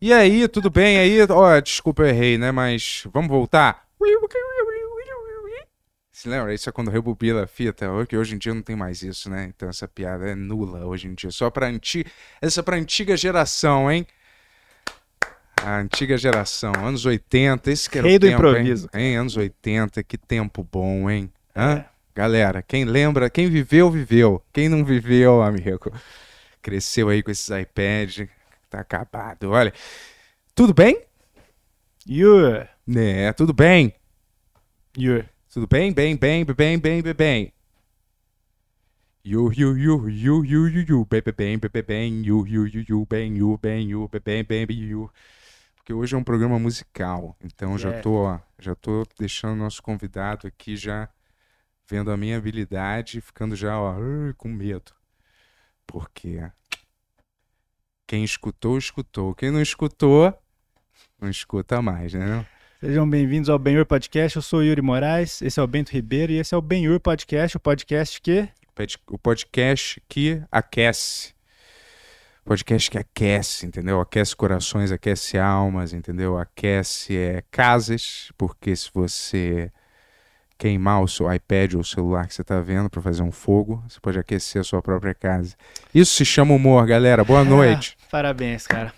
E aí, tudo bem aí? Ó, desculpa, eu errei, né? Mas vamos voltar. Se lembra? Isso é quando rebobila a fita. Que hoje em dia não tem mais isso, né? Então essa piada é nula hoje em dia. Só pra antiga. Essa é pra antiga geração, hein? A antiga geração, anos 80, esse que era Rei o do tempo, improviso. Hein? Hein? Anos 80, que tempo bom, hein? Hã? Galera, quem lembra, quem viveu, viveu. Quem não viveu, amigo, cresceu aí com esses iPads, tá acabado. Olha, tudo bem? Yur. Né, tudo bem. Yur. Tudo bem, bem, bem, bem, bem, bem, bem. You, you, you, you, you, you, you, bem, bem, bem, bem, you, you, you, you, bem, you, bem, you, bem, bem, bem, you. Porque hoje é um programa musical, então já É. tô, ó, já tô deixando nosso convidado aqui já vendo a minha habilidade, ficando já, ó, com medo. Porque quem escutou, escutou. Quem não escutou, não escuta mais, né? Sejam bem-vindos ao Benhur Podcast. Eu sou o Yuri Moraes, esse é o Bento Ribeiro e esse é o Benhur Podcast, o podcast que o podcast que aquece. Podcast que aquece, entendeu? Aquece corações, aquece almas, entendeu? Aquece é, casas, porque se você queimar o seu iPad ou o celular que você está vendo para fazer um fogo, você pode aquecer a sua própria casa. Isso se chama humor, galera. Boa noite. Ah, parabéns, cara.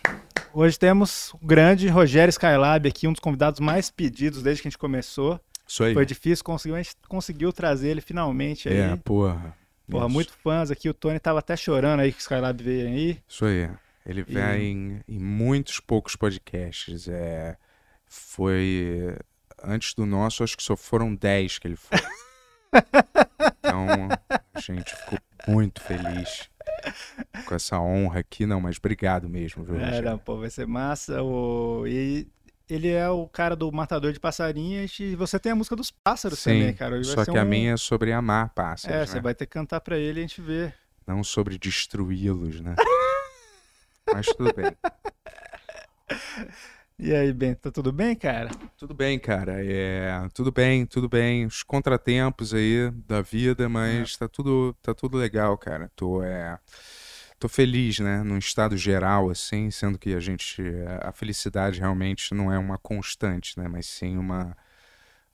Hoje temos o grande Rogério Skylab aqui, um dos convidados mais pedidos desde que a gente começou. Isso aí. Foi difícil conseguir, a gente conseguiu trazer ele finalmente aí. É, porra. Porra, Isso. muito fãs aqui. O Tony tava até chorando aí que o Skylab veio aí. Isso aí. Ele vem em, em muitos poucos podcasts. É, foi antes do nosso, acho que só foram 10 que ele foi. então, a gente ficou muito feliz com essa honra aqui. Não, mas obrigado mesmo, viu, É, não, pô, vai ser massa. O... E ele é o cara do Matador de Passarinhas e você tem a música dos pássaros Sim, também, cara. Só que a um- minha é sobre amar É, pássaros, você né? vai ter que cantar pra ele e a gente vê. não sobre destruí-los, né? mas tudo bem. E aí, Bento, tá tudo bem, cara? Tudo bem, cara. É, tudo bem, tudo bem. Os contratempos aí da vida, mas tá tudo, tá tudo legal, cara. Tô, é, tô feliz, né? Num estado geral, assim, sendo que a gente, a felicidade realmente não é uma constante, né? Mas sim uma,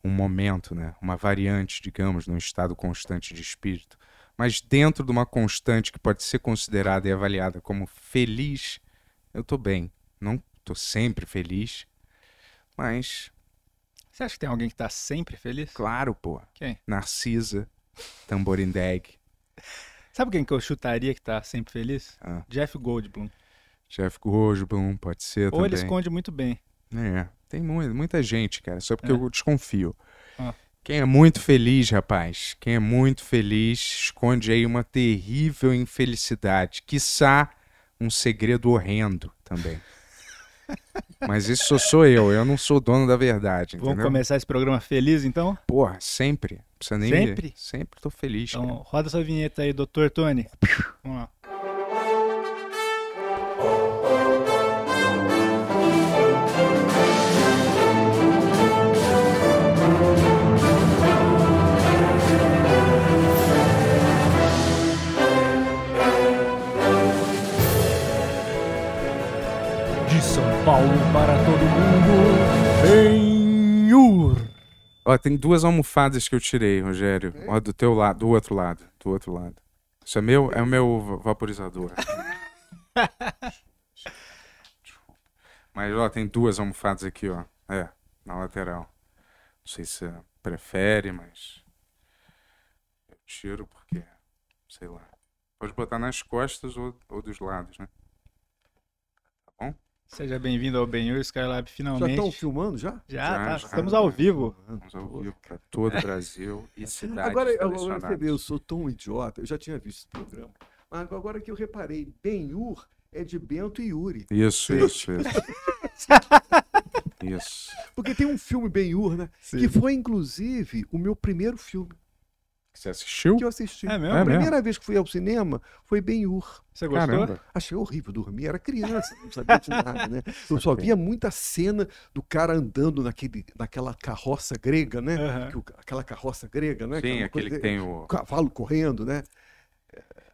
um momento, né? Uma variante, digamos, num estado constante de espírito. Mas dentro de uma constante que pode ser considerada e avaliada como feliz, eu tô bem. Não tô sempre feliz, mas Você acha que tem alguém que tá sempre feliz? Claro, pô. Quem? Narcisa, Tamborindeg, Sabe quem que eu chutaria que tá sempre feliz? Ah. Jeff Goldblum. Jeff Goldblum, pode ser Ou também. ele esconde muito bem. É, tem mu- muita gente, cara, só porque É. eu desconfio. Ah. Quem é muito feliz, rapaz, quem é muito feliz, esconde aí uma terrível infelicidade, quiçá um segredo horrendo também. Mas isso só sou eu, eu não sou dono da verdade, Vamos entendeu? começar esse programa feliz, então? Porra, sempre. Precisa nem Sempre? Me... Sempre tô feliz, Então, cara. roda essa vinheta aí, Dr. Tony. Vamos lá. Paulo para todo mundo, Benhur. Ó, tem duas almofadas que eu tirei, Rogério. Ó, do teu lado, do outro lado, do outro lado. Isso é meu? É o meu va- vaporizador. Mas, ó, tem duas almofadas aqui, ó. É, na lateral. Não sei se você prefere, mas... Eu tiro porque, sei lá. Pode botar nas costas ou, ou dos lados, né? Seja bem-vindo ao Benhur Skylab Já finalmente. estão filmando já? Já, Já, tá, já. estamos ao vivo. Vamos ao vivo para todo o Brasil e cidades Agora, agora você selecionadas. vê, eu sou tão idiota, eu já tinha visto esse programa. Mas agora que eu reparei, Ben-Hur é de Bento e Yuri. Isso, isso, isso. Isso. Porque tem um filme Ben-Hur, né? Que foi, inclusive, o meu primeiro filme Você assistiu? que eu assisti. É mesmo? É A primeira vez que fui ao cinema foi Ben-Hur. Você gostou? Caramba. Achei horrível dormir, era criança, não sabia de nada, né? Eu só via muita cena do cara andando naquele, naquela carroça grega, né? O- aquela carroça grega, né? Sim, é aquele coisa- que tem o. o cavalo correndo, né?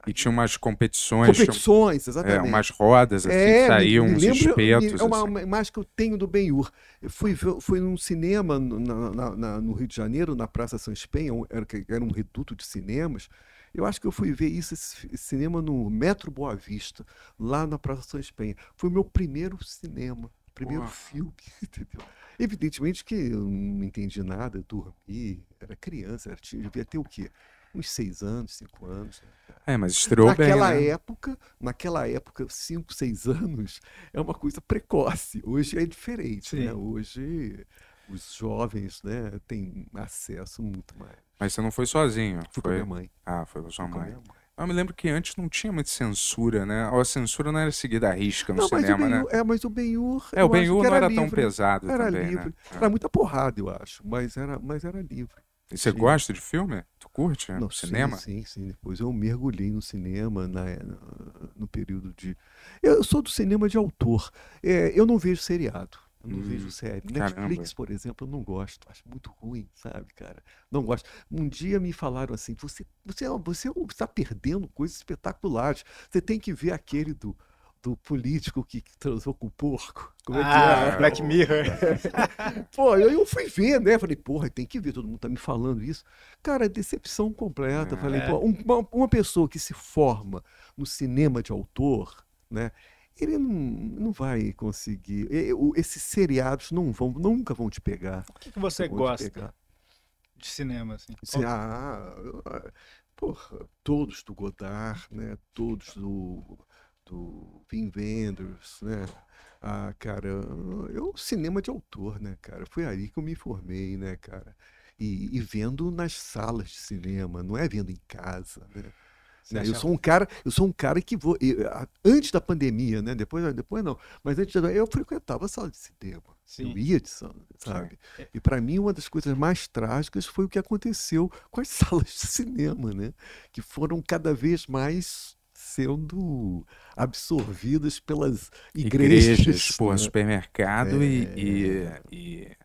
E tinha umas competições, tinha, competições, é, exatamente. umas rodas assim, É, saíam uns lembro- espetos. É uma, assim. uma imagem que eu tenho do Ben-Hur. Eu fui, fui num cinema no, na- na- no Rio de Janeiro, na Praça São Espenha, um- era, era um reduto de cinemas. Eu acho que eu fui ver isso, esse cinema no Metro Boa Vista, lá na Praça São Espenha. Foi o meu primeiro cinema, primeiro Porra. filme, entendeu? Evidentemente que eu não entendi nada, dormi, era criança, era, tinha- devia ter o quê? Uns seis anos, cinco anos. né? É, mas estreou naquela bem, né? época, naquela época, 5, 6 anos, é uma coisa precoce. Hoje é diferente, né? Hoje os jovens, né, têm acesso muito mais. Mas você não foi sozinho. Fui com a Foi... minha mãe. Ah, foi com sua fui com a mãe. mãe. Eu me lembro que antes não tinha muita censura, né? A censura não era seguida à risca no Não, cinema, né? É, mas o Ben-Hur, É, o Ben-Hur não era tão pesado Era também, livre. né? Era muita porrada, eu acho, mas era, mas era livre. E você Sim. gosta de filme? Curte Não, cinema? Sim, sim. Depois eu mergulhei no cinema na, na- no período de. Eu sou do cinema de autor. É, eu não vejo seriado. Eu não Hum, vejo série. caramba. Netflix, por exemplo, eu não gosto. Acho muito ruim, sabe, cara? Não gosto. Um dia me falaram assim: você você você está perdendo coisas espetaculares. Você tem que ver aquele do, do político que transou com o porco. Como é que Ah, é? Black Mirror. Pô, eu, eu fui ver, né? Falei, porra, tem que ver, todo mundo tá me falando isso. Cara, decepção completa. Falei, É. pô, um- uma, uma pessoa que se forma no cinema de autor, né? Ele não, não vai conseguir. e- o- Esses seriados não vão, nunca vão te pegar. O que, que você gosta de cinema, assim? Assim, ah, ah, porra, todos do Godard, né? Todos do, do Wim Wenders, né? Ah, cara, eu cinema de autor, né, cara? Foi aí que eu me formei, né, cara? E, e vendo nas salas de cinema, não é vendo em casa, né? Né, Eu sou um cara, eu sou um cara que vou eu- antes da pandemia, né? Depois, depois não, mas antes da, eu frequentava a sala de cinema. Sim. Eu ia de sala, sabe? E para mim uma das coisas mais trágicas foi o que aconteceu com as salas de cinema, né? Que foram cada vez mais sendo absorvidas pelas igrejas. Igrejas, porra, né? supermercado e, É. e, e,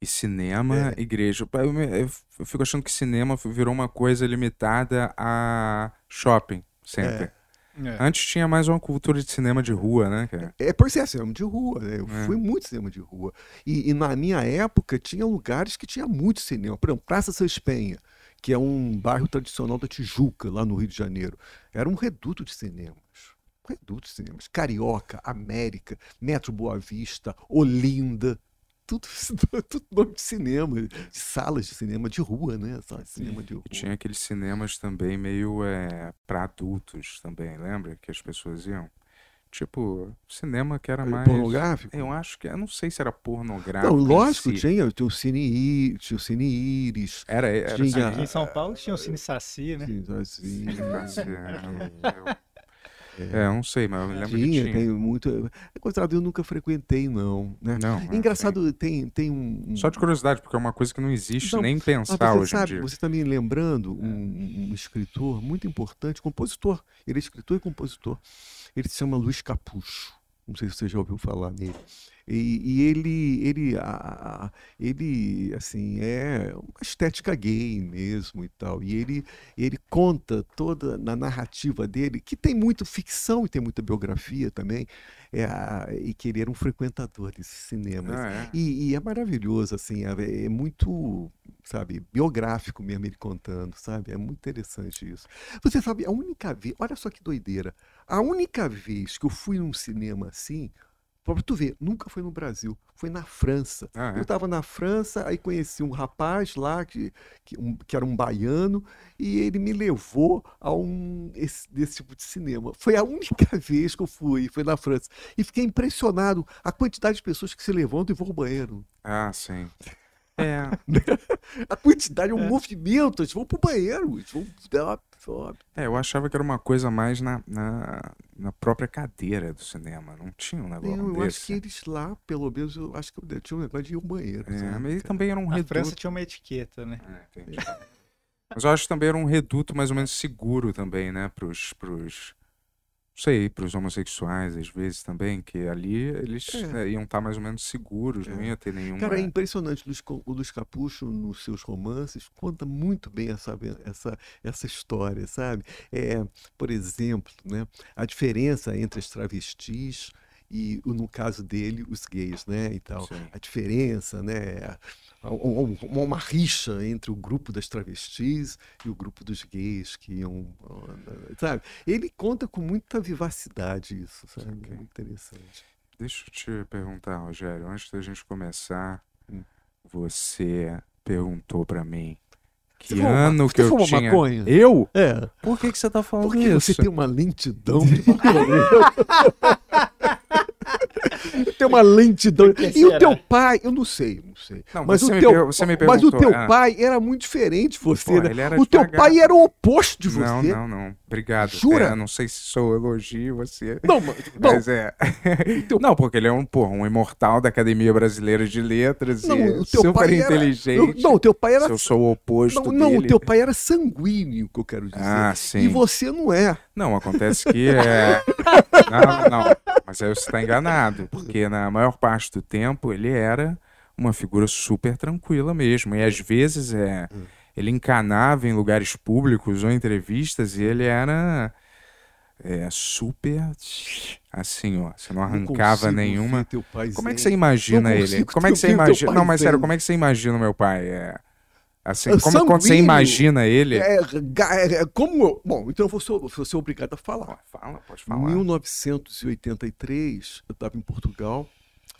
e cinema, É. igreja. Eu, eu fico achando que cinema virou uma coisa limitada a shopping, sempre. É. Antes tinha mais uma cultura de cinema de rua, né, cara? É, pois é, cinema de rua, né? Eu É. fui muito cinema de rua. E, e na minha época tinha lugares que tinha muito cinema. Por exemplo, Praça São Espenha, que é um bairro tradicional da Tijuca, lá no Rio de Janeiro. Era um reduto de cinemas. Um reduto de cinemas. Carioca, América, Metro Boa Vista, Olinda. Tudo, tudo nome de cinema, de salas de cinema de rua, né? Salas de cinema de rua. E tinha aqueles cinemas também meio é, para adultos também, lembra? Que as pessoas iam. Tipo, cinema que era mais. Pornográfico? Eu acho que. Eu não sei se era pornográfico. Não, em lógico, si. tinha, tinha o Cine, I- tinha o Cine Íris, Era, era tinha- Aqui em São Paulo tinha o Cine Saci, né? tinha, assim, assim, eu- É, eu não sei, mas eu me lembro que Tinha, tinha. tem muito. Encontrado eu nunca frequentei, não. Né? Não, é, Engraçado, tem, tem um. um- Só de curiosidade, porque é uma coisa que não existe Não, nem mas pensar você hoje em sabe, dia. você está me lembrando um, um escritor muito importante, compositor. Ele é escritor e compositor. Ele se chama Luiz Capucho. Não sei se você já ouviu falar nele. E, e ele, ele, a- a- ele, assim, é uma estética gay mesmo e tal. E ele, ele conta toda na narrativa dele, que tem muito ficção e tem muita biografia também, é, a- e que ele era um frequentador desses cinemas. Ah, é? E, e é maravilhoso, assim, é, é muito, sabe, biográfico mesmo ele contando, sabe? É muito interessante isso. Você sabe, a única vez, olha só que doideira, a única vez que eu fui num cinema assim, pra tu ver, nunca foi no Brasil, foi na França. Ah, é? Eu estava na França, aí conheci um rapaz lá que, que, um- que era um baiano e ele me levou a um esse, desse tipo de cinema. Foi a única vez que eu fui, foi na França. E fiquei impressionado a quantidade de pessoas que se levantam e vão ao banheiro. Ah, sim. É, A quantidade, o movimento, eles vão pro banheiro, eles vão dar uma- é, eu achava que era uma coisa mais na, na, na própria cadeira do cinema. Não tinha um negócio Eu, eu acho que eles lá, pelo menos, eu acho que tinha um negócio de ir ao banheiro. É, sabe, mas ele cara? também era um Na reduto. França tinha uma etiqueta, né? É, entendi. Mas eu acho que também era um reduto mais ou menos seguro também, né? Pros, pros, sei, para os homossexuais, às vezes também, que ali eles É. eh, iam estar mais ou menos seguros, não É. ia ter nenhuma. Cara, é impressionante. Luiz O Luiz Capucho, nos seus romances, conta muito bem essa, essa, essa história, sabe? É, por exemplo, né, a diferença entre as travestis e, no caso dele, os gays, né? E tal. Sim. A diferença, né? um- Uma, uma rixa entre o grupo das travestis e o grupo dos gays que iam, sabe? Ele conta com muita vivacidade isso, sabe? Ok. É interessante. Deixa eu te perguntar, Rogério, antes da gente começar, Hum. você perguntou pra mim que Você fumou ano que eu tinha. maconha? Eu? É. Por que, que você tá falando Porque isso? você tem uma lentidão de maconheiro. tem uma lentidão. E o teu pai, eu não sei, não sei. Não, mas o teu, per- mas o teu ah. pai era muito diferente de você, Pô, né? era O teu devagar. pai era o oposto de você. Não, não, não. Obrigado. Jura? É, não sei se sou elogio você. Não, mas, não, Mas é. Não, porque ele é um, porra, um imortal da Academia Brasileira de Letras não, e o teu super pai era- inteligente. Não, o teu pai era Se eu sou o oposto não, não, dele. o teu pai era sanguíneo, que eu quero dizer. Ah, E sim. você não é. Não, acontece que é. Não, não. Mas aí você está enganado, porque na maior parte do tempo ele era uma figura super tranquila mesmo. E às vezes é. Ele encanava em lugares públicos ou entrevistas e ele era é, super assim, ó. Você não Não arrancava consigo nenhuma. Como é que você imagina Não ele? Como é que você imagina? Não, mas sério, como é que você imagina o meu pai? É, assim, É como, quando você imagina ele. É, é, é, como eu- Bom, então eu vou ser, vou ser obrigado a falar. Fala, pode Em falar. 1983, eu estava em Portugal,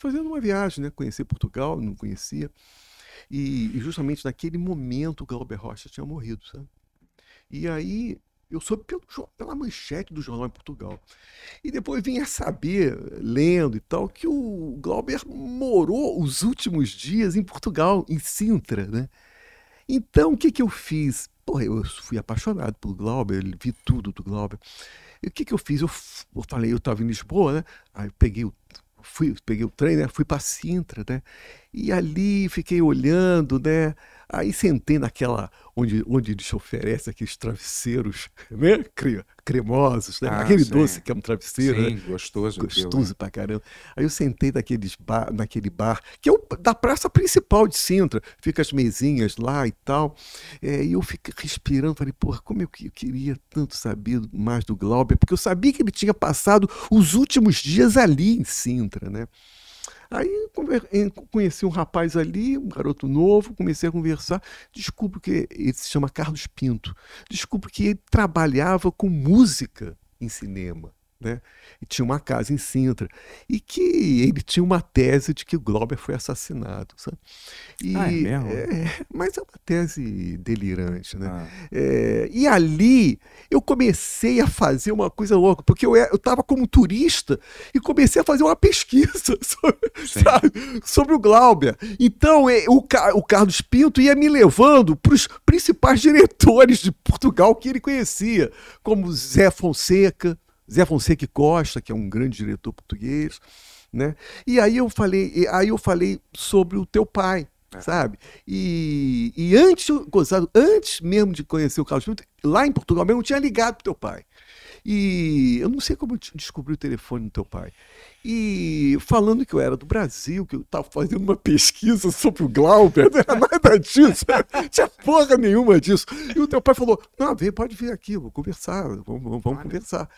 fazendo uma viagem, né? Conhecer Portugal, não conhecia. E, e justamente naquele momento o Glauber Rocha tinha morrido, sabe? E aí eu soube pelo, pela manchete do jornal em Portugal. E depois vim a saber, lendo e tal, que o Glauber morou os últimos dias em Portugal, em Sintra, né? Então, o que que eu fiz? Porra, eu fui apaixonado pelo Glauber, vi tudo do Glauber. E o que que eu fiz? Eu, eu falei, eu estava em Lisboa, né? Aí eu peguei o, fui, peguei o trem, né? Fui para Sintra, né? E ali fiquei olhando, né? Aí sentei naquela onde, onde eles oferecem aqueles travesseiros, né? Cre- cremosos, né? Ah, Aquele sim. doce que é um travesseiro, né? Sim, gostoso. aquilo, né? Gostoso pra caramba. Aí eu sentei naqueles bar, naquele bar, que é o da praça principal de Sintra. Fica as mesinhas lá e tal. É, e eu fiquei respirando, falei, porra, como eu, eu queria tanto saber mais do Glauber, porque eu sabia que ele tinha passado os últimos dias ali em Sintra, né? Aí conheci um rapaz ali, um garoto novo, comecei a conversar. Desculpe que ele se chama Carlos Pinto. Desculpe que ele trabalhava com música em cinema. Né? E tinha uma casa em Sintra. E que ele tinha uma tese de que o Glauber foi assassinado. Sabe? E, Ah, é mesmo? é, mas é uma tese delirante. Né? Ah, É, e ali eu comecei a fazer uma coisa louca, porque eu estava como turista e comecei a fazer uma pesquisa sobre, sabe, sobre o Glauber. Então é, o, o Carlos Pinto ia me levando para os principais diretores de Portugal que ele conhecia, como Zé Fonseca, Zé Fonseca Costa, que é um grande diretor português. Né? E aí eu falei, aí eu falei sobre o teu pai, É. sabe? E, e antes, gozado, antes mesmo de conhecer o Carlos Pinto, lá em Portugal mesmo, eu tinha ligado pro teu pai. E eu não sei como eu descobri o telefone do teu pai. E falando que eu era do Brasil, que eu estava fazendo uma pesquisa sobre o Glauber, não era nada disso, não tinha porra nenhuma disso. E o teu pai falou: Não, vem, pode vir aqui, vou conversar, vamos, vamos, vamos conversar.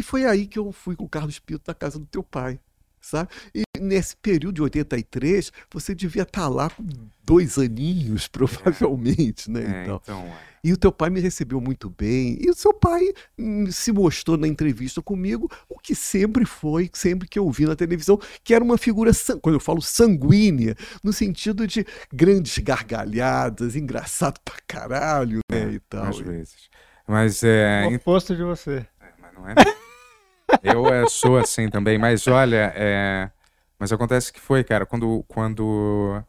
E foi aí que eu fui com o Carlos Pinto na casa do teu pai. Sabe? E nesse período de 83, você devia estar lá com dois aninhos, provavelmente, né? é, e, tal. então, é. e o teu pai me recebeu muito bem. E o seu pai hum, se mostrou na entrevista comigo o que sempre foi, sempre que eu vi na televisão, que era uma figura, quando eu falo sanguínea, no sentido de grandes gargalhadas, engraçado pra caralho, né? E tal. às vezes. Mas é. O oposto de você. É, mas não é. Eu é, sou assim também, mas olha, é, mas acontece que foi, cara, quando, quando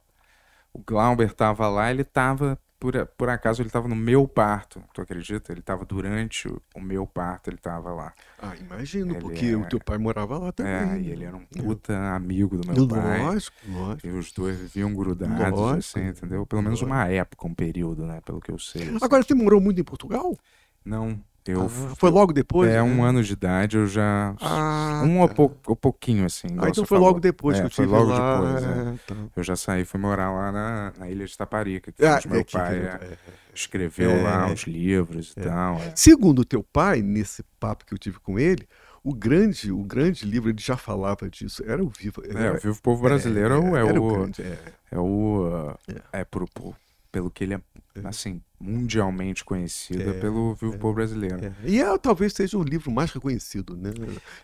o Glauber tava lá, ele tava, por, por acaso, ele tava no meu parto, tu acredita? Ele tava durante o, o meu parto, ele tava lá. Ah, imagino, Ele porque o teu pai morava lá também. É, e ele era um puta amigo do meu pai. Lógico, lógico. E os dois viviam grudados, Lógico. assim, entendeu? Pelo menos Lógico. uma época, um período, né? Pelo que eu sei. assim. Agora, você morou muito em Portugal? Não, eu. Ah, foi logo depois? É, né? um ano de idade eu já. Ah, um ou tá. pou- ou pouquinho, assim. Ah, então foi falou. logo depois É, que eu foi tive logo lá. depois, é. é, tá. Eu já saí, fui morar lá na, na ilha de Taparica, que Ah, meu é que- pai é, é. escreveu É. lá os livros e tal. é. Segundo o teu pai, nesse papo que eu tive com ele, o grande, o grande livro, ele já falava disso, era o Viva. É, o Vivo Povo Brasileiro é, era o. grande, é. É o. É, pro, pro- pelo que ele é, assim, mundialmente conhecido, é, É, pelo Vivo Povo Brasileiro. É. E é, talvez seja o livro mais reconhecido, né?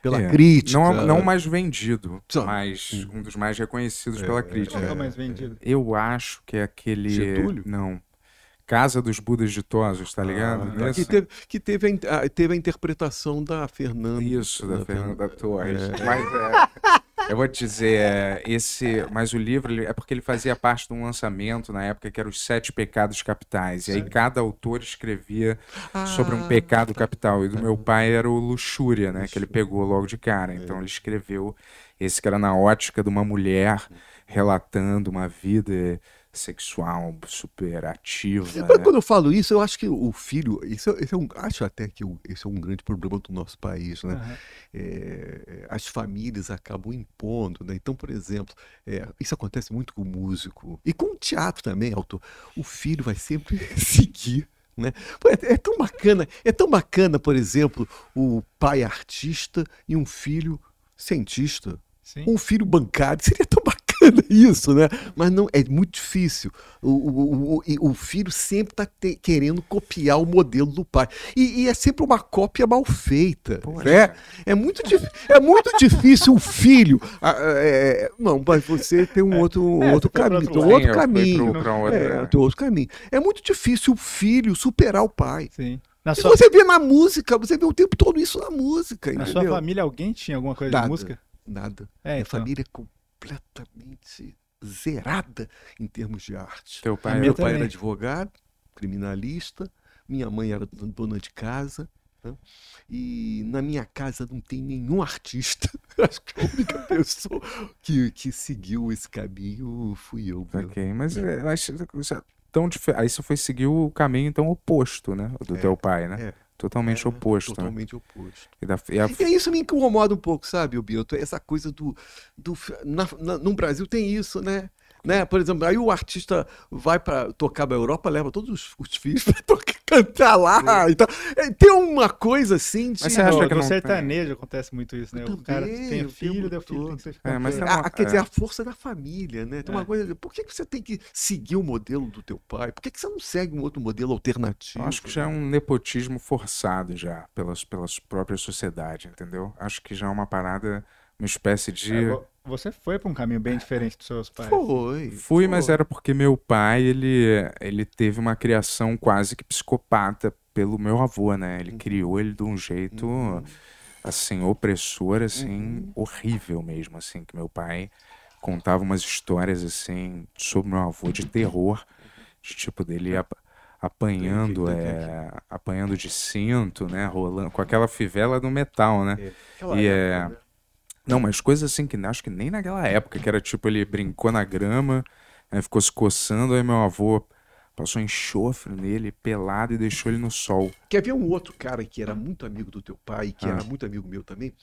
Pela É. crítica. Não, não o mais vendido, Só. mas um dos mais reconhecidos pela Qual crítica. que é o mais vendido? Eu acho que é aquele. Getúlio? Não. Casa dos Budas Ditosos, tá ligado? Ah, que teve, que teve, a, in- a- teve a interpretação da Fernanda. Isso, da da Fernanda Torres. É. Mas é, eu vou te dizer, é, esse. Mas o livro ele- é porque ele fazia parte de um lançamento na época que era os Sete Pecados Capitais. E aí cada autor escrevia sobre um Ah, pecado capital. E do meu pai era o Luxúria, né? Que ele pegou logo de cara. Então ele escreveu esse que era na ótica de uma mulher relatando uma vida sexual super ativa. Mas né? quando eu falo isso, eu acho que o filho, isso, é- esse é um, acho até que esse é um grande problema do nosso país, né? Aham. É, as famílias acabam impondo, né? Então, por exemplo, é, isso acontece muito com o músico e com o teatro também, autor. O filho vai sempre seguir. Né? É, é tão bacana, é tão bacana, por exemplo, o pai artista e um filho cientista. Sim. Um filho bancário, seria tão bacana isso, né? Mas não, é muito difícil. O, o, o, o filho sempre está querendo copiar o modelo do pai. E, e é sempre uma cópia mal feita. né? É, muito, é muito difícil o filho. ah, é, não, mas você tem um outro, É, outro caminho. outro Tem outro caminho. pro- um outro- É, tem outro caminho. É muito difícil o filho superar o pai. Sim. Na sua, você vê na música, você vê o tempo todo isso na música. na entendeu? sua família, alguém tinha alguma coisa Nada. de música? Nada. É, Minha então. família é completamente zerada em termos de arte. Teu pai Meu pai também. era advogado, criminalista, minha mãe era dona de casa. né? E na minha casa não tem nenhum artista. Acho que a única pessoa que, que seguiu esse caminho fui eu. meu. Ok, mas é, eu acho isso tão dife- Aí você foi seguir o caminho então oposto, né? Do É, teu pai, né? é. Totalmente É, oposto. né? Totalmente oposto. E da- e a- E isso me incomoda um pouco, sabe, o Bilto? Essa coisa do. do na, na- no Brasil tem isso, né? Né? Por exemplo, aí o artista vai para tocar na Europa, leva todos os, os filhos para cantar lá. Então, é, tem uma coisa assim de. Mas você acha que no não sertanejo acontece muito isso, né? O cara Também, tem o filho, o filho tem que ser É, mas tem uma- A- quer dizer, é. a força da família, né? Tem uma É. coisa. Por que, que você tem que seguir o modelo do teu pai? Por que, que você não segue um outro modelo alternativo? eu acho que já é um nepotismo forçado já pelas, pelas próprias sociedade, entendeu? Acho que já é uma parada, uma espécie de. É, vo- Você foi pra um caminho bem diferente dos seus pais. Foi. Fui, mas foi. era porque meu pai, ele, ele teve uma criação quase que psicopata pelo meu avô, né? Ele criou ele de um jeito, assim, opressor, assim, horrível mesmo, assim, que meu pai contava umas histórias, assim, sobre meu avô de terror, de tipo dele ap- apanhando, Tem que- tem é, apanhando de cinto, né? Rolando, com aquela fivela do metal, né? Aquela E é. Não, mas coisas assim que acho que nem naquela época, que era tipo, ele brincou na grama, aí ficou se coçando, aí meu avô passou enxofre nele, pelado, e deixou ele no sol. Quer ver um outro cara que era muito amigo do teu pai, que Ah. era muito amigo meu também?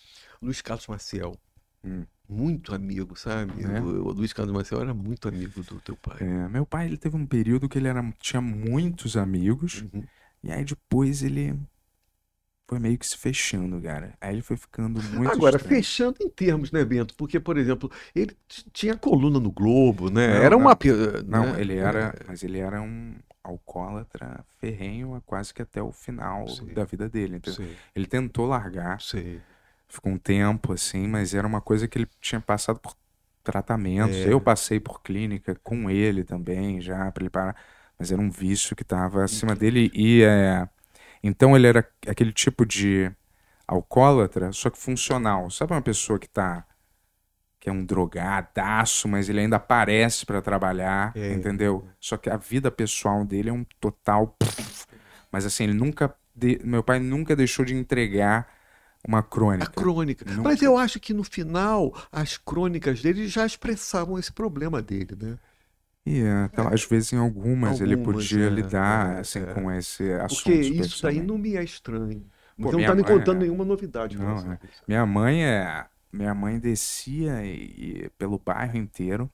Luiz Carlos Maciel. Hum. Muito amigo, sabe? É? O, o Luiz Carlos Maciel era muito amigo do teu pai. É, meu pai, ele teve um período que ele era, tinha muitos amigos, Uhum. e aí depois ele foi meio que se fechando, cara. Aí ele foi ficando muito Agora, estranho. fechando em termos, né, Bento? Porque, por exemplo, ele tinha coluna no Globo, né? Não, era não. uma. Não, né? ele era, mas ele era um alcoólatra ferrenho quase que até o final Sim. da vida dele? Sei, Ele tentou largar, sei. ficou um tempo assim, mas era uma coisa que ele tinha passado por tratamentos. É. Eu passei por clínica com ele também, já para ele parar, mas era um vício que estava acima dele e é, então ele era aquele tipo de alcoólatra, só que funcional. Sabe uma pessoa que tá que é um drogadaço, mas ele ainda aparece para trabalhar, É. entendeu? Só que a vida pessoal dele é um total mas assim, ele nunca de- meu pai nunca deixou de entregar uma crônica. A crônica. Nunca. Mas eu acho que no final, as crônicas dele já expressavam esse problema dele, né? E então, às vezes em algumas, ele Algumas, podia é, lidar é, assim é. com esse assunto Porque isso daí não me é estranho. Pô, você não minha tá me mãe contando é- nenhuma novidade. Não, é. Minha mãe é. Minha mãe descia e, e pelo bairro inteiro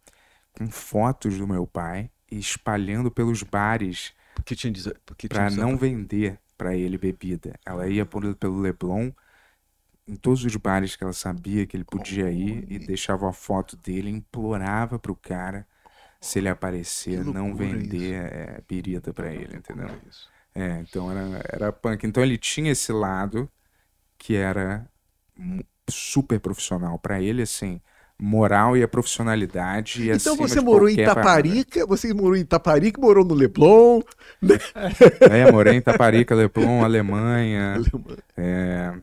com fotos do meu pai e espalhando pelos bares Porque tinha, dizer- porque tinha para não vender para ele bebida. Ela ia por- pelo Leblon em todos os bares que ela sabia que ele podia ir e deixava a foto dele, implorava pro cara se ele aparecer, não vender é, birita para ele, entendeu? É, então era, era punk. Então ele tinha esse lado que era super profissional para ele, assim, moral e a profissionalidade. E Então você morou em qualquer parada. Itaparica, você morou em Itaparica, morou no Leblon. É, morei em Taparica, Leblon, Alemanha. É,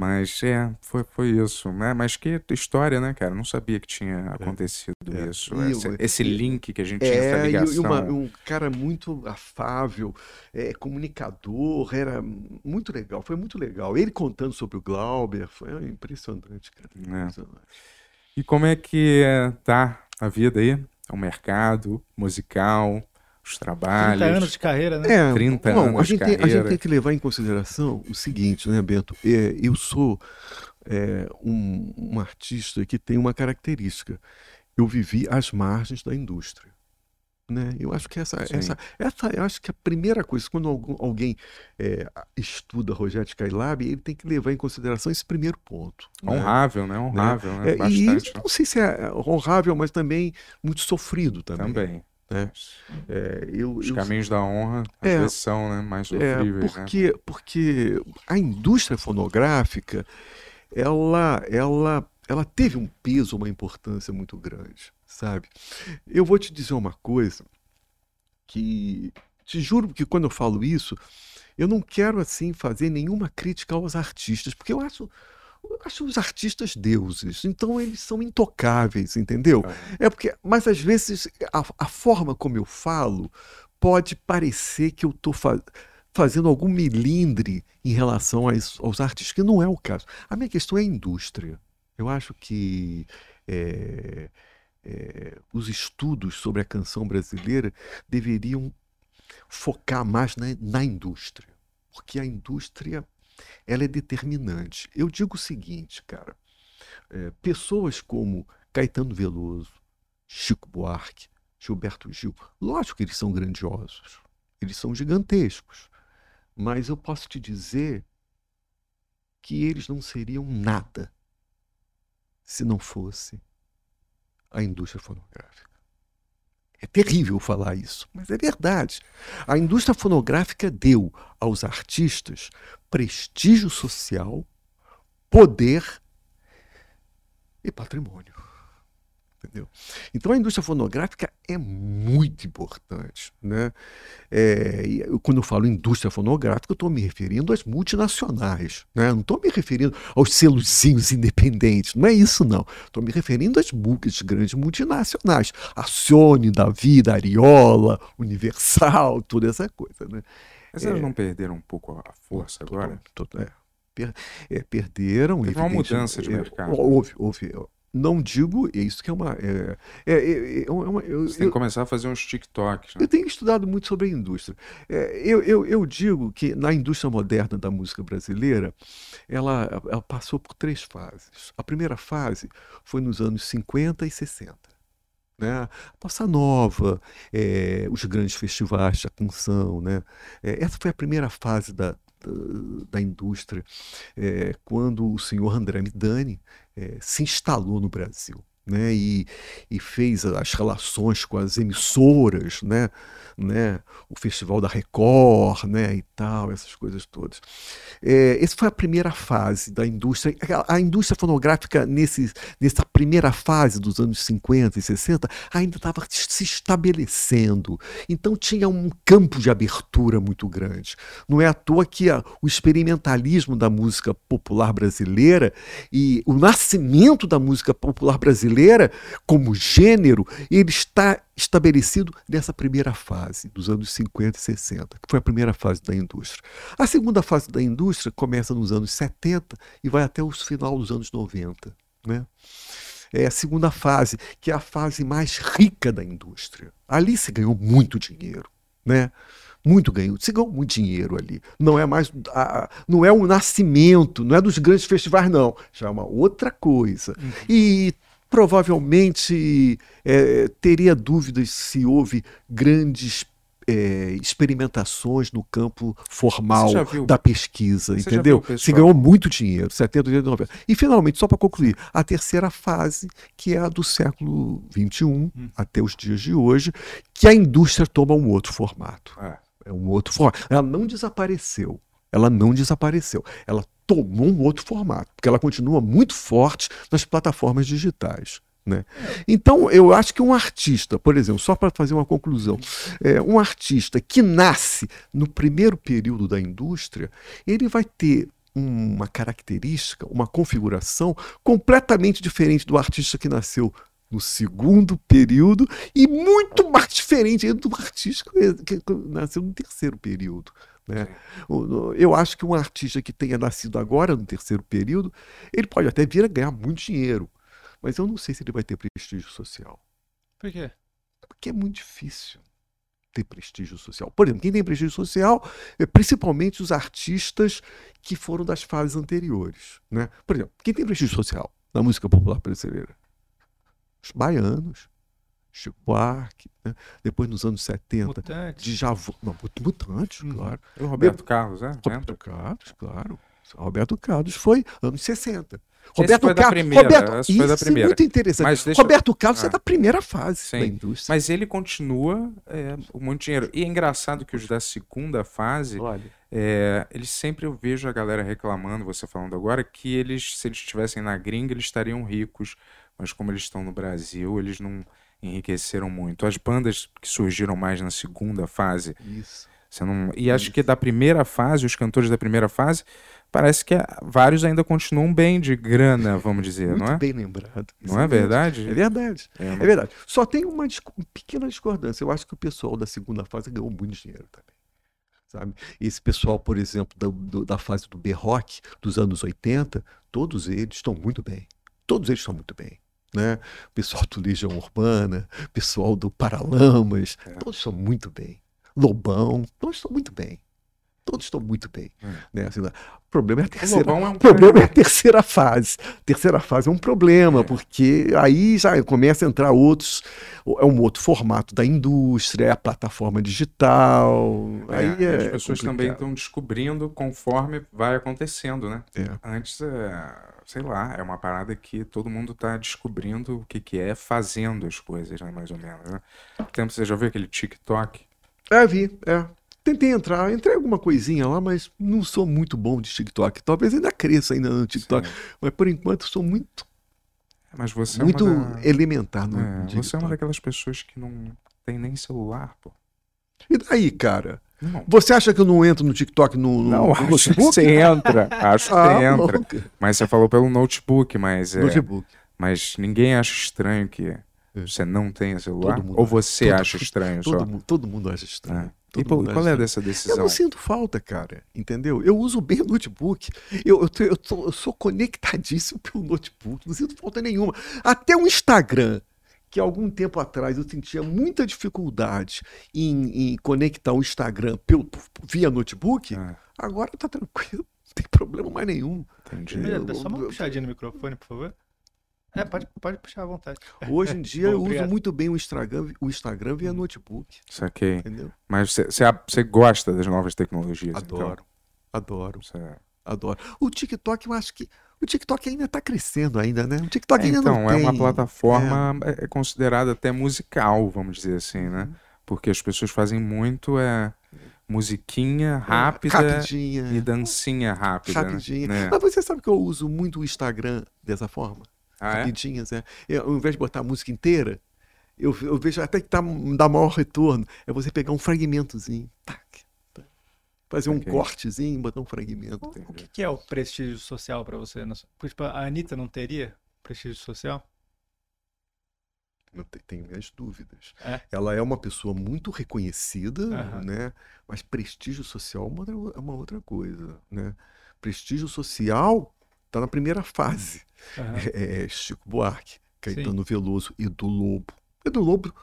mas é, foi, foi isso, né? Mas que história, né, cara? Não sabia que tinha acontecido É. isso. E Esse, esse link que a gente tinha, essa É, e, ligação. e uma- um cara muito afável, é, comunicador, era muito legal, foi muito legal. Ele contando sobre o Glauber, foi impressionante, cara. É. impressionante. E como é que é, tá a vida aí? O mercado musical, os 30 trabalhos. anos de carreira, né? É, 30 bom, a anos de gente, tem, a gente carreira. tem que levar em consideração o seguinte, né, Bento? É, eu sou é, um, um artista que tem uma característica. Eu vivi às margens da indústria. Né? Eu acho que essa, Sim. essa, essa, eu acho que a primeira coisa, quando algum- alguém é, estuda Rogério Skylab, ele tem que levar em consideração esse primeiro ponto. né? Honrável, né? Honrável, né? É, e Bastante. isso, não sei se é honrável, mas também muito sofrido também. Também. Né? É, eu, Os eu- caminhos da honra, às É. vezes são, né? Mais É, sofríveis, né? porque, porque a indústria fonográfica, ela, ela, ela teve um peso, uma importância muito grande, sabe? Eu vou te dizer uma coisa que te juro que quando eu falo isso, eu não quero assim fazer nenhuma crítica aos artistas, porque eu acho eu acho os artistas deuses, então eles são intocáveis, entendeu? É porque, mas às vezes a, a forma como eu falo pode parecer que eu estou fazendo algum milindre em relação a isso- aos artistas, que não é o caso. A minha questão é a indústria. Eu acho que é, é, os estudos sobre a canção brasileira deveriam focar mais na, na indústria, porque a indústria ela é determinante. Eu digo o seguinte, cara, é, pessoas como Caetano Veloso, Chico Buarque, Gilberto Gil, lógico que eles são grandiosos, eles são gigantescos, mas eu posso te dizer que eles não seriam nada se não fosse a indústria fonográfica. É terrível falar isso, mas é verdade. A indústria fonográfica deu aos artistas prestígio social, poder e patrimônio. Entendeu? Então a indústria fonográfica é muito importante. Né? É, e quando eu falo indústria fonográfica, eu estou me referindo às multinacionais. Né? Não estou me referindo aos selozinhos independentes. Não é isso, não. Estou me referindo às, mu- às grandes multinacionais. A Sony, da Vida, Ariola, Universal, toda essa coisa. Né? Mas elas não perderam um pouco a força agora? Total- total- é. Per- é, perderam. Teve uma mudança de é, mercado. Houve, houve. Não digo, é isso que é uma. É, é, é, é uma- eu- Você tem que começar a fazer uns TikToks, né? eu tenho estudado muito sobre a indústria. É, eu, eu, eu digo que na indústria moderna da música brasileira, ela, ela passou por três fases. A primeira fase foi nos anos 50 e 60. Né? A Bossa Nova, é, os grandes festivais de canção. Né? É, essa foi a primeira fase da, da, da indústria, é, quando o senhor André Midani é, se instalou no Brasil. Né, e, e fez as relações com as emissoras, né, né, o Festival da Record, né, e tal, essas coisas todas. É, essa foi a primeira fase da indústria. A, a indústria fonográfica, nesse, nessa primeira fase dos anos 50 e 60, ainda estava se estabelecendo. Então tinha um campo de abertura muito grande. Não é à toa que a- o experimentalismo da música popular brasileira e o nascimento da música popular brasileira como gênero, ele está estabelecido nessa primeira fase dos anos 50 e 60, que foi a primeira fase da indústria. A segunda fase da indústria começa nos anos 70 e vai até o final dos anos 90. Né? é a segunda fase, que é a fase mais rica da indústria. Ali se ganhou muito dinheiro, né? Muito ganho, se ganhou muito dinheiro ali. Não é mais, a, não é o nascimento, não é dos grandes festivais, não. Já é uma outra coisa. Uhum. E provavelmente é, teria dúvidas se houve grandes é, experimentações no campo formal da pesquisa, entendeu? Se ganhou muito dinheiro, 70, 80, 90. E finalmente, só para concluir, a terceira fase, que é a do século XXI hum. até os dias de hoje, que a indústria toma um outro formato. É, é um outro formato. Ela não desapareceu. Ela não desapareceu. Ela tomou um outro formato, porque ela continua muito forte nas plataformas digitais. Né? Então, eu acho que um artista, por exemplo, só para fazer uma conclusão, é, um artista que nasce no primeiro período da indústria, ele vai ter uma característica, uma configuração completamente diferente do artista que nasceu no segundo período e muito mais diferente do artista que nasceu no terceiro período. Né? Eu acho que um artista que tenha nascido agora no terceiro período, ele pode até vir a ganhar muito dinheiro, mas eu não sei se ele vai ter prestígio social. Por quê? Porque é muito difícil ter prestígio social. Por exemplo, quem tem prestígio social é principalmente os artistas que foram das fases anteriores. Né? Por exemplo, quem tem prestígio social na música popular brasileira? Os baianos, Chico Buarque, né? depois nos anos 70, Mutantes. de Javu, não, Mutantes, uhum. claro. O Roberto Carlos, é? Roberto Carlos, claro. Roberto Carlos foi anos 60. Roberto foi Carlos. Primeira, Roberto, isso foi da primeira. é muito interessante. Deixa... Roberto Carlos é ah. é da primeira fase Sim. da indústria. Mas ele continua é, muito dinheiro. E é engraçado que os da segunda fase, é, eles sempre eu vejo a galera reclamando, você falando agora, que eles, se eles estivessem na gringa, eles estariam ricos. Mas como eles estão no Brasil, eles não enriqueceram muito. As bandas que surgiram mais na segunda fase. Isso. Você não... E acho que da primeira fase, os cantores da primeira fase, parece que vários ainda continuam bem de grana, vamos dizer, Muito não é? bem lembrado. Não é verdade? É verdade. É, é verdade. Só tem uma, uma, pequena discordância. Eu acho que o pessoal da segunda fase ganhou muito dinheiro também. Sabe? Esse pessoal, por exemplo, da, do, da fase do B-Rock dos anos 80, todos eles estão muito bem. Todos eles estão muito bem. Né? Pessoal do Legião Urbana, pessoal do Paralamas, é. todos estão muito bem. Lobão, todos estão muito bem todos estão muito bem. Hum. Né? Assim, o problema é a terceira, é um problema é a terceira fase. terceira fase é um problema, é. porque aí já começa a entrar outros, é um outro formato da indústria, é a plataforma digital. É, aí as pessoas complicado. também estão descobrindo conforme vai acontecendo, né? É. Antes, sei lá, é uma parada que todo mundo está descobrindo o que, que é fazendo as coisas, né, mais ou menos. Né? Tempo, você já viu aquele TikTok? É, vi, é. Tentei entrar, entrei alguma coisinha lá, mas não sou muito bom de TikTok. Talvez ainda cresça ainda no TikTok, Sim. mas por enquanto sou muito mas você muito é da... elementar no é, Você é uma daquelas pessoas que não tem nem celular, pô. E daí, cara? Não. Você acha que eu não entro no TikTok no, no, não, no acho notebook? Que você entra, acho que ah, entra. Louca. Mas você falou pelo notebook, mas é, notebook. mas ninguém acha estranho que é. você não tenha celular? Ou você acha estranho todo só? Mundo, todo mundo acha estranho. É. E pô, qual é dessa decisão? Eu não sinto falta, cara. Entendeu? Eu uso bem o notebook. Eu, eu, eu, tô, eu sou conectadíssimo pelo notebook. Não sinto falta nenhuma. Até o Instagram, que algum tempo atrás eu sentia muita dificuldade em, em conectar o Instagram pelo, via notebook, é. agora tá tranquilo. Não tem problema mais nenhum. Entendi. Dá só uma puxadinha no microfone, por favor. É, pode, pode puxar à vontade. Hoje em dia Bom, eu obrigado. uso muito bem o Instagram, o Instagram via notebook. Saquei. Entendeu? Mas você gosta das novas tecnologias? Adoro. Então? Adoro. Cê... Adoro. O TikTok, eu acho que. O TikTok ainda está crescendo ainda, né? O TikTok é, ainda então, não tem. Então, é uma plataforma é. é. considerada até musical, vamos dizer assim, né? Uhum. Porque as pessoas fazem muito é, musiquinha rápida Rapidinha. e dancinha rápida. Né? Rapidinha. Né? Mas você sabe que eu uso muito o Instagram dessa forma? Ah, rapidinhas. É? Eu, ao invés de botar a música inteira, eu, eu vejo até que tá, dá maior retorno. É você pegar um fragmentozinho, tac, tac, fazer um okay. cortezinho e botar um fragmento. O, o que, que, é o prestígio social para você? Tipo, a Anitta não teria prestígio social? Eu tenho minhas dúvidas. É? Ela é uma pessoa muito reconhecida, uhum. né? Mas prestígio social é uma, é uma outra coisa, né? Prestígio social está na primeira fase. Uhum. É, Chico Buarque, Caetano Veloso, Edu Lobo. Edu Lobo.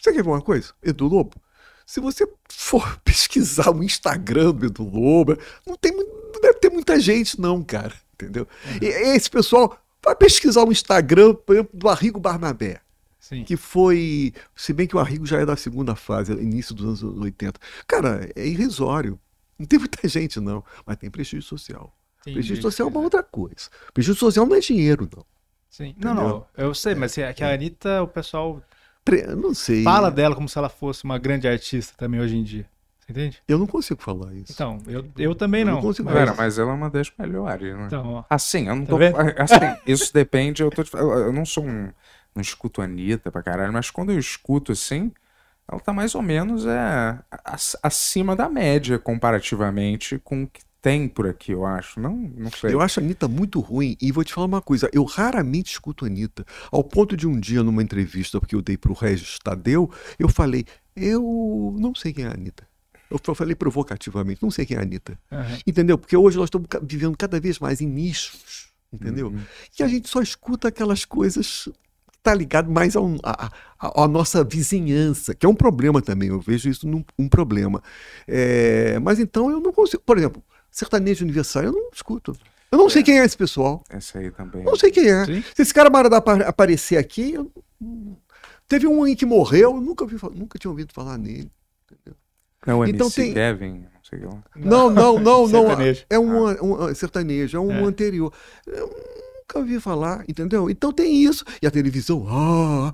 Você quer ver uma coisa? Edu Lobo. Se você for pesquisar o Instagram do Edu Lobo, não, tem, não deve ter muita gente, não, cara. Entendeu? E esse pessoal vai pesquisar o Instagram, por exemplo, do Arrigo Barnabé. Sim. Que foi. Se bem que o Arrigo já é da segunda fase, início dos anos 80. Cara, é irrisório. Não tem muita gente, não. Mas tem prestígio social. Tem prestígio social é uma outra coisa. Prestígio social não é dinheiro, não. Sim. Não, não, eu sei, mas é que a Anitta, o pessoal eu Não sei. fala dela como se ela fosse uma grande artista também hoje em dia. Você entende? Eu não consigo falar isso. Então, eu, eu também Eu não não. consigo mas- Cara, mas ela é uma das melhores, né? Então, ó. Assim, eu não Tá tô. vendo? assim, isso depende. Eu, tô, eu não sou um. Não escuto a Anitta pra caralho, mas quando eu escuto assim, ela tá mais ou menos é, ac- acima da média comparativamente com o que tem por aqui, eu acho. Não, não sei. Eu acho a Anitta muito ruim e vou te falar uma coisa, eu raramente escuto a Anitta, ao ponto de um dia numa entrevista que eu dei pro Regis Tadeu, eu falei, eu não sei quem é a Anitta. Eu fa- falei provocativamente, não sei quem é a Anitta. Aham. Entendeu? Porque hoje nós estamos vivendo cada vez mais em nichos, entendeu? Uhum. Que a gente só escuta aquelas coisas que tá ligado mais à à- à nossa vizinhança, que é um problema também. Eu vejo isso num um problema. É, mas então eu não consigo. Por exemplo, sertanejo aniversário eu não escuto. Eu não sei quem é esse pessoal. Essa aí também. Eu não sei quem é. Sim. Se esse cara Maradá apa- aparecer aqui, eu- teve um aí que morreu, eu nunca, fa- nunca tinha ouvido falar nele. É o Então MC tem- Kevin, não. Não, não, não, não. Sertanejo. É um, um- um sertanejo, é um É. anterior. Eu nunca ouvi falar, entendeu? Então tem isso. E a televisão, ah,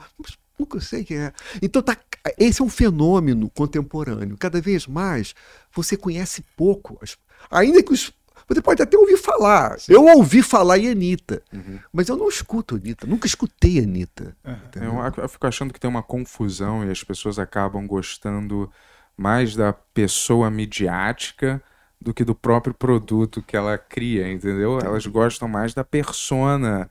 nunca sei quem é. Então tá, esse é um fenômeno contemporâneo. Cada vez mais você conhece pouco. as- ainda que os. Você pode até ouvir falar. Eu ouvi falar em Anitta, Uhum. mas eu não escuto Anitta. Nunca escutei Anitta. Aham. entendeu? Eu, eu fico achando que tem uma confusão e as pessoas acabam gostando mais da pessoa midiática do que do próprio produto que ela cria, entendeu? Elas gostam mais da persona,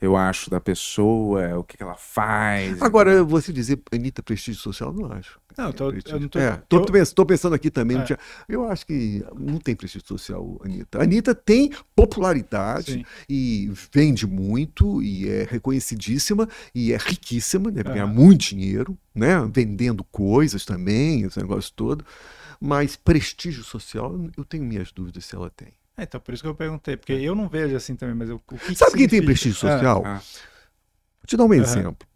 eu acho, da pessoa, o que que ela faz. Agora, você dizer Anitta prestígio social, não acho. Não, eu tô- Prestígio- eu não tô- É, tô, eu- tô pensando aqui também. não É. tinha- eu acho que não tem prestígio social, Anitta. A Anitta tem popularidade Sim. e vende muito e é reconhecidíssima e é riquíssima, deve ganhar muito dinheiro, né? Vendendo coisas também, esse negócio todo. Mas prestígio social, eu tenho minhas dúvidas se ela tem. É, então, por isso que eu perguntei, porque eu não vejo assim também, mas eu, o que que Sabe quem tem prestígio social? Ah. Vou te dar um Aham. exemplo.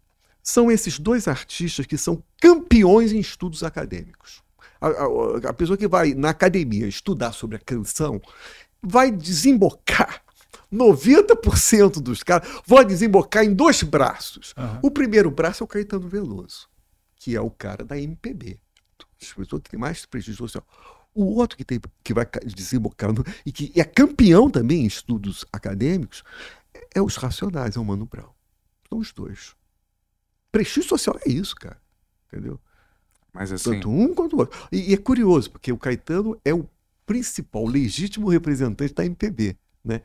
São esses dois artistas que são campeões em estudos acadêmicos. A, a- a pessoa que vai na academia estudar sobre a canção vai desembocar. 90% dos caras vão desembocar em dois braços. Aham. O primeiro braço é o Caetano Veloso, que é o cara da MPB. As pessoas que têm mais prestígio social. O outro que, tem, que vai ca- desembocar no- e que é campeão também em estudos acadêmicos é os Racionais, é o Mano Brown. São os dois. Prestígio social é isso, cara. Entendeu? Mas assim, Tanto um quanto o outro. E, e é curioso, porque o Caetano é o principal, legítimo representante da MPB, né?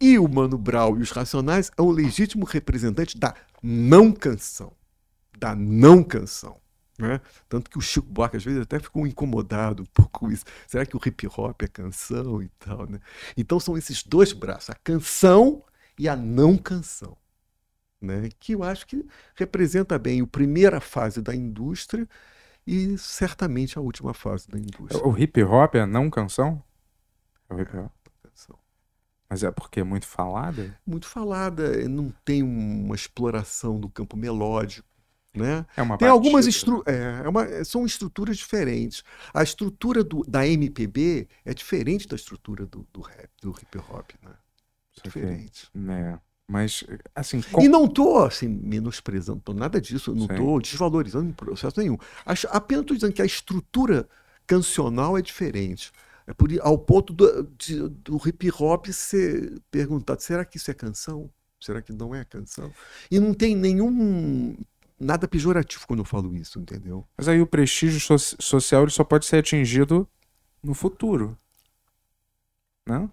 E o Mano Brown e os Racionais é o legítimo representante da não canção. Da não canção. Né? Tanto que o Chico Buarque às vezes até ficou incomodado um pouco com isso. Será que o hip hop é canção e tal, né? Então são esses dois braços, a canção e a não canção. Né? Que eu acho que representa bem a primeira fase da indústria e certamente a última fase da indústria. o hip hop é não canção? É o hip hop. Canção. Mas é porque é muito falada? Muito falada, não tem uma exploração do campo melódico. Né? É uma Tem algumas estru é, é uma- são estruturas diferentes. A estrutura do- da MPB é diferente da estrutura do, do rap, do hip hop. Né? Diferente. É. Mas, assim, com- E não estou assim, menosprezando nada disso, não estou desvalorizando em processo nenhum. Acho- apenas estou dizendo que a estrutura cancional é diferente. É por, ao ponto do, de- do hip hop ser perguntado: será que isso é canção? Será que não é canção? E não tem nenhum. Nada pejorativo quando eu falo isso, entendeu? mas aí o prestígio so- social ele só pode ser atingido no futuro. Não?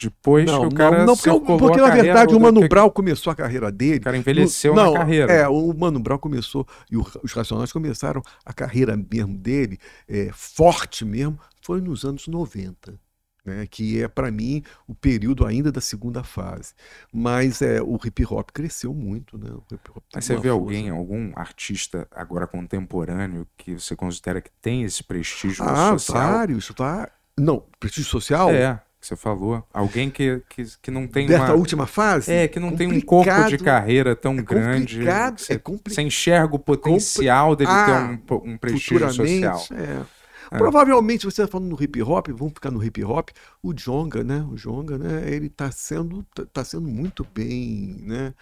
Depois que o cara não, porque, circulou porque na verdade o Mano que- Brown começou a carreira dele. O cara envelheceu no- na carreira. É, o Mano Brown começou, e o- os Racionais começaram a carreira mesmo dele, é, forte mesmo, foi nos anos 90. Né, que é para mim o período ainda da segunda fase. Mas é, o hip hop cresceu muito, né? O hip -hop Mas você vê força. alguém, algum artista agora contemporâneo que você considera que tem esse prestígio ah, social? vários, tá? Não, prestígio social? É, que você falou. Alguém que, que, que não tem Dessa uma... última fase? É, que não complicado, tem um corpo de carreira tão é grande. Você, é complicado. Você enxerga o potencial Compli... dele ah, ter um, um prestígio social. É. É. Provavelmente você está falando no hip hop, vamos ficar no hip hop, o Jonga, né? O Jonga, né? Ele está sendo, tá, tá sendo muito bem, né?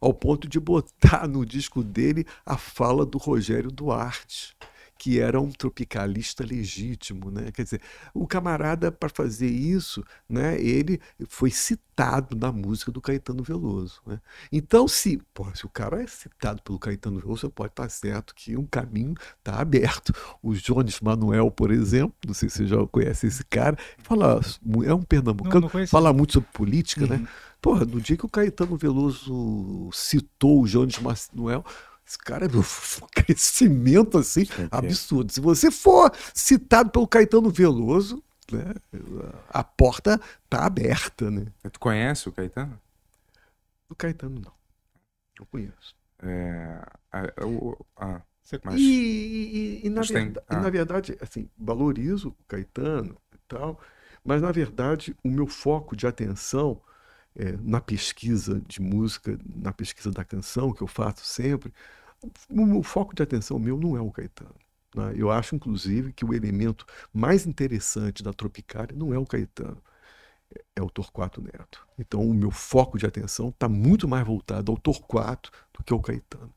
Ao ponto de botar no disco dele a fala do Rogério Duarte que era um tropicalista legítimo, né? Quer dizer, o camarada para fazer isso, né? Ele foi citado na música do Caetano Veloso, né? Então, se, pô, se o cara é citado pelo Caetano Veloso, pode estar certo que um caminho está aberto. O Jones Manuel, por exemplo, não sei se você já conhece esse cara, fala, é um pernambucano, não, não fala muito sobre política, né? uhum. né? Porra, no dia que o Caetano Veloso citou o Jones Manuel, esse cara é um crescimento assim absurdo. Se você for citado pelo Caetano Veloso, né, a porta tá aberta, né? Tu conhece o Caetano? O Caetano não. Eu conheço. É, a, a, mas, e, e, e, na verdade, ah. e, na verdade, assim, valorizo o Caetano e tal, mas na verdade o meu foco de atenção é, na pesquisa de música, na pesquisa da canção que eu faço sempre, o, foco de atenção meu não é o Caetano. Né? Eu acho, inclusive, que o elemento mais interessante da Tropicália não é o Caetano, é o Torquato Neto. Então, o meu foco de atenção está muito mais voltado ao Torquato do que ao Caetano.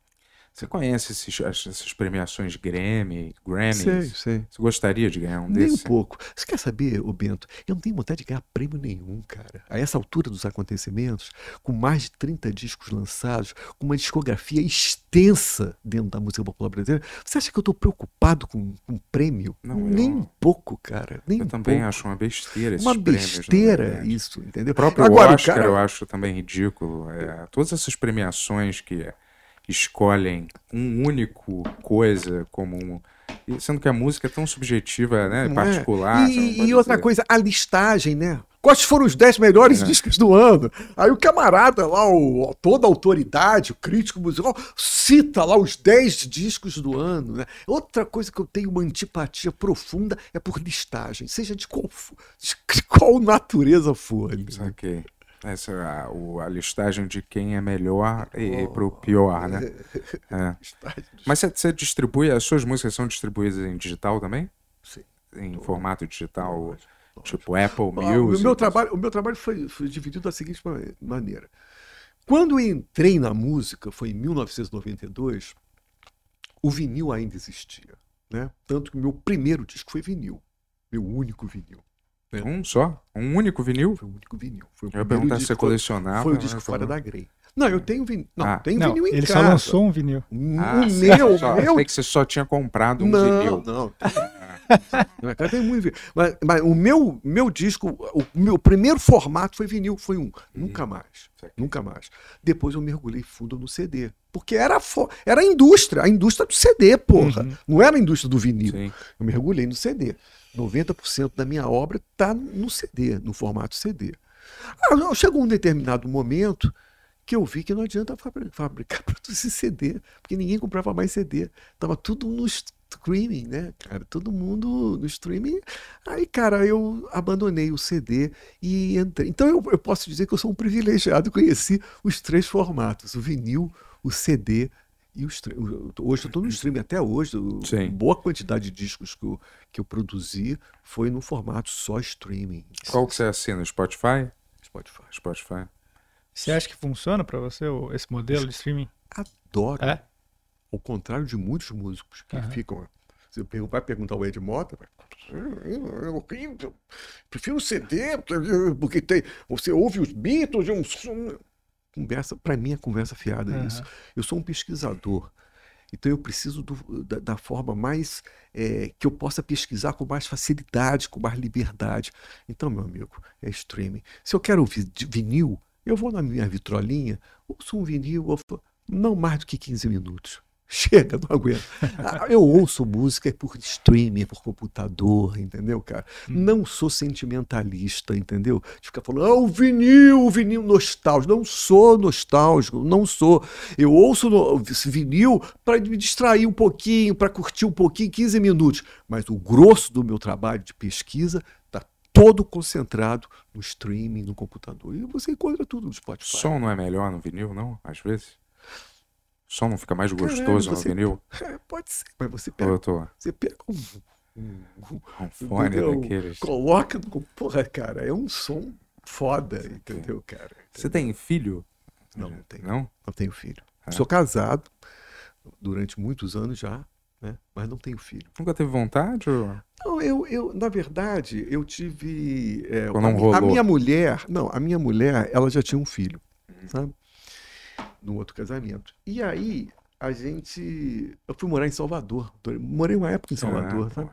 Você conhece esses, essas premiações Grammy, Grammy? Sei, sei. Você gostaria de ganhar um Nem desses? Nem um pouco. Você quer saber, ô Bento? Eu não tenho vontade de ganhar prêmio nenhum, cara. A essa altura dos acontecimentos, com mais de 30 discos lançados, com uma discografia extensa dentro da música popular brasileira, você acha que eu estou preocupado com, com prêmio? Não, Nem eu... um pouco, cara. Nem eu um também pouco. acho uma besteira esses Uma prêmios, besteira isso, entendeu? O próprio Agora, Oscar cara... eu acho também ridículo. É, todas essas premiações que escolhem um único coisa como um, sendo que a música é tão subjetiva, né, Não particular. É. E, e outra coisa, a listagem, né? Quais foram os 10 melhores é. discos do ano? Aí o camarada lá, o, toda a autoridade, o crítico musical, cita lá os 10 discos do ano. Né? Outra coisa que eu tenho uma antipatia profunda é por listagem, seja de qual, de qual natureza for. Né? Essa a, o, a listagem de quem é melhor e, oh. pro pior, né? É. Mas você, distribui, as suas músicas são distribuídas em digital também? Sim. Em formato digital, lógico, tipo Apple ah, Music? O meu trabalho, o meu trabalho foi, foi dividido da seguinte maneira. Quando eu entrei na música, foi em 1992, o vinil ainda existia. Né? Tanto que o meu primeiro disco foi vinil. Meu único vinil. É. Um só? Um único vinil? Foi o único vinil. Foi o eu ia perguntar se você colecionava. Foi o disco fora da Grey. Não, eu tenho vinil. Não, ah. tenho não, vinil em ele casa. Ele só lançou um vinil. Ah, o meu, só, meu... Eu que você só tinha comprado um não, vinil. Não, não. tem muito vinil. Mas, mas, o meu, meu disco, o meu primeiro formato foi vinil, foi um. Uhum. Nunca mais. Nunca mais. Depois eu mergulhei fundo no CD. Porque era, era a indústria, a indústria do CD, porra. Uhum. Não era a indústria do vinil. Sim. Eu mergulhei no CD. 90% da minha obra está no CD, no formato CD. Ah, chegou um determinado momento que eu vi que não adianta fabricar, produzir CD, porque ninguém comprava mais CD. Tava tudo no streaming, né, cara? Todo mundo no streaming. Aí, cara, eu abandonei o CD e entrei. Então eu, eu posso dizer que eu sou um privilegiado, conheci os três formatos: o vinil, o CD e o hoje eu estou no streaming até hoje. Sim. Boa quantidade de discos que eu, que eu produzi foi no formato só streaming. Qual que você assina? Spotify? Spotify. Spotify. Você acha que funciona para você esse modelo de streaming? Adoro. É? Ao contrário de muitos músicos que uhum. ficam. Você vai perguntar ao Ed Mota, é horrível. Prefiro CD, porque tem, você ouve os Beatles, um conversa, para mim é conversa fiada uhum. isso. Eu sou um pesquisador. Então eu preciso do, da, da, forma mais é, que eu possa pesquisar com mais facilidade, com mais liberdade. Então, meu amigo, é streaming. Se eu quero ouvir vinil, eu vou na minha vitrolinha, ouço um vinil, não mais do que 15 minutos. Chega, não aguento. Ah, Eu ouço música por streaming, por computador, entendeu, cara? Não sou sentimentalista, entendeu? De ficar falando, ah, o vinil, o vinil nostálgico. Não sou nostálgico, não sou. Eu ouço no- esse vinil para me distrair um pouquinho, para curtir um pouquinho, 15 minutos. Mas o grosso do meu trabalho de pesquisa está todo concentrado no streaming, no computador. E você encontra tudo no Spotify. Som não é melhor no vinil, não? Às vezes? Som não fica mais gostoso você- no vinil? É, pode ser, mas você pega, eu tô você pega um, um- com fone Entendeu? daqueles? Coloca no. Porra, cara, é um som foda, entendeu, cara? Você tem filho? Não, não tenho. Não? Não tenho filho. É. Sou casado durante muitos anos já, né? Mas não tenho filho. Nunca teve vontade? Ou... Não, eu, eu na verdade, eu tive. é, a, a minha mulher. Não, a minha mulher, ela já tinha um filho, Uhum. sabe? No outro casamento. E aí, a gente. Eu fui morar em Salvador. Morei uma época em Salvador, Ah, sabe?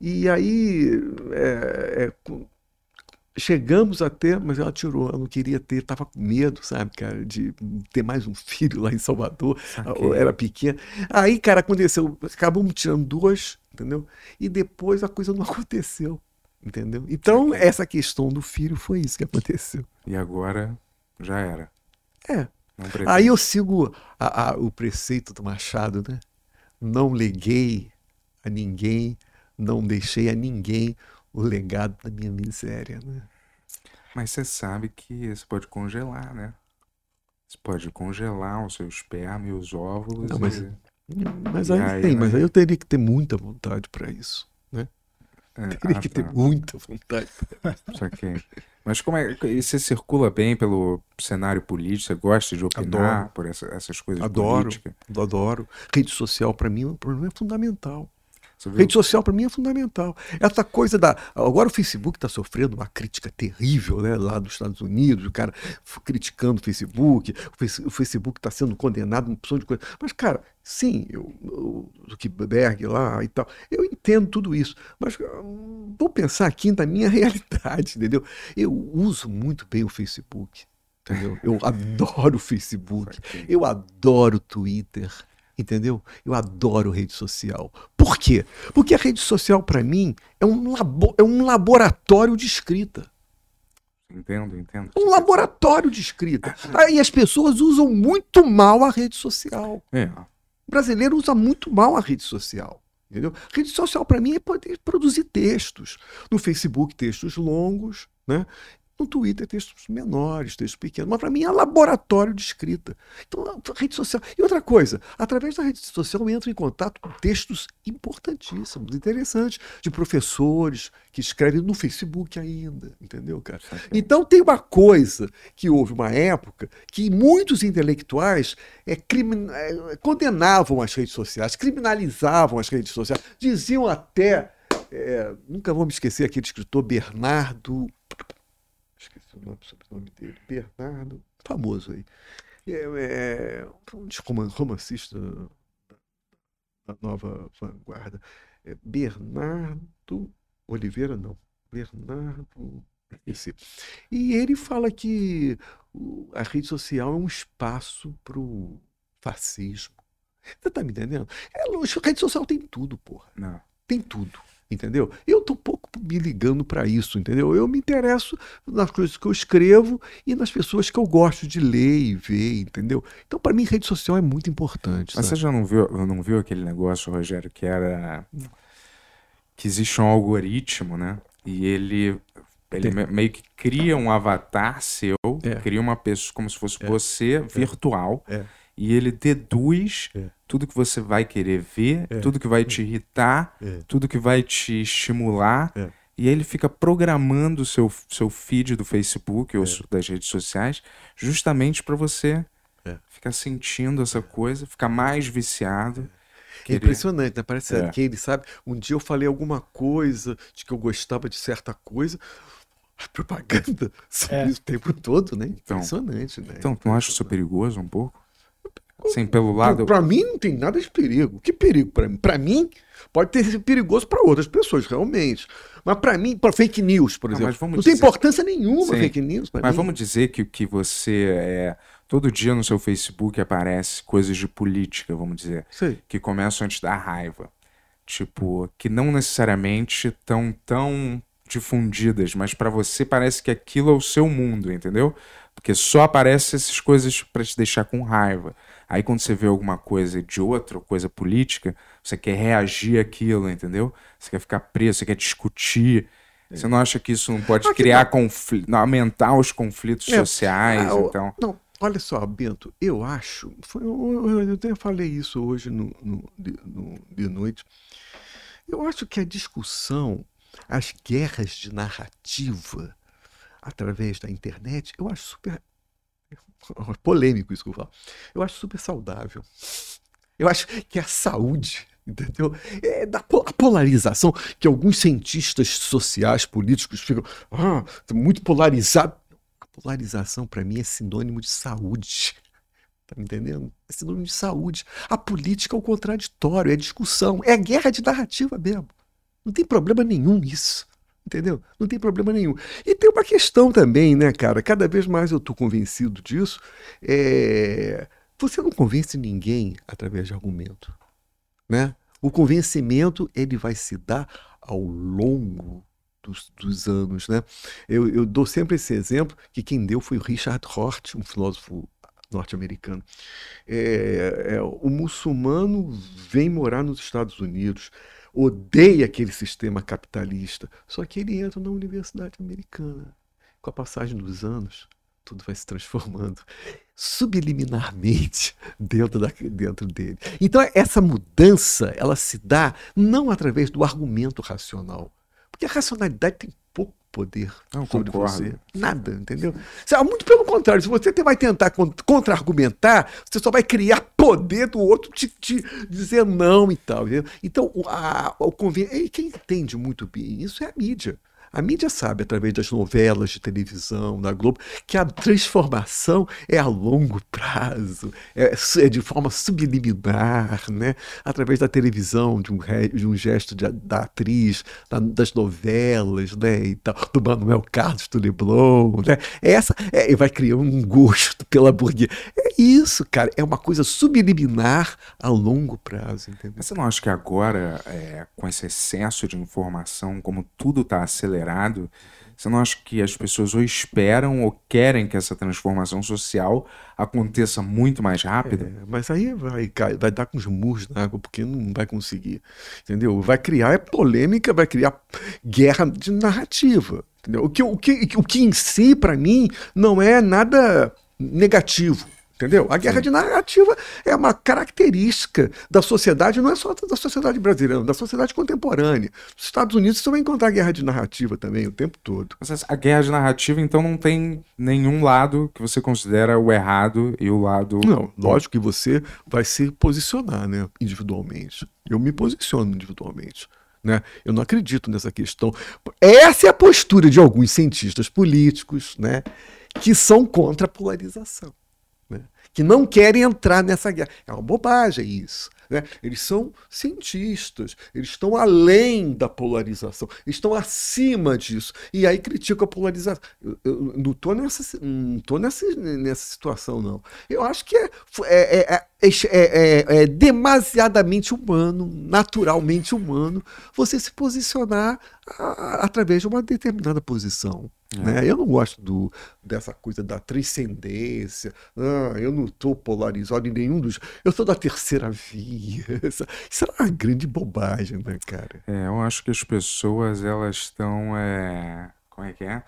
E aí é, é, chegamos até, mas ela tirou, ela não queria ter, tava com medo, sabe, cara, de ter mais um filho lá em Salvador, Saquei. era pequena. Aí, cara, aconteceu, acabamos tirando dois, entendeu? E depois a coisa não aconteceu, entendeu? Então, essa questão do filho foi isso que aconteceu. E agora já era. É. Aí eu sigo a- a- o preceito do Machado, né? Não leguei a ninguém, não deixei a ninguém o legado da minha miséria, né? Mas você sabe que você pode congelar, né? Você pode congelar o seu esperma e os óvulos. Não, mas- e... Mas aí, aí, tem, né? mas aí eu teria que ter muita vontade para isso, né? É, Teria ah, que ter tá. muita vontade. Saquei. Mas como é e você circula bem pelo cenário político? Você gosta de opinar Adoro. por essa- essas coisas Adoro. políticas? Eu adoro. Rede social para mim é um problema é fundamental. Rede social para mim é fundamental. Essa coisa da. Agora o Facebook está sofrendo uma crítica terrível, né? Lá dos Estados Unidos, o cara criticando o Facebook, o Face- o Facebook está sendo condenado, uma opção de coisa. Mas, cara, sim, eu, o Zuckerberg lá e tal, eu entendo tudo isso. Mas hum, vou pensar aqui na minha realidade, entendeu? Eu uso muito bem o Facebook. Entendeu? Eu adoro o Facebook. Saquei. Eu adoro o Twitter, entendeu? Eu adoro rede social. Por quê? Porque a rede social, para mim, é um, labo- é um laboratório de escrita. Entendo, entendo. Um laboratório de escrita. Aí as pessoas usam muito mal a rede social. É, O brasileiro usa muito mal a rede social. Entendeu? Rede social, para mim, é poder produzir textos. No Facebook, textos longos, né? No Twitter, textos menores, textos pequenos. Mas para mim é laboratório de escrita. Então, rede social. E outra coisa, através da rede social eu entro em contato com textos importantíssimos, interessantes, de professores que escrevem no Facebook ainda. Entendeu, cara? Então tem uma coisa que houve uma época que muitos intelectuais é, crimin- é, condenavam as redes sociais, criminalizavam as redes sociais, diziam até, é, nunca vou me esquecer aquele escritor Bernardo, o nome, sobrenome dele, Bernardo, famoso aí, é, é, um dos roman- romancista da nova vanguarda, é, Bernardo Oliveira, não, Bernardo Esqueci. E ele fala que a rede social é um espaço para o fascismo. Você tá me entendendo? É lógico, a rede social tem tudo, porra. Não. Tem tudo. Entendeu? Eu tô um me ligando para isso, entendeu? Eu me interesso nas coisas que eu escrevo e nas pessoas que eu gosto de ler e ver, entendeu? Então, para mim, rede social é muito importante. Mas você sabe? já não viu, não viu aquele negócio, Rogério, que era. que existe um algoritmo, né? E ele. Ele Tem. meio que cria um avatar seu, É. cria uma pessoa como se fosse É. você, virtual, É. e ele deduz É. tudo que você vai querer ver, É. tudo que vai te irritar, É. tudo que vai te estimular. É. E aí ele fica programando o seu, seu feed do Facebook É. ou das redes sociais justamente para você É. ficar sentindo essa coisa, ficar mais viciado. É impressionante, né? Parece É. aquele, sabe? Um dia eu falei alguma coisa de que eu gostava de certa coisa. A propaganda sobre É. o tempo todo, né? Então. Impressionante, né? Então, tu não acha isso perigoso um pouco? Assim, pelo lado. Para mim não tem nada de perigo. Que perigo para mim? Para mim pode ter sido perigoso para outras pessoas, realmente. Mas para mim, para fake news, por exemplo, não tem dizer- importância nenhuma Sim. fake news para Mas mim. vamos dizer que o que você é. Todo dia no seu Facebook aparece coisas de política, vamos dizer, Sei. que começam a te dar raiva. Tipo, que não necessariamente estão tão difundidas, mas pra você parece que aquilo é o seu mundo, entendeu? Porque só aparecem essas coisas pra te deixar com raiva. Aí quando você vê alguma coisa de outra, coisa política, você quer reagir àquilo, entendeu? Você quer ficar preso, você quer discutir. Você não acha que isso não pode Ah, criar conflitos, aumentar os conflitos É. sociais, Ah, então? Não, olha só, Bento, eu acho. Foi, eu, eu até falei isso hoje no, no- de, no- de noite. Eu acho que a discussão, as guerras de narrativa através da internet, eu acho super. polêmico isso que eu falo. Eu acho super saudável. Eu acho que é a saúde. Entendeu? É da a polarização que alguns cientistas sociais, políticos ficam ah, muito polarizado. A polarização, para mim, é sinônimo de saúde. Tá me entendendo? É sinônimo de saúde. A política é o contraditório, é discussão, é guerra de narrativa mesmo. Não tem problema nenhum nisso. Entendeu? Não tem problema nenhum. E tem uma questão também, né, cara? Cada vez mais eu tô convencido disso. É... Você não convence ninguém através de argumento, né? O convencimento ele vai se dar ao longo dos, dos anos, né? Eu, eu dou sempre esse exemplo que quem deu foi o Richard Hort, um filósofo norte-americano. É, é, o muçulmano vem morar nos Estados Unidos, odeia aquele sistema capitalista, só que ele entra na universidade americana. Com a passagem dos anos, tudo vai se transformando subliminarmente dentro, da, dentro dele. Então, essa mudança, ela se dá não através do argumento racional, porque a racionalidade tem poder Não, sobre concordo. você. Nada, entendeu? Se- Muito pelo contrário, se você vai tentar con- contra-argumentar, você só vai criar poder do outro te, te dizer não e tal. entendeu? Então, o, a, o conven... e quem entende muito bem isso é a mídia. A mídia sabe, através das novelas de televisão, da Globo, que a transformação é a longo prazo, é, é de forma subliminar, né? através da televisão, de um, de um gesto de- da atriz, da- das novelas, né? e tal, do Manuel Carlos do Leblon. Né? Essa é, vai criar um gosto pela burguesia. É isso, cara, é uma coisa subliminar a longo prazo, entendeu? Mas você não acha que agora, é, com esse excesso de informação, como tudo está acelerado, você não acha que as pessoas ou esperam ou querem que essa transformação social aconteça muito mais rápido? É, mas aí vai, vai dar com os murros na água, porque não vai conseguir. Entendeu? Vai criar é polêmica, vai criar guerra de narrativa. Entendeu? O, que, o, que, o que em si, para mim, não é nada negativo. Entendeu? A guerra de narrativa é uma característica da sociedade, não é só da sociedade brasileira, da sociedade contemporânea. Nos Estados Unidos você vai encontrar guerra de narrativa também o tempo todo. Mas a guerra de narrativa, então, não tem nenhum lado que você considera o errado e o lado. Não, lógico que você vai se posicionar, né, individualmente. Eu me posiciono individualmente. Né? Eu não acredito nessa questão. Essa é a postura de alguns cientistas políticos né, que são contra a polarização. Né? Que não querem entrar nessa guerra. É uma bobagem isso. Né? Eles são cientistas, eles estão além da polarização, estão acima disso. E aí criticam a polarização. Eu, eu não estou nessa, nessa, nessa situação, não. Eu acho que é, é, é, é, é, é demasiadamente humano, naturalmente humano, você se posicionar a, através de uma determinada posição. É. Né? Eu não gosto do, dessa coisa da transcendência. Ah, eu não estou polarizado em nenhum dos. Eu sou da terceira via. Isso é uma grande bobagem, né, cara? É, eu acho que as pessoas, elas estão. É... Como é que é?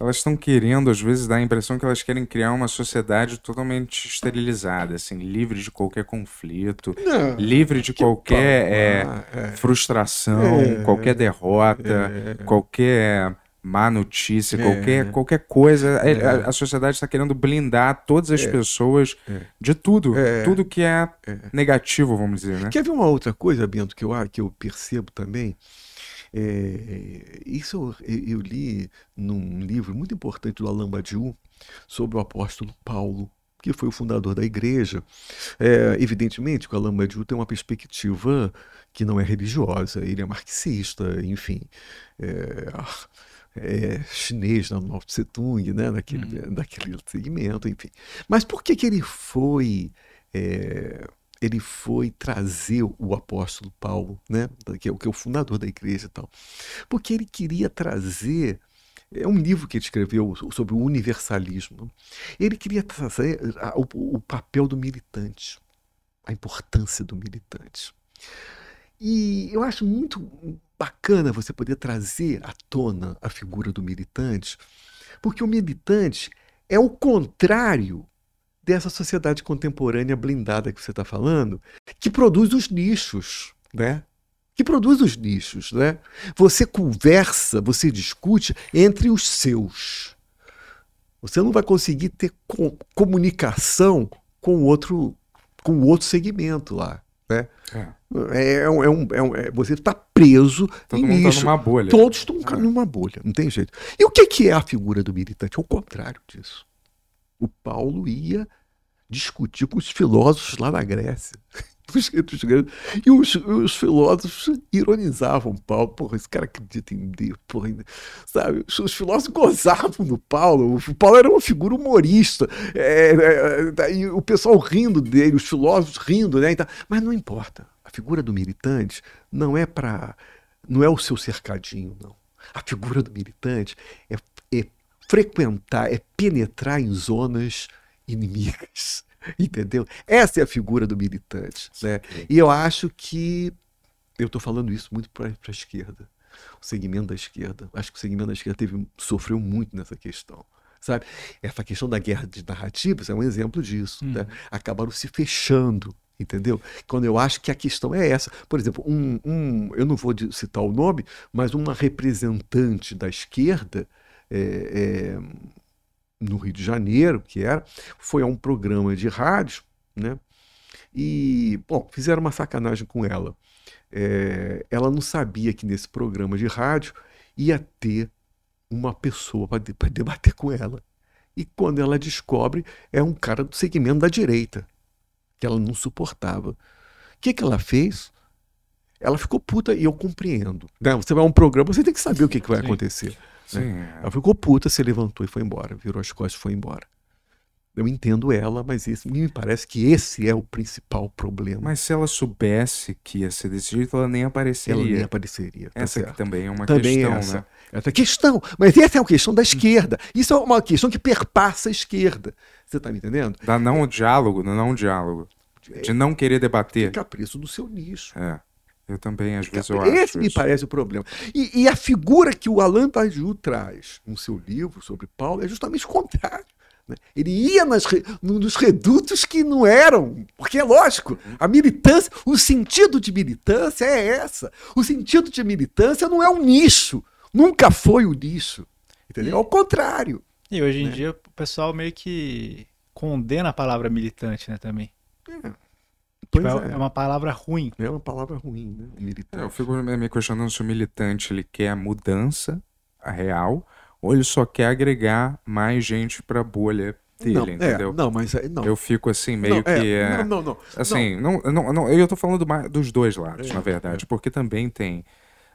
Elas estão querendo, às vezes, dar a impressão que elas querem criar uma sociedade totalmente esterilizada, assim, livre de qualquer conflito, Não, livre de qualquer é, Ah, é. frustração, É. qualquer derrota, qualquer má notícia, qualquer, qualquer coisa. É, A, a sociedade está querendo blindar todas as pessoas de tudo. É. Tudo que é, negativo, vamos dizer, né? Quer ver uma outra coisa, Bento, que eu, ah, que eu percebo também? É, isso eu, eu li num livro muito importante do Alain Badiou sobre o apóstolo Paulo, que foi o fundador da igreja. É, evidentemente que o Alain Badiou tem uma perspectiva que não é religiosa, ele é marxista, enfim. É, é, chinês na Mao Tse Tung, né, naquele, uhum. naquele segmento, enfim. Mas por que, que ele foi é, ele foi trazer o apóstolo Paulo, né, que é, que é o fundador da igreja e tal? Porque ele queria trazer é um livro que ele escreveu sobre o universalismo. Ele queria trazer o papel do militante, a importância do militante. E eu acho muito bacana você poder trazer à tona a figura do militante, porque o militante é o contrário dessa sociedade contemporânea blindada que você está falando, que produz os nichos, né? Que produz os nichos, né? Você conversa, você discute entre os seus. Você não vai conseguir ter com, comunicação com outro com outro segmento lá. Né? É. É, é, um, é, um, é, é você está preso Todo mundo está numa bolha. Todos estão é. numa bolha, não tem jeito. E o que, que é a figura do militante? É o contrário disso. O Paulo ia discutir com os filósofos lá na Grécia. E os, os, filósofos ironizavam Paulo. Porra, esse cara acredita em Deus. Porra, sabe? Os, os, filósofos gozavam no Paulo. O Paulo era uma figura humorista. É, é, e o pessoal rindo dele, os filósofos rindo, né? Então, mas não importa. A figura do militante não é para. Não é o seu cercadinho, não. A figura do militante é, é frequentar, é penetrar em zonas inimigas. Entendeu? Essa é a figura do militante. Né? E eu acho que. Eu estou falando isso muito para a esquerda. O segmento da esquerda. Acho que o segmento da esquerda teve, sofreu muito nessa questão. Sabe? Essa questão da guerra de narrativas é um exemplo disso. Né? Uhum. Né? Acabaram se fechando entendeu? Quando eu acho que a questão é essa. Por exemplo, um, um eu não vou citar o nome, mas uma representante da esquerda é, é, no Rio de Janeiro, que era, foi a um programa de rádio, né? E, bom, fizeram uma sacanagem com ela. É, ela não sabia que nesse programa de rádio ia ter uma pessoa para de, debater com ela. E quando ela descobre, é um cara do segmento da direita, que ela não suportava. O que, que ela fez? Ela ficou puta e eu compreendo. Né? Você vai a um programa, você tem que saber o que, que vai Sim. acontecer. Sim. Né? Ela ficou puta, se levantou e foi embora, virou as costas e foi embora. Eu entendo ela, mas esse, me parece que esse é o principal problema. Mas se ela soubesse que ia ser desse jeito, ela nem apareceria. Ela nem apareceria. Tá essa também é uma também questão, essa. né? Essa questão. Mas essa é uma questão da esquerda. Isso é uma questão que perpassa a esquerda. Você está me entendendo? Da não diálogo, do não diálogo. De não querer debater. Fica preço do seu nicho. É. Eu também, às vezes, eu Esse acho me isso. parece o problema. E, e, a figura que o Alain Paju traz no seu livro sobre Paulo é justamente o contrário. Né? Ele ia nas, nos redutos que não eram, porque é lógico, a militância, o sentido de militância é essa. O sentido de militância não é um nicho, nunca foi o nicho. Entendeu? Ao contrário. E hoje em né? dia o pessoal meio que condena a palavra militante, né, também. É. Tipo, é, é, uma palavra ruim. É uma palavra ruim, né? Militante. É, eu fico me questionando se o militante ele quer a mudança a real ou ele só quer agregar mais gente para a bolha dele, não, é, entendeu? É, não, mas não. Eu fico assim, meio não, que é. Não, não, não. Assim, não, não, não, eu tô falando dos dois lados, é, na verdade, porque também tem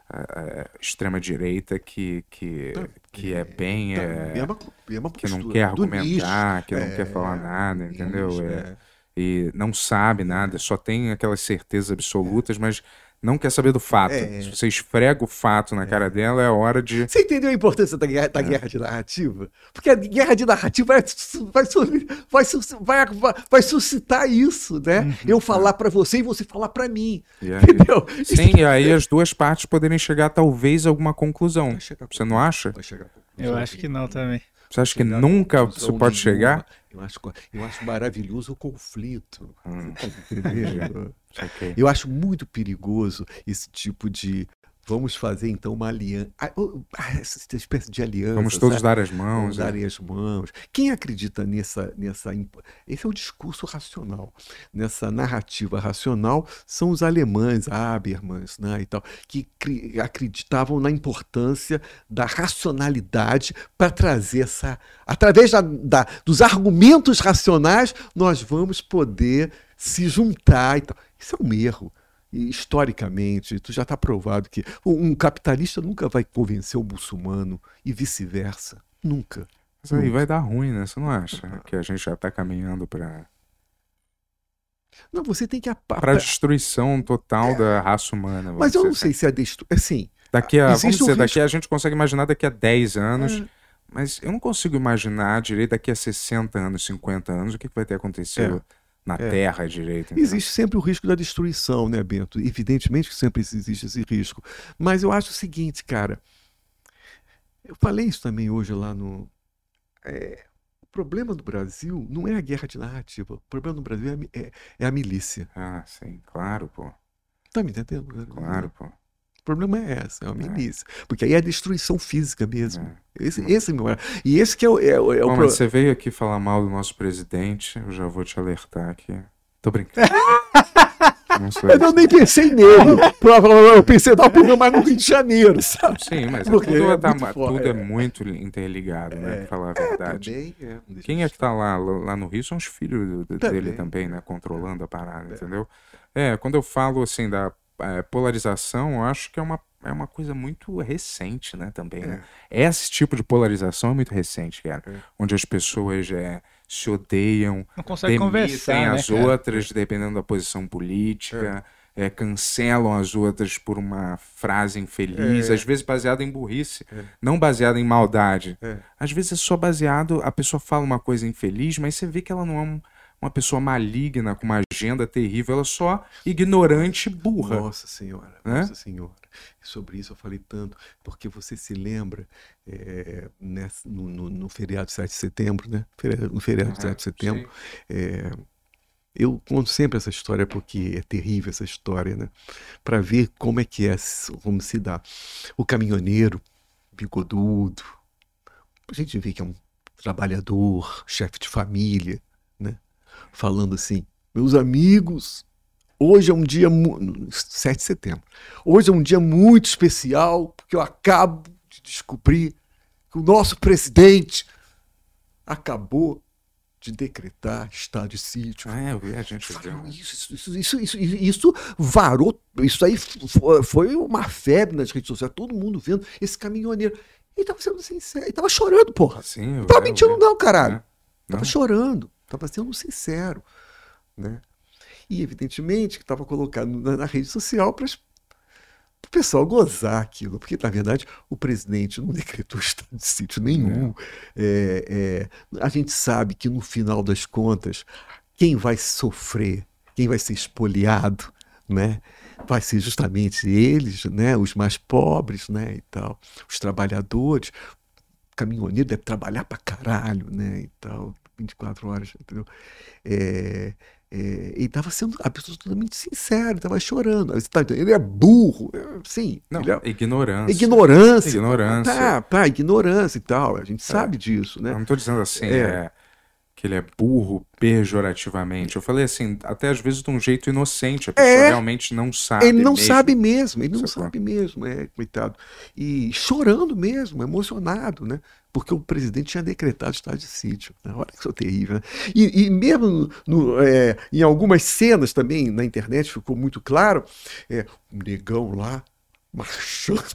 a, extrema-direita que, que, que é bem. É, é é que não quer argumentar, que não quer falar nada, entendeu? é e não sabe nada, só tem aquelas certezas absolutas, mas não quer saber do fato. É. Se você esfrega o fato na é. cara dela, é hora de. Você entendeu a importância da guerra, da é. guerra de narrativa? Porque a guerra de narrativa vai, vai, vai, vai, vai suscitar isso, né? Uhum. Eu falar para você e você falar para mim. Entendeu? Sim, e aí as duas partes poderem chegar talvez a alguma conclusão. Você não acha? Eu acho que não também. Você acha que nunca isso pode chegar? Eu acho, eu acho maravilhoso o conflito. Hum. Tá eu acho muito perigoso esse tipo de Vamos fazer então uma aliança. Ah, essa espécie de aliança. Vamos todos sabe? dar as mãos. Vamos é. dar as mãos. Quem acredita nessa, nessa. Esse é o discurso racional. Nessa narrativa racional são os alemães, Habermas né, e tal, que acreditavam na importância da racionalidade para trazer essa. Através da, da, dos argumentos racionais, nós vamos poder se juntar e tal. Isso é um erro. Historicamente, tu já está provado que um capitalista nunca vai convencer o muçulmano e vice-versa. Nunca. Mas aí vai dar ruim, né? Você não acha que a gente já está caminhando para não, você tem que para a destruição total é. da raça humana. Mas eu não sei se é destruição. Assim, daqui a, vamos dizer, daqui a gente consegue imaginar daqui a 10 anos. É. Mas eu não consigo imaginar direito daqui a 60 anos, 50 anos, o que vai ter acontecido. É na é. terra direito. Existe sempre o risco da destruição, né, Bento? Evidentemente que sempre existe esse risco. Mas eu acho o seguinte, cara. Eu falei isso também hoje lá no. É, o problema do Brasil não é a guerra de narrativa. O problema do Brasil é, é, é a milícia. Ah, sim, claro, pô. Tá me entendendo? Claro, pô. O problema é esse, é uma milícia. É. Porque aí é a destruição física mesmo. É. Esse, esse não é. E esse que é o. É, é Bom, o. Você veio aqui falar mal do nosso presidente, eu já vou te alertar aqui. Tô brincando. eu nem pensei nele. Eu pensei dar opinião mais no Rio de Janeiro, sabe? Sim, mas tudo, é, tá, tudo é. muito interligado, né? Pra falar a verdade. Também, Quem é que tá lá, lá no Rio são os filhos dele também, né? Controlando a parada, entendeu? É, quando eu falo assim da é, polarização, eu acho que é uma, é uma coisa muito recente, né, também, né? É. Esse tipo de polarização é muito recente, cara. É. Onde as pessoas é, se odeiam, não conseguem conversar, né, as outras dependendo da posição política. É. é. cancelam as outras por uma frase infeliz, é. às vezes baseada em burrice, é. não baseada em maldade. É. Às vezes é só baseado, a pessoa fala uma coisa infeliz, mas você vê que ela não é um, uma pessoa maligna, com uma agenda terrível, ela é só ignorante burra. Nossa Senhora, né? Nossa Senhora. Sobre isso eu falei tanto, porque você se lembra é, nessa, no, no, no, feriado de 7 de setembro, né? No feriado de 7 de setembro. É, eu conto sempre essa história porque é terrível essa história, né? Para ver como é que é, como se dá. O caminhoneiro, bigodudo, a gente vê que é um trabalhador, chefe de família, falando assim: meus amigos, hoje é um dia. 7 de setembro. Hoje é um dia muito especial, porque eu acabo de descobrir que o nosso presidente acabou de decretar estado de sítio. Ah, é, eu vi a gente isso, isso, isso, isso, isso varou, isso aí foi uma febre nas redes sociais, todo mundo vendo esse caminhoneiro. Ele tava sendo sincero, ele tava chorando, porra. Sim, não tava mentindo, não, caralho. É. Tava chorando. Estava sendo sincero. Né? E, evidentemente, que estava colocado na, na, rede social para o pessoal gozar aquilo, porque, na verdade, o presidente não decretou estado de sítio nenhum. É, é, a gente sabe que, no final das contas, quem vai sofrer, quem vai ser espoliado, né? vai ser justamente eles, né, os mais pobres, né, e tal, os trabalhadores. O caminhoneiro deve trabalhar para caralho, né, e tal. 24 horas, entendeu? É, é, ele estava sendo absolutamente sincero, estava chorando. Tá, ele é burro, sim. Não, é, ignorância. Ignorância. Ignorância. Tá, tá, ignorância e tal. A gente é, sabe disso, né? Eu não estou dizendo assim, é. é. que ele é burro pejorativamente. Eu falei assim, até às vezes de um jeito inocente. A pessoa realmente não sabe. Ele não mesmo. sabe mesmo, ele não Você sabe mesmo, é, coitado. E chorando mesmo, emocionado, né? Porque o presidente tinha decretado estado de sítio. Né? Olha que isso é terrível. Né? E, e, mesmo no, é, em algumas cenas também na internet ficou muito claro, é, um negão lá marchando,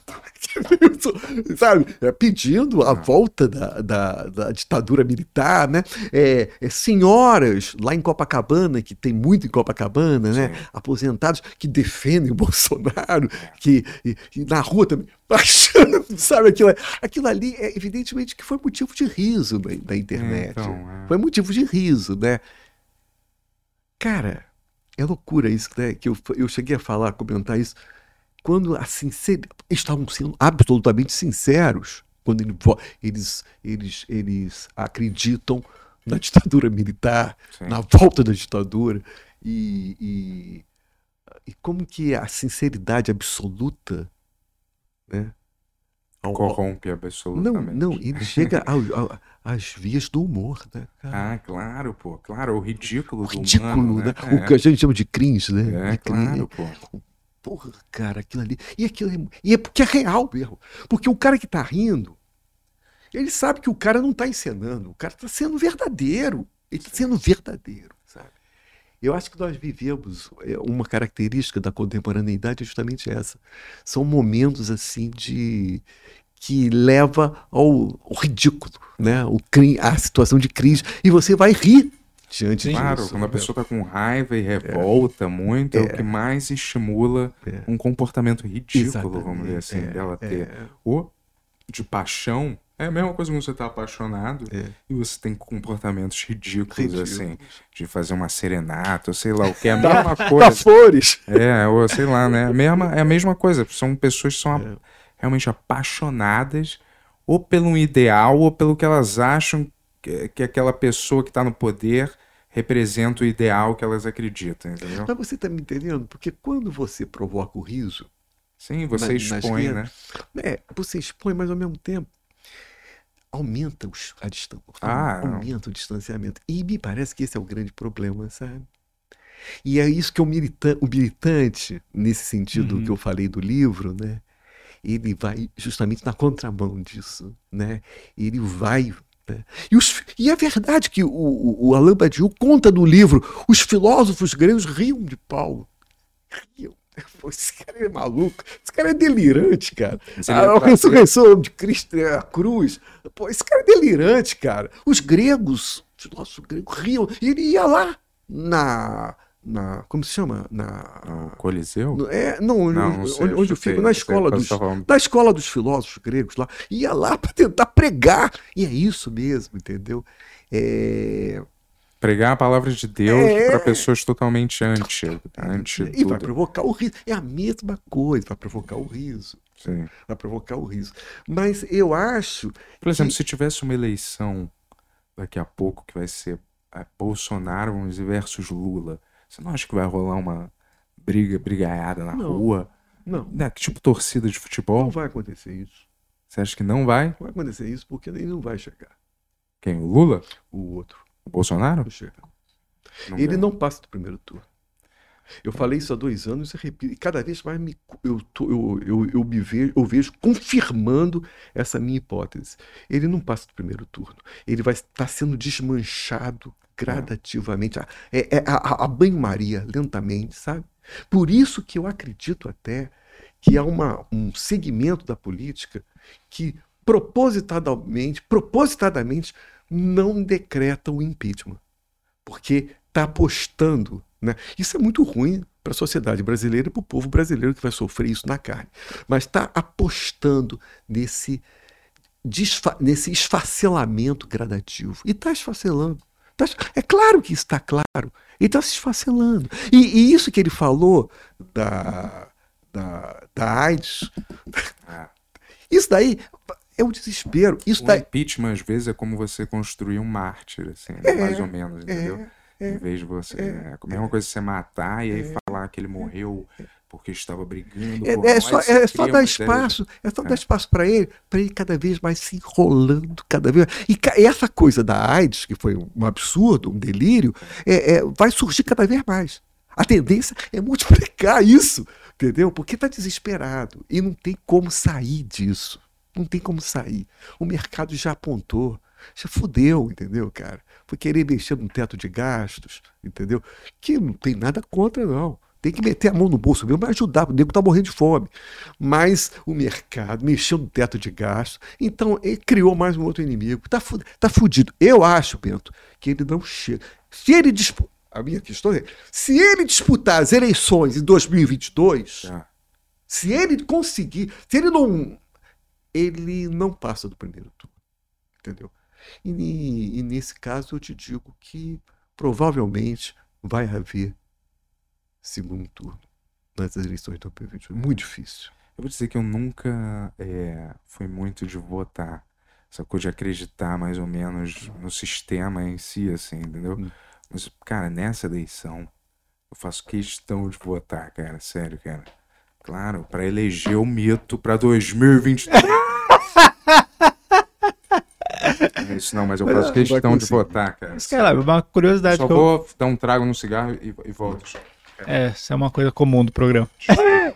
sabe, é, pedindo a ah. volta da, da, da, ditadura militar, né? É, é, senhoras lá em Copacabana, que tem muito em Copacabana, né? Aposentados que defendem o Bolsonaro, que e, e na rua também marchando, sabe? Aquilo, aquilo ali, é, evidentemente, que foi motivo de riso da, da internet. Então, é. Foi motivo de riso, né? Cara, é loucura isso, né? Que eu, eu cheguei a falar, a comentar isso quando a sinceridade, estavam sendo absolutamente sinceros quando eles, eles, eles acreditam na ditadura militar, Sim. na volta da ditadura e, e, e, como que a sinceridade absoluta, né? Corrompe absolutamente. Não, não, ele chega ao, ao, às vias do humor, né? Cara? Ah, claro, pô, claro, o ridículo, o ridículo do humano, né? né? O que a gente chama de cringe, né? É, claro, pô porra, cara, aquilo ali. E aquilo é, e é porque é real mesmo. Porque o cara que tá rindo, ele sabe que o cara não tá encenando, o cara tá sendo verdadeiro. Ele tá sendo verdadeiro, sabe? Eu acho que nós vivemos é, uma característica da contemporaneidade é justamente essa. São momentos assim de que leva ao, ao ridículo, né? O, a situação de crise e você vai rir diante Sim, disso. Claro, quando a né? pessoa está com raiva e revolta é. muito, é. é. o que mais estimula é. um comportamento ridículo, Exatamente. vamos dizer assim, é. dela ter. É. Ou de paixão, é a mesma coisa quando você tá apaixonado é. e você tem comportamentos ridículos, Ridículo. assim, de fazer uma serenata, ou sei lá, o que é a mesma coisa. Da flores! É, ou sei lá, né? A mesma, é a mesma coisa. São pessoas que são é. realmente apaixonadas ou pelo ideal ou pelo que elas acham que, que aquela pessoa que está no poder representa o ideal que elas acreditam, entendeu? Mas você está me entendendo? Porque quando você provoca o riso. Sim, você na, expõe, né? É, você expõe, mas ao mesmo tempo aumenta os, a distância. Ah, aumenta o distanciamento. E me parece que esse é o grande problema, sabe? E é isso que o, milita o militante, nesse sentido uhum. que eu falei do livro, né? Ele vai justamente na contramão disso, né? Ele vai? E, os, e, é verdade que o, o, o Alain Badiou conta no livro: os filósofos gregos riam de Paulo. Riam. Esse cara é maluco, esse cara é delirante, cara. A, a ressurreição de Cristo, é a cruz. Pô, esse cara é delirante, cara. Os gregos, os filósofos gregos riam. E ele ia lá na na como se chama na no Coliseu é não, não, não sei, onde, onde eu fico na escola dos na escola dos filósofos gregos lá ia lá para tentar pregar e é isso mesmo entendeu é Pregar a palavra de Deus é... para pessoas totalmente anti, anti E vai provocar o riso. É a mesma coisa, vai provocar o riso. Sim. Vai provocar o riso. Mas eu acho. Por exemplo, que... se tivesse uma eleição daqui a pouco que vai ser é, Bolsonaro versus Lula, você não acha que vai rolar uma briga, brigaiada na não. rua? Não. Né? Tipo torcida de futebol? Não vai acontecer isso. Você acha que não vai? Não vai acontecer isso porque ele não vai chegar. Quem? O Lula? O outro. O Bolsonaro? Não ele não passa do primeiro turno. Eu falei isso há dois anos e repito, e cada vez mais me, eu, tô, eu, eu, eu, me vejo, eu vejo confirmando essa minha hipótese. Ele não passa do primeiro turno. Ele vai estar sendo desmanchado gradativamente, é, é a, a banho-maria, lentamente, sabe? Por isso que eu acredito até que há uma, um segmento da política que propositadamente, propositadamente não decreta o impeachment, porque está apostando. Né? Isso é muito ruim para a sociedade brasileira e para o povo brasileiro que vai sofrer isso na carne. Mas está apostando nesse, nesse esfacelamento gradativo. E está esfacelando. Tá, é claro que está claro. Ele está se esfacelando. E, e, isso que ele falou da, da, da AIDS, ah. isso daí é o desespero. Isso o daí... impeachment, às vezes, é como você construir um mártir, assim, é, mais ou menos, entendeu? É, em vez de você. É, é a mesma coisa você matar e aí é. falar que ele morreu porque estava brigando. É, é só, é só dar espaço, é só dar espaço para ele, para ele cada vez mais se enrolando, cada vez. E, e, essa coisa da AIDS, que foi um absurdo, um delírio, é, é, vai surgir cada vez mais. A tendência é multiplicar isso, entendeu? Porque está desesperado e não tem como sair disso. Não tem como sair. O mercado já apontou. Já fudeu, entendeu, cara? Foi querer mexer no teto de gastos, entendeu? Que não tem nada contra, não. Tem que meter a mão no bolso mesmo para ajudar, o nego tá morrendo de fome. Mas o mercado mexeu no teto de gastos, então ele criou mais um outro inimigo. Tá, tá fudido. Eu acho, Bento, que ele não chega. Se ele disputar. A minha questão é: se ele disputar as eleições em 2022, ah. se ele conseguir, se ele não ele não passa do primeiro turno. Entendeu? E, e nesse caso eu te digo que provavelmente vai haver segundo turno nas eleições de 2021. Muito difícil. Eu vou dizer que eu nunca é, fui muito de votar. Essa coisa de acreditar mais ou menos no sistema em si, assim, entendeu? Hum. Mas, cara, nessa eleição, eu faço questão de votar, cara. Sério, cara. Claro, para eleger o mito para 2023. é isso não, mas eu faço questão de votar, cara. Mas, cara, uma curiosidade. Só vou eu... dar um trago no cigarro e, e volto. É, isso é uma coisa comum do programa.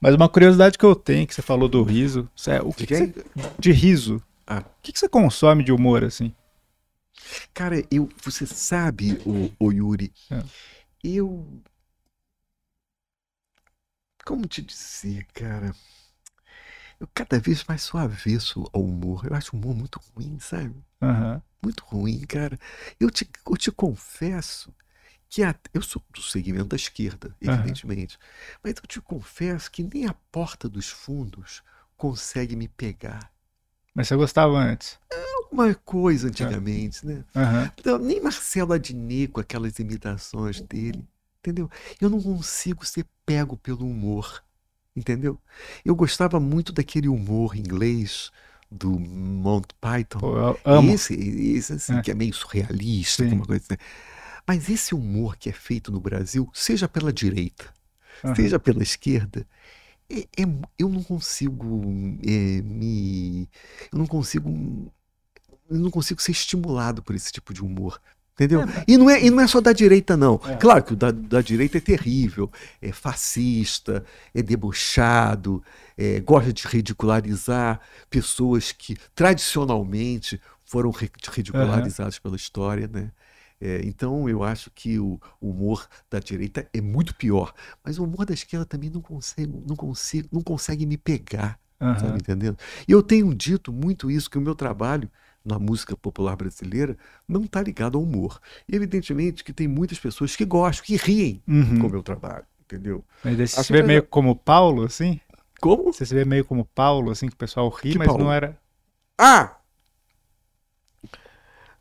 mas uma curiosidade que eu tenho, que você falou do riso. É, o que, que você... De riso. Ah. O que, que você consome de humor, assim? Cara, eu, você sabe, o, o Yuri, é. eu. Como te dizer, cara? Eu cada vez mais sou avesso ao humor. Eu acho o humor muito ruim, sabe? Aham. Muito ruim, cara. Eu te, eu te confesso que a- eu sou do segmento da esquerda, evidentemente. Mas eu te confesso que nem a porta dos fundos consegue me pegar. Mas você gostava antes. Uma coisa antigamente, né? Aham. Então, nem Marcelo Adnet com aquelas imitações dele, entendeu? Eu não consigo ser pego pelo humor, entendeu? Eu gostava muito daquele humor inglês do Monty Python. Pô, amo. Esse, esse assim, É. que é meio surrealista, Sim. uma coisa assim. Mas esse humor que é feito no Brasil, seja pela direita, Aham. seja pela esquerda, é- é- eu não consigo é, me. Eu não consigo. Eu não consigo ser estimulado por esse tipo de humor. Entendeu? E, não é, e não é só da direita, não. É. Claro que o da, da direita é terrível, é fascista, é debochado, é, gosta de ridicularizar pessoas que tradicionalmente foram ri- ridicularizadas pela história, né? É, então eu acho que o humor da direita é muito pior, mas o humor da esquerda também não consegue, não consigo, não consegue me pegar, Aham. sabe entendendo? E eu tenho dito muito isso que o meu trabalho na música popular brasileira não está ligado ao humor. E evidentemente que tem muitas pessoas que gostam, que riem Uhum. com o meu trabalho, entendeu? Mas você se vê meio como Paulo, assim? Como? Você se vê meio como Paulo, assim, que o pessoal ri, Que mas Paulo? não era. Ah!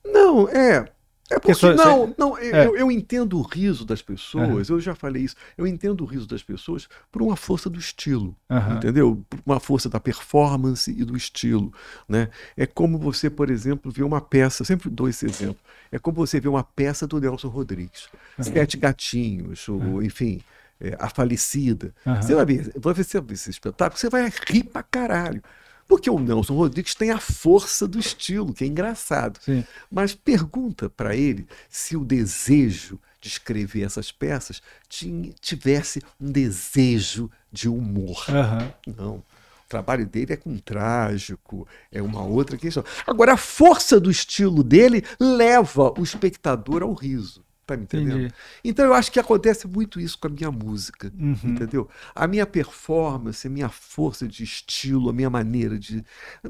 Não, é. É porque, só- não, não, eu, é. eu- eu entendo o riso das pessoas, eu já falei isso, eu entendo o riso das pessoas por uma força do estilo, Aham. entendeu? Por uma força da performance e do estilo, né? É como você, por exemplo, ver uma peça, sempre dou esse exemplo, é como você ver uma peça do Nelson Rodrigues, Sete Gatinhos, ou, enfim, é, A Falecida, você vai ver, você vai ver esse espetáculo, você vai rir pra caralho. Porque o Nelson Rodrigues tem a força do estilo, que é engraçado. Sim. Mas pergunta para ele se o desejo de escrever essas peças tivesse um desejo de humor. Aham. Não. O trabalho dele é com trágico, é uma outra questão. Agora, a força do estilo dele leva o espectador ao riso. Tá me entendendo? Entendi. Então eu acho que acontece muito isso com a minha música. Uhum. Entendeu? A minha performance, a minha força de estilo, a minha maneira de.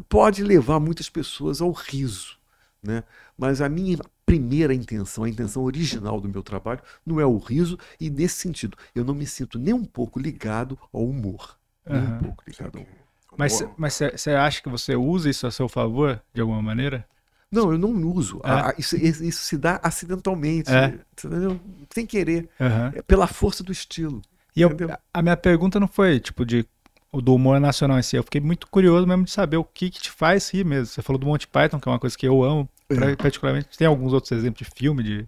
pode levar muitas pessoas ao riso. Né? Mas a minha primeira intenção, a intenção original do meu trabalho, não é o riso, e nesse sentido, eu não me sinto nem um pouco ligado ao humor. Nem um pouco ligado ao humor. Mas mas você acha que você usa isso a seu favor, de alguma maneira? Não, eu não uso. É. A- a- isso, isso se dá acidentalmente, É. entendeu? sem querer. Aham. É pela força do estilo. E eu, a minha pergunta não foi, tipo, de o do humor nacional em si. Eu fiquei muito curioso mesmo de saber o que, que te faz rir mesmo. Você falou do Monty Python, que é uma coisa que eu amo, É. particularmente. Tem alguns outros exemplos de filme de.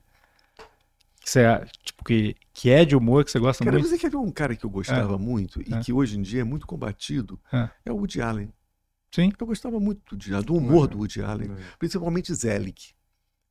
Que, você, tipo, que, que é de humor, que você gosta Cara, muito. você quer ver um cara que eu gostava muito e É. que hoje em dia é muito combatido? É. É o Woody Allen. Sim. Eu gostava muito do, do humor É. do Woody Allen, É. principalmente Zelig.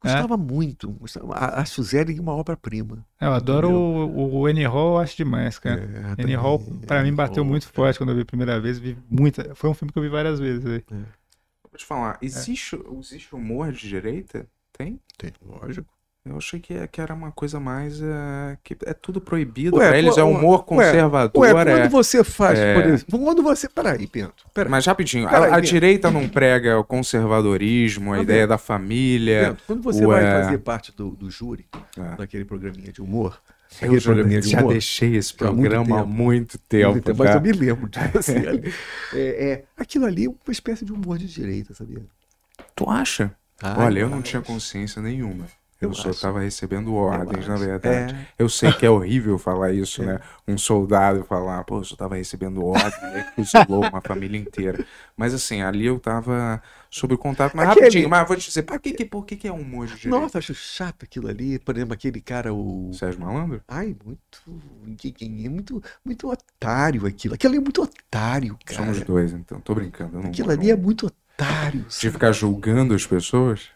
É. Gostava muito. gostava- acho o Zelig uma obra-prima. É, Eu adoro Entendeu? o, o Annie Hall, acho demais, cara. É, também, Hall, pra mim, bateu muito é. forte quando eu vi a primeira vez. Vi muita... Foi um filme que eu vi várias vezes. aí. Vou te falar, existe, existe humor de direita? Tem? Tem, lógico. Eu achei que, que era uma coisa mais. é, que é tudo proibido pra eles, é humor ué, conservador. Ué, é... quando você faz, é. por exemplo, quando você. Peraí, Bento. Peraí. Mas rapidinho, a- Peraí, a, Bento. direita não prega o conservadorismo, a Tá ideia vendo? da família. Bento, quando você ué. vai fazer parte do, do júri, É. daquele programinha de humor, Eu já, de já deixei esse Há muito programa há tempo. muito tempo. Mas cara. eu me lembro de você. É, é, aquilo ali é uma espécie de humor de direita, sabia? Tu acha? Ah, Olha, eu não tinha consciência nenhuma. Eu, só acho. tava recebendo ordens, na verdade. É. Eu sei que é horrível falar isso, É. né? Um soldado falar, pô, eu só tava recebendo ordem, e aí fuzilou uma família inteira. Mas assim, ali eu tava sob contato. Mas Aquele- rapidinho, mas vou te dizer, por que, que, por que, que é humor de direita? Nossa, acho chato aquilo ali. Por exemplo, aquele cara, o. Sérgio Malandro? Ai, muito. É muito, muito otário aquilo. Aquilo ali é muito otário, cara. Somos dois, então. Tô brincando. Não Aquilo ali é muito otário. De sabe? ficar julgando as pessoas?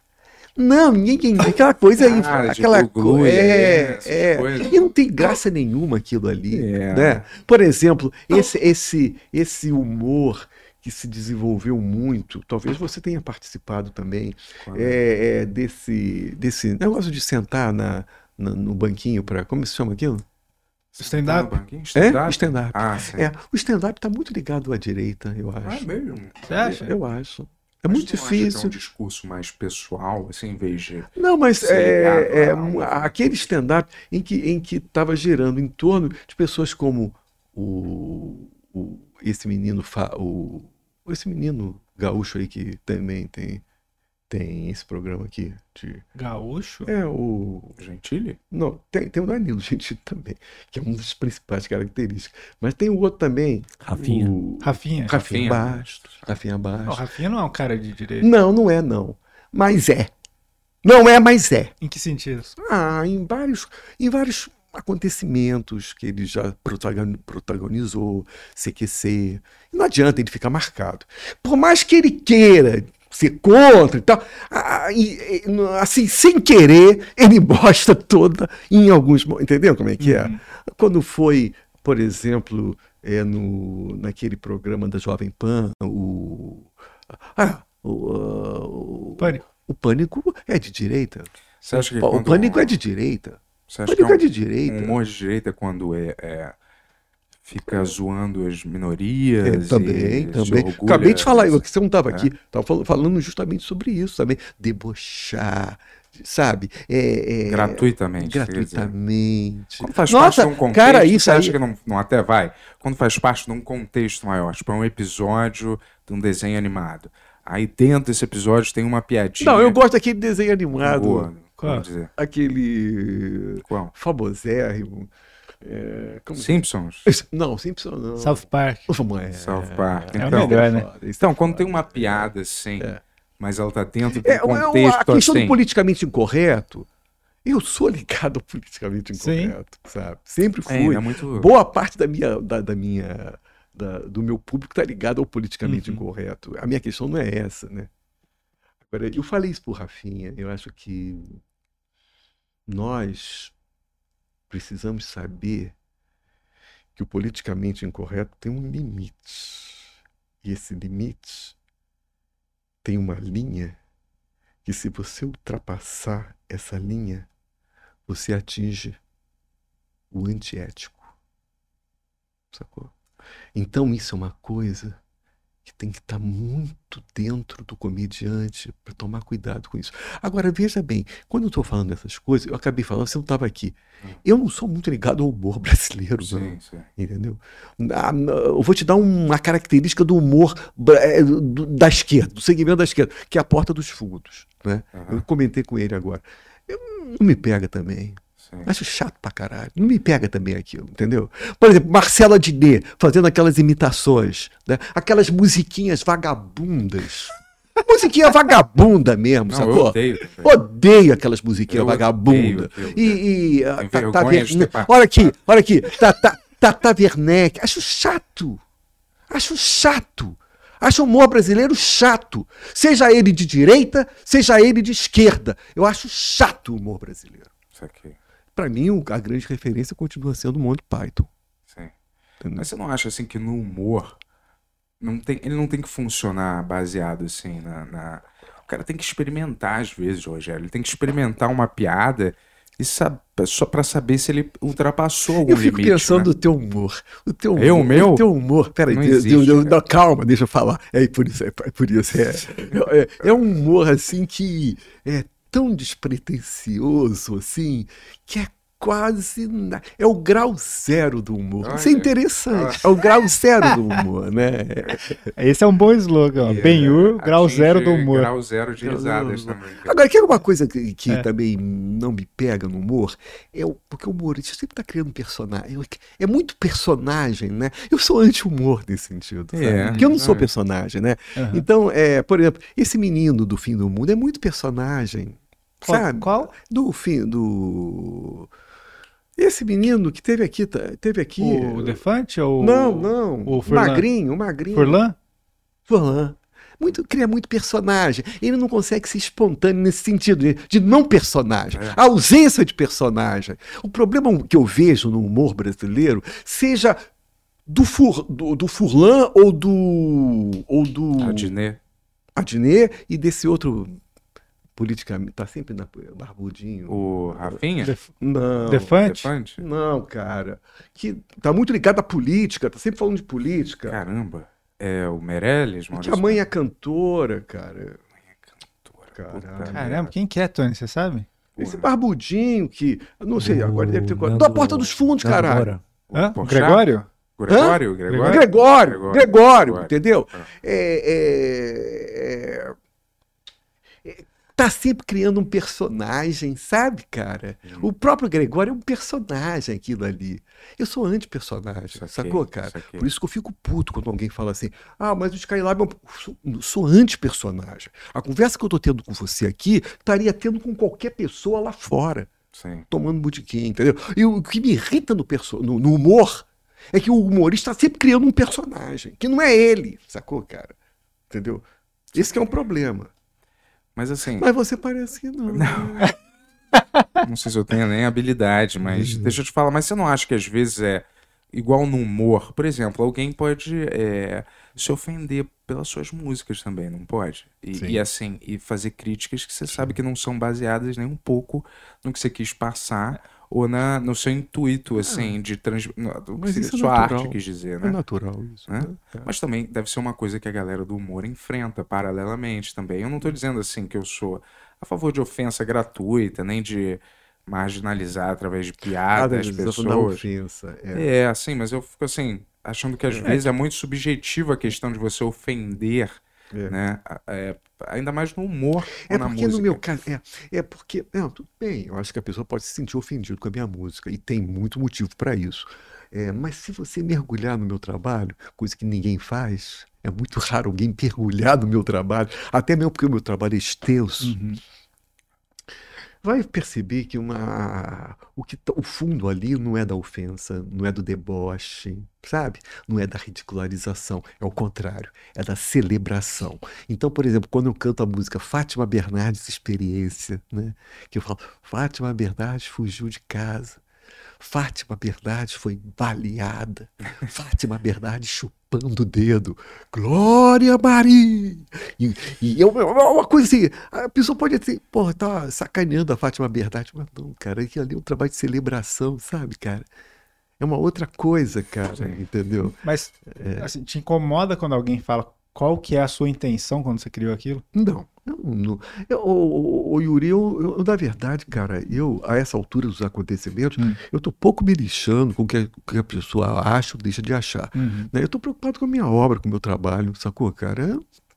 Não, ninguém. Aquela coisa aí. Ah, aquela coisa. é, É, essas é. coisas. E não tem graça nenhuma aquilo ali. É. Né? Por exemplo, esse, esse, esse humor que se desenvolveu muito, talvez você tenha participado também, Claro. é, é, desse, desse negócio de sentar na, no, no banquinho para. Como se chama aquilo? Stand-up? É? Stand-up. Ah, sim. É, o stand-up tá muito ligado à direita, eu Ah, é acho. mesmo? Você acha? Eu acho. É Mas muito difícil. É um discurso mais pessoal, assim, em vez de. Não, mas é, é, a aquele stand-up em que em que estava girando em torno de pessoas como o, o- esse menino fa- o esse menino gaúcho aí que também tem tem esse programa aqui de Gaúcho? é o Gentile? não tem, tem o Danilo Gentili também que é uma das principais características mas tem o outro também Rafinha. o Rafinha. Rafinha Rafinha. Bastos Rafinha Não, Bastos Rafinha não é um cara de direita. não não é não mas é não é mas é Em que sentido? Ah, em vários, em vários acontecimentos que ele já protagon- protagonizou, CQC. Não adianta ele ficar marcado. Por mais que ele queira ser contra e tal, ah, e- e, assim, sem querer, ele mostra toda em alguns Entendeu como é que é? Uhum. Quando foi, por exemplo, é no, naquele programa da Jovem Pan, o. Ah, o, ah, o, Pânico. o Pânico é de direita. Você acha que O Pânico é de direita. Você O acha que Pânico é é de um, direita. um humor de direita quando é, é- fica zoando as minorias? É, também, também. Acabei de falar, dessa- que você não estava É. aqui, estava falando, falando justamente sobre isso também. Debochar, sabe? É, é, Gratuitamente. Gratuitamente. Quando faz Nossa, parte de um contexto, cara, isso você acha aí- que não, não até vai? Quando faz parte de um contexto maior, tipo, é um episódio de um desenho animado. Aí dentro desse episódio tem uma piadinha. Não, eu gosto daquele desenho animado, boa, Qual? dizer. aquele Qual? famosérrimo. É, como- Simpsons? Não, Simpson não. South Park. Como é? South Park. É Então, melhor, né? é então quando tem uma piada assim, É. mas ela tá dentro do É, é, contexto a questão assim. do politicamente incorreto, eu sou ligado ao politicamente Sim. incorreto, sabe? Sempre É, fui. é muito. Boa parte da minha, da, da minha, da- do meu público está ligado ao politicamente Uhum. incorreto. A minha questão não é essa, né? Agora, eu falei isso pro Rafinha, eu acho que nós precisamos saber que o politicamente incorreto tem um limite. E esse limite tem uma linha que se você ultrapassar essa linha, você atinge o antiético. Sacou? Então isso é uma coisa que tem que estar muito dentro do comediante para tomar cuidado com isso. Agora, veja bem, quando eu estou falando dessas coisas, eu acabei falando, você não estava aqui. Eu não sou muito ligado ao humor brasileiro, não. Sim, sim. Entendeu? Eu vou te dar uma característica do humor do- da esquerda, do segmento da esquerda, que é a porta dos fundos. Né? Aham. Eu comentei com ele agora. Eu, não me pega também. Sim. Acho chato pra caralho. Não me pega também aquilo, entendeu? Por exemplo, Marcela Diné fazendo aquelas imitações, né? aquelas musiquinhas vagabundas. Musiquinha vagabunda mesmo, Não, sacou? eu odeio. Odeio aquelas musiquinhas Eu vagabundas. odeio aquilo, E, e ah, ter participado. olha aqui, olha aqui, Tata, Tata Werneck, acho chato. Acho chato. Acho o humor brasileiro chato. Seja ele de direita, seja ele de esquerda. Eu acho chato o humor brasileiro. Isso aqui. Pra mim, a grande referência continua sendo o Monty Python. Sim. entendeu? Mas você não acha assim que no humor não tem, ele não tem que funcionar baseado assim na, na- O cara tem que experimentar às vezes, Rogério. Ele tem que experimentar uma piada e sab... só pra saber se ele ultrapassou algum Eu fico limite. pensando né? no teu humor. O teu humor. Eu, o meu? O teu humor. Peraí, Não existe, Deus, cara. não, calma, deixa eu falar. É por isso, é, é por isso. É, é, é um humor assim que é tão despretensioso assim que é quase. na- É o grau zero do humor. Isso é interessante. É o grau zero do humor, né? Esse é um bom slogan. Ben-Hur, é, grau zero do humor. Grau zero de risadas também. cara. Agora, quer uma coisa que, que É. também não me pega no humor? É o, porque o humorista sempre está criando personagem. É muito personagem, né? Eu sou anti-humor nesse sentido. Sabe? É, porque eu não sou é. personagem, né? Aham. Então, é, por exemplo, esse menino do fim do mundo é muito personagem. Qual- sabe? qual? Do fim do. Esse menino que teve aqui, tá- teve aqui. O Defante ou Não, não. o Furlan? magrinho, magrinho. Furlan? Furlan. Muito, cria muito personagem. Ele não consegue ser espontâneo nesse sentido, de, de não personagem. É. A ausência de personagem. O problema que eu vejo no humor brasileiro, seja do, Fur, do, do Furlan ou do. ou do. A Diné. Adnet e desse outro politicamente, tá sempre na, barbudinho. O Rafinha? Def- Não. Defante? Defante? Não, cara. Que tá muito ligado à política, tá sempre falando de política. Caramba. É o Meirelles? que Maurício a mãe é cantora, cara. Cantora. Caramba, merda. quem que é, Tony? Você sabe? Esse barbudinho que. Não sei, agora deve ter. Nando- Da porta dos fundos, caralho. Hã? Gregório? Gregório? Gregório? Gregório, Gregório, Gregório. entendeu? Ah. É, é, é, tá sempre criando um personagem, sabe, cara? Hum. O próprio Gregório é um personagem, aquilo ali. Eu sou anti-personagem, sacou, cara? saquei. Por isso que eu fico puto quando alguém fala assim: ah, mas o Skylab é um. Eu sou, sou anti-personagem. A conversa que eu tô tendo com você aqui estaria tendo com qualquer pessoa lá fora Sim. tomando botiquim, entendeu? E o que me irrita no, perso- no- no humor é que o humorista está sempre criando um personagem, que não é ele, sacou, cara? Entendeu? Esse é um problema. Mas assim, Mas você parece que não. não sei se eu tenho nem habilidade, Uhum. mas deixa eu te falar, mas você não acha que às vezes é igual no humor? Por exemplo, alguém pode é, se ofender pelas suas músicas também, não pode? E, Sim. e assim, e fazer críticas que você sabe que não são baseadas nem um pouco no que você quis passar ou na, no seu intuito, assim, de trans, Mas isso é sua natural. arte quis dizer, É né? natural isso. Né? É. Mas também deve ser uma coisa que a galera do humor enfrenta paralelamente também. Eu não tô dizendo assim que eu sou a favor de ofensa gratuita, nem de marginalizar através de piada as disso, da pessoas. ofensa. É. É, assim, mas eu fico assim, achando que às vezes é muito subjetiva a questão de você ofender, É. né? É, ainda mais no humor É porque música. no meu caso, é, é porque, não, tudo bem, eu acho que a pessoa pode se sentir ofendido com a minha música e tem muito motivo para isso. É, mas se você mergulhar no meu trabalho, coisa que ninguém faz, é muito raro alguém mergulhar no meu trabalho, até mesmo porque o meu trabalho é extenso. Uhum. Vai perceber que uma o que tá- o fundo ali não é da ofensa, não é do deboche, sabe? Não é da ridicularização, é o contrário, é da celebração. Então, por exemplo, quando eu canto a música Fátima Bernardes Experiência, né? Que eu falo, Fátima Bernardes fugiu de casa. Fátima Bernardes foi baleada. Fátima Bernardes chupando o dedo. Glória Maria! E, e é uma, é uma coisa assim, a pessoa pode dizer, porra, tá sacaneando a Fátima Bernardes, mas não, cara, aquilo ali é um trabalho de celebração, sabe, cara? É uma outra coisa, cara, entendeu? Mas assim, te incomoda quando alguém fala qual que é a sua intenção quando você criou aquilo? Não, eu não. Eu, o, o, Yuri, eu, eu- na verdade, cara, eu, a essa altura dos acontecimentos, Hum. eu tô pouco me lixando com o que, que a pessoa acha ou deixa de achar. Uhum. né? Eu tô preocupado com a minha obra, com o meu trabalho, sacou, cara?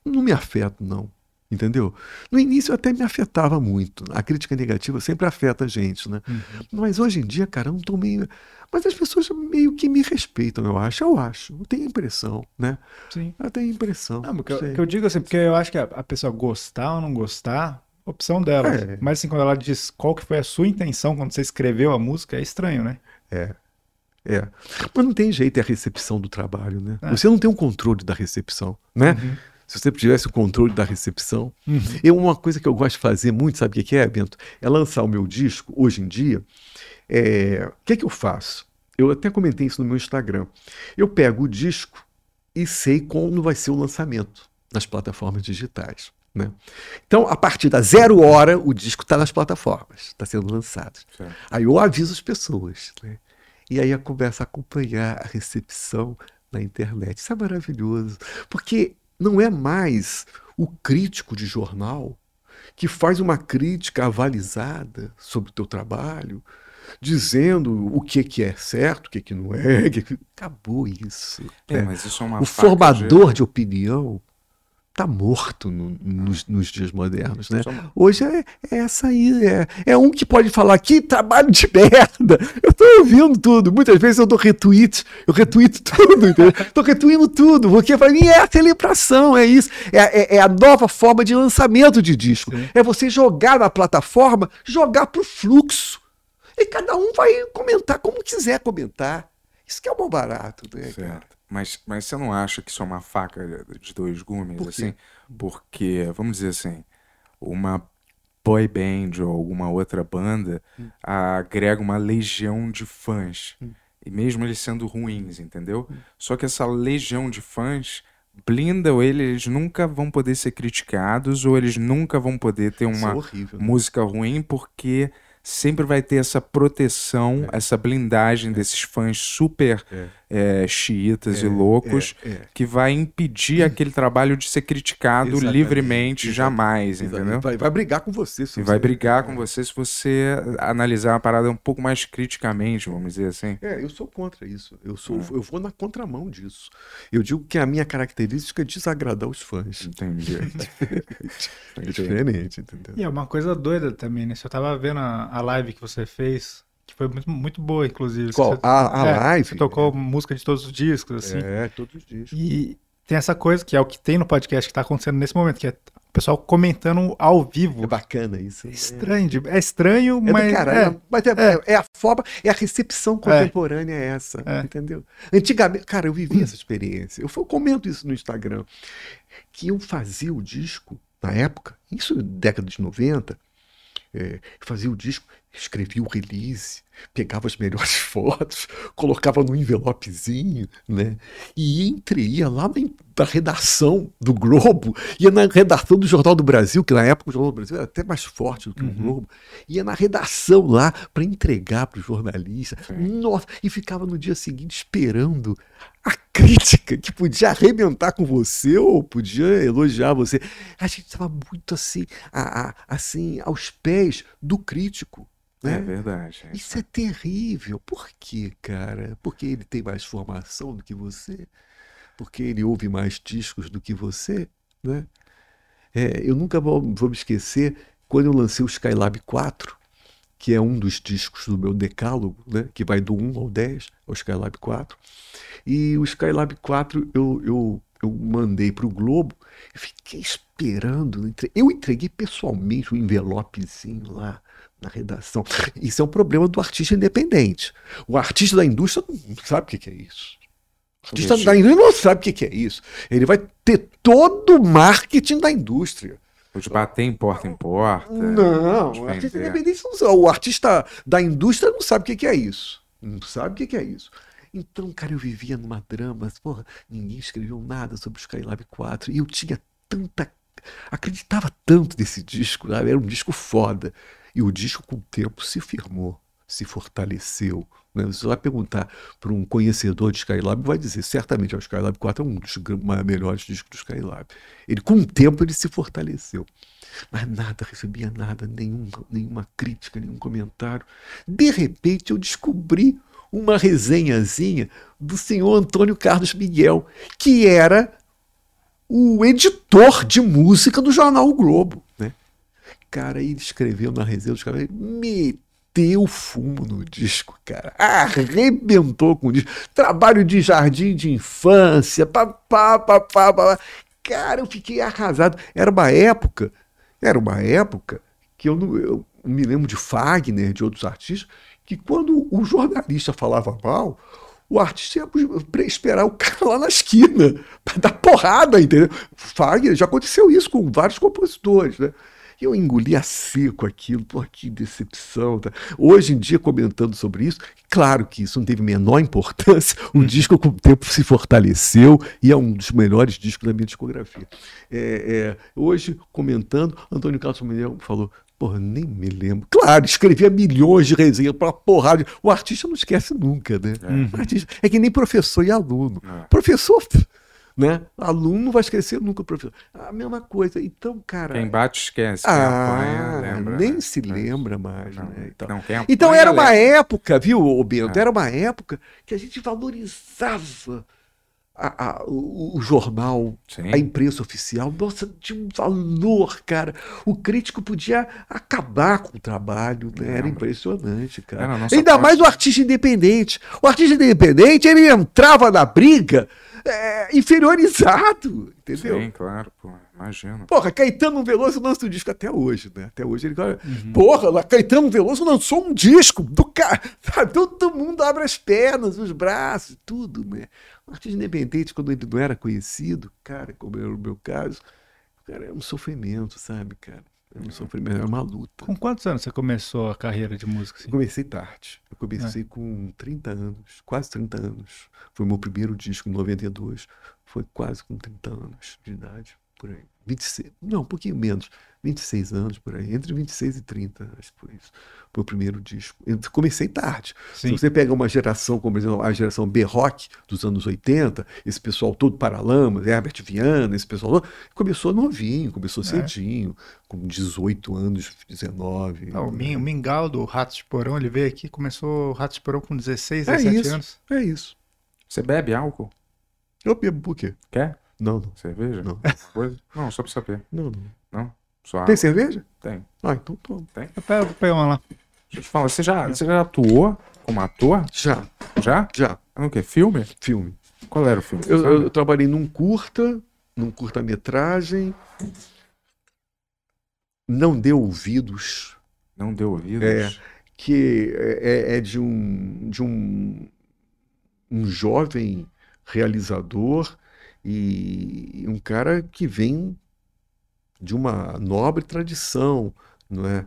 Eu não me afeto, não. Entendeu? No início até me afetava muito. A crítica negativa sempre afeta a gente, né? Uhum. Mas hoje em dia, cara, eu não tô meio. Mas as pessoas meio que me respeitam, eu acho. Eu acho. Eu tenho impressão, né? Sim. Eu tenho impressão. Não, porque eu, que eu digo assim, porque eu acho que a, a pessoa gostar ou não gostar, opção dela. É. Mas assim, quando ela diz qual que foi a sua intenção quando você escreveu a música, é estranho, né? É. É. Mas não tem jeito, é a recepção do trabalho, né? É. Você não tem um controle da recepção, né? Uhum. Se você tivesse o controle da recepção. Uhum. Uma coisa que eu gosto de fazer muito, sabe o que que é, Bento? É lançar o meu disco, hoje em dia. é, O que é que eu faço? Eu até comentei isso no meu Instagram. Eu pego o disco e sei quando vai ser o lançamento nas plataformas digitais. Né? Então, a partir da zero hora, o disco está nas plataformas, está sendo lançado. Certo. Aí eu aviso as pessoas. Né? E aí eu começo a acompanhar a recepção na internet. Isso é maravilhoso. Porque não é mais o crítico de jornal que faz uma crítica avalizada sobre o teu trabalho, dizendo o que, que é certo, o que, que não é. o que Acabou isso. É, né? mas isso é uma O formador de opinião está morto no- nos, nos dias modernos, né? Hoje é, é essa aí, é, é um que pode falar que trabalho de merda. Eu tô ouvindo tudo. Muitas vezes eu dou retweet, eu retweet tudo? Tô retweetando tudo, porque para mim é a celebração, é isso. É, é- é a nova forma de lançamento de disco. Sim. É você jogar na plataforma, jogar pro fluxo. E cada um vai comentar como quiser comentar. Isso que é o bom barato, né? cara? Mas, mas você não acha que isso é uma faca de dois gumes, Por assim? Porque, vamos dizer assim, uma boy band ou alguma outra banda Hum. agrega uma legião de fãs. E mesmo eles sendo ruins, entendeu? Hum. Só que essa legião de fãs blinda ou ele, eles nunca vão poder ser criticados ou eles nunca vão poder ter uma horrível, né? música ruim porque sempre vai ter essa proteção, É. essa blindagem desses fãs super é, xiitas e loucos é, é. que vai impedir aquele trabalho de ser criticado Exatamente, livremente exatamente, jamais, Exatamente. entendeu? Vai, vai brigar com você. se E você- vai brigar com você se você analisar a parada um pouco mais criticamente, vamos dizer assim. É, eu sou contra isso. Eu É. sou, eu vou na contramão disso. Eu digo que a minha característica é desagradar os fãs. Entendi. É diferente, entendeu? E é uma coisa doida também, né? Eu tava vendo a, a live que você fez, que foi muito, muito boa, inclusive. Qual? Você, A- a é, live? Você tocou música de todos os discos, assim. É, todos os dias. E tem essa coisa que é o que tem no podcast que tá acontecendo nesse momento, que é o pessoal comentando ao vivo. É bacana isso. É estranho, é estranho, É mas. caralho, mas é, é. a forma, é a recepção contemporânea é essa, É. entendeu? Antigamente, cara, eu vivi essa experiência. Eu comento isso no Instagram, que eu fazia o disco na época, isso década de 90, é, eu fazia o disco, escrevia o release, pegava as melhores fotos, colocava no envelopezinho, né? E entre, ia lá na, na redação do Globo, ia na redação do Jornal do Brasil, que na época o Jornal do Brasil era até mais forte do que o Globo, ia na redação lá para entregar para o jornalista. Nossa, e ficava no dia seguinte esperando a crítica que podia arrebentar com você ou podia elogiar você. A gente estava muito assim, a- a- assim, aos pés do crítico. É Né? verdade. é Isso é terrível. Por quê, cara? Porque ele tem mais formação do que você? Porque ele ouve mais discos do que você? Né? É, eu nunca vou, vou me esquecer quando eu lancei o Skylab 4, que é um dos discos do meu decálogo, né? que vai do 1 ao 10, ao Skylab 4. E o Skylab 4 eu, eu, eu mandei para o Globo e fiquei esperando. Eu entreguei pessoalmente o envelopezinho lá na redação. Isso é um problema do artista independente. O artista da indústria não sabe o que é isso. O artista da indústria não sabe o que é isso. Ele vai ter todo o marketing da indústria. Te bater em porta em porta. Não, o artista independente não sabe. O artista da indústria não sabe o que é isso. Não sabe o que que é isso. Então, cara, eu vivia numa drama. Porra, ninguém escreveu nada sobre o Skylab 4. E eu tinha tanta. Acreditava tanto nesse disco. sabe? Era um disco foda. E o disco, com o tempo, se firmou, se fortaleceu. né? Você vai perguntar para um conhecedor de Skylab, vai dizer certamente o Skylab 4 é um dos melhores discos do Skylab. Ele, com o tempo, ele se fortaleceu. Mas nada, recebia nada, nenhum, nenhuma crítica, nenhum comentário. De repente, eu descobri uma resenhazinha do senhor Antônio Carlos Miguel, que era o editor de música do jornal o Globo, né? Cara, ele escreveu na resenha dos caras, meteu fumo no disco, cara. Arrebentou com o disco. Trabalho de jardim de infância, papá, papá, papá. Cara, eu fiquei arrasado. Era uma época, era uma época que eu, não, eu me lembro de Fagner, de outros artistas, que quando o jornalista falava mal, o artista ia esperar o cara lá na esquina para dar porrada, entendeu? Fagner, já aconteceu isso com vários compositores, né? E eu engolia seco aquilo, pô, que decepção. Tá? Hoje em dia, comentando sobre isso, claro que isso não teve menor importância, o disco com o tempo se fortaleceu e é um dos melhores discos da minha discografia. É, é, hoje, comentando, Antônio Carlos Miguel falou, Porra, nem me lembro. Claro, escrevia milhões de resenhas para porrada. O artista não esquece nunca, né? O artista, é que nem professor e aluno. É. Professor, né? Aluno não vai esquecer nunca o professor. A mesma coisa. Então, cara. Quem bate esquece. Quem ah, apanha, lembra. nem né? se lembra mais, Não, né? Então, não, quem então apanha, era uma lembra. época, viu, Bento? É. Era uma época que a gente valorizava a- a- o, o jornal, Sim. a imprensa oficial. Nossa, tinha um valor, cara. O crítico podia acabar com o trabalho, né? Era impressionante, cara. Era Ainda parte. mais o artista independente. O artista independente, ele entrava na briga é, inferiorizado, entendeu? Sim, claro, pô. Imagina. Porra, Caetano Veloso lança um disco até hoje, né? Até hoje ele. Uhum. Porra, lá, Caetano Veloso lançou um disco do cara. Todo mundo abre as pernas, os braços, tudo, né? Um artista independente, quando ele não era conhecido, cara, como era o meu caso, cara, é um sofrimento, sabe, cara? Era um sofrimento, era uma luta. Com quantos anos você começou a carreira de música? Assim? Eu comecei tarde. Eu comecei é. com 30 anos, quase 30 anos. Foi o meu primeiro disco em 92. Foi quase com 30 anos de idade, por aí. 26, não, um pouquinho menos, 26 anos por aí, entre 26 e 30, acho que foi isso. Foi o primeiro disco. Eu comecei tarde. Sim. Se você pega uma geração, como exemplo, a geração B-Rock dos anos 80, esse pessoal todo Paralamas, Herbert Viana, esse pessoal todo, começou novinho, começou é. cedinho, com 18 anos, 19. Não, o Mingau do Ratos de Porão, ele veio aqui, começou o Ratos de Porão com 16, 17 é isso, anos. É isso. Você bebe álcool? Eu bebo por quê? Quer? Não, não. Cerveja? Não. Coisa? Não, só pra saber. Não, não. Não? Só Tem cerveja? Tem. Ah, então toma. Tem? Pega, pega uma lá. Deixa eu te falar, você já, você já atuou como ator? Já. Já? Já. No quê? Filme? Filme. Qual era o filme? Eu, eu, eu trabalhei num curta, num curta-metragem. Não deu ouvidos. Não deu ouvidos? É. Que é, é, é de um. de um. um jovem realizador e um cara que vem de uma nobre tradição, não é?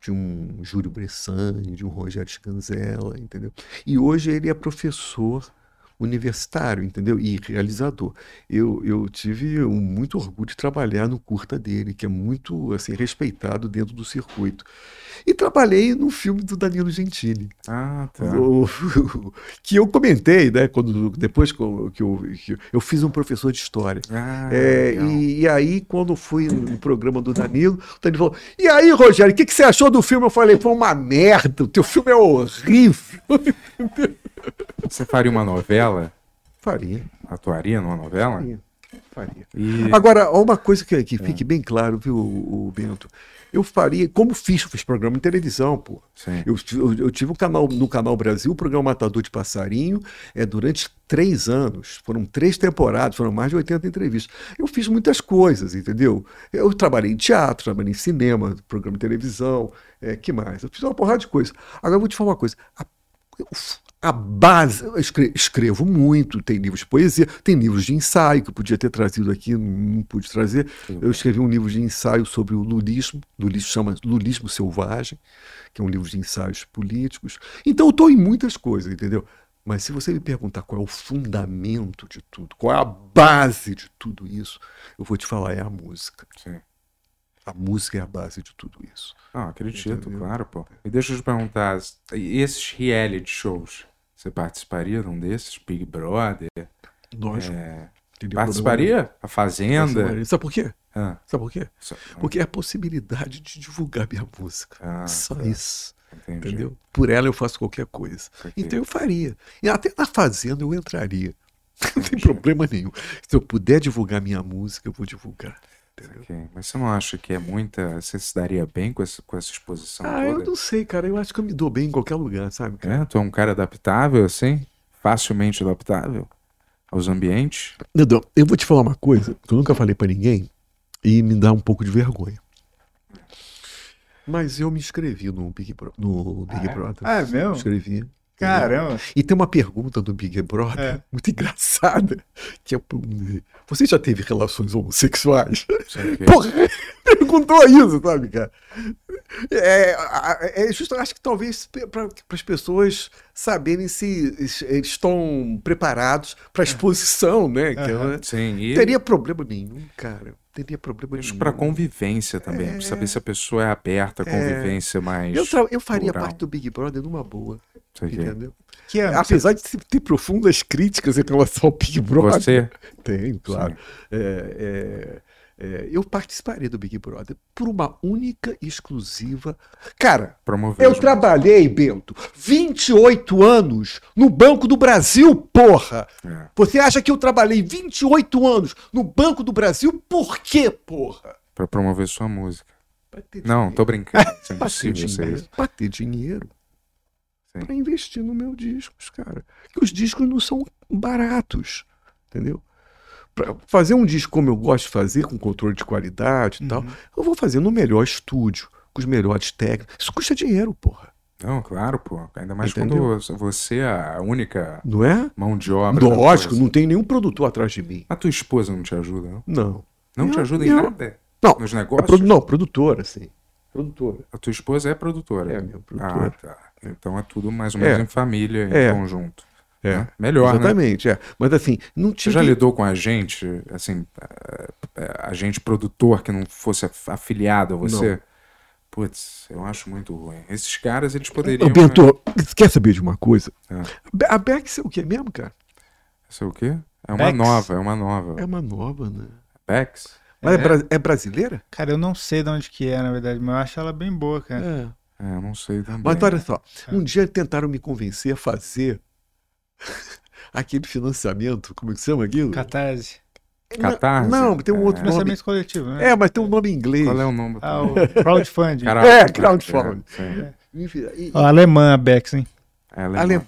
De um Júlio Bressani, de um Rogério Scanzella, entendeu? E hoje ele é professor universitário, entendeu? E realizador. Eu, eu tive muito orgulho de trabalhar no curta dele, que é muito assim respeitado dentro do circuito. E trabalhei no filme do Danilo Gentili. Ah, tá. O, que eu comentei, né? Quando, depois que eu, que eu, eu fiz um professor de história. Ah, é, e, e, aí, quando fui no programa do Danilo, o Danilo falou: E aí, Rogério, o que, que você achou do filme? Eu falei: Foi uma merda, o teu filme é horrível. Você faria uma novela? Faria. Atuaria numa novela? Faria. Faria. E... Agora, uma coisa que, que fique é. bem claro, viu, o Bento? Eu faria, como fiz, fiz programa em televisão, pô. Eu, eu, eu, tive um canal no Canal Brasil, o programa Matador de Passarinho, é, durante três anos. Foram três temporadas, foram mais de 80 entrevistas. Eu fiz muitas coisas, entendeu? Eu trabalhei em teatro, trabalhei em cinema, programa de televisão, é, que mais? Eu fiz uma porrada de coisa. Agora eu vou te falar uma coisa. A, a base, eu escrevo muito, tem livros de poesia, tem livros de ensaio que eu podia ter trazido aqui, não pude trazer. Eu escrevi um livro de ensaio sobre o lulismo, lulismo chama Lulismo Selvagem, que é um livro de ensaios políticos. Então eu estou em muitas coisas, entendeu? Mas se você me perguntar qual é o fundamento de tudo, qual é a base de tudo isso, eu vou te falar, é a música. Sim. A música é a base de tudo isso. Ah, acredito, Entendeu? claro, pô. E deixa eu te perguntar, esses reality shows, você participaria de um desses? Big Brother? Lógico. É... Participaria? A Fazenda? Participaria. Sabe por quê? Ah. Sabe por quê? Porque é a possibilidade de divulgar minha música. Ah, Só tá. isso. Entendi. Entendeu? Por ela eu faço qualquer coisa. Então eu faria. E até na Fazenda eu entraria. Não tem problema nenhum. Se eu puder divulgar minha música, eu vou divulgar. Okay. Mas você não acha que é muita. Você se daria bem com essa, com essa exposição? Ah, toda? eu não sei, cara. Eu acho que eu me dou bem em qualquer lugar, sabe? Cara? É, tu é um cara adaptável, assim? Facilmente adaptável aos ambientes? Dedão, eu vou te falar uma coisa que eu nunca falei para ninguém e me dá um pouco de vergonha. Mas eu me inscrevi no Big, no Big ah, Brother. Ah, é mesmo? Escrevi. Caramba. E tem uma pergunta do Big Brother É. muito engraçada. Que é, você já teve relações homossexuais? Que- Porra, perguntou isso, sabe, cara? É, é justo, acho que talvez para as pessoas saberem se eles estão preparados para a exposição, né? Que, Aham. né? Sim, e Teria problema nenhum, cara. Teria problema isso para convivência também, É. pra saber se a pessoa é aberta, a convivência mais. Eu, tra- eu faria plural. parte do Big Brother numa boa, entendeu? Que ano? Apesar de ter profundas críticas em relação ao Big Brother. Você? Tenho, claro. É, é, é, eu participaria do Big Brother por uma única e exclusiva. Cara, Promover. eu trabalhei, Bento, 28 anos no Banco do Brasil, porra! É. Você acha que eu trabalhei 28 anos no Banco do Brasil? Por quê, porra? Pra promover sua música. Não, dinheiro. tô brincando. Isso é impossível dinheiro. isso. Pra ter dinheiro. Pra investir no meu discos, cara. Que os discos não são baratos, entendeu? Pra fazer um disco como eu gosto de fazer, com controle de qualidade e tal, eu vou fazer no melhor estúdio, com os melhores técnicos. Isso custa dinheiro, porra. Não, claro, pô. Ainda mais Entendeu? quando você é a única Não é? mão de obra. Lógico, não tem nenhum produtor atrás de mim. A tua esposa não te ajuda, não? Não. Não te Eu- ajuda em eu- nada? Não, nos é negócios? produ- não, produtora, sim. Produtora. A tua esposa é produtora? É, minha Ah, produtora. tá. Então é tudo mais ou menos É. em família, em É. conjunto. É. né? Melhor, né? Exatamente, é. Mas assim, não Você tive... já lidou com a gente, assim, eh, eh, agente produtor que não fosse af- afiliado a você? Putz, eu acho muito ruim. Esses caras, eles poderiam... Ô, Bento, quer saber de uma coisa? É. A Bex é o que mesmo, cara? Isso é o quê? É uma Bex? nova, é uma nova. É uma nova, né? Bex? Mas é, É. é brasileira? Cara, eu não sei de onde que é, na verdade, mas eu acho ela bem boa, cara. É. É, eu não sei também. Mas olha só, um dia tentaram me convencer a fazer aquele financiamento, como é que chama aquilo? Catarse. Catarse? Não, tem um É. outro nome. Financiamento coletivo, né? É, mas tem um nome em inglês. Qual é o nome? Ah, o crowdfunding. Cara, É, crowdfunding. sim. Enfim, e- Ó, alemã, a Bex, hein? É alemão. Alemã.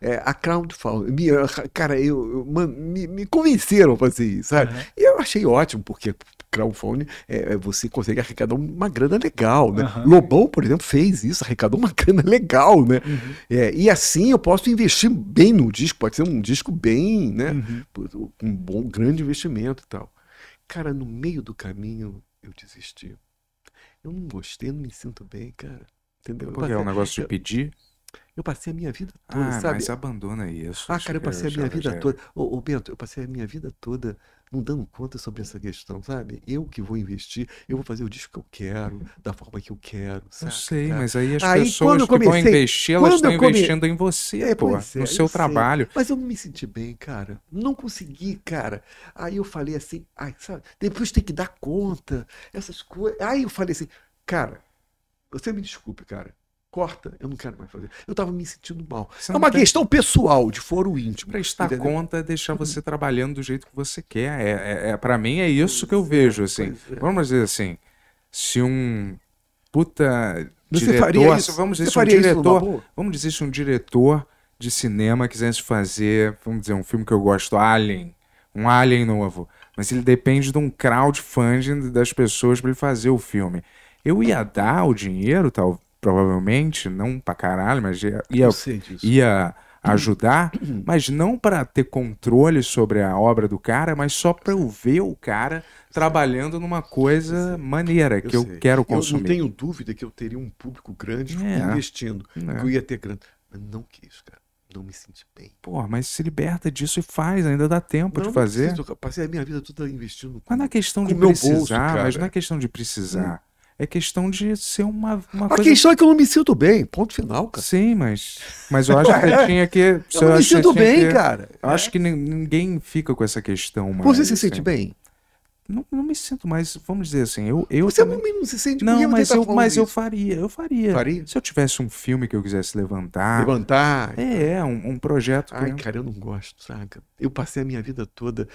É. É, a crowdfunding. Me- Cara, eu, eu- man- me, me convenceram a fazer isso, sabe? Aham. E eu achei ótimo, porque crowdfunding é, é, você consegue arrecadar uma grana legal, né? Aham. Lobão, por exemplo, fez isso, arrecadou uma grana legal, né? Uhum. É, e assim eu posso investir bem no disco, pode ser um disco bem, né? Uhum. Um bom, grande investimento e tal. Cara, no meio do caminho eu desisti. Eu não gostei, não me sinto bem, cara. Entendeu? Eu Porque é um passei- negócio de eu- pedir? Eu passei a minha vida toda, Ah, sabe? mas abandona isso. Ah, cara, eu passei a minha vida chega. toda. Ô, ô, Bento, eu passei a minha vida toda não dando conta sobre essa questão, sabe? Eu que vou investir, eu vou fazer o disco que eu quero, da forma que eu quero, Eu sabe? sei, cara? mas aí as Aí, pessoas eu que vão comecei- investir, elas estão eu come- investindo em você, É, pô, é, no eu seu sei. trabalho. Mas eu não me senti bem, cara. Não consegui, cara. Aí eu falei assim, ai, sabe? Depois tem que dar conta, essas coisas. Aí eu falei assim, cara, você me desculpe, cara. Corta, eu não quero mais fazer. Eu tava me sentindo mal. Você é uma tem- questão pessoal, de foro íntimo. Prestar entendeu? conta é deixar você trabalhando do jeito que você quer. É, é, é, para mim é isso que eu vejo, assim. é. Vamos dizer assim, se um puta Você diretor, faria isso? vamos dizer se um diretor, vamos dizer se um diretor de cinema quisesse fazer, vamos dizer, um filme que eu gosto, Alien, um Alien novo, mas ele depende de um crowdfunding das pessoas para ele fazer o filme. Eu ia dar o dinheiro, tal, provavelmente, não pra caralho, mas ia, ia Eu sei disso. ia ajudar, mas não para ter controle sobre a obra do cara, mas só para eu ver o cara trabalhando numa coisa maneira que eu, sei. quero Eu consumir. não tenho dúvida que eu teria um público grande É. investindo, É. que eu ia ter grana. Mas não quis, cara. Não me senti bem. Pô, mas se liberta disso e faz, ainda dá tempo Não, de não fazer. preciso, eu passei a minha vida toda investindo. Mas não é questão de precisar, bolso, mas não é questão de precisar. É questão de ser uma, uma A coisa. questão é que eu não me sinto bem. Ponto final, cara. Sim, mas. Mas eu acho que você tinha que. Eu eu não me que sinto bem, que- cara. Eu acho que nin- ninguém fica com essa questão mais. Você se assim. sente bem? Não, não me sinto mais, vamos dizer assim, eu, eu Você também- não, se sente Não, mas, eu, mas eu faria, eu faria. Faria? Se eu tivesse um filme que eu quisesse levantar. Levantar. É, é, um, um projeto. Ai, que- cara, eu não gosto, saca? Eu passei a minha vida toda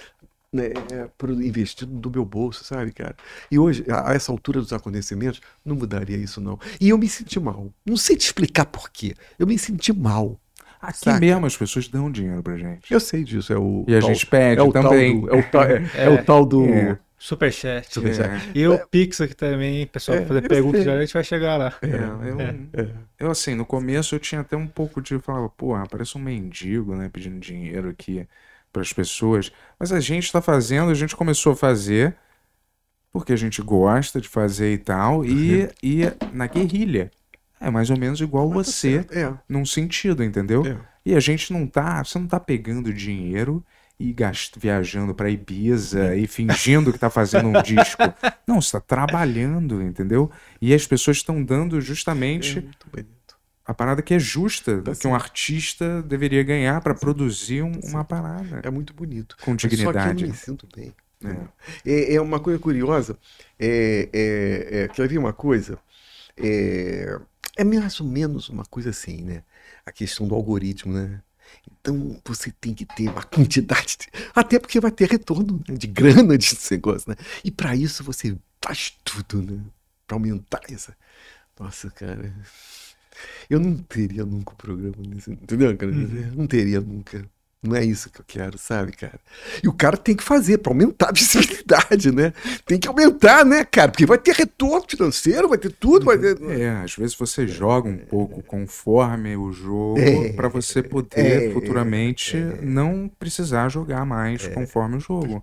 né, é, pro- investindo do meu bolso, sabe, cara? E hoje, a, a essa altura dos acontecimentos, não mudaria isso, não. E eu me senti mal. Não sei te explicar por quê. Eu me senti mal. Aqui saca? mesmo as pessoas dão dinheiro pra gente. Eu sei disso, é o. E a tal- gente pede é o também. Tal do, é, o tal, é, é É. o tal do. É. Superchat. Superchat. É. E o Pix aqui também, hein, pessoal, É, fazer eu perguntas, sei. já a gente vai chegar lá. É, eu, eu, assim, no começo eu tinha até um pouco de. Falava, pô, parece um mendigo, né? Pedindo dinheiro aqui pras pessoas. Mas a gente tá fazendo, a gente começou a fazer porque a gente gosta de fazer e tal. E, e na guerrilha. É mais ou menos igual Mas tá você, É. num sentido, entendeu? É. E a gente não tá, você não tá pegando dinheiro e gast... viajando pra Ibiza e fingindo que tá fazendo um disco. Não, você tá trabalhando, entendeu? E as pessoas estão dando É justamente bonito. A parada que é justa, Tá que um artista deveria ganhar pra produzir um- uma parada É muito bonito. com Mas Só que eu dignidade. me sinto bem. entendeu? É, é uma coisa curiosa. É, é, é, quer ver uma coisa? É, é mais ou menos uma coisa assim, né? A questão do algoritmo, né? Então você tem que ter uma quantidade, de- até porque vai ter retorno né, de grana de negócio, né? E para isso você faz tudo, né? Para aumentar essa. Nossa, cara. Eu não teria nunca um programa nesse, entendeu? Cara? Não teria nunca. Não é isso que eu quero, sabe, cara? E o cara tem que fazer para aumentar a visibilidade, né? Tem que aumentar, né, cara? Porque vai ter retorno financeiro, vai ter tudo, vai ter. É, às vezes você joga um pouco conforme o jogo É, pra você poder é, futuramente não precisar jogar mais conforme o jogo.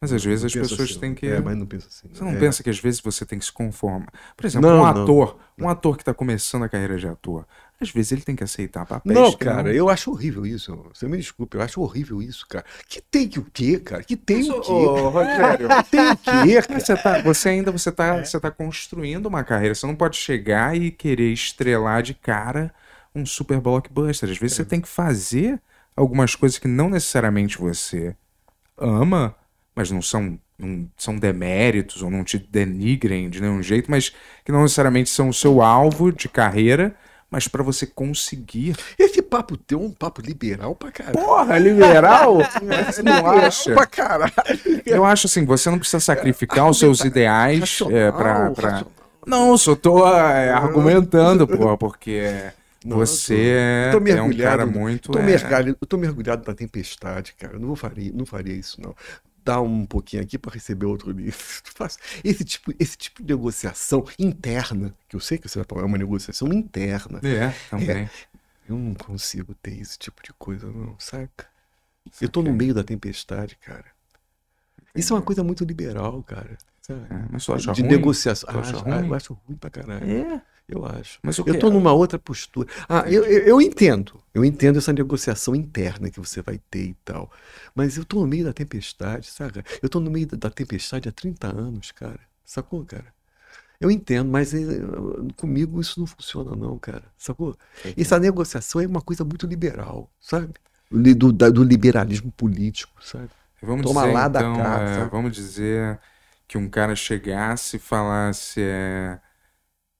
Mas às vezes Não as pessoas assim, têm que. É, mas não penso assim. Você não É. pensa que às vezes você tem que se conformar. Por exemplo, Não, um não. ator, um ator que tá começando a carreira de ator, às vezes ele tem que aceitar papéis. Não, cara, eu acho horrível isso. Você me desculpe, eu acho horrível isso, cara. Que tem que o quê, cara? Que tem o quê? Ô, Rogério, Tem o quê, cara? você, tá, você ainda você tá, você tá construindo uma carreira. Você não pode chegar e querer estrelar de cara um super blockbuster. Às vezes É. você tem que fazer algumas coisas que não necessariamente você ama, mas não são, não são deméritos ou não te denigrem de nenhum jeito, mas que não necessariamente são o seu alvo de carreira, mas pra você conseguir. Esse papo teu é um papo liberal pra caralho. Porra, liberal? Você não acha? Pra caralho. Eu acho assim, você não precisa sacrificar os seus ideais Racional, é, pra, pra- racional. Não, só tô é, argumentando, pô, porque Não, você tô- tô é um cara muito. Tô é, mergulhado, eu tô mergulhado na tempestade, cara. Eu não faria, não faria isso, não. Dá um pouquinho aqui pra receber outro livro. Esse tipo, esse tipo de negociação interna, que eu sei que você vai falar, é uma negociação interna. É, também. Eu não consigo ter esse tipo de coisa, não, saca? Eu tô no meio da tempestade, cara. Isso é uma coisa muito liberal, cara. Sabe? É, mas acha de ruim? negociação. Ah, acha acho- ruim? eu acho ruim pra caralho. É. Eu acho. Mas eu que- tô numa outra postura. Ah, eu, eu, eu entendo. Eu entendo essa negociação interna que você vai ter e tal. Mas eu tô no meio da tempestade, saca? Eu tô no meio da, da tempestade há 30 anos, cara. Sacou, cara? Eu entendo, mas eh, comigo isso não funciona, não, cara. Sacou? Essa negociação é uma coisa muito liberal, sabe? Do, da- do liberalismo político, sabe? Vamos Toma dizer, lá da então, cá, é, sabe? vamos dizer que um cara chegasse e falasse é,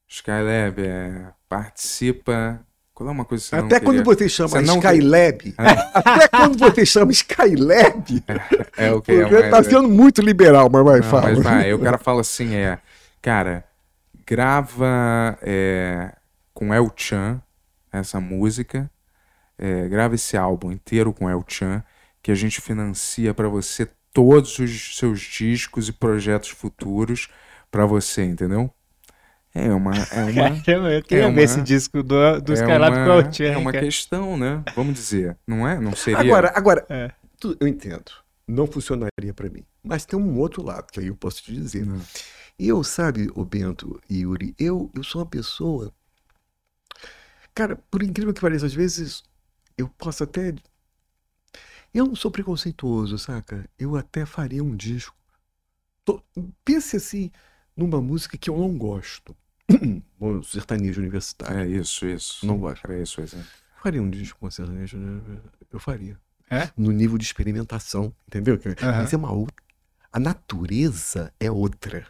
Skylab, é, participa. Qual é uma coisa que você Até quando você chama Você não Skylab, até quando você chama Skylab, É o que é, tá sendo muito liberal, mas vai, Não, fala. mas vai, o cara fala assim, é, cara, grava é, com El Chan essa música, é, grava esse álbum inteiro com El Chan, que a gente financia pra você todos os seus discos e projetos futuros pra você, entendeu? É uma, é uma, Caramba, eu queria é uma- ver esse disco do, do é Skylab uma, é uma cara. questão, né? Vamos dizer, não é? Não seria? Agora, agora É. tu- eu entendo. Não funcionaria pra mim. Mas tem um outro lado, que aí eu posso te dizer. Hum. Eu, sabe, o Bento e Yuri, eu, eu sou uma pessoa. Cara, por incrível que pareça, às vezes eu posso até. Eu não sou preconceituoso, saca? Eu até faria um disco. Tô- Pense assim, numa música que eu não gosto. O sertanejo universitário. É isso, isso. Não gosto. Era isso o exemplo. faria um disco com sertanejo, né? eu faria. É? No nível de experimentação, entendeu? Aham. Mas é uma outra. A natureza é outra.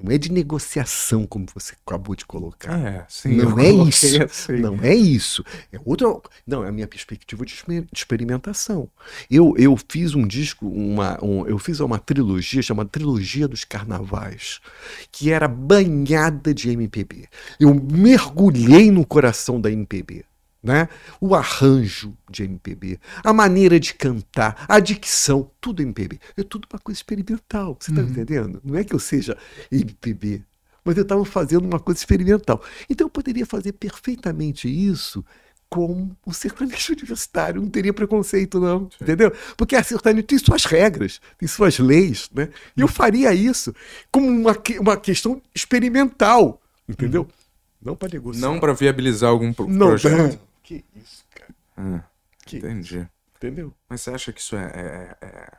Não é de negociação, como você acabou de colocar. É, sim. Não é isso. assim. Não é isso. É outra. Não, é a minha perspectiva de experimentação. Eu, eu fiz um disco, uma, um- eu fiz uma trilogia chamada Trilogia dos Carnavais, que era banhada de MPB. Eu mergulhei no coração da MPB. Né? O arranjo de MPB, a maneira de cantar, a dicção, tudo MPB. É tudo uma coisa experimental, você está entendendo? Não é que eu seja MPB, mas eu estava fazendo uma coisa experimental. Então eu poderia fazer perfeitamente isso com o sertanejo universitário, não teria preconceito, não, entendeu? Porque a sertanejo tem suas regras, tem suas leis, né? E eu faria isso como uma, uma questão experimental, entendeu? Não para negociar. Não para viabilizar algum pro- Não, projeto. Que isso, cara. Ah, Que entendi. Entendeu? Mas você acha que isso é, é, é-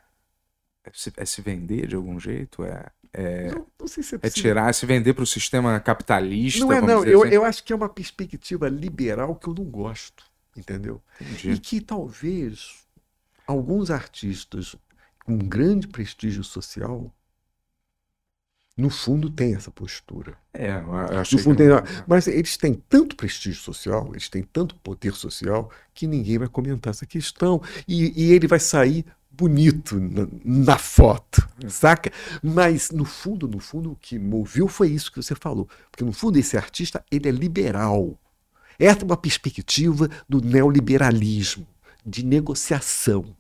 é se, é se vender de algum jeito? É, é, Não, não se é é tirar, é se vender para o sistema capitalista? Não é, não. Eu, assim? eu acho que é uma perspectiva liberal que eu não gosto, entendeu? E Entendi. que talvez alguns artistas com grande prestígio social, no fundo, têm essa postura. É, achei No fundo, que... tem- mas eles têm tanto prestígio social, eles têm tanto poder social, que ninguém vai comentar essa questão. E, e ele vai sair bonito na, na foto, saca? Mas no fundo, no fundo, o que moveu foi isso que você falou. Porque no fundo, esse artista, ele é liberal. Essa é uma perspectiva do neoliberalismo, de negociação.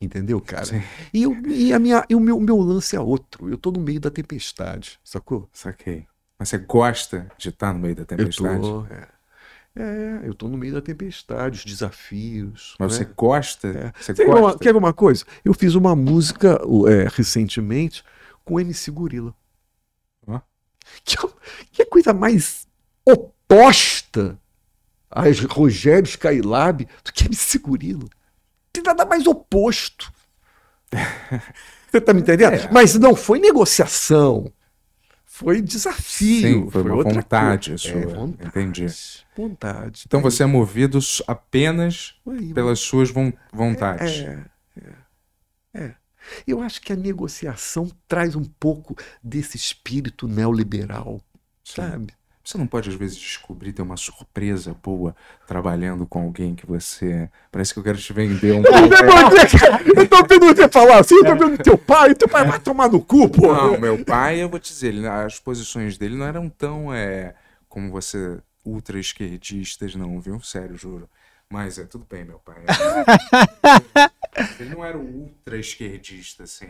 Entendeu, cara? Sim. E, eu- e a minha, e o, meu, meu lance é outro. Eu tô no meio da tempestade, sacou? Saquei. Mas você gosta de estar no meio da Eu tempestade? tô, é. É, eu estou no meio da tempestade, os desafios. Mas né? você gosta? É. Você Quer, gosta? uma, quer ver uma coisa? Eu fiz uma música é, recentemente com MC Gorila. Ó. Que, é- que é coisa mais oposta a Rogério Skylab do que MC Gorila. Tem nada mais oposto. Você tá me entendendo? É. Mas não foi negociação. Foi desafio. Sim, foi uma outra vontade coisa. sua. É, vontade. Entendi. Vontade. Então você é movido apenas Aí, pelas suas von- vontades. É, é, é. Eu acho que a negociação traz um pouco desse espírito neoliberal, sabe? Você não pode, às vezes, descobrir, ter uma surpresa boa trabalhando com alguém que você. Parece que eu quero te vender um. eu tô vendo você falar assim, eu tô vendo teu pai, teu pai vai tomar no cu, pô. Não, meu pai, eu vou te dizer, ele- as posições dele não eram tão é, como você, ultra esquerdistas, não, viu? Sério, juro. Mas é tudo bem, meu pai. ele não era o ultra esquerdista, assim.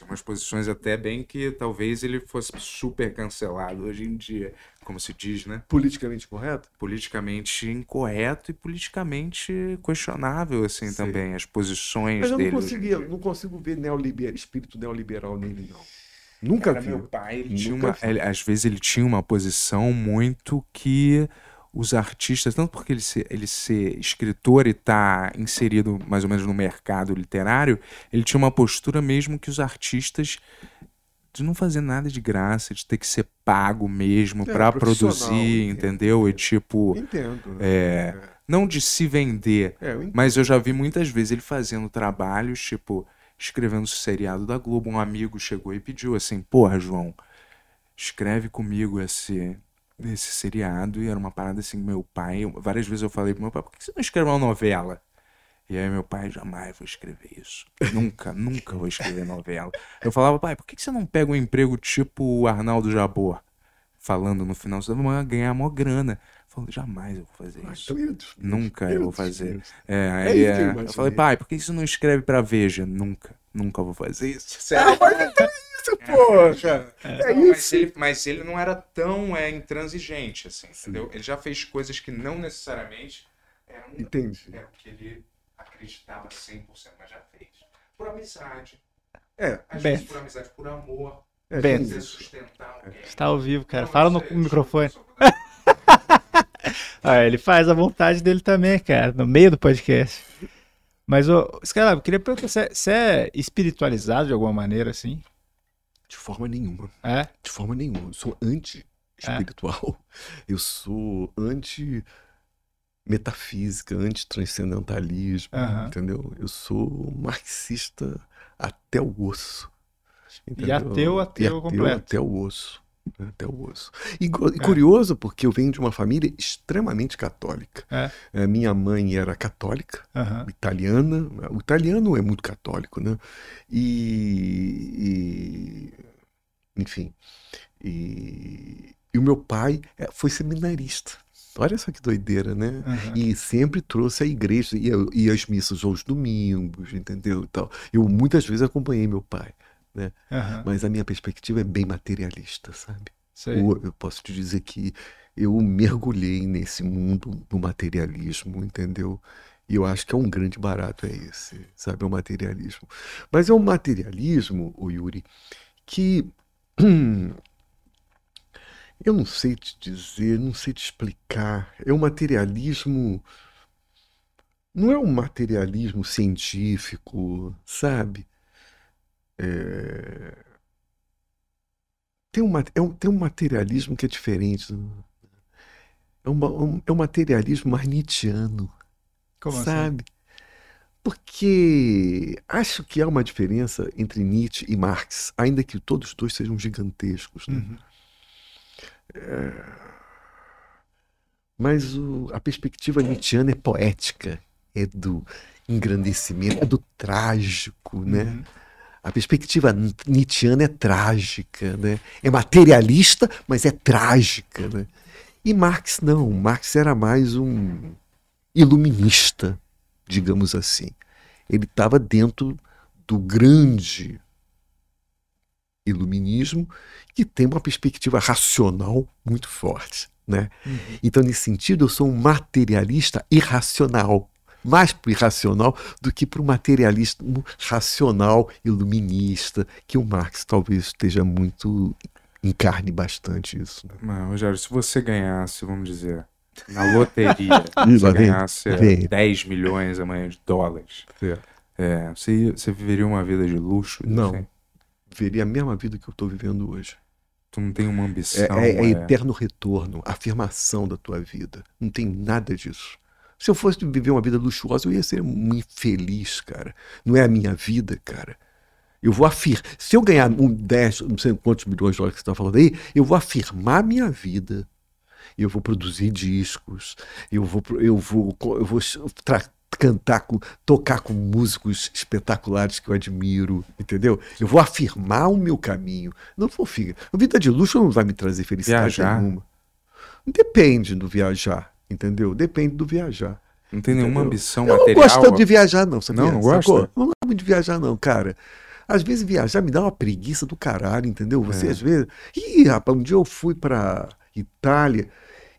Tinha umas posições até bem que talvez ele fosse super cancelado hoje em dia, como se diz, né? Politicamente correto? Politicamente incorreto e politicamente questionável, assim, Sim. também, as posições Mas eu não, dele. em conseguia, não consigo ver neoliber, espírito neoliberal nele, não. Nunca Cara, vi. meu pai, ele Nunca tinha uma, vi. às vezes ele tinha uma posição muito que os artistas, tanto porque ele ser, ele ser escritor e tá inserido mais ou menos no mercado literário, ele tinha uma postura mesmo que os artistas de não fazer nada de graça, de ter que ser pago mesmo É, profissional, produzir, entendo, entendeu? E tipo, Entendo. é, não de se vender, É, eu mas eu já vi muitas vezes ele fazendo trabalhos, tipo, escrevendo seriado da Globo. Um amigo chegou e pediu assim: Porra, João, escreve comigo esse, esse seriado. E era uma parada assim: meu pai. Várias vezes eu falei pro meu pai: por que você não escreve uma novela? E aí meu pai, jamais vou escrever isso. Nunca, nunca vou escrever novela. Eu falava, pai, por que você não pega um emprego tipo o Arnaldo Jabor? Falando no final, você vai ganhar mó grana. Falando, jamais eu vou fazer isso. eu desfiz, Nunca eu vou fazer. É, É aí é, eu imaginei. falei, pai, por que você não escreve pra Veja? Nunca, nunca vou fazer isso. Sério. Isso, poxa. É Não, mas, isso. ele, mas ele não era tão é, intransigente, assim, entendeu? Ele já fez coisas que não necessariamente eram, Entendi. o que ele acreditava 100%, mas já fez. Por amizade. É, Às Bem. vezes por amizade, por amor. é sustentar alguém. Está ao vivo, cara. Não, Fala no é- microfone. Ah, ele faz a vontade dele também, cara, no meio do podcast. Mas, ô, eu queria perguntar, você é- você é espiritualizado de alguma maneira, assim? De forma nenhuma. É? De forma nenhuma. Eu sou anti-espiritual. Eu sou anti-metafísica, anti-transcendentalismo, Aham. entendeu? Eu sou marxista até o osso. E entendeu? ateu, E ateu completo. Até o osso. Até o osso. E, e curioso, porque eu venho de uma família extremamente católica. É. Eh, Minha mãe era católica, Aham. italiana. O italiano é muito católico, né? E, e- enfim, e, e o meu pai eh, foi seminarista. Olha só que doideira, né? aham. E sempre trouxe a igreja e, e as missas aos domingos, entendeu? E tal. Eu muitas vezes acompanhei meu pai, aham. mas a minha perspectiva é bem materialista, sabe? Sei. Ou eu posso te dizer que eu mergulhei nesse mundo do materialismo, entendeu? E eu acho que é um grande barato é esse, sabe? É o materialismo. Mas é um materialismo, o Yuri, que hum, eu não sei te dizer, não sei te explicar. É um materialismo. Não é um materialismo científico, sabe? É, tem, um, é um, tem um materialismo que é diferente. né? É, uma- um, é um materialismo mais nietzschiano, Como assim? sabe? Porque acho que há uma diferença entre Nietzsche e Marx, ainda que todos dois sejam gigantescos, né? Uhum. Mas o- a perspectiva nietzschiana é poética, é do engrandecimento, é do trágico, né? Uhum. A perspectiva nietzschiana é trágica, né? É materialista, mas é trágica, né? E Marx não, Marx era mais um iluminista, digamos assim. Ele estava dentro do grande iluminismo que tem uma perspectiva racional muito forte, Né? Uhum. Então, nesse sentido, eu sou um materialista irracional. Mais para o irracional do que para o materialismo racional, iluminista, que o Marx talvez esteja muito. encarne bastante isso. Né? Mas, Rogério, se você ganhasse, vamos dizer, na loteria, você ganhasse vem. 10 milhões amanhã de dólares, é, você, você viveria uma vida de luxo? Não. Assim? Viveria a mesma vida que eu estou vivendo hoje. Tu não tem uma ambição. É, é, é, eterno retorno, afirmação da tua vida. Não tem nada disso. Se eu fosse viver uma vida luxuosa, eu ia ser infeliz, cara. Não é a minha vida, cara. Eu vou afirmar. Se eu ganhar um 10, não sei quantos milhões de dólares que você está falando aí, eu vou afirmar a minha vida. Eu vou produzir discos. Eu vou, eu vou, eu vou cantar, com, tocar com músicos espetaculares que eu admiro, entendeu? Eu vou afirmar o meu caminho. Não vou ficar. A vida de luxo não vai me trazer felicidade viajar. nenhuma. Depende do viajar, entendeu? Depende do viajar. Não tem nenhuma ambição eu material? Eu não gosto tanto de viajar, não. Sabia? Não, não gosto? Eu não gosto muito de viajar, não, cara. Às vezes viajar me dá uma preguiça do caralho, entendeu? Você é. às vezes. Ih, rapaz, um dia eu fui pra Itália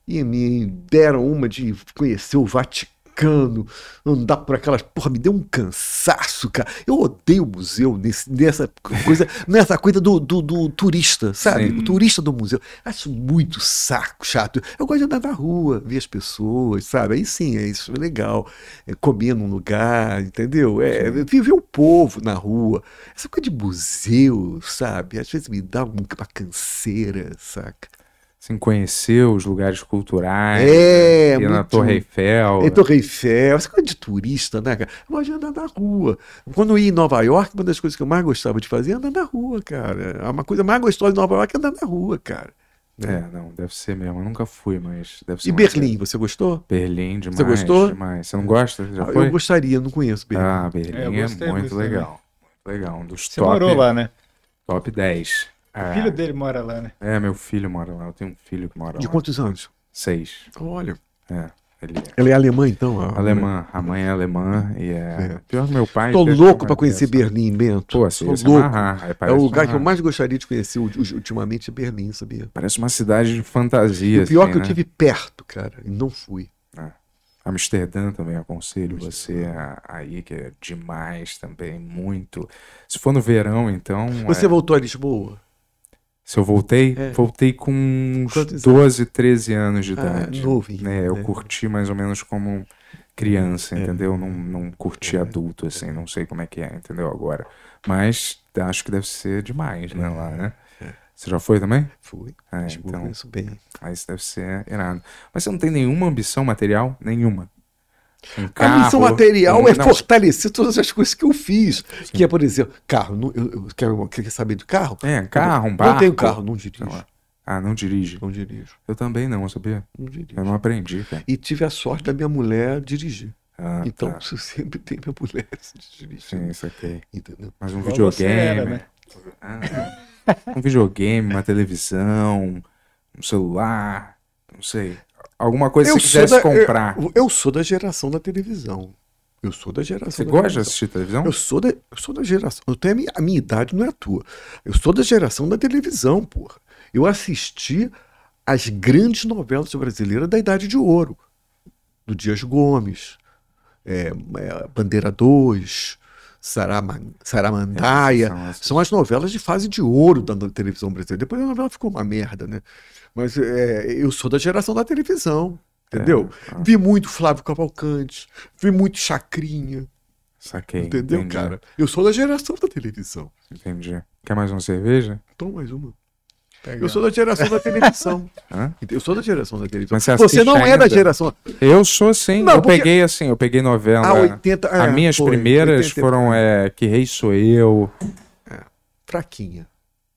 e me deram uma de conhecer o Vaticano americano, andar por aquelas. Porra, me deu um cansaço, cara. Eu odeio museu nesse, nessa coisa, nessa coisa do, do, do turista, sabe? Sim. O turista do museu. Acho muito saco, chato. Eu gosto de andar na rua, ver as pessoas, sabe? Aí sim, é isso, é legal. É comer num lugar, entendeu? É, viver o povo na rua. Essa coisa de museu, sabe? Às vezes me dá uma canseira, saca? Assim, conhecer os lugares culturais, é, ir na Torre Eiffel. É, Torre Eiffel, essa coisa de turista, né, cara? Eu gosto de andar na rua. Quando eu ia em Nova York, uma das coisas que eu mais gostava de fazer é andar na rua, cara. É uma coisa mais gostosa de Nova York é andar na rua, cara. É, não, deve ser mesmo. Eu nunca fui, mas deve ser. E Berlim, você gostou? Berlim, demais. Você gostou? Demais. Você não gosta? Já ah, foi? Eu gostaria, não conheço Berlim. Ah, Berlim é, é muito legal. Muito legal. Um dos você top. morou lá, né? Top 10. É. O filho dele mora lá, né? É, meu filho mora lá. Eu tenho um filho que mora De lá. quantos anos? Seis. Olha. É. Ele é. Ela é alemã, então? A alemã. A mãe é alemã e é. é. Pior que meu pai. Tô louco pra conhecer Berlim, Bento. Pô, assim, Tô louco. É, o lugar que eu mais gostaria de conhecer ultimamente é Berlim, sabia? Parece uma cidade de fantasia. o pior assim, que né? eu tive perto, cara, e não fui. É. Amsterdã também aconselho você aí, que é demais também, muito. Se for no verão, então. Você é... voltou a Lisboa? Se eu voltei, é. voltei com uns Quantos 12, 13 anos de ah, idade. Ah, novinho. Né? Eu é. curti mais ou menos como criança, é. entendeu? Não, não curti é. adulto, assim, não sei como é que é, entendeu? Agora. Mas acho que deve ser demais, né, lá, né? É. Você já foi também? Fui. É, então, conheço bem. Aí isso deve ser irado. Mas você não tem nenhuma ambição material? Nenhuma? Um carro, a missão material um, é não. fortalecer todas as coisas que eu fiz. Sim. Que é, por exemplo, carro. Não, eu, eu quero, quer saber do carro? É, carro, um barco. Não tenho carro, não dirijo. Não. Ah, não dirige? Não dirijo. Eu também não, sabia? Não dirijo. Eu não aprendi, cara. E tive a sorte da minha mulher dirigir. Ah, então, tá. você sempre tem minha mulher dirigir. Sim, isso aqui. Entendeu? Mas um videogame. Era, né? ah, um videogame, uma televisão, um celular, não sei alguma coisa eu que você quisesse da, comprar. Eu, eu, sou da geração da televisão. Eu sou da geração. Você da gosta televisão. de assistir televisão? Eu sou da, eu sou da geração. Eu tenho a minha, a minha idade não é a tua. Eu sou da geração da televisão, porra. Eu assisti as grandes novelas brasileiras da Idade de Ouro. Do Dias Gomes, é, é, Bandeira 2, Saramandaia. É, são, as novelas de fase de ouro da televisão brasileira. Depois a novela ficou uma merda, né? Mas é, eu sou da geração da televisão, entendeu? É, Vi muito Flávio Cavalcante, vi muito Chacrinha. Saquei. Entendeu, entendi. cara? Eu sou da geração da televisão. Entendi. Quer mais uma cerveja? Toma mais uma. Eu sou da geração da televisão. Eu sou da geração da televisão. Mas você, você não é da geração. Eu sou sim. Não, eu porque... peguei assim, eu peguei novela. Ah, 80, é, As minhas foi, primeiras 80, foram é, Que Rei Sou Eu. É, fraquinha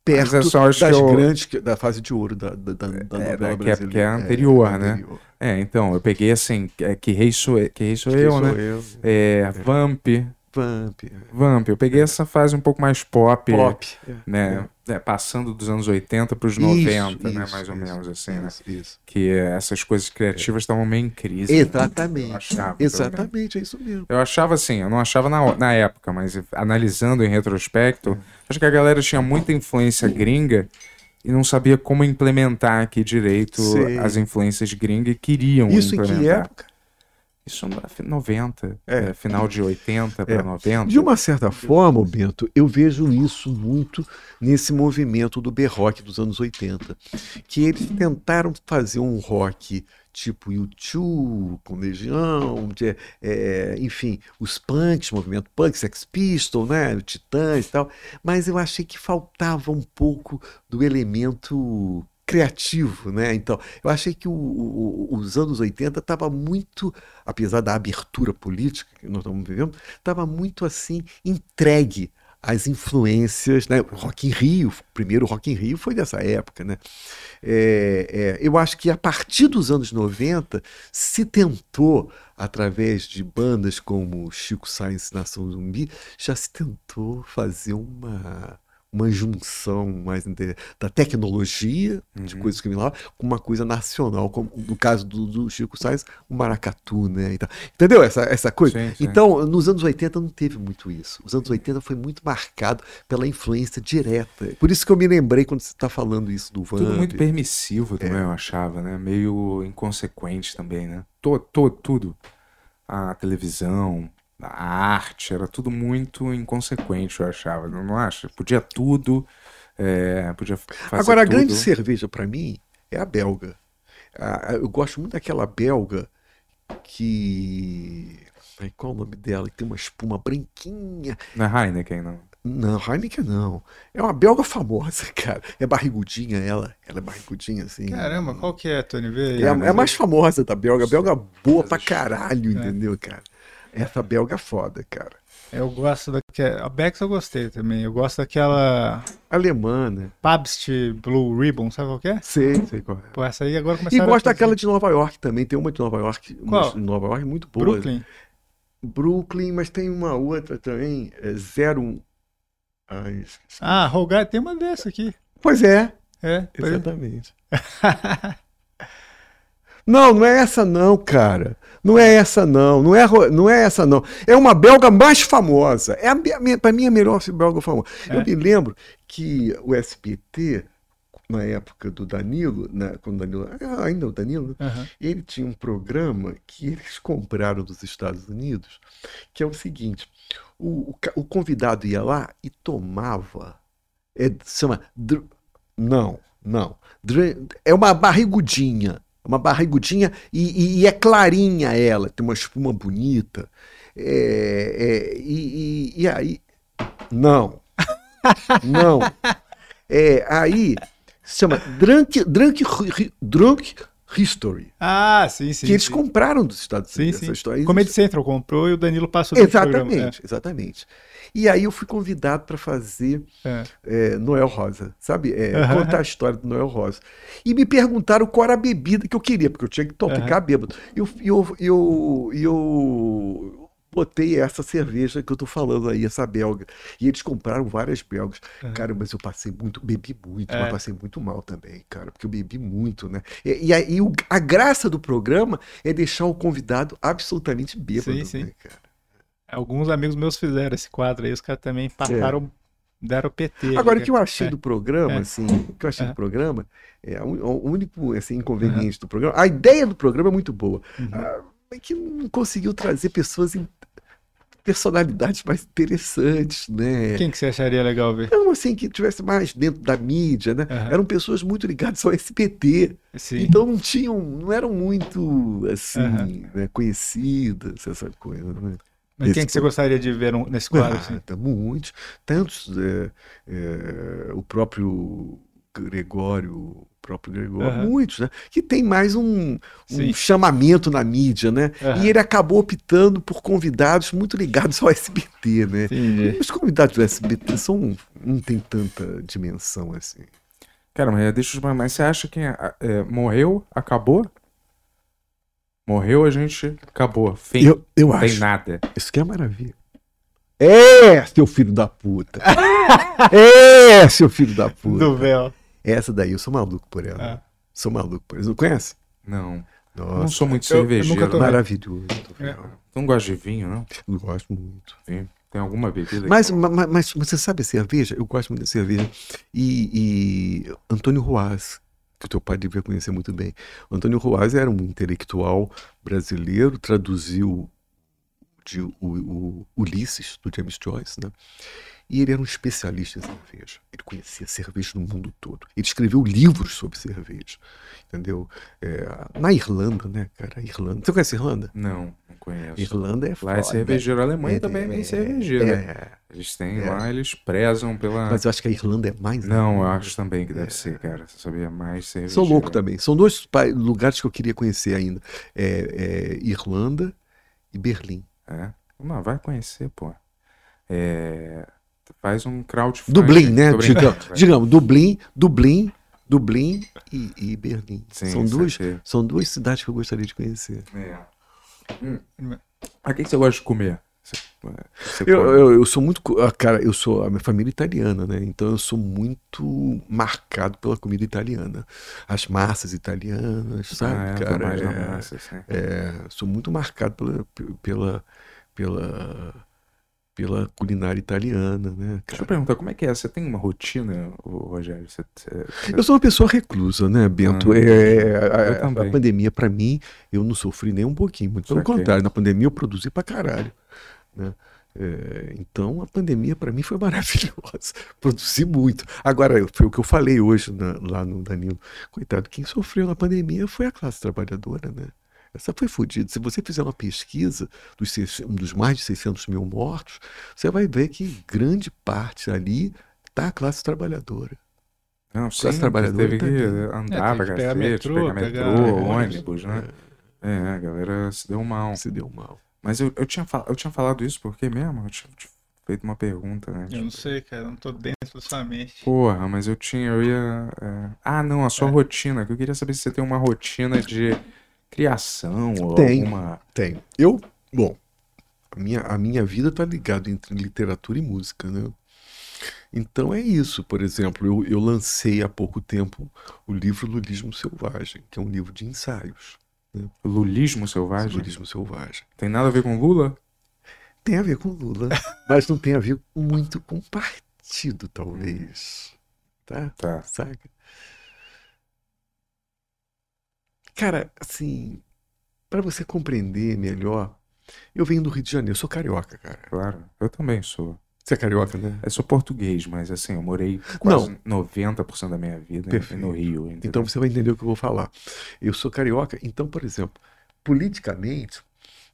perto das eu... grandes da fase de ouro da, da, da, da é, novela que é, que é anterior, é, né? Anterior. É, então, eu peguei assim, é, que rei sou, que rei sou que eu, né? Eu. É, Vamp. Vamp. Vamp. Eu peguei essa fase um pouco mais pop. Pop. Né? É, passando dos anos 80 para os 90, isso, né? Mais isso, ou menos assim, isso, né? Isso. Que essas coisas criativas estavam meio em crise. Exatamente. Né? Achava, Exatamente, é isso mesmo. Eu achava assim, eu não achava na, na época, mas analisando em retrospecto, acho que a galera tinha muita influência gringa e não sabia como implementar aqui direito Sei. as influências gringas e queriam Isso em implementar. que época? Isso no 90, É. é, final de 80 para É. 90. De uma certa forma, Bento, eu vejo isso muito nesse movimento do B-Rock dos anos 80, que eles tentaram fazer um rock tipo U2, com Legião, de- é, enfim, os punks, movimento punk, Sex Pistol, né, Titãs e tal, mas eu achei que faltava um pouco do elemento criativo, né? Então, eu achei que o- o- os anos 80 estava muito, apesar da abertura política que nós estamos vivendo, estava muito assim entregue às influências, né? Rock in Rio, o primeiro Rock in Rio foi dessa época, né? É, é, eu acho que a partir dos anos 90 se tentou, através de bandas como Chico Science Nação Zumbi, já se tentou fazer uma uma junção mais da tecnologia, de Uhum. coisas criminais, com uma coisa nacional, como no caso do, do Chico Sainz, o maracatu, né? e. Entendeu essa, essa coisa? Sim, sim. Então, nos anos 80 não teve muito isso. Os anos 80 foi muito marcado pela influência direta. Por isso que eu me lembrei quando você está falando isso do Vamp. Tudo muito permissivo também, É. eu achava, né? Meio inconsequente também, né? Todo, todo, tudo. A televisão, a arte, era tudo muito inconsequente, eu achava. Não, não acha? Podia tudo, é, podia fazer Agora, a tudo. grande cerveja para mim é a belga. Eu gosto muito daquela belga que. Ai, qual o nome dela? Que tem uma espuma branquinha. Não é Heineken, não. Não, Heineken não. É uma belga famosa, cara. É barrigudinha ela. Ela é barrigudinha assim. Caramba, qual que é, Tony? Vê aí. É, a- é a mais famosa da belga. A belga boa pra caralho, entendeu, cara? Essa belga é foda, cara. Eu gosto daquela. A Bex eu gostei também. Eu gosto daquela Alemã, né? Pabst Blue Ribbon, sabe qual que é? Sei, sei qual é. Pô, essa aí agora E começaram gosto daquela de Nova York também. Tem uma de Nova York. uma Qual? de Nova York muito boa. Brooklyn. Brooklyn, mas tem uma outra também. É zero. um- Ai. Ah, Rogar tem uma dessa aqui. Pois é, É. foi- exatamente. Não, não é essa não, cara. Não é essa não. Não é, não é essa não. É uma belga mais famosa. É a, me- pra mim a melhor belga famosa. Eu É. me lembro que o SBT, na época do Danilo, né, quando Danilo, ainda o Danilo, Aham. ele tinha um programa que eles compraram dos Estados Unidos, que é o seguinte: o, o o convidado ia lá e tomava. É, chama. dr- Não, não. Dr- É uma barrigudinha. Uma barrigudinha e, e- e é clarinha ela, tem uma espuma bonita. É, é, e, e- aí. Não. Não. É, aí se chama Drunk, Drunk, Drunk History. Ah, sim, sim. que eles sim. compraram dos Estados Sim, Unidos sim. essa história. Comedy Central comprou e o Danilo passou no programa. Exatamente, exatamente. E aí eu fui convidado para fazer É. é, Noel Rosa, sabe? É. Contar a história do Noel Rosa. E me perguntaram qual era a bebida que eu queria, porque eu tinha que to- Aham. ficar bêbado. E eu, eu, eu, e eu botei essa cerveja que eu tô falando aí, essa belga. E eles compraram várias belgas. Aham. Cara, mas eu passei muito, bebi muito, É. mas passei muito mal também, cara, porque eu bebi muito, né? E, e aí a graça do programa é deixar o convidado absolutamente bêbado, Sim, sim. né, cara? Alguns amigos meus fizeram esse quadro aí, os caras também passaram, deram PT. É. Agora, o né? que eu achei É. do programa, É. assim, o que eu achei É. do programa, é o o único assim, inconveniente do programa, a ideia do programa é muito boa, Uhum. Que não conseguiu trazer pessoas, em- personalidades mais interessantes, né? Quem que você acharia legal ver? Não, assim, que tivesse mais dentro da mídia, né? Aham. Eram pessoas muito ligadas ao SBT, Sim. então não tinham, não eram muito, assim, Aham. né, conhecidas, essa coisa, né? Mas quem que você gostaria de ver nesse quadro? Ah, assim? tá muitos. Tantos. é, é, o próprio Gregório. O próprio Gregório. Aham. Muitos, né? Que tem mais um, um chamamento na mídia, né? Aham. E ele acabou optando por convidados muito ligados ao SBT, né? Entendi. Os convidados do SBT são, não tem tanta dimensão assim. Cara, mas deixa eu mas você acha que é, é, morreu, acabou? Morreu, a gente acabou. Fim. Eu, eu não tem acho. nada. Isso que é maravilha. É, seu filho da puta. é, seu filho da puta. Do véu. Essa daí, eu sou maluco por ela. Ah. Sou maluco por ela. Não conhece? Não. Eu não Nossa, sou muito eu- eu cervejeiro. nunca tô- né? maravilhoso. É. Não gosta de vinho, não? Eu gosto muito. Vinho. Tem alguma bebida? Mas, mas, mas, você sabe a cerveja? Eu gosto muito da cerveja. E, e Antônio Ruaz, que o teu pai devia conhecer muito bem. Antônio Ruaz era um intelectual brasileiro, traduziu de, o, o Ulisses, do James Joyce, né? E ele era um especialista em cerveja. Ele conhecia cerveja no mundo todo. Ele escreveu livros sobre cerveja. Entendeu? É, na Irlanda, né, cara? Irlanda. Você conhece Irlanda? Não, não conheço. Irlanda é Lá foda. é cervejeiro. A Alemanha É, também é bem é, cervejeira. é. Eles têm É. lá, eles prezam pela. Mas eu acho que a Irlanda é mais. Não, eu acho também que deve ser, cara. Você sabia mais cervejeiro. Sou louco também. São dois lugares que eu queria conhecer ainda. É, é Irlanda e Berlim. É? Não, vai conhecer, pô. É... Faz um crowdfunding. Dublin, né? Digamos, digamos, Dublin, Dublin, Dublin e, e Berlim. Sim, são, duas, são duas cidades que eu gostaria de conhecer. É. Hum. Que que você gosta de comer? Você, você Eu, eu, eu sou muito. ah, Cara, eu sou. A minha família é italiana, né? Então eu sou muito marcado pela comida italiana. As massas italianas, sabe, ah, é, cara? mais É, massa, assim. é, sou muito marcado pela, pela, pela, pela culinária italiana, né, Deixa eu cara? perguntar, como é que é? Você tem uma rotina, Rogério? Você, você- Eu sou uma pessoa reclusa, né, Bento? Ah, É, a- eu a, a pandemia, pra mim, eu não sofri nem um pouquinho. Muito pelo contrário, na pandemia eu produzi pra caralho. Né? É, então, a pandemia pra mim foi maravilhosa. Produzi muito. Agora, foi o que eu falei hoje na- lá no Danilo. Coitado, quem sofreu na pandemia foi a classe trabalhadora, né? Essa foi fodida. Se você fizer uma pesquisa dos, 600 dos mais de 600 mil mortos, você vai ver que grande parte ali está a classe trabalhadora. Não, sim, Classe trabalhadora teve que italiana. andar É, pra teve que pegar cacete, metrô, pegar metrô, pegar ônibus, né? É, a galera se deu mal. Se deu mal. Mas eu, eu, tinha, fal- eu tinha falado isso porque mesmo? Eu tinha, feito uma pergunta, né? Eu não sei, cara, eu não tô dentro da sua mente. Porra, mas eu tinha, eu ia. é, Ah, não, a sua É. rotina. Que eu queria saber se você tem uma rotina de criação ou Tenho. alguma. Tem. Eu, bom, a minha, a minha vida está ligada entre literatura e música, né? Então é isso, por exemplo, eu, eu lancei há pouco tempo o livro Lulismo Selvagem, que é um livro de ensaios. Lulismo selvagem? Lulismo Selvagem. Tem nada a ver com Lula? Tem a ver com Lula, mas não tem a ver muito com partido, talvez. Tá? Tá. Saca? Cara, assim, para você compreender melhor, eu venho do Rio de Janeiro, eu sou carioca, cara. Claro. Eu também sou. Você é carioca, né? Eu sou português, mas assim, eu morei quase 90% da minha vida Perfeito. no Rio. Entendeu? Então você vai entender o que eu vou falar. Eu sou carioca, então, por exemplo, politicamente,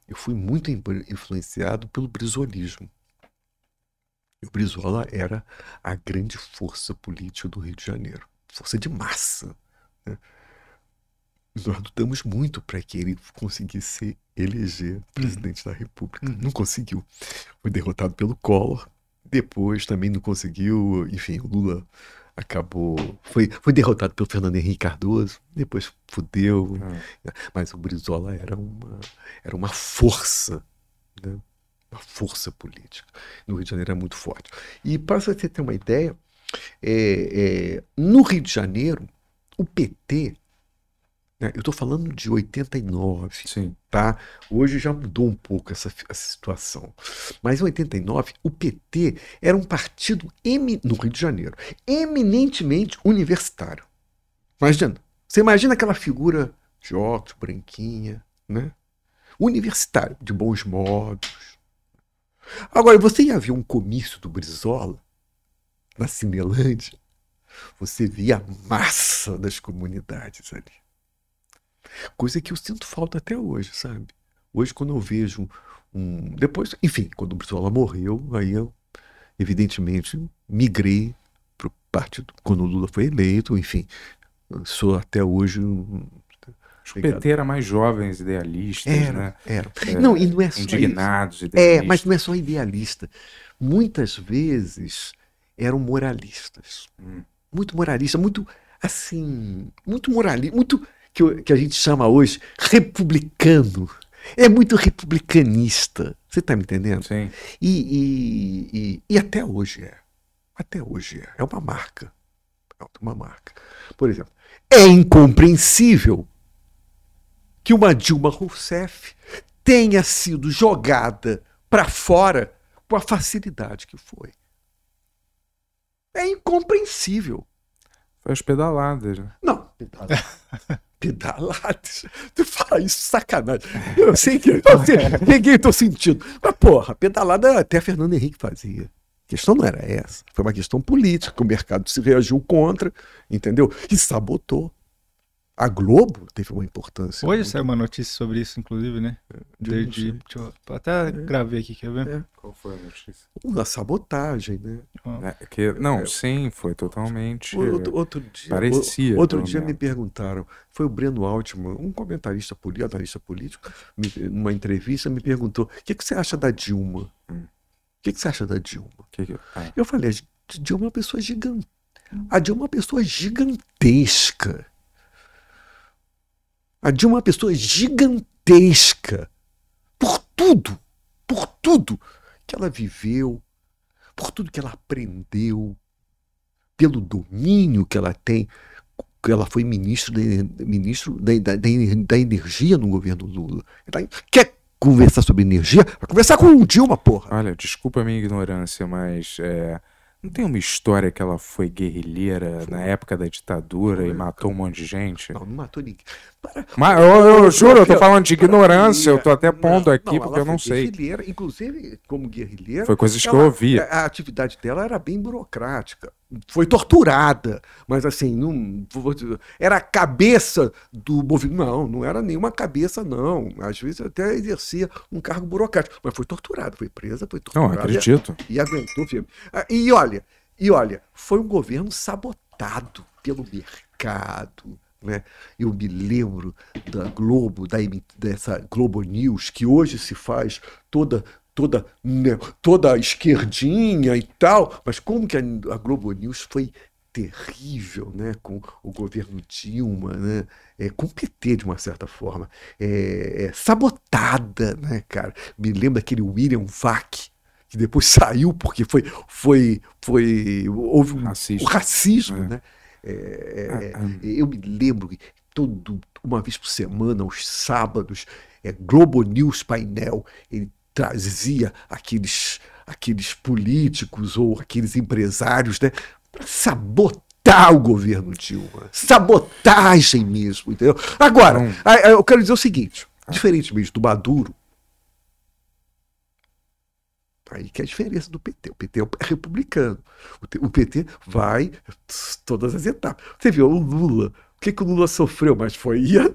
eu fui muito influ- influenciado pelo brizolismo. E o Brizola era a grande força política do Rio de Janeiro, força de massa. né? Nós lutamos muito para que ele conseguisse eleger presidente da República. Uhum. Não conseguiu. Foi derrotado pelo Collor. Depois também não conseguiu. Enfim, o Lula acabou. Foi, foi derrotado pelo Fernando Henrique Cardoso. Depois fudeu. Ah, Mas o Brizola era uma, era uma força, né? uma força política. No Rio de Janeiro era muito forte. E para você ter uma ideia, é, é, no Rio de Janeiro, o PT, eu estou falando de 89, sim. tá? Hoje já mudou um pouco essa, essa situação. Mas em 89, o PT era um partido emi- no Rio de Janeiro, eminentemente universitário. Imagina, você imagina aquela figura de óculos, branquinha, né? Universitário, de bons modos. Agora, você ia ver um comício do Brizola na Cinelândia, você via a massa das comunidades ali. Coisa que eu sinto falta até hoje, sabe? Hoje, quando eu vejo um. Depois, enfim, quando o Brizola morreu, aí eu, evidentemente, migrei para o partido. Quando o Lula foi eleito, enfim, sou até hoje. um- Acho que o Obrigado. PT era mais jovens, idealistas, Era, né? era. É, Não, e não é só isso. Indignados, É, idealistas. mas não é só idealista. Muitas vezes eram moralistas. Hum. Muito moralista, muito assim, muito moralista, muito que, que a gente chama hoje republicano. É muito republicanista. Você está me entendendo? Sim. E, e, e, e até hoje é. Até hoje é. É uma marca. É uma marca. Por exemplo, é incompreensível que uma Dilma Rousseff tenha sido jogada para fora com a facilidade que foi. É incompreensível. Foi as pedaladas. né? Não, pedaladas. pedaladas. Tu fala isso sacanagem. Eu sei que eu sei, peguei teu sentido. Mas, porra, pedalada até Fernando Henrique fazia. A questão não era essa. Foi uma questão política. O mercado se reagiu contra, entendeu? E sabotou. A Globo teve uma importância. Hoje muito- saiu uma notícia sobre isso, inclusive, né? Não De, de- deixa eu- até gravei aqui, quer ver? É. Qual foi a notícia? Uma sabotagem, né? É, que, não, sim, foi totalmente. Outro, outro dia, Parecia, outro dia me perguntaram, foi o Breno Altman, um comentarista político, analista político, me- numa entrevista, me perguntou: o que, que você acha da Dilma? O Hum. que, que você acha da Dilma? Que que- ah, Eu falei: a Dilma é uma pessoa gigante. A Dilma é uma pessoa gigantesca. A é uma pessoa gigantesca. Por tudo, por tudo que ela viveu, por tudo que ela aprendeu, pelo domínio que ela tem. Ela foi ministro, de- ministro da, da, da energia no governo Lula. Ela quer conversar sobre energia? Vai conversar com o Dilma, porra. Olha, desculpa a minha ignorância, mas é, não tem uma história que ela foi guerrilheira na época da ditadura e matou um monte de gente? Não, não matou ninguém. Para- Mas eu, eu juro, eu tô falando de ignorância, eu tô até pondo Não, aqui não, porque eu não foi sei. Guerrilheira, inclusive, como guerrilheira. Foi coisas que ela- eu ouvi. A, a atividade dela era bem burocrática. Foi torturada, mas assim, não, era a cabeça do movimento. Não, não era nenhuma cabeça, não. Às vezes até exercia um cargo burocrático, mas foi torturada, foi presa, foi Não, torturada. acredito. E aguentou firme. Ah, E olha, e olha, foi um governo sabotado pelo mercado. Né? Eu me lembro da Globo, da, dessa Globo News, que hoje se faz toda toda né, toda esquerdinha e tal, mas como que a, a Globo News foi terrível, né, com o governo Dilma, né, é, com o PT de uma certa forma, é, é, sabotada, né, cara. Me lembro daquele William Vac, que depois saiu porque foi foi foi houve um Racista. o racismo, É. né? É, é, Ah, ah. eu me lembro que todo, uma vez por semana, aos sábados, é, Globo News Painel, ele trazia aqueles, aqueles políticos ou aqueles empresários né, para sabotar o governo Dilma. Sabotagem mesmo, entendeu? Agora, a- eu quero dizer o seguinte: diferentemente do Maduro, Aí que é a diferença do PT. O PT é republicano. O PT vai todas as etapas. Você viu o Lula. O que, que o Lula sofreu? Mas foi. ia-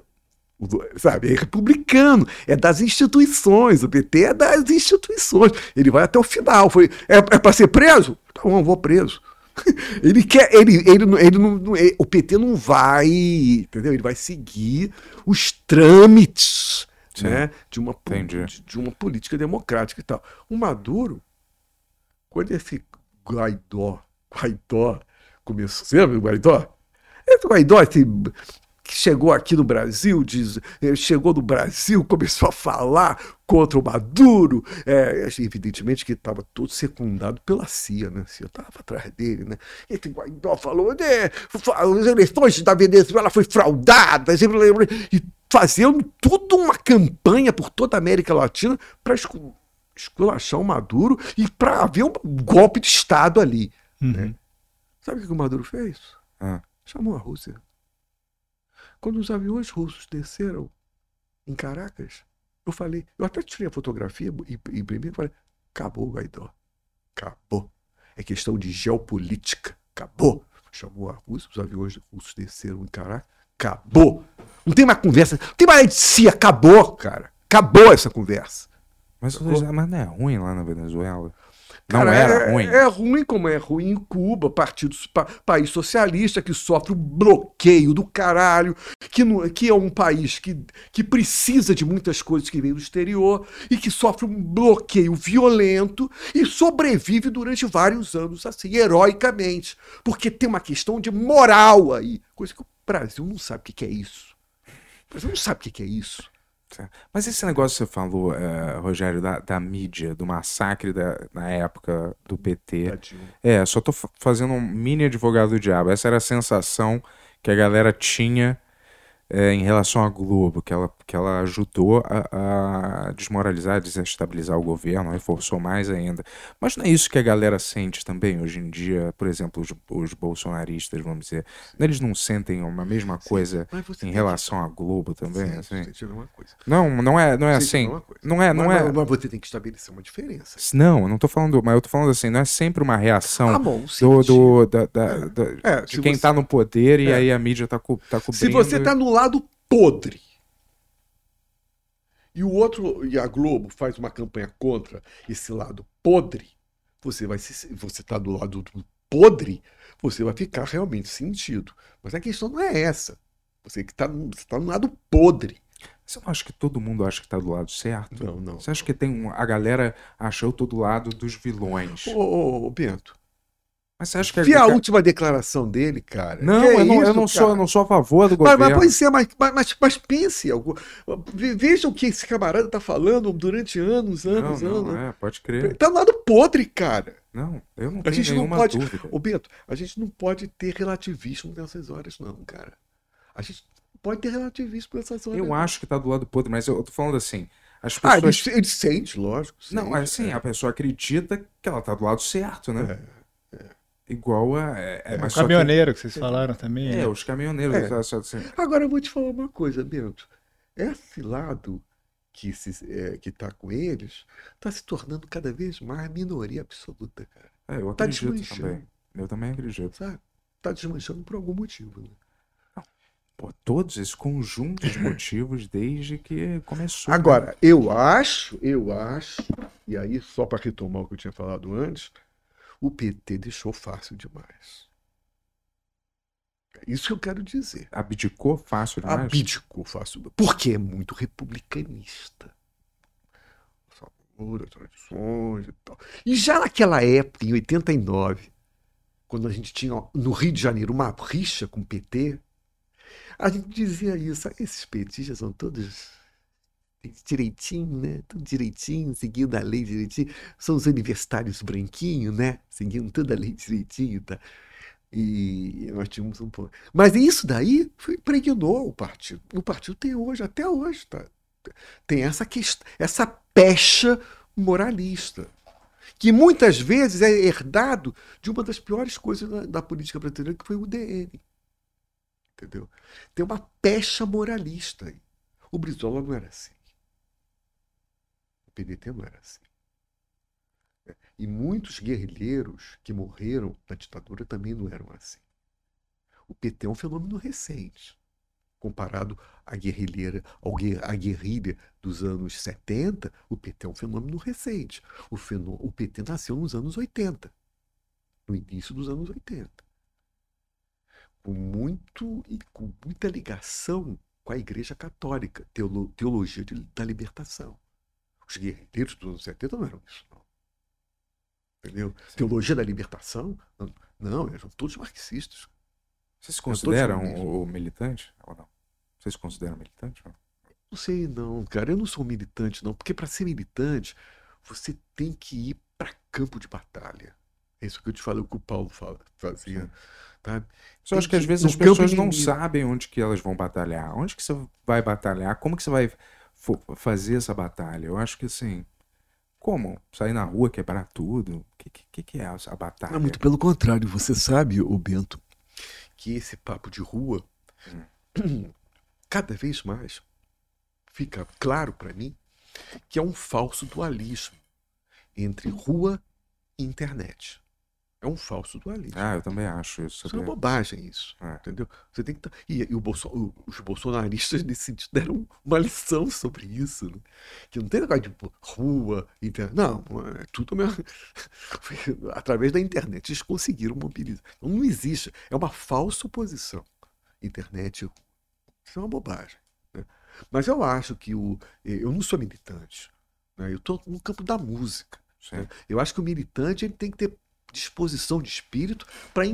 Sabe, é republicano, é das instituições. O PT é das instituições. Ele vai até o final. Foi, é, é para ser preso? Tá bom, vou preso. Ele quer. Ele, ele, não- ele não, é- o PT não vai. Entendeu? Ele vai seguir os trâmites Sim. né, de, uma, de, de uma política democrática e tal. O Maduro, quando esse Guaidó, Guaidó começou, você lembra do Guaidó? Esse Guaidó esse, que chegou aqui no Brasil, diz, eh, chegou no Brasil, começou a falar contra o Maduro, é, evidentemente que estava todo secundado pela CIA, né? A CIA estava atrás dele, né? Esse Guaidó falou, né? As eleições da Venezuela foi fraudada, e fazendo toda uma campanha por toda a América Latina para esculachar o Maduro e para haver um golpe de Estado ali. Uhum. Sabe o que o Maduro fez? Ah. Chamou a Rússia. Quando os aviões russos desceram em Caracas, eu falei, eu até tirei a fotografia e imprimi e falei, acabou o Guaidó. Acabou. É questão de geopolítica. Acabou. Chamou a Rússia, os aviões russos desceram em Caracas. Acabou. Não tem mais conversa. Não tem mais de si. Acabou, cara. Acabou essa conversa. Mas, mas não é ruim lá na Venezuela? Não Cara, era é, ruim? É ruim como é ruim em Cuba, partido, pa- país socialista que sofre um bloqueio do caralho, que, não- que é um país que, que precisa de muitas coisas que vêm do exterior e que sofre um bloqueio violento e sobrevive durante vários anos assim, heroicamente. Porque tem uma questão de moral aí, coisa que o Brasil não sabe o que é isso. O Brasil não sabe o que é isso. Mas esse negócio que você falou, eh, Rogério, da, da mídia, do massacre da, na época do PT. Tadinho. É, só tô fa- fazendo um mini advogado do diabo. Essa era a sensação que a galera tinha é, em relação à Globo, que ela, que ela ajudou a, a, desmoralizar, desestabilizar o governo, reforçou mais ainda. Mas não é isso que a galera sente também hoje em dia, por exemplo, os, os bolsonaristas, vamos dizer. Eles não sentem uma mesma coisa em relação que... à Globo também? Sim, assim? Não, não é, não é assim. Não é, não mas, é. Mas você tem que estabelecer uma diferença. Não, eu não tô falando, mas eu tô falando assim, não é sempre uma reação ah, bom, do, do, da, da, é. da é, de quem você... tá no poder e é. aí a mídia tá, co tá cobrindo. Se você tá no lado podre. E o outro, e a Globo faz uma campanha contra esse lado podre, você vai se, você tá do lado do podre, você vai ficar realmente sentido. Mas a questão não é essa. Você que está tá no lado podre. Você não acha que todo mundo acha que está do lado certo? Não, não. Você acha que tem um, a galera achou todo lado dos vilões? Ô, ô, ô Bento, mas você acha que Vi a última declaração dele, cara. Não, eu, não, isso, eu, não sou, eu não sou a favor do governo. Mas, mas pode ser, mas, mas, mas pense. Veja o que esse camarada tá falando durante anos, anos, não, anos. Não, é, pode crer. Tá no lado podre, cara. Não, eu não tenho a gente não pode, dúvida. Ô, Beto, a gente não pode ter relativismo nessas horas, não, cara. A gente pode ter relativismo nessas horas. Eu não. acho que tá do lado podre, mas eu, eu tô falando assim. As pessoas... Ah, ele, ele sente, lógico. Sente, não, assim, é. a pessoa acredita que ela tá do lado certo, né? É igual a. É, é, o caminhoneiro que... que... vocês falaram também. É, né? os caminhoneiros. É. Assim. Agora eu vou te falar uma coisa, Bento. Esse lado que se, é, que com eles está se tornando cada vez mais minoria absoluta, cara. É, eu tá acredito também. Eu também acredito. Sabe? Tá desmanchando por algum motivo, né? Pô, todos esses conjuntos de motivos desde que começou. Agora, né? eu acho, eu acho, e aí só para retomar o que eu tinha falado antes, o PT deixou fácil demais. É isso que eu quero dizer. Abdicou fácil demais? Abdicou fácil. Porque é muito republicanista. Sabor, tradições e tal. E já naquela época, em 89, quando a gente tinha no Rio de Janeiro uma rixa com o PT, a gente dizia isso. Esses petistas são todos direitinho, né? Tudo direitinho, seguindo a lei direitinho. São os universitários branquinhos, né? Seguindo toda a lei direitinho, tá? E nós tínhamos um pouco. Mas isso daí foi, impregnou o partido. O partido tem hoje, até hoje, tá? Tem essa questão, essa pecha moralista. Que muitas vezes é herdado de uma das piores coisas da, da política brasileira, que foi o DN. Entendeu? Tem uma pecha moralista aí. O Brizola não era assim. PDT não era assim. E muitos guerrilheiros que morreram na ditadura também não eram assim. O PT é um fenômeno recente. Comparado à guerrilheira, à guerrilha dos anos 70, o PT é um fenômeno recente. O, fenômeno, o PT nasceu nos anos 80, no início dos anos 80. Com, muito, com muita ligação com a Igreja Católica, teolo, teologia de, da libertação. Os guerreiros dos anos 70 não eram isso, não. Entendeu? Sim. Teologia da libertação? Não, não, eram todos marxistas. Vocês se consideram o, militante ou não? Vocês se consideram militante? Ou não? não sei, não, cara. Eu não sou militante, não. Porque para ser militante, você tem que ir para campo de batalha. É isso que eu te falei, o que o Paulo fala, fazia. Tá? Só acho que, que às vezes as pessoas não sabem onde que elas vão batalhar. Onde que você vai batalhar? Como que você vai fazer essa batalha. Eu acho que assim. Como? Sair na rua, quebrar tudo? O que, que, que, é a batalha? Não, muito pelo contrário. Você sabe, o Bento, que esse papo de rua, hum. cada vez mais fica claro para mim que é um falso dualismo entre rua e internet. É um falso dualismo. Ah, eu também acho isso. Isso é uma bobagem, isso. É. Entendeu? Você tem que. E, e o Bolso... os bolsonaristas, nesse sentido, deram uma lição sobre isso. Né? Que não tem negócio de rua, internet. Não, é tudo mesmo. Através da internet, eles conseguiram mobilizar. Então, não existe. É uma falsa oposição. Internet. Isso é uma bobagem. Né? Mas eu acho que o. Eu não sou militante. Né? Eu estou no campo da música. Né? Eu acho que o militante ele tem que ter disposição de espírito para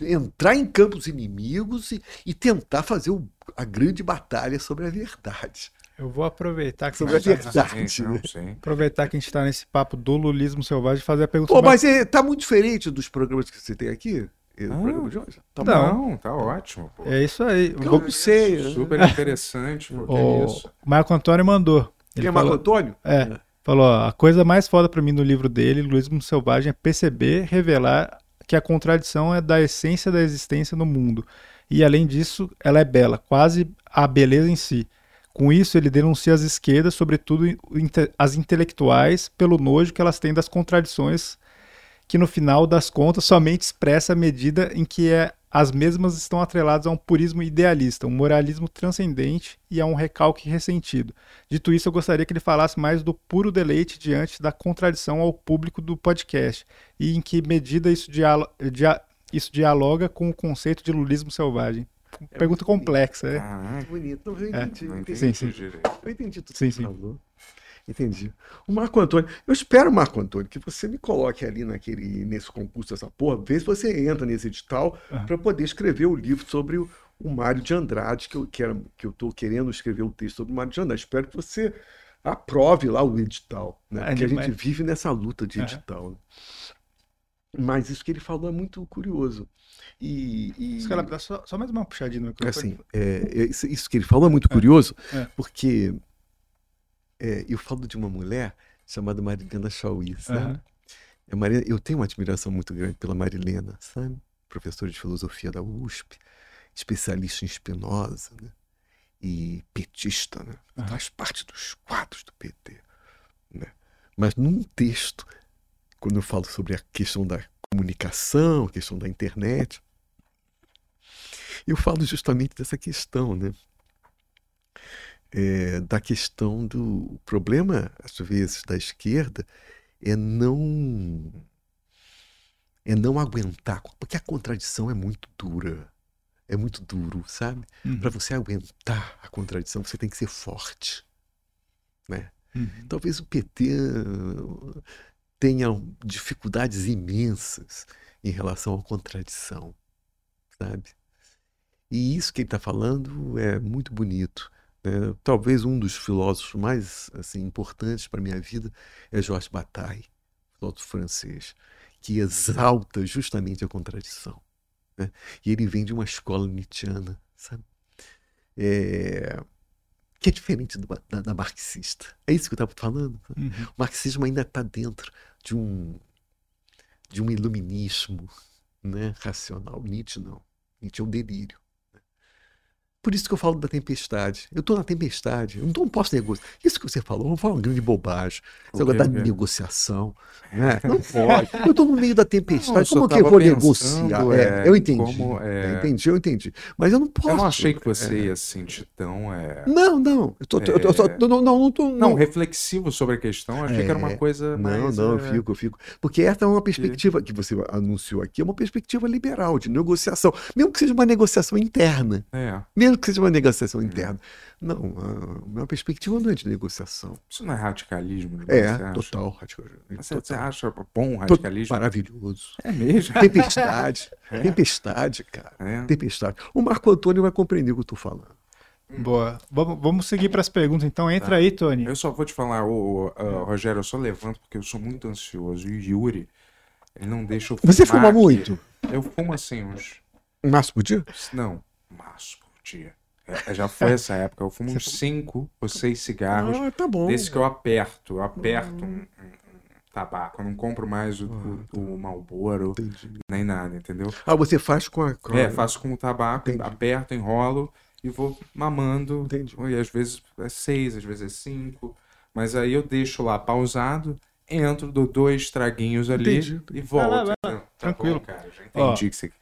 entrar em campos inimigos e, e tentar fazer o, a grande batalha sobre a verdade. Eu vou aproveitar que sobre a tá verdade. Sim, não, sim. Aproveitar que a gente está nesse papo do lulismo selvagem e fazer a pergunta. Pô, mas é, tá muito diferente dos programas que você tem aqui. Ah. programa de hoje. Tá Não. bom, tá ótimo. Pô. É isso aí. Eu não sei. né? Super interessante, pô. O isso. Marco Antônio mandou. Ele Quem é Marco falou, Antônio? É. falou, a coisa mais foda pra mim no livro dele, Luísmo Selvagem, é perceber, revelar que a contradição é da essência da existência no mundo. E além disso, ela é bela, quase a beleza em si. Com isso, ele denuncia as esquerdas, sobretudo as intelectuais, pelo nojo que elas têm das contradições, que no final das contas somente expressa a medida em que é, as mesmas estão atreladas a um purismo idealista, um moralismo transcendente e a um recalque ressentido. Dito isso, eu gostaria que ele falasse mais do puro deleite diante da contradição ao público do podcast e em que medida isso, dialo- dia- isso dialoga com o conceito de lulismo selvagem. Pergunta complexa, é? Caraca, Bonito. Não, eu É. entendi. não eu entendi. Sim, sim. direito. Eu entendi tudo Sim, que sim. falou. Entendi. O Marco Antônio, eu espero, Marco Antônio, que você me coloque ali naquele, nesse concurso dessa porra, vê se você entra nesse edital para poder escrever o livro sobre o, o Mário de Andrade, que eu quero, que eu estou querendo escrever um texto sobre o Mário de Andrade. Espero que você aprove lá o edital, né? Ah, Porque a gente vive nessa luta de edital. né? Mas isso que ele falou é muito curioso. E, e- dá só, só mais uma puxadinha no microfone. assim, é, é, isso, isso que ele falou é muito curioso, É. porque é, eu falo de uma mulher chamada Marilena Chauí, sabe? Maria- eu tenho uma admiração muito grande pela Marilena, sabe? Professora de filosofia da USP, especialista em Spinoza, né? E petista, né? Aham. Faz parte dos quadros do PT, né? Mas num texto, quando eu falo sobre a questão da comunicação, a questão da internet, eu falo justamente dessa questão, né? É, da questão do problema, às vezes, da esquerda é não é não aguentar, porque a contradição é muito dura. É muito duro, sabe? Uhum. Para você aguentar a contradição, você tem que ser forte, né? Uhum. Talvez o PT eh, tenha dificuldades imensas em relação à contradição, sabe? E isso que ele está falando é muito bonito. Né? Talvez um dos filósofos mais assim, importantes para a minha vida é Georges Bataille, filósofo francês, que exalta justamente a contradição. né? E ele vem de uma escola nietzschiana, sabe? É, que é diferente do- da, da marxista. É isso que eu estava falando. Uhum. O marxismo ainda está dentro de um de um iluminismo né, racional. Nietzsche não. Nietzsche é um delírio. Por isso que eu falo da tempestade. Eu estou na tempestade. Eu não posso negociar. Isso que você falou foi uma grande bobagem. Negócio quê, da negociação. Né? Não pode. Eu estou no meio da tempestade. Não, como que eu vou pensando, negociar? é, É, eu entendi. como, é, Eu entendi, eu entendi. Mas eu não posso. Eu não achei que você ia se sentir tão. É... Não, não. Eu tô, eu tô- só- É. não, não, não, tô- Não, reflexivo sobre a questão. Achei que era uma É. coisa Não, mais. não, eu é, fico, eu fico. Porque essa é uma perspectiva que você anunciou aqui, é uma perspectiva liberal, de negociação. Mesmo que seja uma negociação interna. É, Mesmo que seja uma negociação interna. Não, a minha perspectiva não é de negociação. isso não é radicalismo. É, você total. radical- Mas Você, total. você acha bom radicalismo? Maravilhoso. É mesmo? Tempestade. É. Tempestade, cara. É. Tempestade. O Marco Antônio vai compreender o que eu tô falando. Boa. Vamos, vamos seguir para as perguntas, então. Entra aí, Tony. Eu só vou te falar, ô, ô, ah, Rogério, eu só levanto porque eu sou muito ansioso. E o Yuri, ele não deixa eu Você fumar fuma aqui. muito? Eu fumo assim uns. Máximo por dia? Não, maço dia. É, já foi essa época. Eu fumo uns cinco ou seis cigarros. Ah, tá bom. Desse que eu aperto. Eu aperto um, um- um tabaco. Eu não compro mais o, o, o Marlboro, Entendi. nem nada, entendeu? Ah, você faz com a. com É, faço com o tabaco, Entendi. aperto, enrolo e vou mamando. Entendi. E às vezes é seis, às vezes é cinco. Mas aí eu deixo lá pausado, entro, dou dois traguinhos ali Entendi. e volto. Vai lá, entendeu? Tá Tranquilo. bom, cara, já Ó. entendi que você.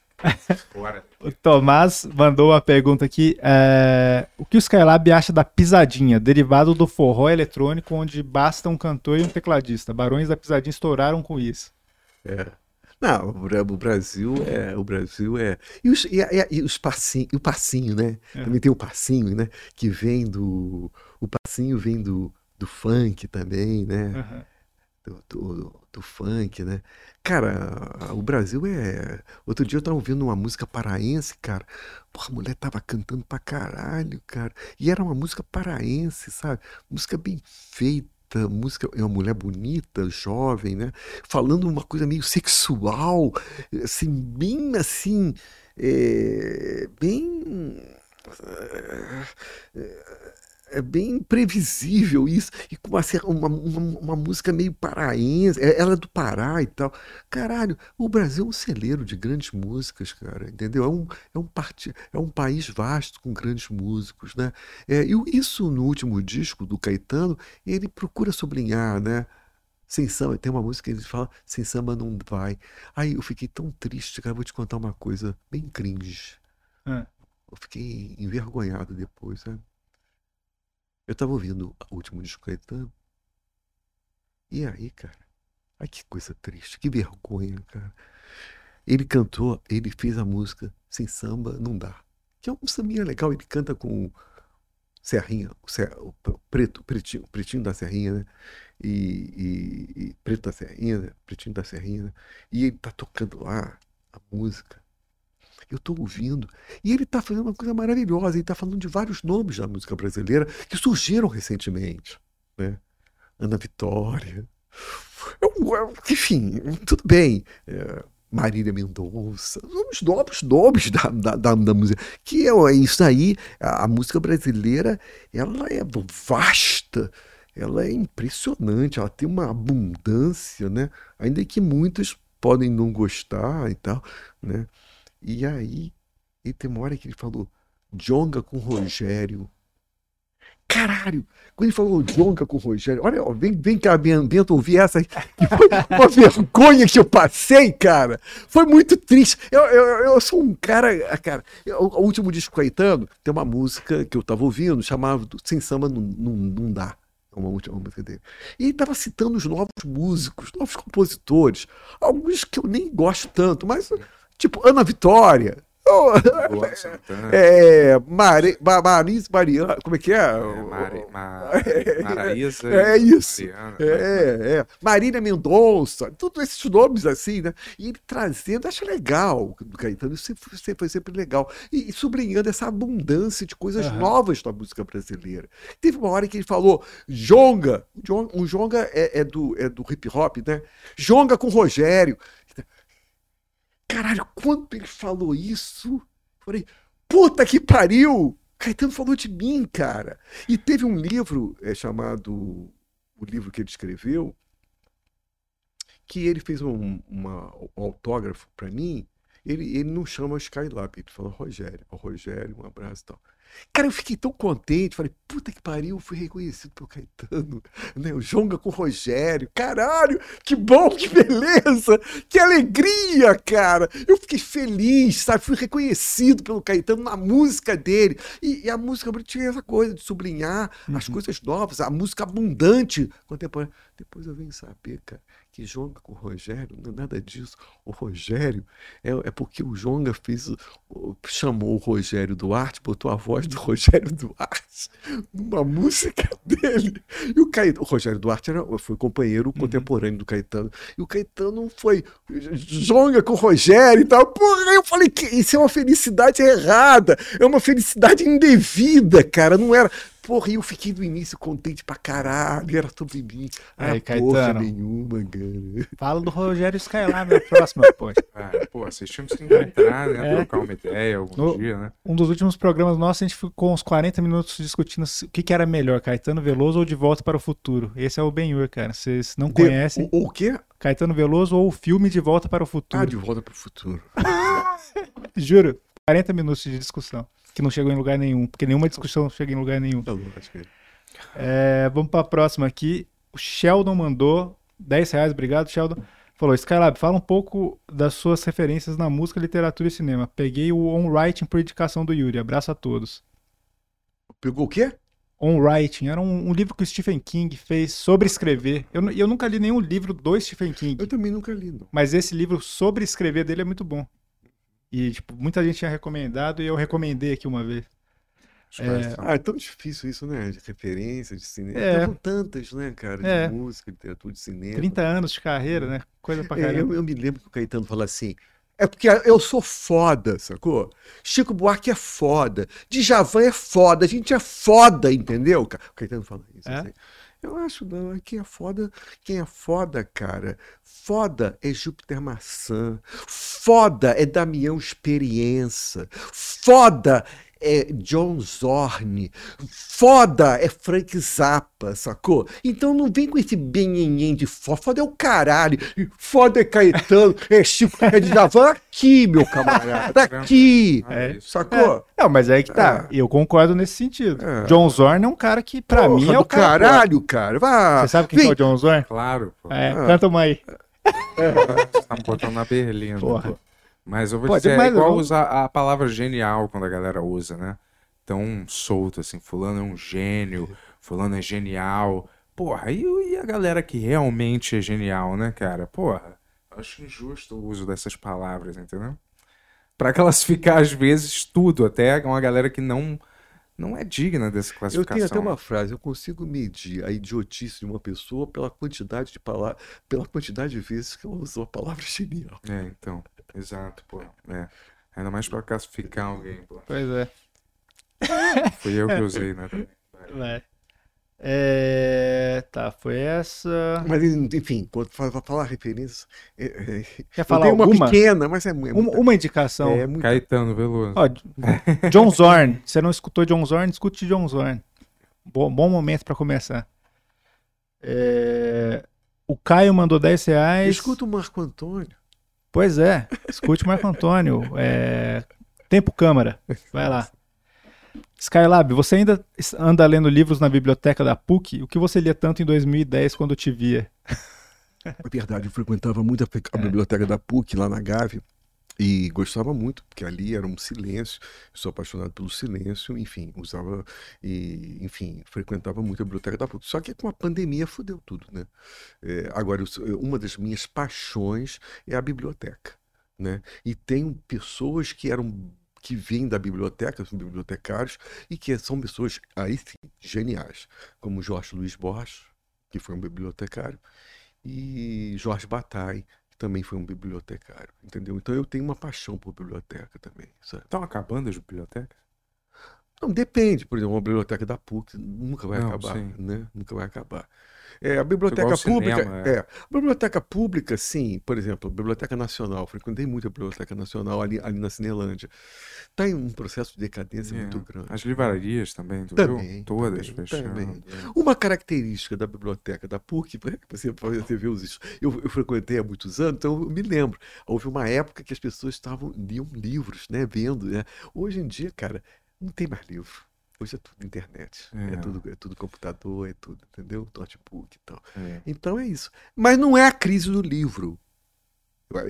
O Tomás mandou uma pergunta aqui. é, O que o Skylab acha da pisadinha, derivado do forró eletrônico, onde basta um cantor e um tecladista? Barões da pisadinha estouraram com isso. É. Não, o Bra- o Brasil é. O Brasil é. E, os, e, a- e os passinho, e o passinho, né? É. Também tem o passinho, né? Que vem do. O passinho vem do, do funk também, né? Aham. Do, do, do funk, né? Cara, o Brasil é. Outro dia eu tava ouvindo uma música paraense, cara. Porra, a mulher tava cantando pra caralho, cara. E era uma música paraense, sabe? Música bem feita, música é uma mulher bonita, jovem, né? Falando uma coisa meio sexual, assim, bem assim, é, bem é bem previsível isso, e com uma, uma, uma, música meio paraense, é, ela é do Pará e tal. Caralho, o Brasil é um celeiro de grandes músicas, cara, entendeu? É um, é um, part... é um país vasto com grandes músicos, né? É, e isso no último disco do Caetano, ele procura sublinhar, né? Sem samba, tem uma música que ele fala, sem samba não vai. Aí eu fiquei tão triste, cara, vou te contar uma coisa bem cringe. É. Eu fiquei envergonhado depois, sabe? Eu estava ouvindo o último disco Caetano. E aí, cara? Ai, que coisa triste, que vergonha, cara. Ele cantou, ele fez a música Sem Samba Não Dá. Que é um sambinha legal, ele canta com Serrinha, o, Ser, o preto, pretinho, pretinho da Serrinha, né? E, e, e, preto da Serrinha, né? pretinho da Serrinha, né? E ele tá tocando lá a música eu estou ouvindo. E ele está fazendo uma coisa maravilhosa. Ele está falando de vários nomes da música brasileira que surgiram recentemente. Né? Ana Vitória. enfim, tudo bem. É, Marília Mendonça, os novos nomes da, da, da, da, música. Que é isso aí, a, a, música brasileira, ela é vasta, ela é impressionante, ela tem uma abundância, né? Ainda que muitos podem não gostar e tal, né? E aí, e tem uma hora que ele falou Jonga com Rogério. Caralho! Quando ele falou Jonga com Rogério, olha, ó, vem, vem cá, Bento, ouvir essa que foi uma vergonha que eu passei, cara. Foi muito triste. Eu, eu, eu sou um cara, cara. Eu, o último disco Caetano tem uma música que eu tava ouvindo, chamava Sem Samba Não, não, não Dá uma última música dele. E ele estava citando os novos músicos, novos compositores, alguns que eu nem gosto tanto, mas Tipo, Ana Vitória. Oh, é, Mari, Maris Mariana, como é que é? é Mari, Maraísa. É isso. Mariana, é, é. Marília Mendonça, todos esses nomes assim, né? E ele trazendo, acho legal do Caetano, isso sempre, foi sempre legal. E, e sublinhando essa abundância de coisas uhum. novas da música brasileira. Teve uma hora que ele falou Jonga, o Jonga é, é, do, é do hip hop, né? Jonga com Rogério. Caralho, quando ele falou isso, falei, puta que pariu! Caetano falou de mim, cara. E teve um livro é, chamado o livro que ele escreveu, que ele fez um, uma, um autógrafo para mim. Ele, ele não chama Skylab, ele fala Rogério. Rogério, um abraço e tal. Cara, eu fiquei tão contente. Falei, puta que pariu, fui reconhecido pelo Caetano. Né? O Jonga com o Rogério. Caralho, que bom, que beleza, que alegria, cara. Eu fiquei feliz, sabe? Fui reconhecido pelo Caetano na música dele. E, e a música tinha essa coisa de sublinhar uhum. as coisas novas, a música abundante contemporânea. Depois eu venho saber, cara, que Jonga com o Rogério, não é nada disso. O Rogério é, é porque o Jonga fez, chamou o Rogério Duarte, botou a voz do Rogério Duarte numa música dele. E o, Caetano, o Rogério Duarte era, foi companheiro uhum. contemporâneo do Caetano. E o Caetano foi Jonga com o Rogério e tal. Porra, eu falei que isso é uma felicidade errada, é uma felicidade indevida, cara. Não era. Porra, e eu fiquei do início contente pra caralho, era sobre mim. Aí, porra nenhuma, cara. Fala do Rogério Skylab na próxima, pô. Ah, pô, vocês tinham que se encontrar, né? É. Trocar uma ideia algum no, dia, né? Um dos últimos programas nossos, a gente ficou uns 40 minutos discutindo o que, que era melhor, Caetano Veloso ou De Volta para o Futuro. Esse é o Ben-Hur, cara. Vocês não de, conhecem. O, o quê? Caetano Veloso ou o filme De Volta para o Futuro. Ah, De Volta para o Futuro. Juro, 40 minutos de discussão que não chegou em lugar nenhum, porque nenhuma discussão chega em lugar nenhum. É, vamos para a próxima aqui. O Sheldon mandou 10 reais, obrigado, Sheldon. Falou, Skylab, fala um pouco das suas referências na música, literatura e cinema. Peguei o On Writing por indicação do Yuri. Abraço a todos. Pegou o quê? On Writing. Era um, um, livro que o Stephen King fez sobre escrever. Eu, eu nunca li nenhum livro do Stephen King. Eu também nunca li, não. Mas esse livro sobre escrever dele é muito bom. E, tipo, muita gente tinha recomendado e eu recomendei aqui uma vez. É... Ah, é tão difícil isso, né? De referência, de cinema. É. Tem tantas, né, cara? De é. música, literatura, de cinema. 30 anos de carreira, né? Coisa pra caramba. É, eu, eu, me lembro que o Caetano falou assim: é porque eu sou foda, sacou? Chico Buarque é foda. Djavan é foda. A gente é foda, entendeu? O Caetano fala isso. É? Assim. Eu acho não. Quem é foda, quem é foda, cara. Foda é Júpiter Maçã. Foda é Damião Experiência. Foda é John Zorn. Foda é Frank Zappa, sacou? Então não vem com esse benhenhen de foda. Foda é o caralho. Foda é Caetano, é Chico, é de Javan. Aqui, meu camarada. Aqui. É. Sacou? Não, mas é aí que tá. Eu concordo nesse sentido. É. John Zorn é um cara que, pra Porra mim, é o cara. caralho, cara. Vá. Você sabe quem Vem. é o John Zorn? Claro, pô. É, canta uma aí. Você tá me botando na berlinda. Porra. pô. Mas eu vou Pode, dizer, é eu igual vou- usar a palavra genial quando a galera usa, né? Tão solto assim, fulano é um gênio, fulano é genial. Porra, e, e a galera que realmente é genial, né, cara? Porra, eu acho injusto o uso dessas palavras, entendeu? Pra classificar, às vezes, tudo, até uma galera que não, não é digna dessa Eu classificação. tenho até uma frase, eu consigo medir a idiotice de uma pessoa pela quantidade de palavras, pela quantidade de vezes que ela usou a palavra genial. É, então, exato, pô. É. Ainda mais pra classificar alguém, pô. Pois é. Fui eu que usei, né? Vai. É, Tá, foi essa. Mas, enfim, quando fa- fa- falar referência, é, é, Quer falar uma alguma? pequena, mas é, é Uma, muita- uma indicação. é muita- Caetano Veloso. Ó, John Zorn. Você não escutou John Zorn? Escute John Zorn. Bom, bom momento pra começar. É, O Caio mandou 10 reais. Escuta o Marco Antônio. Pois é, escute Marco Antônio. É, Tempo Câmara. Vai lá. Skylab, você ainda anda lendo livros na biblioteca da PUC? O que você lia tanto em 2010 quando te via? É verdade, eu frequentava muito a, É. a biblioteca da PUC lá na Gávea e gostava muito, porque ali era um silêncio, sou apaixonado pelo silêncio, enfim, usava e, enfim, frequentava muito a biblioteca da PUC. Só que com a pandemia fudeu tudo, né? É, agora, uma das minhas paixões é a biblioteca, né? E tenho pessoas que eram que vêm da biblioteca, são bibliotecários, e que são pessoas, aí sim, geniais, como Jorge Luiz Borges, que foi um bibliotecário, e Jorge Bataille, que também foi um bibliotecário, entendeu? Então eu tenho uma paixão por biblioteca também, sabe? Estão acabando as bibliotecas? Não, depende, por exemplo, uma biblioteca da PUC nunca vai Não, acabar, sim. né? Nunca vai acabar. É, a biblioteca pública, cinema, é. é. a biblioteca pública, sim, por exemplo, a Biblioteca Nacional, frequentei muito a Biblioteca Nacional ali, ali na Cinelândia. Está em um processo de decadência É. muito grande. As livrarias também, tu Também, viu? Todas também, fechando. também. Uma característica da biblioteca da PUC, você, você vê os isso. Eu, eu frequentei há muitos anos, então eu me lembro. Houve uma época que as pessoas estavam liam livros, né, vendo, né? Hoje em dia, cara, não tem mais livro. Hoje é tudo internet, é, É. tudo, é tudo computador, é tudo, entendeu? Notebook e tal. É. Então é isso. Mas não é a crise do livro.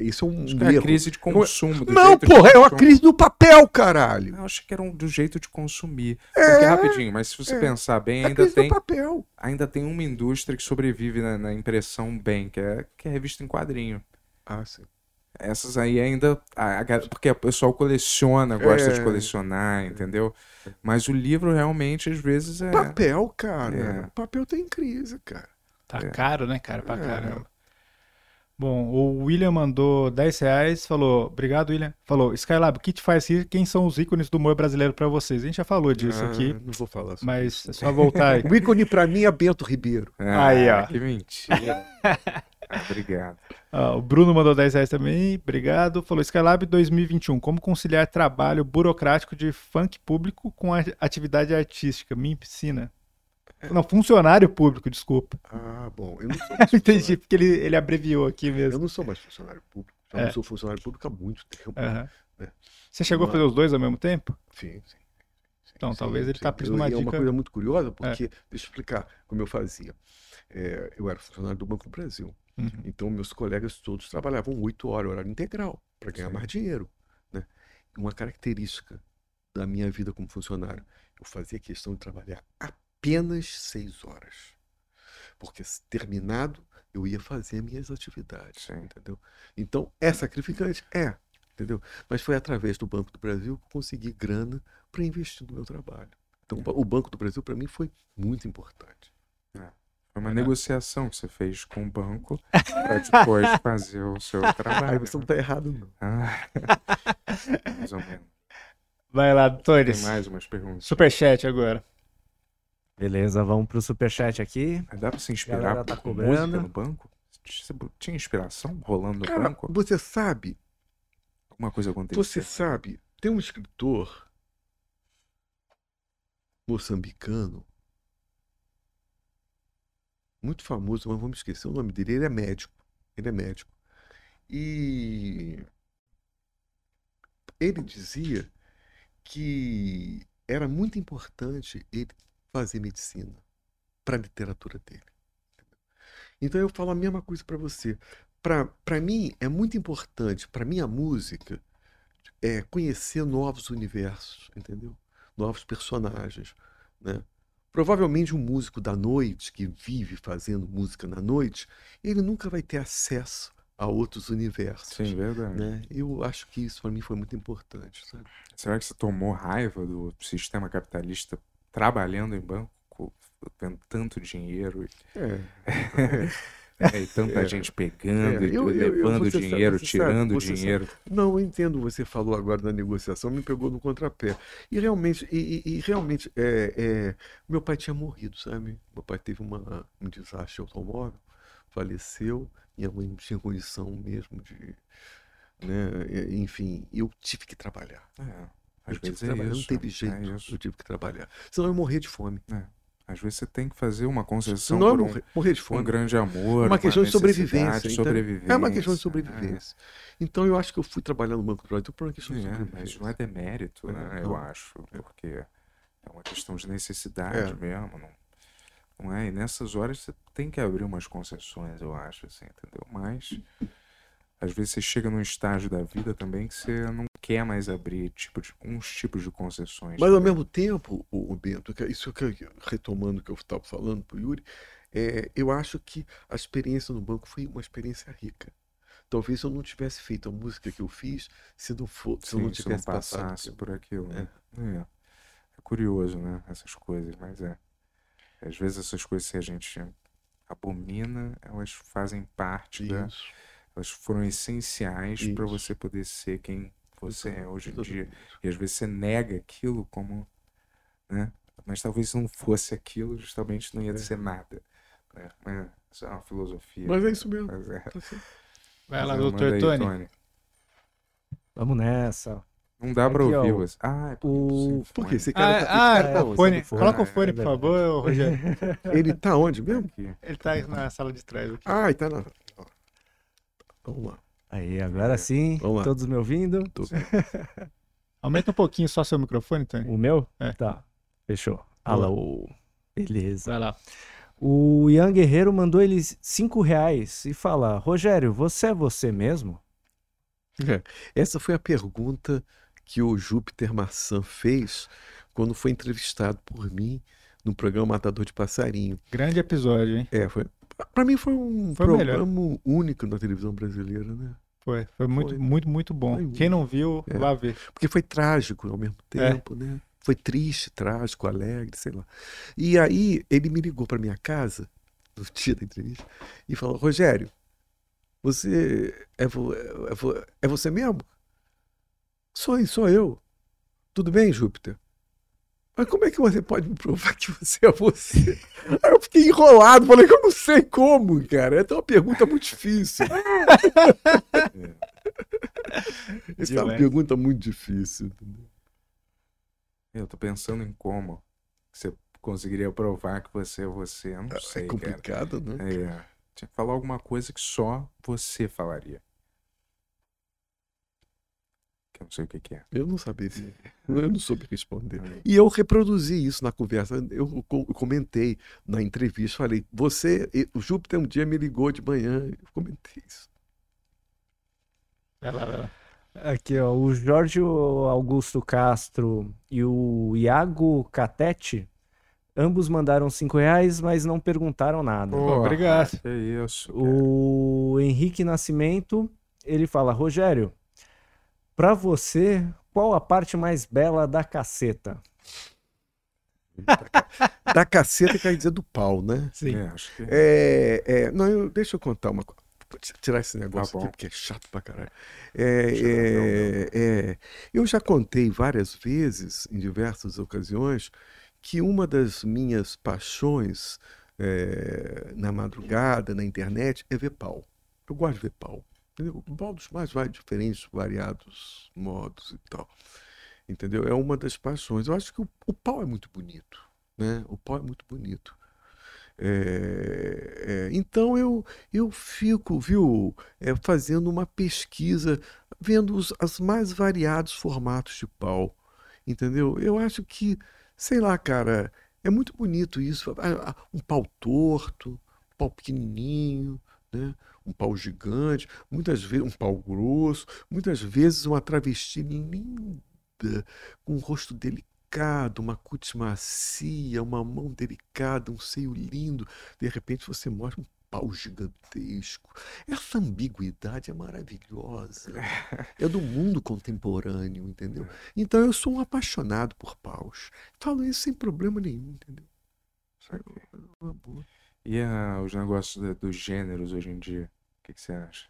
Isso é um Acho que é a erro. crise de consumo. do Não, porra, é uma crise do papel, caralho. Eu acho que era um, do jeito de consumir. É, Porque, rapidinho, mas se você é. pensar bem, É ainda tem, ainda tem uma indústria que sobrevive na, na impressão bem, que é, que é revista em quadrinho. Ah, sim. Essas aí ainda. a- a porque o pessoal coleciona, gosta de É. colecionar, entendeu? Mas o livro realmente, às vezes, é. Papel, cara. É. Papel tá em crise, cara. Tá É. caro, né, cara? Pra É. caramba. Bom, o William mandou 10 reais, falou, obrigado, William. Falou, Skylab, o que te faz rir? Quem são os ícones do humor brasileiro pra vocês? A gente já falou disso Ah, aqui, Não vou falar sobre mas isso. é só voltar aí. O ícone pra mim é Bento Ribeiro. Ah, Aí, ó. Que mentira. Obrigado. Ah, o Bruno mandou 10 reais também, obrigado. Falou, Skylab 2021, como conciliar trabalho burocrático de funk público com a atividade artística? Me ensina. Não, funcionário público, desculpa. Ah, bom. Eu não sou mais Entendi, porque ele, ele abreviou aqui Eu mesmo. não sou mais funcionário público. Já É. não sou funcionário público há muito tempo. Aham. É. Você chegou a fazer os dois ao mesmo tempo? Sim, sim. Então, sim, talvez ele tá sim. pedindo Eu- uma e É uma dica. coisa muito curiosa, porque, deixa eu explicar como eu fazia. É, eu era funcionário do Banco do Brasil. Uhum. Então, meus colegas todos trabalhavam oito horas, horário integral, para ganhar Sim. mais dinheiro. Né? Uma característica da minha vida como funcionário, eu fazia questão de trabalhar apenas seis horas. Porque terminado, eu ia fazer minhas atividades, Sim. entendeu? Então, é sacrificante? É, entendeu? Mas foi através do Banco do Brasil que eu consegui grana para investir no meu trabalho. Então, o Banco do Brasil, para mim, foi muito importante. Foi uma negociação que você fez com o banco para depois fazer o seu Aí trabalho. você não está errado, não. Ah. Mais ou menos. Vai lá, Tem doutores. mais umas perguntas. Superchat agora. Beleza, vamos pro superchat aqui. Mas Dá pra se inspirar tá com música no banco? Você Tinha inspiração rolando no Cara, banco? você sabe, Alguma coisa aconteceu? você sabe, tem um escritor moçambicano muito famoso, mas vamos esquecer o nome dele. Ele é médico. Ele é médico. E ele dizia que era muito importante ele fazer medicina para a literatura dele. Então eu falo a mesma coisa para você. Para mim é muito importante, para minha música, é conhecer novos universos, entendeu? Novos personagens, né? Provavelmente um músico da noite que vive fazendo música na noite, ele nunca vai ter acesso a outros universos, Sim, verdade. né? Eu acho que isso para mim foi muito importante, sabe? Será que você tomou raiva do sistema capitalista trabalhando em banco, tendo tanto dinheiro e, É. é, e tanta É. gente pegando, É, e eu- eu- eu- levando você sabe- dinheiro, sabe, tirando sabe. dinheiro? Não, eu entendo. Você falou agora da negociação, me pegou no contrapé. E realmente, e, e- realmente, é, é, meu pai tinha morrido, sabe? Meu pai teve uma, um desastre de automóvel, faleceu, minha mãe não tinha condição mesmo de, né? é, Enfim, eu tive que trabalhar. É, às eu tive que é trabalhar, isso. não teve jeito. É. Eu tive que trabalhar. Senão eu ia morrer de fome. Às vezes você tem que fazer uma concessão Senão eu por um, morrer, de um fome. grande amor, uma questão de necessidade, sobrevivência. entendeu? sobrevivência. É uma questão de é. sobrevivência. Então eu acho que eu fui trabalhar no Banco do Brasil por uma questão de É, mas sobrevivência. não é demérito, né? É, Eu não. acho, porque é uma questão de necessidade É. mesmo, não, não é? E nessas horas você tem que abrir umas concessões, eu acho, assim, entendeu? Mas às vezes você chega num estágio da vida também que você não quer mais abrir tipo de, uns tipos de concessões. Mas ao também. mesmo tempo, o, o Bento, que- isso que eu- retomando o que eu estava falando para o Yuri, é, eu acho que a experiência no banco foi uma experiência rica. Talvez eu não tivesse feito a música que eu fiz se não for, se eu não Sim, se não tivesse passado. passasse por aquilo, né? É. É curioso, né? Essas coisas, mas é. Às vezes essas coisas que a gente abomina, elas fazem parte da, Isso. Elas foram essenciais para você poder ser quem você é hoje em dia. E às vezes você nega aquilo como, né? Mas talvez se não fosse aquilo, justamente não ia É. ser nada. Né? É, isso é uma filosofia. Mas é isso mesmo. Mas é. Tá. Vai Mas lá, é, doutor aí, Tony. Vamos nessa. Não dá ó, ouvir você. Ah, é o- o Por quê? Esse Ah, cara tá, ah, tá o fone. fone. Coloca o Ah, fone, é por favor, Rogério. Ele tá onde mesmo? Ele tá na sala de trás aqui. Ah, ele tá na. Vamos lá. Aí, agora sim. Vamos lá. Todos me ouvindo? Tô- Aumenta um pouquinho só seu microfone, Tony. O meu? É. Tá. Fechou. Alô. Beleza. Vai lá. O Ian Guerreiro mandou eles cinco reais e fala: Rogério, você é você mesmo? Essa foi a pergunta que o Júpiter Maçã fez quando foi entrevistado por mim no programa Matador de Passarinho. Grande episódio, hein? É, foi. Pra mim foi um Foi o melhor. programa único na televisão brasileira, né? Foi, foi muito, Foi. muito, muito bom. Foi Quem não viu, É. vá ver. Porque foi trágico ao mesmo É. tempo, né? Foi triste, trágico, alegre, sei lá. E aí ele me ligou para minha casa no dia da entrevista e falou: Rogério, você é, é é você mesmo? Sou, sou eu. Tudo bem, Júpiter? Mas como é que você pode me provar que você é você? Aí eu fiquei enrolado, falei que eu não sei como, cara. Essa é uma pergunta muito difícil. Essa é uma Demais. pergunta muito difícil. Eu tô pensando em como você conseguiria provar que você é você. Eu não sei, É cara. complicado, né? É. Tinha que falar alguma coisa que só você falaria. Que eu não sei o que, que é. Eu não sabia. se- Eu não soube responder. E eu reproduzi isso na conversa. Eu co- comentei na entrevista, falei, você, o Júpiter um dia me ligou de manhã, eu comentei isso. Vai lá, vai lá. Aqui, ó. O Jorge Augusto Castro e o Iago Catete, ambos mandaram cinco reais, mas não perguntaram nada. Pô, obrigado. Que isso. cara. O Henrique Nascimento, ele fala, Rogério, pra você, qual a parte mais bela da caceta? Da caceta quer dizer do pau, né? Sim. É, acho que. É, é, não, eu- deixa eu contar uma coisa. Vou Tirar esse negócio Tá aqui, porque é chato pra caralho. É, é, é, eu já contei várias vezes, em diversas ocasiões, que uma das minhas paixões é, na madrugada, na internet, é ver pau. Eu gosto de ver pau. Entendeu? Pau dos mais diferentes, variados modos e tal. Entendeu? É uma das paixões. Eu acho que o, o pau é muito bonito. Né? O pau é muito bonito. É, é, então eu, eu fico, viu, é, fazendo uma pesquisa, vendo os, os mais variados formatos de pau, entendeu? Eu acho que, sei lá, cara, é muito bonito isso. Um pau torto, um pau pequenininho, né? um pau gigante, muitas vezes um pau grosso, muitas vezes uma travesti linda, com um rosto delicado, uma cutis macia, uma mão delicada, um seio lindo. De repente você mostra um pau gigantesco. Essa ambiguidade é maravilhosa. É do mundo contemporâneo, entendeu? Então eu sou um apaixonado por paus. Falo isso sem problema nenhum, entendeu? E uh, os negócios de, dos gêneros hoje em dia? O que, que você acha?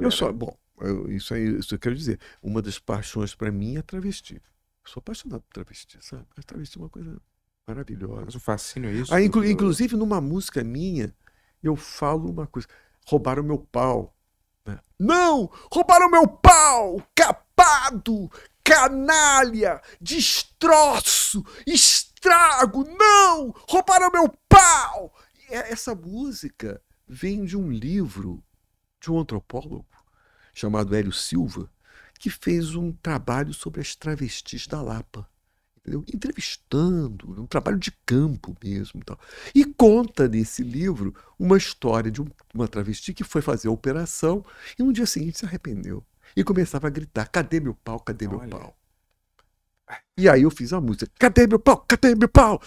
Eu sou, bom, eu, isso aí, isso eu quero dizer. Uma das paixões para mim é travesti. Eu sou apaixonado por travesti, sabe? Mas travesti é uma coisa maravilhosa. Mas o fascínio é isso? Ah, inclu inclusive numa música minha, eu falo uma coisa. Roubaram meu pau. Né? Não! Roubaram meu pau! Capado! Canalha! Destroço! Estrago! Não! Roubaram meu pau! É, essa música vem de um livro de um antropólogo chamado Hélio Silva, que fez um trabalho sobre as travestis da Lapa entendeu? entrevistando, um trabalho de campo mesmo. Tal. E conta nesse livro uma história de uma travesti que foi fazer a operação e no dia seguinte se arrependeu. E começava a gritar: cadê meu pau? Cadê meu Olha. pau? E aí eu fiz a música: cadê meu pau? Cadê meu pau?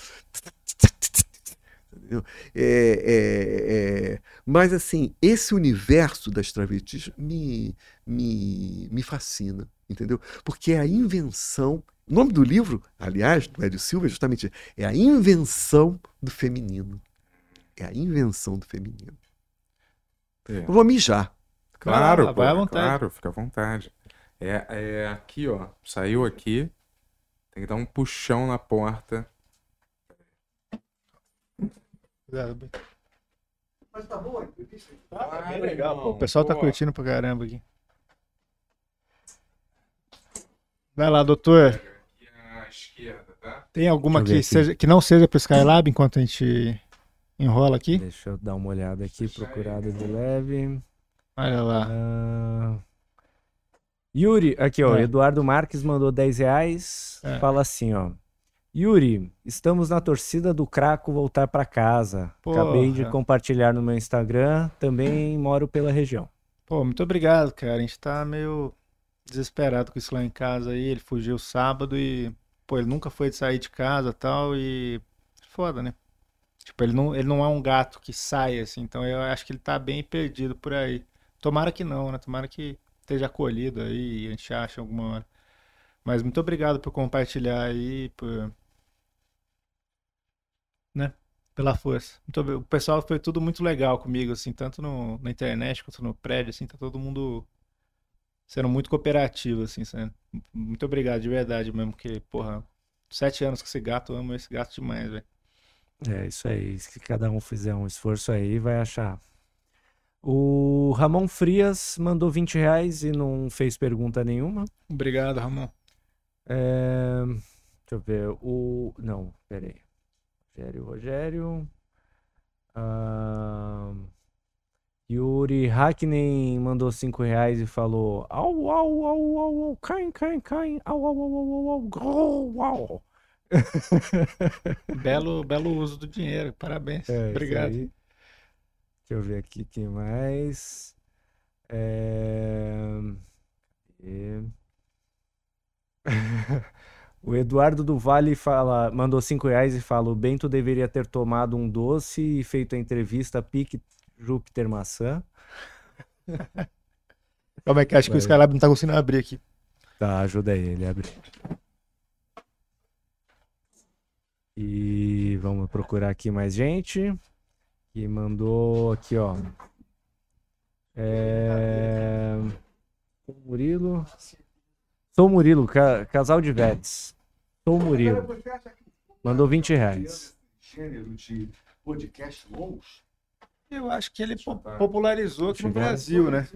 É, é, é, mas assim, esse universo das travestis me, me, me fascina, entendeu? Porque é a invenção o nome do livro, aliás, do Hélio Silva, é justamente é a invenção do feminino. É a invenção do feminino. É. Eu vou mijar. Claro, ah, vai à vontade. claro, fica à vontade. É, é aqui, ó. Saiu aqui. Tem que dar um puxão na porta. Mas tá bom, tá, tá bem legal. Pô, o pessoal tá curtindo pra caramba aqui. Vai lá, doutor esquerda, tá? Tem alguma que, seja, que não seja pro Skylab enquanto a gente enrola aqui? Deixa eu dar uma olhada aqui, procurada de leve. Olha lá. Uh... Yuri, aqui ó, é. Eduardo Marques mandou 10 reais. É. Fala assim, ó. Yuri, estamos na torcida do Craco voltar para casa. Porra. Acabei de compartilhar no meu Instagram. Também moro pela região. Pô, muito obrigado, cara. A gente tá meio desesperado com isso lá em casa aí. Ele fugiu sábado e pô, ele nunca foi de sair de casa tal, e foda, né? Tipo, ele não, ele não é um gato que sai, assim, então eu acho que ele tá bem perdido por aí. Tomara que não, né? Tomara que esteja acolhido aí e a gente acha alguma hora. Mas muito obrigado por compartilhar aí, por. Pela força. Muito, o pessoal foi tudo muito legal comigo, assim, tanto no, na internet quanto no prédio, assim, tá todo mundo sendo muito cooperativo, assim, sendo. Muito obrigado, de verdade mesmo, porque, porra, sete anos com esse gato, eu amo esse gato demais, velho. É, isso aí. Se cada um fizer um esforço aí, vai achar. O Ramon Frias mandou 20 reais e não fez pergunta nenhuma. Obrigado, Ramon. É... Deixa eu ver. O. Não, peraí. Rogério, Rogério. Uh... Yuri Hackney mandou 5 reais e falou: Au, au, au, au, au, caim, caim, caim, au, au, au, au, au, au, au. belo, belo uso do dinheiro, parabéns. É, Obrigado. Deixa eu ver aqui quem mais. É... o Eduardo do Vale fala, mandou 5 reais e fala: o Bento deveria ter tomado um doce e feito a entrevista pique Júpiter maçã. Como é que acho Vai. que o Skylab não tá conseguindo abrir aqui? Tá, ajuda aí ele a abrir. E vamos procurar aqui mais gente. Que mandou aqui, ó. É... Murilo. Sou Murilo, ca... casal de Vets. Sou Murilo. Mandou 20 reais. Gênero de podcast longos? Eu acho que ele popularizou aqui no Brasil, né?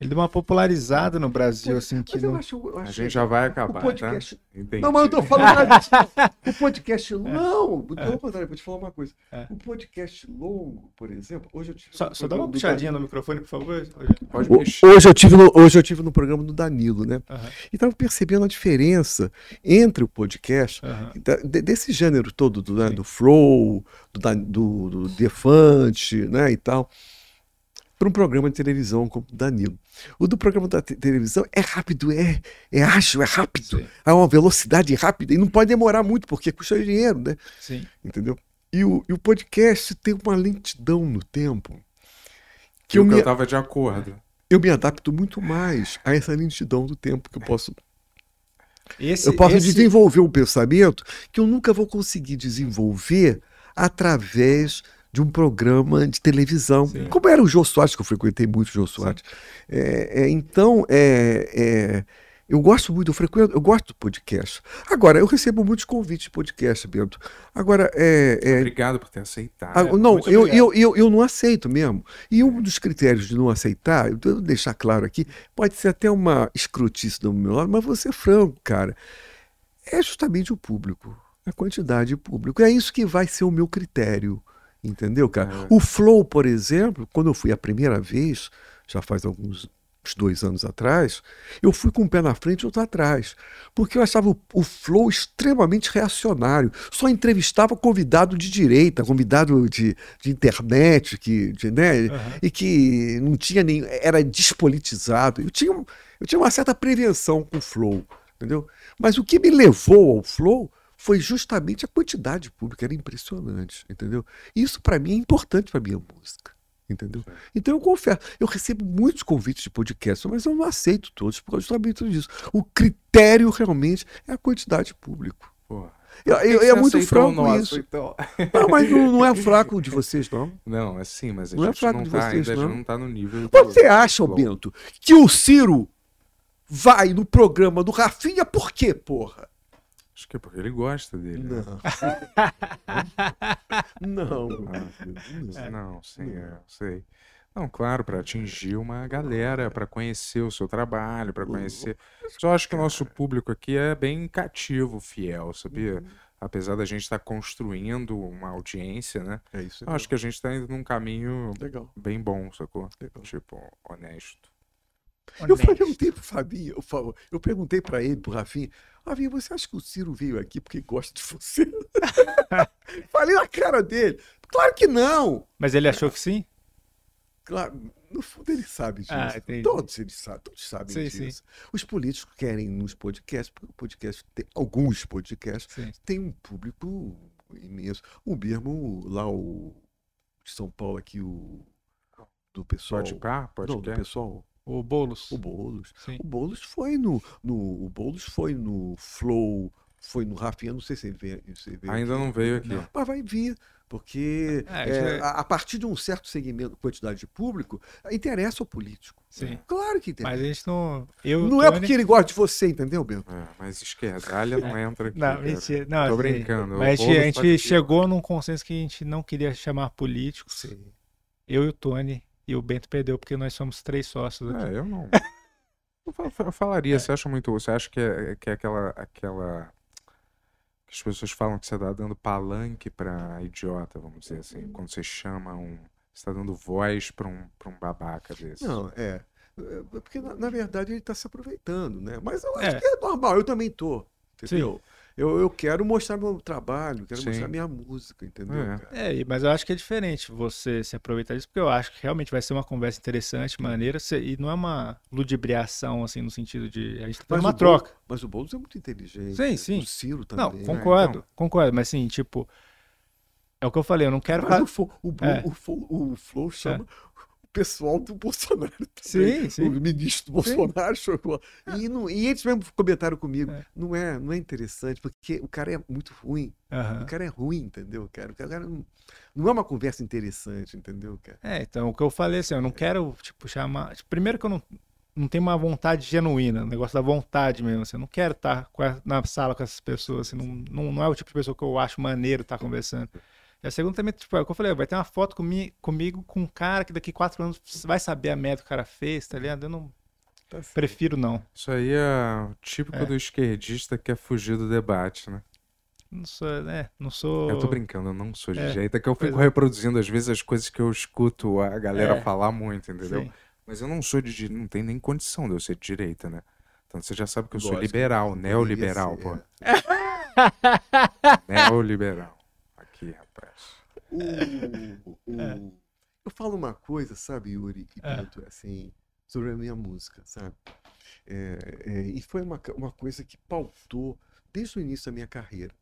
Ele deu uma popularizada no Brasil, assim, que não... acho, eu acho A gente já vai acabar, podcast... tá? Entendi. Não, mas eu tô falando o podcast longo... Não, é. contrário, vou te falar uma coisa. É. O podcast longo, por exemplo, hoje eu tive... Só, só dá uma puxadinha no microfone, por favor. Pode hoje eu tive no, Hoje eu tive no programa do Danilo, né? Uhum. E tava percebendo a diferença entre o podcast, uhum. da, desse gênero todo, do, né, do flow, do, do, do Defante, né, e tal para um programa de televisão como o Danilo. O do programa da te televisão é rápido, é, é ágil, é rápido. Sim. É uma velocidade rápida e não pode demorar muito, porque custa dinheiro, né? Sim. Entendeu? E o, e o podcast tem uma lentidão no tempo. Que eu, eu me... estava de acordo. Eu me adapto muito mais a essa lentidão do tempo que eu posso. Esse, eu posso esse... desenvolver um pensamento que eu nunca vou conseguir desenvolver através de um programa de televisão, Sim. como era o Jô Soares, que eu frequentei muito o Jô Soares. É, é, então, é, é, eu gosto muito, eu frequento, eu gosto do podcast. Agora, eu recebo muitos convites de podcast, Bento. Agora, é... é obrigado por ter aceitado. Ah, não, eu, eu, eu, eu, não aceito mesmo. E um dos critérios de não aceitar, eu vou deixar claro aqui, pode ser até uma escrotice do meu lado, mas vou ser franco, cara. É justamente o público, a quantidade de público. É isso que vai ser o meu critério. Entendeu, cara? É. O Flow, por exemplo, quando eu fui a primeira vez, já faz alguns dois anos atrás, eu fui com um pé na frente e outro atrás. Porque eu achava o, o Flow extremamente reacionário. Só entrevistava convidado de direita, convidado de, de internet, que, de, né? Uhum. e que não tinha nem. era despolitizado. Eu tinha, eu tinha uma certa prevenção com o Flow. Entendeu? Mas o que me levou ao Flow foi justamente a quantidade pública, era impressionante, entendeu? Isso para mim é importante para minha música, entendeu? Então eu confesso, eu recebo muitos convites de podcast, mas eu não aceito todos por justamente disso. O critério realmente é a quantidade de público. Porra. Eu, eu, é muito fraco nosso, isso. Então? Não, mas não, não, é fraco de vocês, não. Não, é sim, mas a não é gente é fraco não de tá, vocês, ainda não. não tá no nível. Você acha, Bento, que o Ciro vai no programa do Rafinha por quê, porra? Acho que é porque ele gosta dele. Não. não. Ah, não, sim, é, sei. Não, claro, para atingir uma galera, para conhecer o seu trabalho, para conhecer. Só acho que o nosso público aqui é bem cativo, fiel, sabia? Uhum. Apesar da gente estar tá construindo uma audiência, né? É isso. Acho que a gente está indo num caminho Legal. bem bom, sacou? Legal. Tipo, honesto. Eu perguntei pro Fabinho, eu, eu perguntei para ele, pro Rafinha, Rafinha, você acha que o Ciro veio aqui porque gosta de você? Falei na cara dele. Claro que não. Mas ele achou que sim? Claro, no fundo ele sabe disso. Ah, todos eles sabem, todos sabem sim, disso. Sim. Os políticos querem nos podcasts, porque o podcast tem, alguns podcasts sim. tem um público imenso. O mesmo lá o de São Paulo aqui o do pessoal. Pode cá, pode Não, do pessoal o Boulos. O Boulos. Sim. O Boulos foi no, no. O Boulos foi no Flow, foi no Rafinha, não sei se ele veio. Se veio Ainda aqui. não veio aqui. Não. Mas vai vir. Porque é, é, é... A, a, partir de um certo segmento, quantidade de público, interessa ao político. Sim. Claro que interessa. Mas a gente não. Eu, não é porque ele gosta de você, entendeu, Bento? É, mas esquerdalha não entra aqui. Não, mentira. Não, Tô assim, brincando. Mas a gente, a gente chegou num consenso que a gente não queria chamar políticos. Sim. Eu e o Tony e o Bento perdeu porque nós somos três sócios aqui. É, eu não. eu falaria, é. você acha muito. Você acha que é, que é aquela. aquela que as pessoas falam que você está dando palanque para idiota, vamos dizer assim. Quando você chama um. Você está dando voz para um, um babaca desse. Não, é. é porque, na, na verdade, ele está se aproveitando, né? Mas eu acho é. que é normal, eu também tô. Entendeu? Sim. Eu, eu quero mostrar meu trabalho, quero Sim. mostrar minha música, entendeu? É. é. mas eu acho que é diferente você se aproveitar disso, porque eu acho que realmente vai ser uma conversa interessante, maneira, e não é uma ludibriação, assim, no sentido de. A gente tá uma troca. Mas o Boulos é muito inteligente. Sim, sim. O Ciro também. Não, concordo, então... concordo, mas assim, tipo. É o que eu falei, eu não quero. Mas o, o, é. o, o Flow chama é pessoal do Bolsonaro também. Sim, sim. O ministro do Bolsonaro sim. chegou. E, não, e eles mesmo comentaram comigo. É. Não, é, não é interessante, porque o cara é muito ruim. Uhum. O cara é ruim, entendeu, cara? O cara não, não é uma conversa interessante, entendeu, cara? É, então o que eu falei assim, eu não quero, tipo, chamar. Primeiro que eu não. não tem uma vontade genuína, o negócio da vontade mesmo. Assim, eu não quero estar a, na sala com essas pessoas, assim, não, não, não, é o tipo de pessoa que eu acho maneiro estar conversando. E a segunda também, tipo, é o que eu falei, vai ter uma foto comigo, comigo com um cara que daqui quatro anos vai saber a merda que o cara fez, tá ligado? Eu não. Tá prefiro não. Isso aí é típico é. do esquerdista que quer fugir do debate, né? Não sou, né? Não sou. Eu tô brincando, eu não sou de é, jeito. É que eu fico é. reproduzindo, às vezes, as coisas que eu escuto a galera é. falar muito, entendeu? Sim. Mas eu não sou de. Não tem nem condição de eu ser de direita, né? Então você já sabe que eu sou liberal, neoliberal, pô. neoliberal. Aqui, rapaz. O, o, é. Eu falo uma coisa, sabe, Yuri, e é. assim, sobre a minha música, sabe? É, é, e foi uma, uma coisa que pautou desde o início da minha carreira.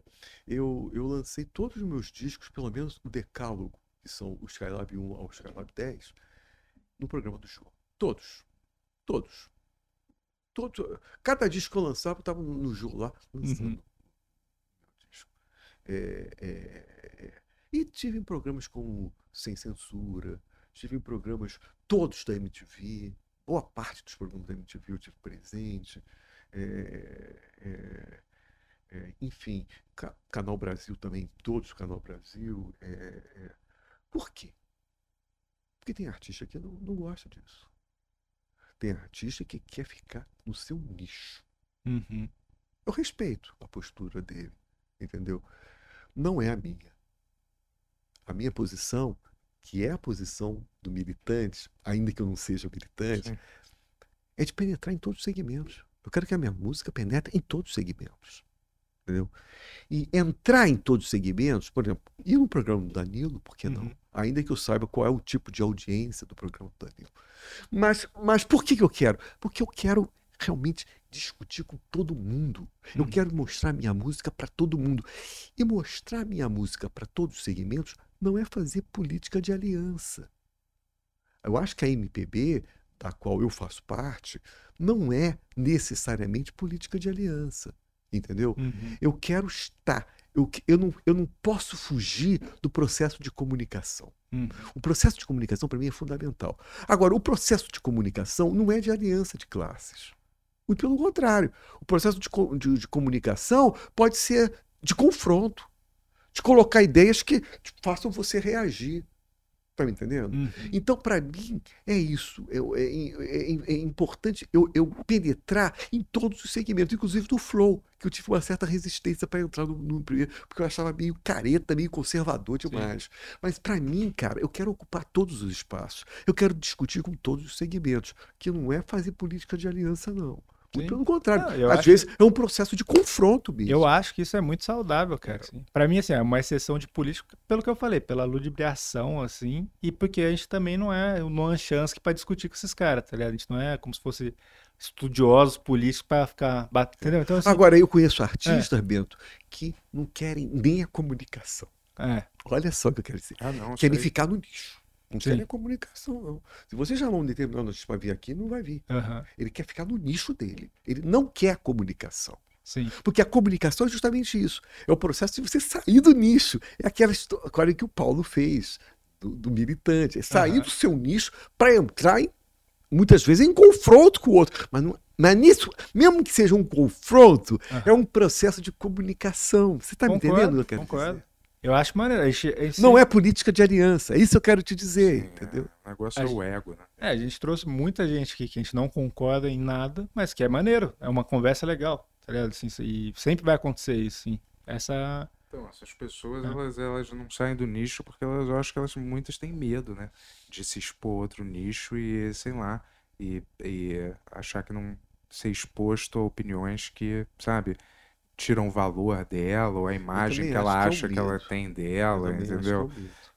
Eu, eu lancei todos os meus discos, pelo menos o decálogo, que são o Skylab 1 ao Skylab 10, no programa do show. Todos. Todos. Todos. Cada disco que eu lançava, eu estava no jogo lá, lançando. Uhum. É, é, é. E tive em programas como Sem Censura, tive em programas todos da MTV, boa parte dos programas da MTV eu tive presente. É, é, é, enfim, Ca Canal Brasil também, todos Canal Brasil. Por quê? Porque tem artista que não, não gosta disso. Tem artista que quer ficar no seu nicho. Uhum. Eu respeito a postura dele, entendeu? Não é a minha. A minha posição, que é a posição do militante, ainda que eu não seja militante, Sim. é de penetrar em todos os segmentos. Eu quero que a minha música penetre em todos os segmentos entendeu? E entrar em todos os segmentos, por exemplo, ir no programa do Danilo, por que não? Uhum. Ainda que eu saiba qual é o tipo de audiência do programa do Danilo. Mas, mas por que, que eu quero? Porque eu quero realmente discutir com todo mundo. Eu uhum. quero mostrar minha música para todo mundo. E mostrar minha música para todos os segmentos não é fazer política de aliança. Eu acho que a MPB, da qual eu faço parte, não é necessariamente política de aliança entendeu? Uhum. Eu quero estar. Eu, eu, não, eu não posso fugir do processo de comunicação. Uhum. O processo de comunicação, para mim, é fundamental. Agora, o processo de comunicação não é de aliança de classes. Muito pelo contrário. O processo de, de, de comunicação pode ser de confronto, de colocar ideias que façam você reagir. Tá me entendendo? Uhum. Então, para mim, é isso. É, é, é, é, importante eu, eu, penetrar em todos os segmentos, inclusive do flow, que eu tive uma certa resistência para entrar no, no, primeiro, porque eu achava meio careta, meio conservador demais. Sim. Mas, para mim, cara, eu quero ocupar todos os espaços. Eu quero discutir com todos os segmentos, que não é fazer política de aliança, não. Muito pelo contrário. Não, Às vezes que... é um processo de confronto mesmo. Eu acho que isso é muito saudável, cara. Assim. Para mim, assim, é uma exceção de política, pelo que eu falei, pela ludibriação, assim, e porque a gente também não é uma chance para discutir com esses caras, tá ligado? A gente não é como se fosse estudiosos políticos para ficar batendo. Então, assim, Agora, eu conheço artistas, é. Bento, que não querem nem a comunicação. É. Olha só o que eu quero dizer. Ah, não, querem ficar no nicho. Não Sim. quer nem comunicação, não. Se você chamar um determinado notícia para vir aqui, não vai vir. Uhum. Ele quer ficar no nicho dele. Ele não quer comunicação. Sim. Porque a comunicação é justamente isso. É o processo de você sair do nicho. É aquela história que o Paulo fez, do, do militante. É sair uhum. do seu nicho para entrar, em, muitas vezes, em confronto com o outro. Mas, não, mas nisso, mesmo que seja um confronto, uhum. é um processo de comunicação. Você está me entendendo eu quero concordo. dizer? Eu acho maneiro. A gente não é política de aliança, é isso eu quero te dizer, Sim, entendeu? É, o negócio a é o ego, né? É, a gente trouxe muita gente aqui que a gente não concorda em nada, mas que é maneiro. É uma conversa legal, tá ligado? Assim, e sempre vai acontecer isso, sim. Essa. Então, essas pessoas, é. elas, elas não saem do nicho porque elas, eu acho que elas muitas têm medo, né? De se expor a outro nicho e, sei lá, e, e achar que não ser exposto a opiniões que, sabe, tiram o valor dela, ou a imagem que ela que acha que, ela tem dela, entendeu?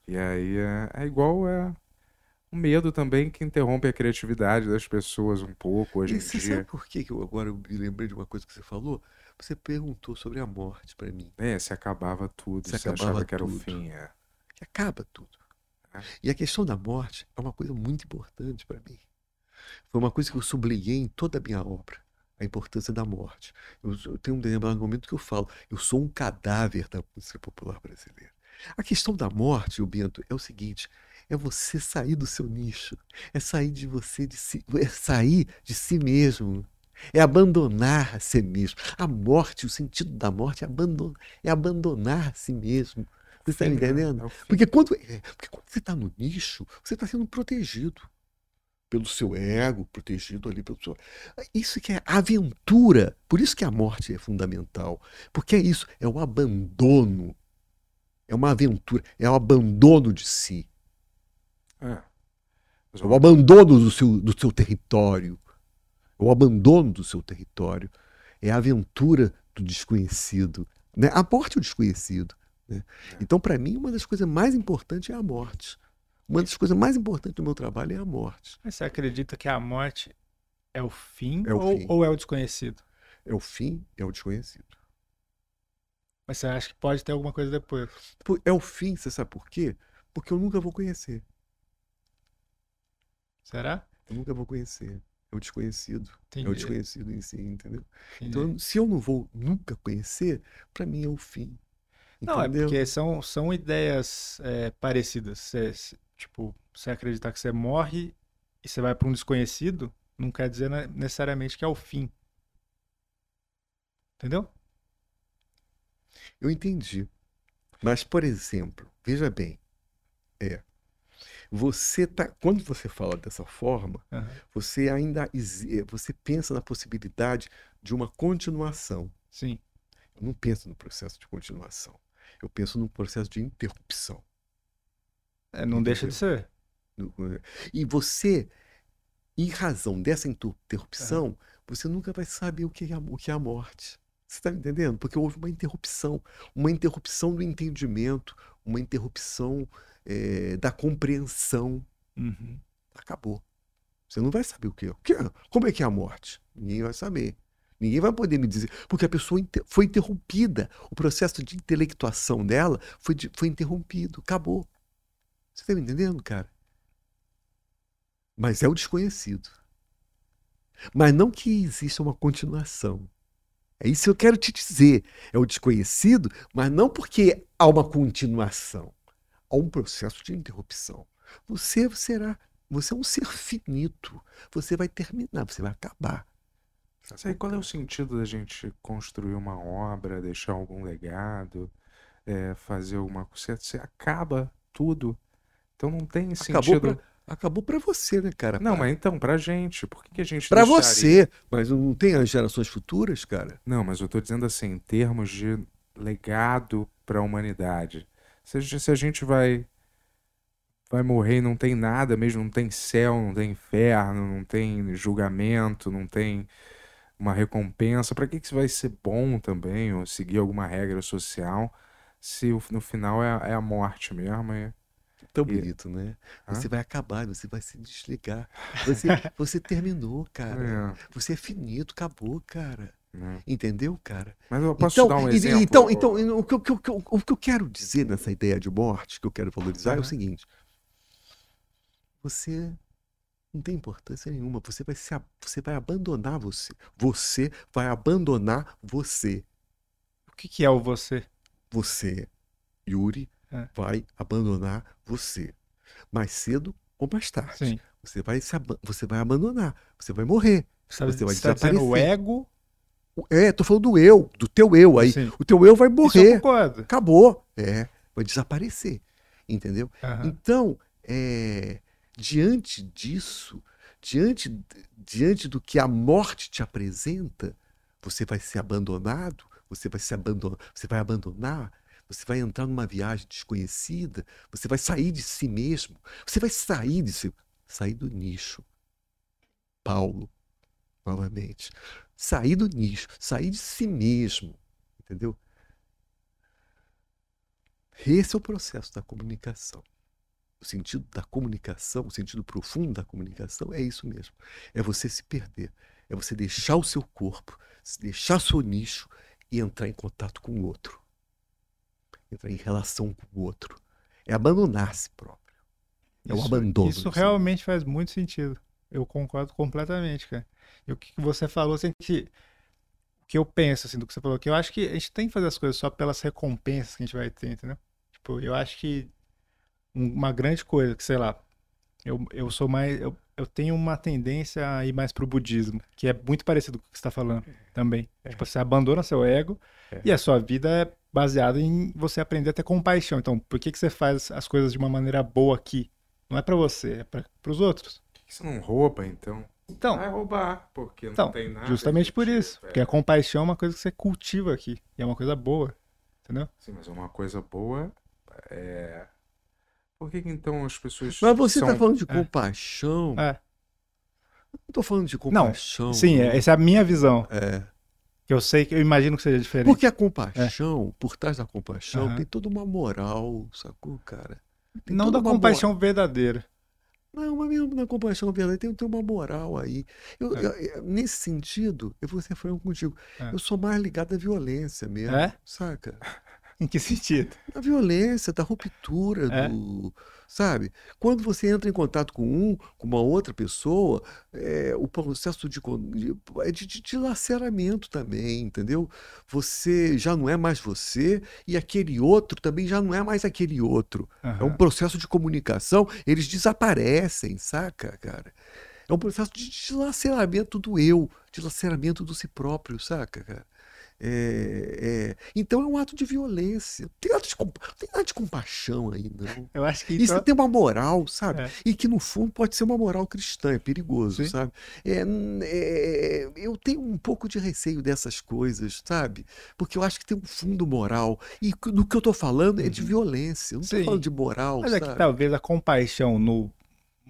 E aí é, é igual é o medo também que interrompe a criatividade das pessoas um pouco hoje e em você dia. Sabe por que, eu agora me lembrei de uma coisa que você falou? Você perguntou sobre a morte para mim. É, se acabava tudo, se, se acabava achava que era tudo. o fim, é. Que acaba tudo. É. E a questão da morte é uma coisa muito importante para mim. Foi uma coisa que eu sublinhei em toda a minha obra a importância da morte. Eu, eu tenho um determinado momento que eu falo, eu sou um cadáver da música popular brasileira. A questão da morte, o Bento, é o seguinte: é você sair do seu nicho, é sair de você, de si, é sair de si mesmo, é abandonar a si mesmo. A morte, o sentido da morte é abandonar, é abandonar a si mesmo. Você está me entendendo? É porque quando, é, porque quando você está no nicho, você está sendo protegido pelo seu ego, protegido ali pelo seu. Isso que é aventura. Por isso que a morte é fundamental. Porque é isso, é o abandono. É uma aventura, é o abandono de si. É. É o abandono do seu, do seu território. É o abandono do seu território. É a aventura do desconhecido. Né? A morte é o desconhecido. Né? É. Então, para mim, uma das coisas mais importantes é a morte. Uma das coisas mais importantes do meu trabalho é a morte. Mas você acredita que a morte é o fim, é o ou, fim. ou é o desconhecido? É o fim, é o desconhecido. Mas você acha que pode ter alguma coisa depois? É o fim, você sabe por quê? Porque eu nunca vou conhecer. Será? Eu nunca vou conhecer. É o desconhecido. Entendi. É o desconhecido em si, entendeu? Entendi. Então, se eu não vou nunca conhecer, para mim é o fim. Não, é porque são, são ideias é, parecidas. Você, tipo, você acreditar que você morre e você vai para um desconhecido, não quer dizer necessariamente que é o fim. Entendeu? Eu entendi. Mas, por exemplo, veja bem, é, você tá, quando você fala dessa forma, uhum. você ainda você pensa na possibilidade de uma continuação. Sim. Eu não penso no processo de continuação. Eu penso num processo de interrupção. É, não Entendeu? deixa de ser. E você, em razão dessa interrupção, uhum. você nunca vai saber o que é a, o que é a morte. Você está me entendendo? Porque houve uma interrupção, uma interrupção do entendimento, uma interrupção é, da compreensão. Uhum. Acabou. Você não vai saber o que é. Como é que é a morte? Ninguém vai saber. Ninguém vai poder me dizer, porque a pessoa foi interrompida. O processo de intelectuação dela foi, foi interrompido. Acabou. Você está me entendendo, cara? Mas é o desconhecido. Mas não que exista uma continuação. É isso que eu quero te dizer. É o desconhecido, mas não porque há uma continuação. Há um processo de interrupção. Você será, você é um ser finito. Você vai terminar, você vai acabar. Sei, qual é o sentido da gente construir uma obra, deixar algum legado, é, fazer alguma coisa? Você acaba tudo. Então não tem sentido. Acabou pra, acabou pra você, né, cara? Não, pra... mas então, pra gente. Por que, que a gente. Pra deixaria... você. Mas não tem as gerações futuras, cara? Não, mas eu tô dizendo assim, em termos de legado pra humanidade. Se a gente, se a gente vai vai morrer e não tem nada mesmo, não tem céu, não tem inferno, não tem julgamento, não tem uma recompensa. Para que, que isso vai ser bom também, ou seguir alguma regra social, se no final é, a, é a morte mesmo? E, Tão e... bonito, né? Hã? Você vai acabar, você vai se desligar. Você, você terminou, cara. É. Você é finito, acabou, cara. É. Entendeu, cara? Mas eu posso então, dar um exemplo? Então, então o, que, o, que, o que eu quero dizer nessa ideia de morte, que eu quero valorizar, é o seguinte. Você não tem importância nenhuma. Você vai, se, você vai abandonar você. Você vai abandonar você. O que, que é o você? Você, Yuri, é. vai abandonar você. Mais cedo ou mais tarde. Sim. Você vai, se, você vai abandonar. Você vai morrer. Você, você vai tá desaparecer. o ego? É, tô falando do eu, do teu eu aí. Sim. O teu eu vai morrer. Acabou. É, vai desaparecer. Entendeu? Uhum. Então, é diante disso, diante, diante do que a morte te apresenta, você vai ser abandonado, você vai se abandonar, você vai abandonar, você vai entrar numa viagem desconhecida, você vai sair de si mesmo, você vai sair de si, sair do nicho. Paulo, novamente, sair do nicho, sair de si mesmo, entendeu? Esse é o processo da comunicação o sentido da comunicação, o sentido profundo da comunicação é isso mesmo. É você se perder. É você deixar o seu corpo, deixar seu nicho e entrar em contato com o outro. Entrar em relação com o outro. É abandonar si próprio. É isso, o abandono. Isso realmente faz muito sentido. Eu concordo completamente, cara. E o que você falou, assim, que, o que eu penso, assim, do que você falou, que eu acho que a gente tem que fazer as coisas só pelas recompensas que a gente vai ter, entendeu? Tipo, eu acho que uma grande coisa, que sei lá, eu, eu sou mais. Eu, eu tenho uma tendência a ir mais pro budismo, que é muito parecido com o que você está falando também. É. Tipo, você abandona seu ego é. e a sua vida é baseada em você aprender a ter compaixão. Então, por que, que você faz as coisas de uma maneira boa aqui? Não é para você, é para os outros. Por que você não rouba, então? Então, vai roubar, porque não então, tem nada. Justamente por isso. Porque a compaixão é uma coisa que você cultiva aqui. E é uma coisa boa. Entendeu? Sim, mas é uma coisa boa é por que, que então as pessoas. Mas você está falando de é. compaixão. É. Não estou falando de compaixão. Não, sim, é, essa é a minha visão. É. Eu sei que eu imagino que seja diferente. Porque a compaixão, é. por trás da compaixão, uhum. tem toda uma moral, sacou, cara? Tem não da compaixão moral. verdadeira. Não, mas mesmo na compaixão verdadeira tem, tem uma moral aí. Eu, é. eu, nesse sentido, eu vou ser franco contigo. É. Eu sou mais ligado à violência mesmo. É? Saca? Em que sentido? Da violência, da ruptura, é? do, sabe? Quando você entra em contato com um, com uma outra pessoa, é, o processo de, de, é de, de, laceramento também, entendeu? Você já não é mais você e aquele outro também já não é mais aquele outro. Uhum. É um processo de comunicação, eles desaparecem, saca, cara? É um processo de dilaceramento do eu, dilaceramento do si próprio, saca, cara? É, é, então é um ato de violência. Tem ato de, tem ato de compaixão aí, não. Eu acho que isso então... tem uma moral, sabe? É. E que no fundo pode ser uma moral cristã, é perigoso, Sim. sabe? É, é, eu tenho um pouco de receio dessas coisas, sabe? Porque eu acho que tem um fundo moral. E do que eu estou falando é de uhum. violência. Eu não estou falando de moral. Mas sabe? é que talvez a compaixão no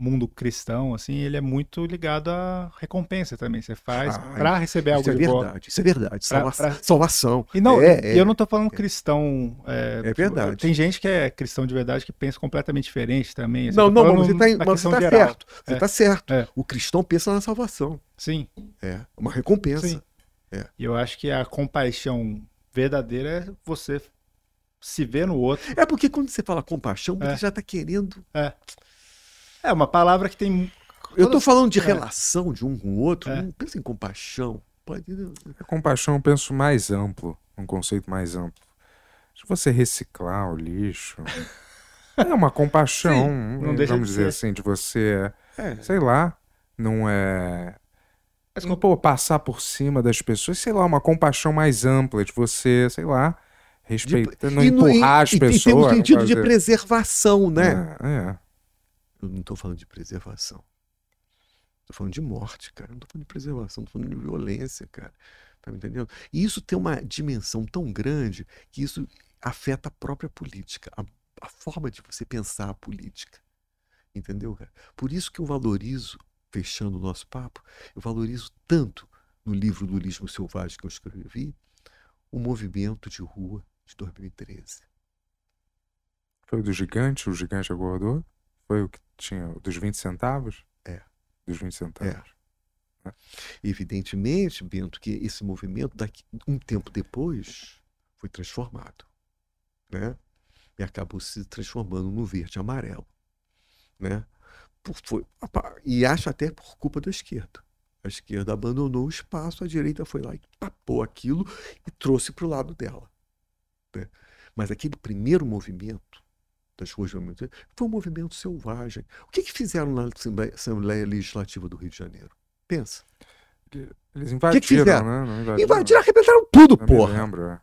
mundo cristão, assim, ele é muito ligado à recompensa também. Você faz ah, para receber algo é de verdade, Isso é verdade, Salva pra... salvação. E não, é, é, eu não estou falando cristão. É, é, verdade. Tem gente que é cristão de verdade que pensa completamente diferente também. Assim, não, não, mas você está você tá certo. Você está é. certo. É. O cristão pensa na salvação. Sim. É, uma recompensa. Sim. É. E eu acho que a compaixão verdadeira é você se ver no outro. É porque quando você fala compaixão, você já está querendo. É é uma palavra que tem. Eu estou falando de é. relação de um com o outro, é. não pensa em compaixão. Pode... A compaixão eu penso mais amplo, um conceito mais amplo. De você reciclar o lixo. é uma compaixão, Sim, não deixa vamos de dizer ser. assim, de você, é. sei lá, não é. Mas, pô, passar por cima das pessoas, sei lá, uma compaixão mais ampla, de você, sei lá, respeitar, não empurrar no, as e, pessoas. E tem um sentido fazer... de preservação, né? É, é. Eu não estou falando de preservação. Estou falando de morte, cara. Não estou falando de preservação, estou falando de violência, cara. Tá me entendendo? E isso tem uma dimensão tão grande que isso afeta a própria política, a, a forma de você pensar a política. Entendeu, cara? Por isso que eu valorizo, fechando o nosso papo, eu valorizo tanto no livro do Lismo Selvagem que eu escrevi, o movimento de rua de 2013. Foi do gigante, o gigante aguardou? Foi o que tinha dos 20 centavos? É. Dos 20 centavos. É. Evidentemente, Bento, que esse movimento, daqui, um tempo depois, foi transformado. Né? E acabou se transformando no verde amarelo. Né? Por, foi, e acho até por culpa da esquerda. A esquerda abandonou o espaço, a direita foi lá e tapou aquilo e trouxe para o lado dela. Né? Mas aquele primeiro movimento das ruas foi um movimento selvagem. O que, que fizeram na Assembleia, Legislativa do Rio de Janeiro? Pensa. Eles invadiram, que que fizeram? né? Invadiram, invadiram, arrebentaram tudo, porra. lembro, é.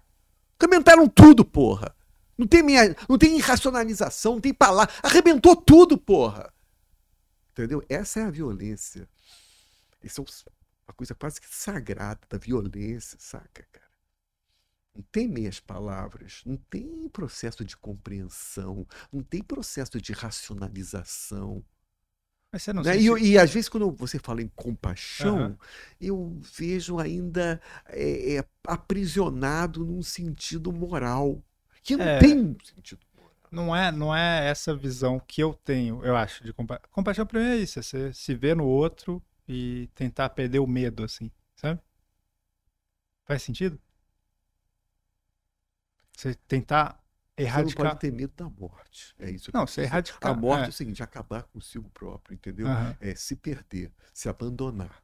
Arrebentaram tudo, porra. Não tem, minha, não tem irracionalização, não tem palavra. Arrebentou tudo, porra. Entendeu? Essa é a violência. Isso é uma coisa quase que sagrada da violência, saca, cara? Não tem meias palavras, não tem processo de compreensão, não tem processo de racionalização. Mas você não né? e, se... e, às vezes, quando você fala em compaixão, uhum. eu vejo ainda é, é, aprisionado num sentido moral, que não é, tem um sentido moral. Não é, não é essa visão que eu tenho, eu acho, de compa compaixão. para mim é isso, é você se ver no outro e tentar perder o medo, assim, sabe? Faz sentido? Você tentar erradicar. Você não pode ter medo da morte. É isso. Não, você erradicar. A morte é. é o seguinte: acabar consigo próprio, entendeu? Uhum. É se perder, se abandonar.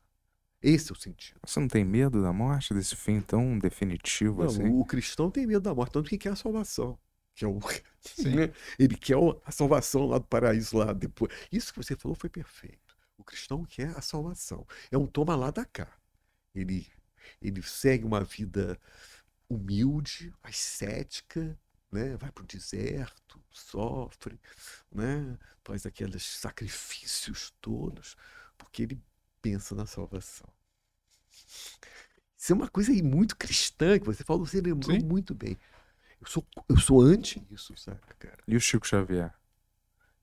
Esse é o sentido. Você não tem medo da morte, desse fim tão definitivo não, assim? O cristão tem medo da morte, tanto que quer a salvação. que é o, né? ele quer a salvação lá do paraíso lá depois. Isso que você falou foi perfeito. O cristão quer a salvação. É um toma lá da cá. Ele ele segue uma vida humilde, ascética, né? vai para o deserto, sofre, né? faz aqueles sacrifícios todos, porque ele pensa na salvação. Isso é uma coisa aí muito cristã que você falou, você lembrou Sim. muito bem. Eu sou, eu sou anti isso, saca, cara? E o Chico Xavier?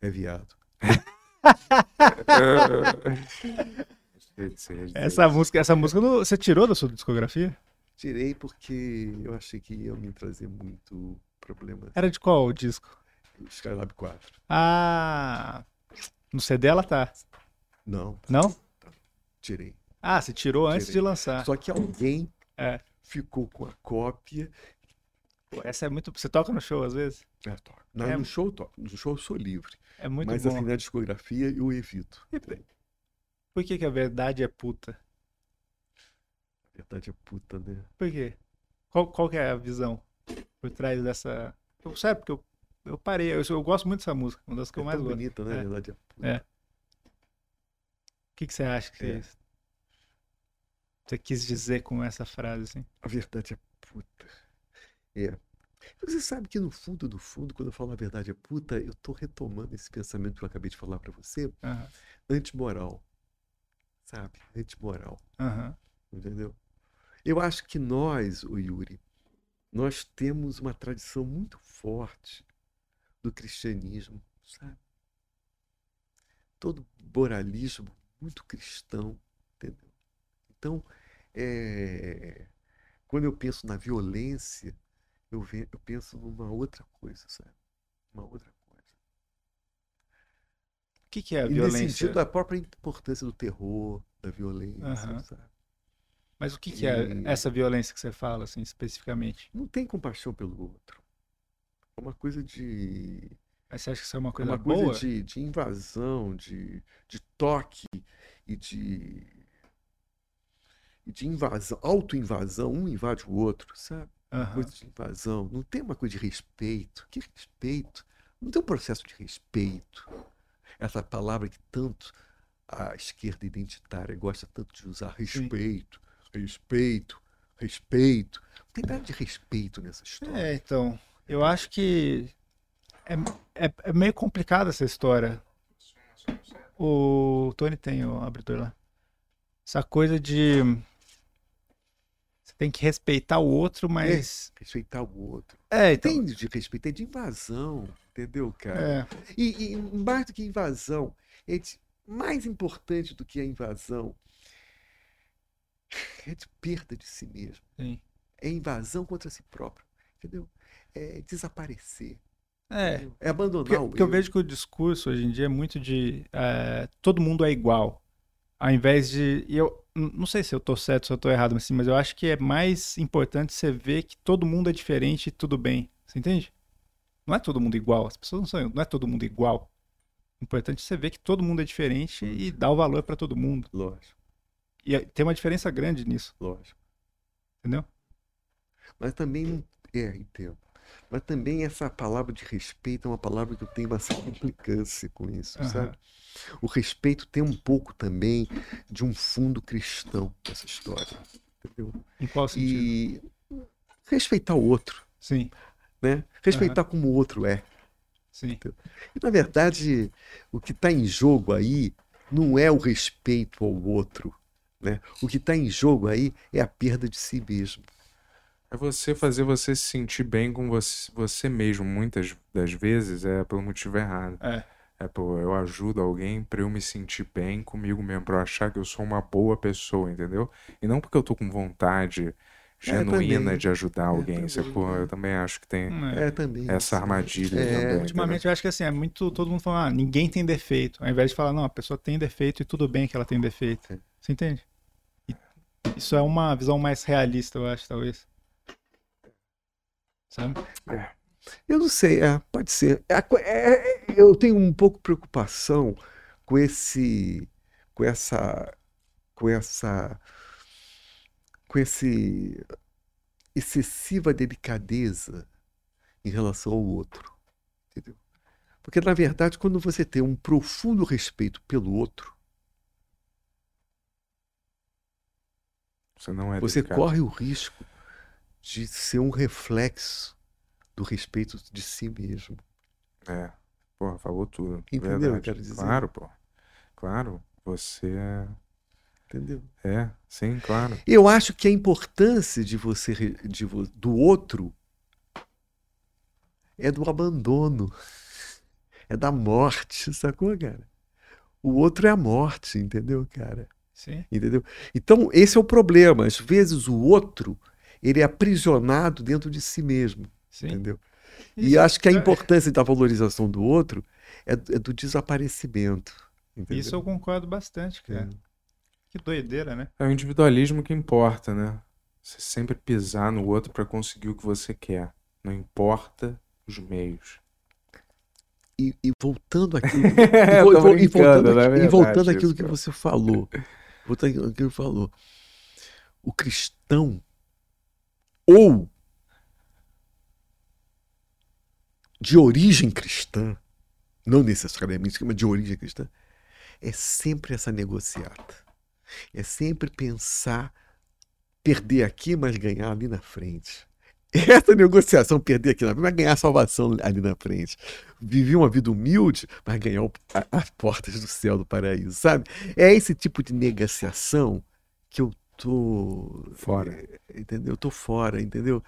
É viado. essa música, essa música você tirou da sua discografia? Tirei porque eu achei que ia me trazer muito problema. Era de qual o disco? Skylab 4. Ah, no CD ela tá. Não. Não? Tá. Tirei. Ah, você tirou antes Tirei. de lançar. Só que alguém é. ficou com a cópia. Essa é muito. Você toca no show às vezes? É, toco. Não, é... No show eu toco. No show eu sou livre. É muito Mas bom. assim, na discografia eu evito. Por que, que a verdade é puta? Verdade é puta, né? Por quê? Qual, qual que é a visão por trás dessa. Eu, sério, porque eu, eu parei. Eu, eu gosto muito dessa música. Uma das que é eu mais gosto. bonita, né? É. A verdade é puta. É. O que, que você acha que é. você quis dizer com essa frase, assim? A verdade é puta. É. Você sabe que no fundo do fundo, quando eu falo a verdade é puta, eu tô retomando esse pensamento que eu acabei de falar para você, uhum. antimoral sabe? Antimoral. Uhum. Entendeu? Eu acho que nós, o Yuri, nós temos uma tradição muito forte do cristianismo, sabe? Todo moralismo muito cristão, entendeu? Então, é... quando eu penso na violência, eu, ve... eu penso numa outra coisa, sabe? Uma outra que, que é a e violência? Nesse sentido, a própria importância do terror, da violência, uhum. sabe? Mas o que, que é essa violência que você fala, assim, especificamente? Não tem compaixão pelo outro. É uma coisa de. Mas você acha que isso é uma coisa é uma boa? coisa de, de invasão, de, de toque e de. E de invasão, auto-invasão, um invade o outro, sabe? Uhum. Coisa de invasão. Não tem uma coisa de respeito. Que respeito? Não tem um processo de respeito essa palavra que tanto a esquerda identitária gosta tanto de usar, respeito. Respeito, respeito. Não tem nada de respeito nessa história. É, então, eu acho que é, é, é meio complicada essa história. O Tony tem o abridor lá. Essa coisa de você tem que respeitar o outro, mas. É, respeitar o outro. É, então... Tem de respeito, é de invasão. Entendeu, cara? É. E, e mais do que invasão, é de, mais importante do que a invasão é de perda de si mesmo. Sim. É invasão contra si próprio. Entendeu? É desaparecer. É. É abandonar porque, o. Porque eu vejo que o discurso hoje em dia é muito de é, todo mundo é igual. Ao invés de. eu não sei se eu tô certo, se eu tô errado, assim, mas eu acho que é mais importante você ver que todo mundo é diferente e tudo bem. Você entende? Não é todo mundo igual. As pessoas não são, não é todo mundo igual. O importante é você ver que todo mundo é diferente e dar o valor para todo mundo. Lógico. E tem uma diferença grande nisso. Lógico. Entendeu? Mas também, é, entendo. Mas também essa palavra de respeito é uma palavra que eu tenho bastante implicância com isso, uhum. sabe? O respeito tem um pouco também de um fundo cristão nessa história, entendeu? Em qual sentido? E respeitar o outro. Sim né? Respeitar uhum. como o outro é. Sim. E, na verdade, o que está em jogo aí não é o respeito ao outro. Né? O que está em jogo aí é a perda de si mesmo. É você fazer você se sentir bem com você, você mesmo. Muitas das vezes é pelo motivo errado. É. É, pô, eu ajudo alguém para eu me sentir bem comigo mesmo, para eu achar que eu sou uma boa pessoa, entendeu? E não porque eu tô com vontade genuína é, de ajudar alguém. É, também. eu também acho que tem é, também. essa armadilha é, também. Ultimamente entendeu? eu acho que assim, é muito todo mundo falando, ah, ninguém tem defeito. Ao invés de falar, não, a pessoa tem defeito e tudo bem que ela tem defeito. Você entende? Isso é uma visão mais realista, eu acho, talvez. Sabe? É. Eu não sei, é, pode ser. É, eu tenho um pouco preocupação com esse. com essa. com essa com esse excessiva delicadeza em relação ao outro. Entendeu? Porque, na verdade, quando você tem um profundo respeito pelo outro, você, não é você corre o risco de ser um reflexo do respeito de si mesmo. É. Porra, falou tudo. Entendeu? Verdade. Quero dizer. Claro, pô. Claro. Você é. Entendeu? É, sim, claro. Eu acho que a importância de você de, do outro é do abandono. É da morte, sacou, cara? O outro é a morte, entendeu, cara? Sim. Entendeu? Então, esse é o problema. Às vezes o outro, ele é aprisionado dentro de si mesmo, Sim. entendeu? Isso. E acho que a é importância da valorização do outro é, é do desaparecimento. Entendeu? Isso eu concordo bastante, cara. É. Que doideira, né? É o individualismo que importa, né? Você sempre pisar no outro para conseguir o que você quer. Não importa os meios. E, e voltando aquilo, e, vo, e, voltando, é e voltando àquilo que você falou, àquilo que você falou, o cristão ou de origem cristã, não necessariamente, mas de origem cristã, é sempre essa negociata. É sempre pensar perder aqui, mas ganhar ali na frente. Essa negociação, perder aqui na frente, mas ganhar a salvação ali na frente. Viver uma vida humilde, mas ganhar as portas do céu do paraíso, sabe? É esse tipo de negociação que eu tô fora, é, entendeu? Eu tô fora, entendeu?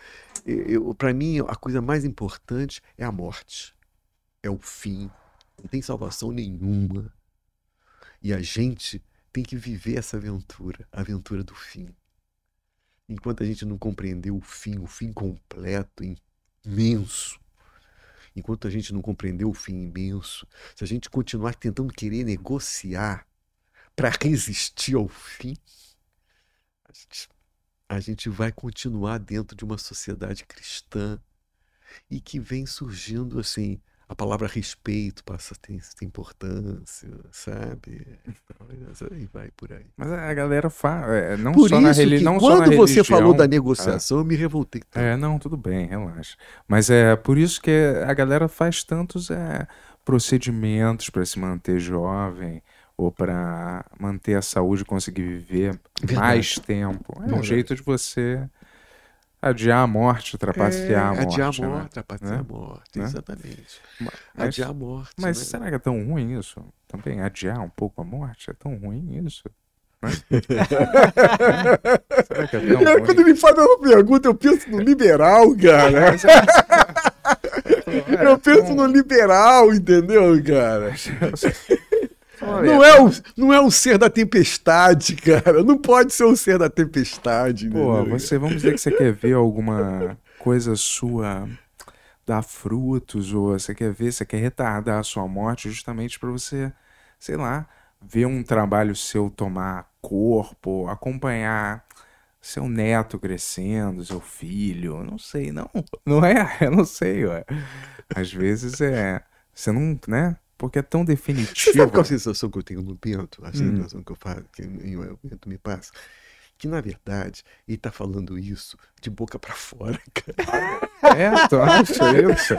Eu, para mim a coisa mais importante é a morte, é o fim. Não tem salvação nenhuma. E a gente tem que viver essa aventura, a aventura do fim. Enquanto a gente não compreendeu o fim, o fim completo, imenso, enquanto a gente não compreendeu o fim imenso, se a gente continuar tentando querer negociar para resistir ao fim, a gente, a gente vai continuar dentro de uma sociedade cristã e que vem surgindo assim a palavra respeito passa a ter, ter importância, sabe? Então, e vai por aí. Mas a galera fala, é, não por só na religião. Quando você falou da negociação, é, eu me revoltei. Tanto. É, não, tudo bem, relaxa. Mas é por isso que a galera faz tantos é, procedimentos para se manter jovem ou para manter a saúde e conseguir viver Verdade. mais tempo. É Verdade. um jeito de você adiar a morte, trapacear é, a morte. Adiar a morte, né? trapacear né? a morte, né? exatamente. Mas, adiar a morte. Mas né? será que é tão ruim isso? Também adiar um pouco a morte? É tão ruim isso? Né? será que é tão ruim? Quando me fazem uma pergunta, eu penso no liberal, cara. É, eu penso no liberal, entendeu, cara? Não é, o, não é o ser da tempestade, cara. Não pode ser o ser da tempestade. Pô, você, vamos dizer que você quer ver alguma coisa sua dar frutos, ou você quer ver, você quer retardar a sua morte justamente para você, sei lá, ver um trabalho seu tomar corpo, acompanhar seu neto crescendo, seu filho, não sei, não, não é, eu não sei, ué. Às vezes é, você não, né? Porque é tão definitivo. Você sabe qual a sensação que eu tenho no Bento? A sensação hum. que eu faço, que o Bento me passa? Que na verdade ele tá falando isso de boca para fora, cara. É, tu acha isso?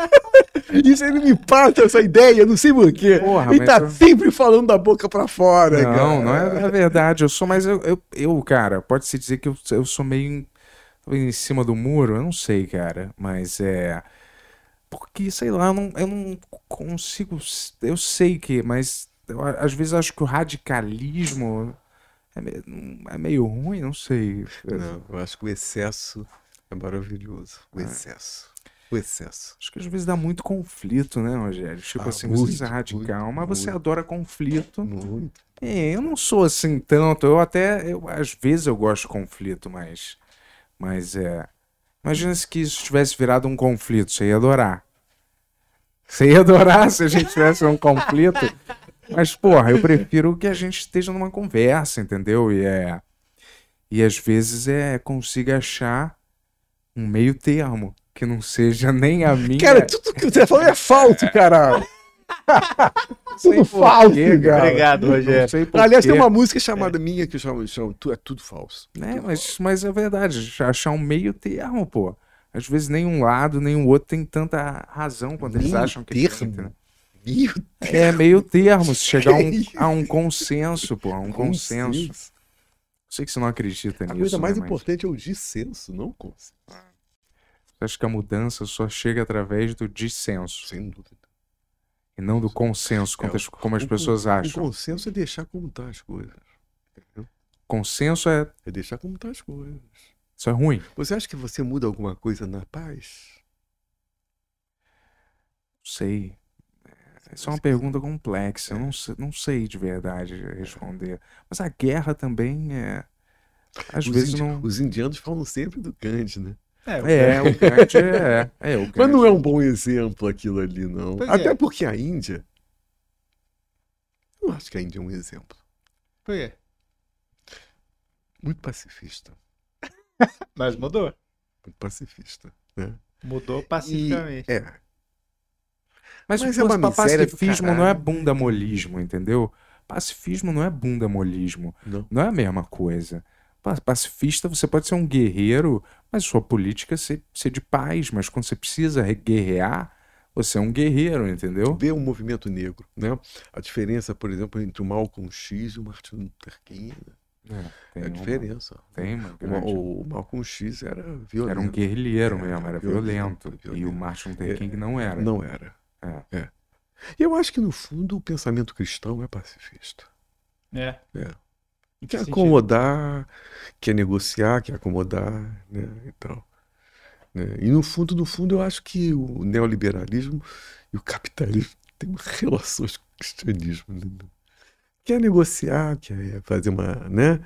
Isso ele me passa essa ideia, não sei porquê. Ele tá eu... sempre falando da boca para fora, não, cara. Não, é, é verdade. Eu sou, mas eu, eu, eu cara, pode-se dizer que eu, eu sou meio em, em cima do muro, eu não sei, cara. Mas é porque, sei lá, eu não, eu não consigo. Eu sei que, mas eu, às vezes acho que o radicalismo é meio, é meio ruim, não sei. Não, eu acho que o excesso é maravilhoso. O é. excesso. O excesso. Acho que às vezes dá muito conflito, né, Rogério? Tipo ah, assim, muito, você é radical, muito, mas você muito. adora conflito. Muito. É, eu não sou assim tanto. Eu até, eu, às vezes eu gosto de conflito, mas, mas é. Imagina se que isso tivesse virado um conflito, você ia adorar. Você ia adorar se a gente tivesse um conflito. Mas, porra, eu prefiro que a gente esteja numa conversa, entendeu? E é. E às vezes é consiga achar um meio termo que não seja nem a minha. Cara, tudo que você falou é falso, cara. tudo falso, cara. Obrigado, Rogério. Aliás, tem uma música chamada é. minha que chama, chama É Tudo Falso. É, mas, mas é verdade. Achar um meio termo, pô. Às vezes nem um lado, nem o outro tem tanta razão quando eles Meio acham que termo. tem, né? Meio É meio termo, se chegar a um, a um consenso, pô, a um consenso. consenso. Sei que você não acredita A nisso. coisa mais né, mas importante é o dissenso, não o consenso. acha que a mudança só chega através do dissenso Sem dúvida. E não do consenso, como, É, as, como as O pessoas con- acham. O consenso é deixar como tá as coisas. Entendeu? Consenso é. É deixar como tá as coisas. Isso é ruim. Você acha que você muda alguma coisa na paz? Não sei. Essa é uma pergunta complexa. Eu não sei, não sei de verdade responder. Mas a guerra também é. Às Os, vezes não. os indianos falam sempre do Gandhi, né? É, o Gandhi é. é o Mas Gandhi. não é um bom exemplo aquilo ali, não. Pois Até é. porque a Índia. Eu não acho que a Índia é um exemplo. Por quê? Muito pacifista. Mas mudou. Muito pacifista. Né? Mudou E, pacificamente. é. Mas, Mas é uma pacifismo não é bundamolismo, entendeu? Pacifismo não é bundamolismo. Não. Não é a mesma coisa. Pa- Pacifista, você pode ser um guerreiro, mas sua política é ser, ser de paz. Mas quando você precisa re- guerrear, você é um guerreiro, entendeu? Vê o movimento negro, né? A diferença, por exemplo, entre o Malcolm X e o Martin Luther King. né? tem É a uma- diferença. Tem uma O, grande... o Malcolm X era violento. Era um guerrilheiro É, mesmo, era violento, violento. E o violento. Martin Luther É, King não era. Não era. É. E eu acho que, no fundo, o pensamento cristão é pacifista. É. E quer sentido? acomodar, quer negociar, quer acomodar, né? E tal. Né? E no fundo, no fundo, eu acho que o neoliberalismo e o capitalismo têm relações com o cristianismo. Né? Quer negociar, quer fazer uma. Né?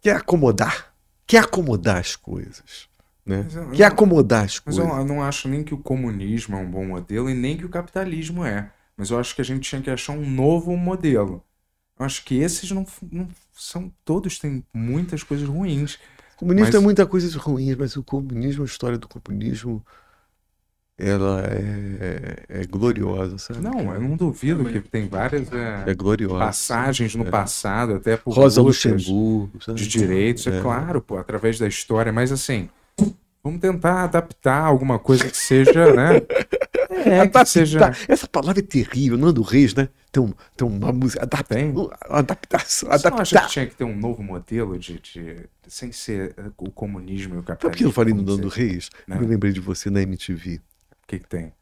Quer acomodar. Quer acomodar as coisas. Né? Mas eu- Quer acomodar as Mas coisas. eu, eu não acho nem que o comunismo é um bom modelo e nem que o capitalismo é. Mas eu acho que a gente tinha que achar um novo modelo. Eu acho que esses não, não são. Todos têm muitas coisas ruins. O comunismo Mas- tem muitas coisas ruins, mas o comunismo, a história do comunismo, ela é, é gloriosa, sabe? Não, eu não duvido que tem várias é, É gloriosa. passagens no É. passado, até por Rosa Luxemburgo, sabe? de direitos, é. É. claro, pô, através da história. Mas assim, vamos tentar adaptar alguma coisa que seja, né? É, que Adaptar. seja. Essa palavra é terrível, Nando Reis, né? Tem, um, tem uma música. Adap... Tem. Adaptação. Você não acha que Adaptar. tinha que ter um novo modelo de, de- sem ser eh, o comunismo e o Sabe por capitalismo? que eu falei no Nando? Reis? Eu me lembrei de você na MTV. O que, que tem?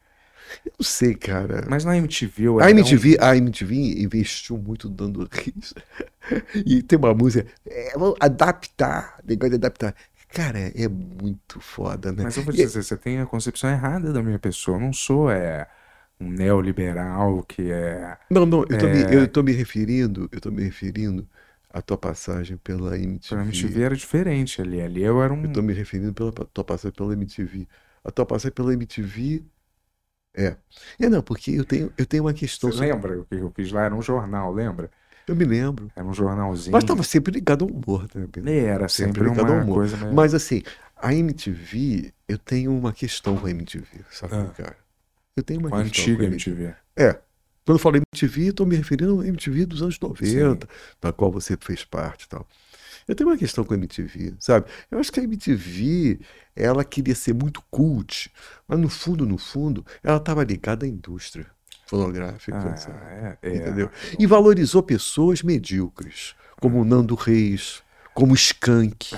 Eu não sei, cara. Mas na MTV eu A MTV, a MTV investiu muito no Nando Reis. E tem uma música. É, adaptar. Negócio de adaptar. Cara, é muito foda, né? Mas eu vou te E- dizer, você tem a concepção errada da minha pessoa. Eu não sou é, um neoliberal que é. Não, não, eu tô, me, É. eu tô me referindo, eu tô me referindo à tua passagem pela MTV. Pra MTV era diferente ali. Ali eu era um. Eu tô me referindo pela tua passagem pela MTV. A tua passagem pela MTV é. É não, porque eu tenho, eu tenho uma questão. Você lembra o que eu fiz lá? Era um jornal, lembra? Eu me lembro. Era um jornalzinho. Mas estava sempre ligado ao humor também. Era sempre sempre ligado ao humor. coisa meio... Mas assim, a MTV, eu tenho uma questão com a MTV, sabe, Ah. cara? Eu tenho uma com a questão antiga com a MTV. É. Quando eu falo MTV, tô me referindo à MTV dos anos 90, da qual você fez parte e tal. Eu tenho uma questão com a MTV, sabe? Eu acho que a MTV, ela queria ser muito cult, mas no fundo, no fundo, ela estava ligada à indústria fonográfica, Ah, é, é. Entendeu? E valorizou pessoas medíocres, como o Nando Reis, como o Skank,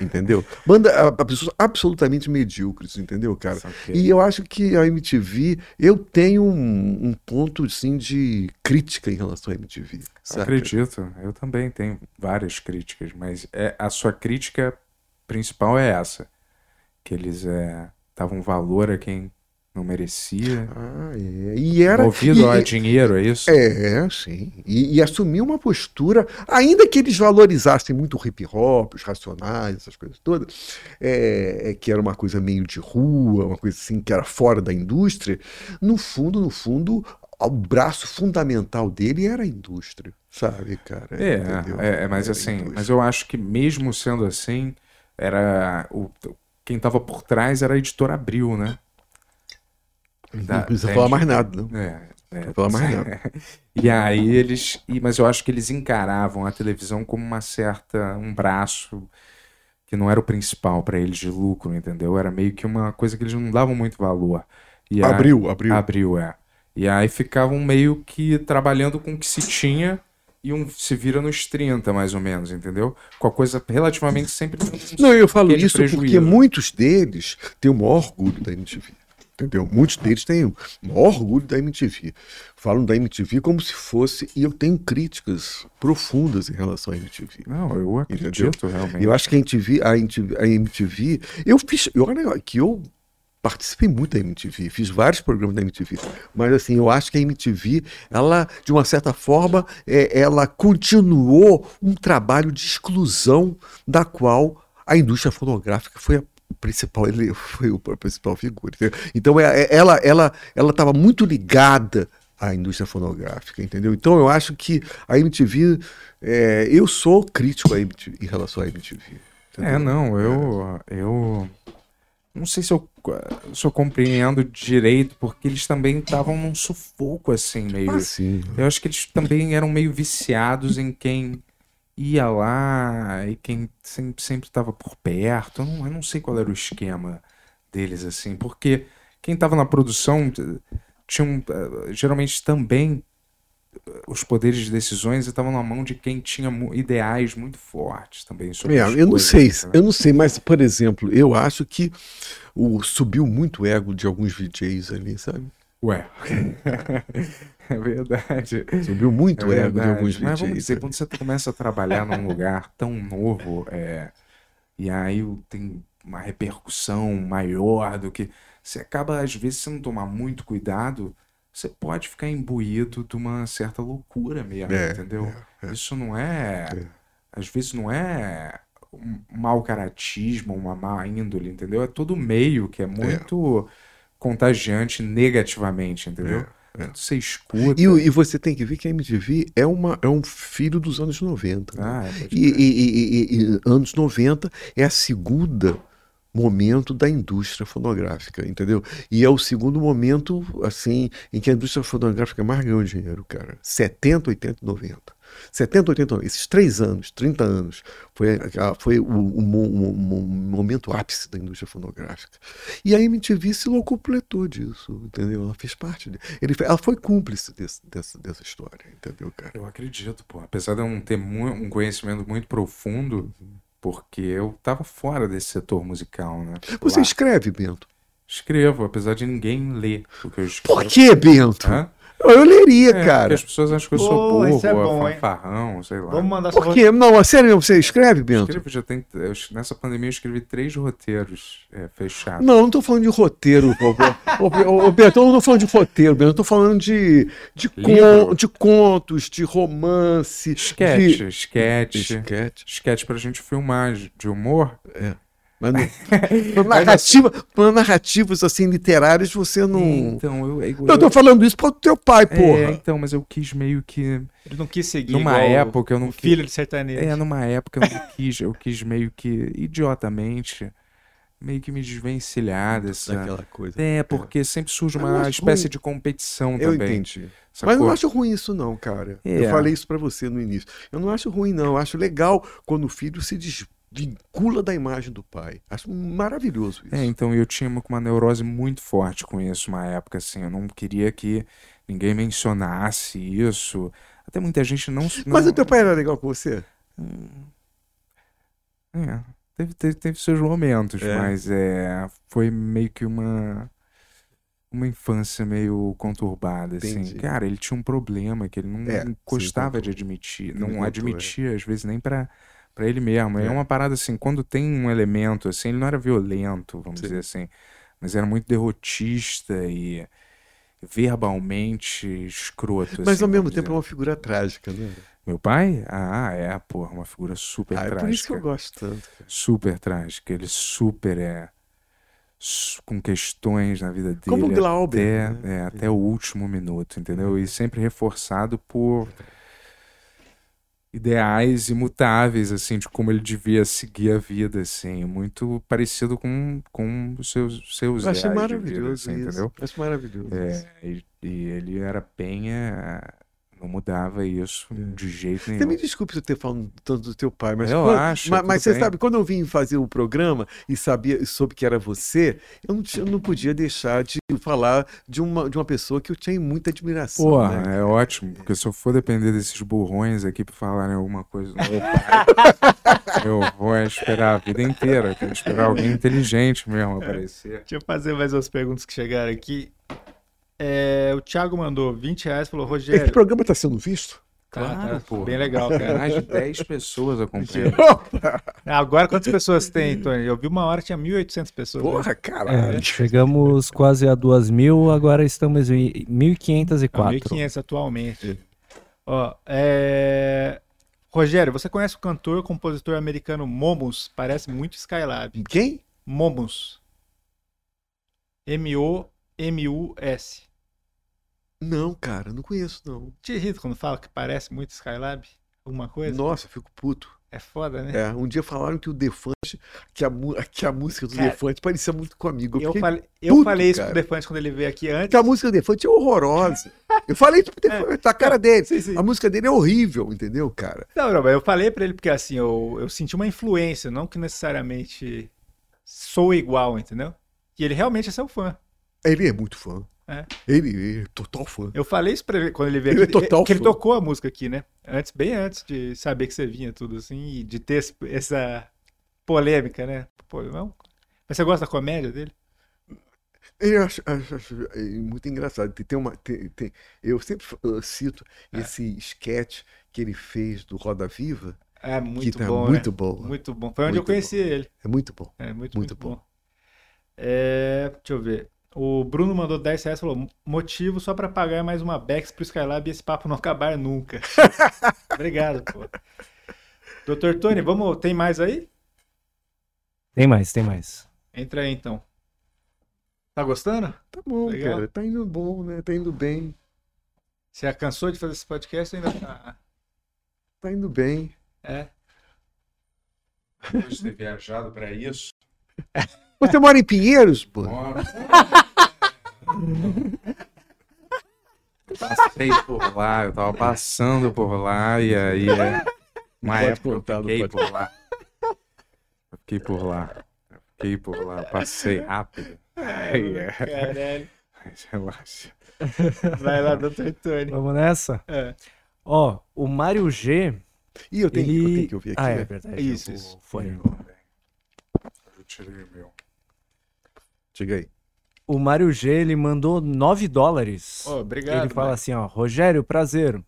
entendeu? Manda a, a pessoas absolutamente medíocres, entendeu, cara? E eu acho que a MTV, eu tenho um, um ponto assim de crítica em relação à MTV. saca? Acredito, eu também tenho várias críticas, mas é, a sua crítica principal é essa, que eles é, davam valor a quem não merecia, Ah, é. E era. movido e- a dinheiro, é isso? É, sim. E, e assumir uma postura, ainda que eles valorizassem muito o hip hop, os racionais, essas coisas todas, é, é, que era uma coisa meio de rua, uma coisa assim que era fora da indústria, no fundo, no fundo, o braço fundamental dele era a indústria, sabe, cara? É, é, é, mas Era assim, mas eu acho que mesmo sendo assim, era o quem estava por trás era a editora Abril, né? Não precisa falar mais nada, não. É, é, Não falar mais nada. E aí eles, mas eu acho que eles encaravam a televisão como uma certa, um braço que não era o principal para eles de lucro, entendeu? Era meio que uma coisa que eles não davam muito valor. E abriu, aí, abriu. Abriu, é. E aí ficavam meio que trabalhando com o que se tinha e um se vira nos 30, mais ou menos, entendeu? Com a coisa relativamente sempre. Não, eu falo isso porque muitos deles têm o maior orgulho da MTV. Entendeu? Muitos deles têm o maior orgulho da MTV. Falam da MTV como se fosse. E eu tenho críticas profundas em relação à MTV. Não, eu acredito entendeu? realmente. Eu acho que a MTV, a MTV, a MTV eu fiz. Olha que eu participei muito da MTV, fiz vários programas da MTV, mas assim, eu acho que a MTV, ela, de uma certa forma, é, ela continuou um trabalho de exclusão da qual a indústria fonográfica foi principal, ele foi a principal figura. Entendeu? Então é, é, ela ela ela estava muito ligada à indústria fonográfica, entendeu? Então eu acho que a MTV, é, eu sou crítico a MTV, em relação à MTV. Entendeu? É, não, eu eu não sei se eu, se eu compreendo direito, porque eles também estavam num sufoco, assim, meio. Ah, sim. Eu acho que eles também eram meio viciados em quem ia lá e quem sempre, sempre estava por perto. Eu não, eu não sei qual era o esquema deles, assim, porque quem estava na produção tinha um, eh, geralmente também os poderes de decisões estavam na mão de quem tinha ideais muito fortes também sobre é, eu não sei né? eu não sei mas por exemplo eu acho que o subiu muito o ego de alguns VJs ali sabe ué é verdade subiu muito é o ego de alguns mas vamos dizer quando você começa a trabalhar num lugar tão novo é, e aí tem uma repercussão maior do que você acaba às vezes se não tomar muito cuidado você pode ficar imbuído de uma certa loucura mesmo, é, entendeu? É, é. Isso não é, é, Às vezes não é um mau caratismo, uma má índole, entendeu? É todo meio que é, é. muito contagiante negativamente, entendeu? É. Você escuta. E, e, você tem que ver que a MTV é, uma, é um filho dos anos 90. Né? Ah, e, e, e, anos 90 é a segunda momento da indústria fonográfica, entendeu? E é o segundo momento, assim, em que a indústria fonográfica mais ganhou dinheiro, cara. 70, 80 90. 70, 80, 90. Esses três anos, 30 anos, foi, foi o, o, o, o, momento ápice da indústria fonográfica. E a MTV se locupletou disso, entendeu? Ela fez parte. De, ele, ela foi cúmplice desse, dessa, dessa história, entendeu, cara? Eu acredito, pô. Apesar de eu não ter um conhecimento muito profundo, porque eu tava fora desse setor musical, né? Você Lá. escreve, Bento? Escrevo, apesar de ninguém ler o que eu escrevo. Por que, Bento? Hã? Eu leria, é, cara. as pessoas acham que eu sou burro, é bom, fanfarrão, sei lá. Vamos mandar Por quê? Não, a sério, você escreve, Bento? Escrevo, já tem, eu, nessa pandemia eu escrevi três roteiros é, fechados. Não, não tô falando de roteiro, ô, Bento, eu não tô falando de roteiro, Bento, eu tô falando de, de, con, de contos, de romance. Sketch, de... sketch. Sketch. Sketch pra gente filmar de humor. É. Mas, no, narrativa, assim, narrativas assim literárias você não. Então, eu, eu, eu tô falando isso pro teu pai, é, porra. É, então, mas eu quis meio que. Ele não quis seguir. Numa época eu não quis. Filho de sertanejo. É, numa época eu não quis, eu quis meio que idiotamente meio que me desvencilhar dessa. Daquela coisa. É, porque é. sempre surge uma espécie ruim. de competição eu também. Eu entendi. Sacou? Mas não acho ruim isso, não, cara. É. Eu falei isso para você no início. Eu não acho ruim, não. Eu acho legal quando o filho se des vincula da imagem do pai. Acho maravilhoso isso. É, então eu tinha uma, uma neurose muito forte com isso uma época, assim. Eu não queria que ninguém mencionasse isso. Até muita gente não. não... Mas o teu pai era legal com você? Hum... É, teve, teve, teve seus momentos, é. mas é, foi meio que uma uma infância meio conturbada, assim. Entendi. assim. Cara, ele tinha um problema que ele não é, gostava sim, de admitir. Não contou, admitia, é. às vezes, nem para para ele mesmo. É. é. uma parada assim, quando tem um elemento assim, ele não era violento, vamos Sim. dizer assim, mas era muito derrotista e verbalmente escroto. Mas assim, ao mesmo tempo dizer. é uma figura trágica, né? Meu pai? Ah, é, porra, uma figura super ah, trágica. É por isso que eu gosto tanto. Cara. Super trágica. Ele super é com questões na vida dele. Como Glauber. Até, né? é, até o último minuto, entendeu? E sempre reforçado por ideais imutáveis, assim, de como ele devia seguir a vida, assim, muito parecido com, com os seus, seus Eu achei maravilhoso vida, assim, entendeu? Acho maravilhoso. É, e, e, ele era bem, é, Não mudava isso de jeito nenhum. Você me desculpe se eu ter falado tanto do teu pai, mas, Eu quando- acho, mas, mas você bem. sabe, quando eu vim fazer o programa e sabia, soube que era você, eu não, tinha- eu não podia deixar de falar de uma, de uma pessoa que eu tinha muita admiração. Pô, né? é ótimo, porque se eu for depender desses burrões aqui pra falarem alguma coisa do meu pai, eu vou esperar a vida inteira. Tem que esperar alguém inteligente mesmo aparecer. Deixa eu fazer mais umas perguntas que chegaram aqui. É, o Thiago mandou 20 reais e falou, Esse Rogério. programa está sendo visto? Tá, Claro, tá pô. bem legal, cara. Mais de 10 pessoas acompanhando. Agora quantas pessoas tem, Tony? Eu vi uma hora que tinha 1.800 pessoas. né? Porra, É, caralho. chegamos quase a 2 mil, agora estamos em 1.504. 1.500 atualmente. Ó, é... Rogério, você conhece o cantor, compositor americano Momus? Parece muito Skylab. Quem? Momus. M-O-M-U-S. Não, cara, não conheço, não. Te irrita quando fala que parece muito Skylab? Alguma coisa? Nossa, eu fico puto. É foda, né? É, um dia falaram que o Defante, que a, que a música do Cara, Defante parecia muito comigo. Eu Eu, falei, eu puto, falei isso cara. pro Defante quando ele veio aqui antes. que a música do Defante é horrorosa. Eu falei isso pro Defante, tá a cara dele. Sim, sim. A música dele é horrível, entendeu, cara? Não, não, mas eu falei pra ele porque assim, eu, eu senti uma influência, não que necessariamente sou igual, entendeu? E ele realmente é seu fã. Ele é muito fã. É. Ele, ele é total fã. Eu falei isso pra ele quando ele veio Ele aqui. é total que ele fã. tocou a música aqui, né? Antes, bem antes de saber que você vinha, tudo assim, e de ter esse- essa polêmica, né? Pô, não. Mas você gosta da comédia dele? Eu acho, acho- acho, é, muito engraçado. Tem, uma, tem, tem- eu sempre uh, cito É. esse sketch que ele fez do Roda Viva, É que muito tá bom. muito né? bom. Muito bom. Foi onde Muito eu conheci ele. É muito bom. É muito, Muito muito, bom. bom. É, deixa eu ver. O Bruno mandou 10 reais e falou: motivo só pra pagar mais uma Bex pro Skylab e esse papo não acabar nunca. Obrigado, pô. Doutor Tony, vamos. Tem mais aí? Tem mais, tem mais. Entra aí então. Tá gostando? Tá bom, Legal. cara. Tá indo bom, né? Tá indo bem. Você já cansou de fazer esse podcast ou ainda tá? Tá indo bem. É. Depois de ter viajado pra isso, Você mora em Pinheiros, pô? moro. Passei por lá, eu tava passando por lá e aí é. Uma Pode época eu fiquei pode por lá. Eu fiquei por lá. Eu fiquei por lá, passei rápido. Ai, é. Caralho. Mas Relaxa. Vai lá, Doutor Tony. Vamos nessa? É. Ó, o Mário G. Ih, eu tenho, eu ele... tenho que ouvir aqui, ah, é né? verdade. Isso, isso. fone. Eu tirei o meu. Chega aí. O Mário G, ele mandou 9 dólares. Ô, obrigado. ele fala mano. assim, ó, Rogério, prazer.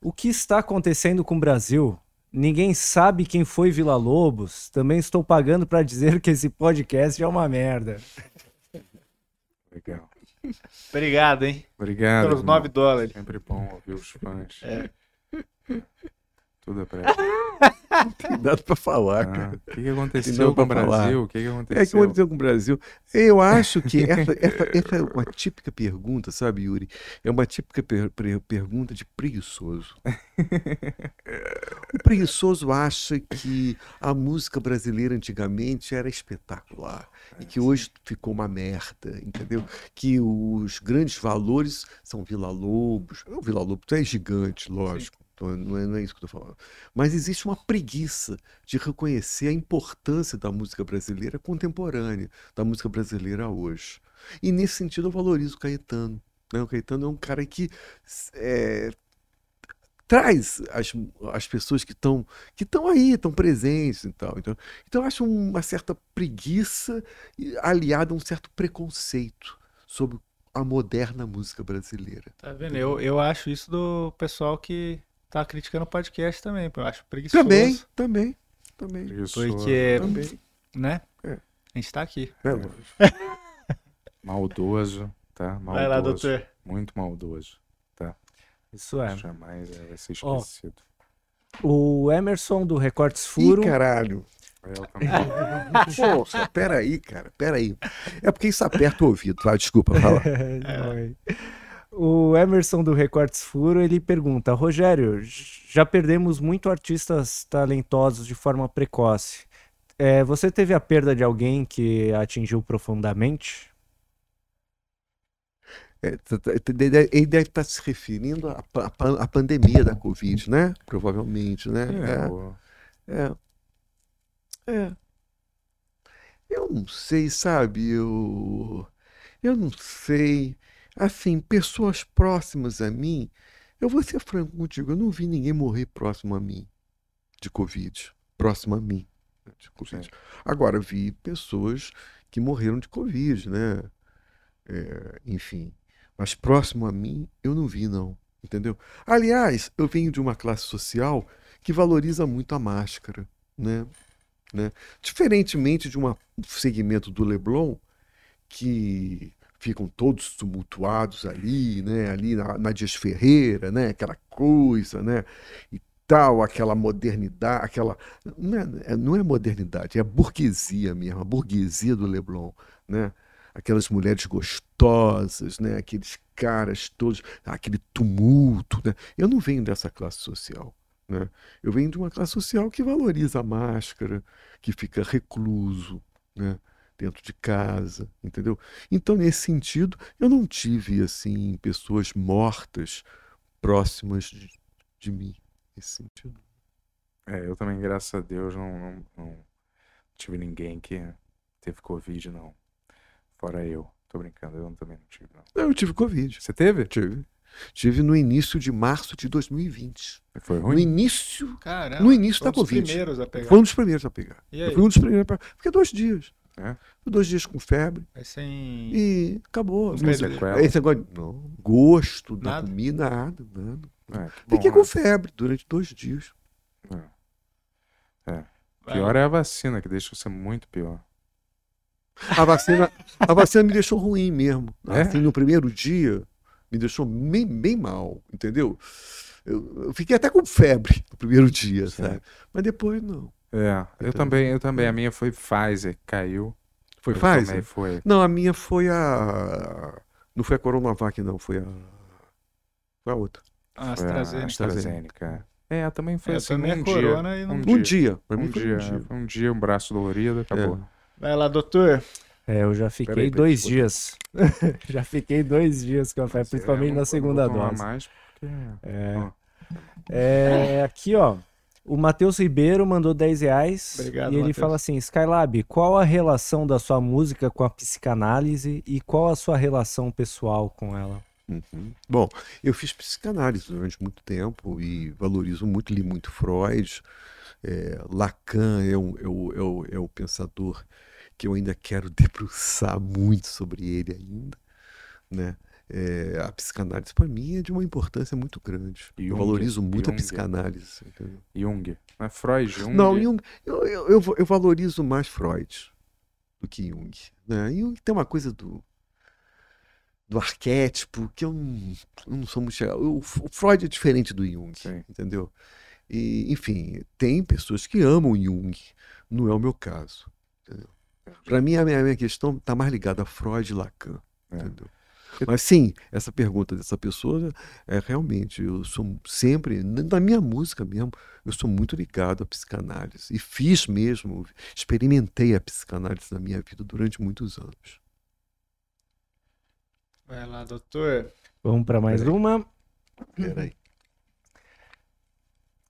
O que está acontecendo com o Brasil? Ninguém sabe quem foi Vila Lobos. Também estou pagando para dizer que esse podcast é uma merda. Legal. Obrigado, hein? Obrigado. Pelos irmão. 9 dólares. Sempre bom ouvir os fãs. É. Tudo é pra Tem nada pra falar, Ah, cara. O que, que aconteceu com o. Brasil? O que, que É, o aconteceu? que aconteceu com o Brasil? Eu acho que essa, essa, essa é uma típica pergunta, sabe, Yuri? É uma típica per- per- pergunta de preguiçoso. O preguiçoso acha que a música brasileira antigamente era espetacular e que hoje ficou uma merda, entendeu? Que os grandes valores são Vila Lobos. O Vila Lobos é gigante, lógico. Não é, não é isso que eu estou falando. Mas existe uma preguiça de reconhecer a importância da música brasileira contemporânea, da música brasileira hoje. E nesse sentido eu valorizo o Caetano. né? O Caetano é um cara que é, traz as, as pessoas que estão que estão aí, estão presentes e tal. Então, então eu acho uma certa preguiça aliada a um certo preconceito sobre a moderna música brasileira. Tá vendo? Eu, eu acho isso do pessoal que tá criticando o podcast também. Eu acho preguiçoso. Também, também, também, Isso, Porque, também. né? É. A gente tá aqui. É, Maldoso, tá? Maldoso. Vai lá, doutor. Muito maldoso. Isso é. Jamais é, vai ser Ó. esquecido. O Emerson do Recortes Ih, Furo. caralho. Eu também. Porra, peraí, cara, peraí. É porque isso aperta o ouvido, vai, desculpa, fala. Oi. O Emerson do Recortes Furo, ele pergunta: Rogério, já perdemos muito artistas talentosos de forma precoce. É, você teve a perda de alguém que atingiu profundamente? É, tá, tá, ele deve estar se referindo à, à, à, pandemia da Covid, né? Provavelmente, né? É, é, é. Eu não sei, sabe? Eu, eu não sei. Assim, pessoas próximas a mim, eu vou ser franco contigo, eu não vi ninguém morrer próximo a mim de Covid. Próximo a mim de Covid. Agora, vi pessoas que morreram de Covid, né? É, enfim. Mas próximo a mim, eu não vi, não. Entendeu? Aliás, eu venho de uma classe social que valoriza muito a máscara, né? né? Diferentemente de um segmento do Leblon, que ficam todos tumultuados ali, né? Ali na, na Dias Ferreira, né? Aquela coisa, né? E tal, aquela modernidade, aquela. Não é, não é modernidade, é burguesia mesmo, a burguesia do Leblon, né? Aquelas mulheres gostosas, né? Aqueles caras todos, aquele tumulto, né? Eu não venho dessa classe social. Né? Eu venho de uma classe social que valoriza a máscara, que fica recluso né? Dentro de casa, entendeu? Então, nesse sentido, eu não tive assim pessoas mortas próximas de, de mim nesse sentido. É, eu também, graças a Deus, não, não, não tive ninguém que teve Covid, não. Fora eu. Tô brincando, eu também não tive, não. Eu tive Covid. Você teve? Tive. Tive no início de março de 2020. Foi ruim? No início, Caramba, no início da Covid. Primeiros a pegar. Foi um dos primeiros a pegar. Foi um dos primeiros a pegar. Fiquei dois dias. É? Dois dias com febre. sem... E acabou. Esse negócio, não, gosto da nada? comida, nada, nada. É, Fiquei com né? febre durante dois dias. É. é. Pior é a vacina, que deixa você muito pior. A vacina, a vacina me deixou ruim mesmo. É? Assim, no primeiro dia, me deixou bem, bem mal, entendeu? Eu, eu, fiquei até com febre no primeiro dia, sabe? Mas depois não. É, eu também, eu também. A minha foi Pfizer, caiu. Foi eu Pfizer? Também foi. Não, a minha foi a. Não foi a Coronavac, não, foi a. Foi a outra. A AstraZeneca. AstraZeneca. É, também foi é, assim, também um, dia, não... um, um dia. Um dia. Um dia. Um dia, um braço dolorido, acabou. É. Vai lá, doutor. É, eu já fiquei aí, dois dias. já fiquei dois dias com a fé, principalmente na segunda dose. Mais porque... é. é. Aqui, ó. O Matheus Ribeiro mandou 10 reais. Obrigado, e ele Mateus. fala assim: Skylab, qual a relação da sua música com a psicanálise e qual a sua relação pessoal com ela? Uhum. Bom, eu fiz psicanálise durante muito tempo e valorizo muito, li muito Freud. É, Lacan é, um, é, o, é, o, é o pensador que eu ainda quero debruçar muito sobre ele ainda, né? É, a psicanálise para mim é de uma importância muito grande. Jung, eu valorizo muito Jung. a psicanálise. Entendeu? Jung, é Freud, Jung. Não, Jung, eu, eu, eu, eu valorizo mais Freud do que Jung. Né? Jung tem uma coisa do, do arquétipo que eu não, eu não sou muito O, o Freud é diferente do Jung, Sim. entendeu? E, enfim, tem pessoas que amam Jung, não é o meu caso. Para mim, a minha, a minha questão está mais ligada a Freud e Lacan. É. Entendeu? Mas sim, essa pergunta dessa pessoa é realmente, eu sou sempre, na minha música mesmo, eu sou muito ligado à psicanálise. E fiz mesmo, experimentei a psicanálise na minha vida durante muitos anos. Vai lá, doutor. Vamos para mais Peraí. uma. Peraí.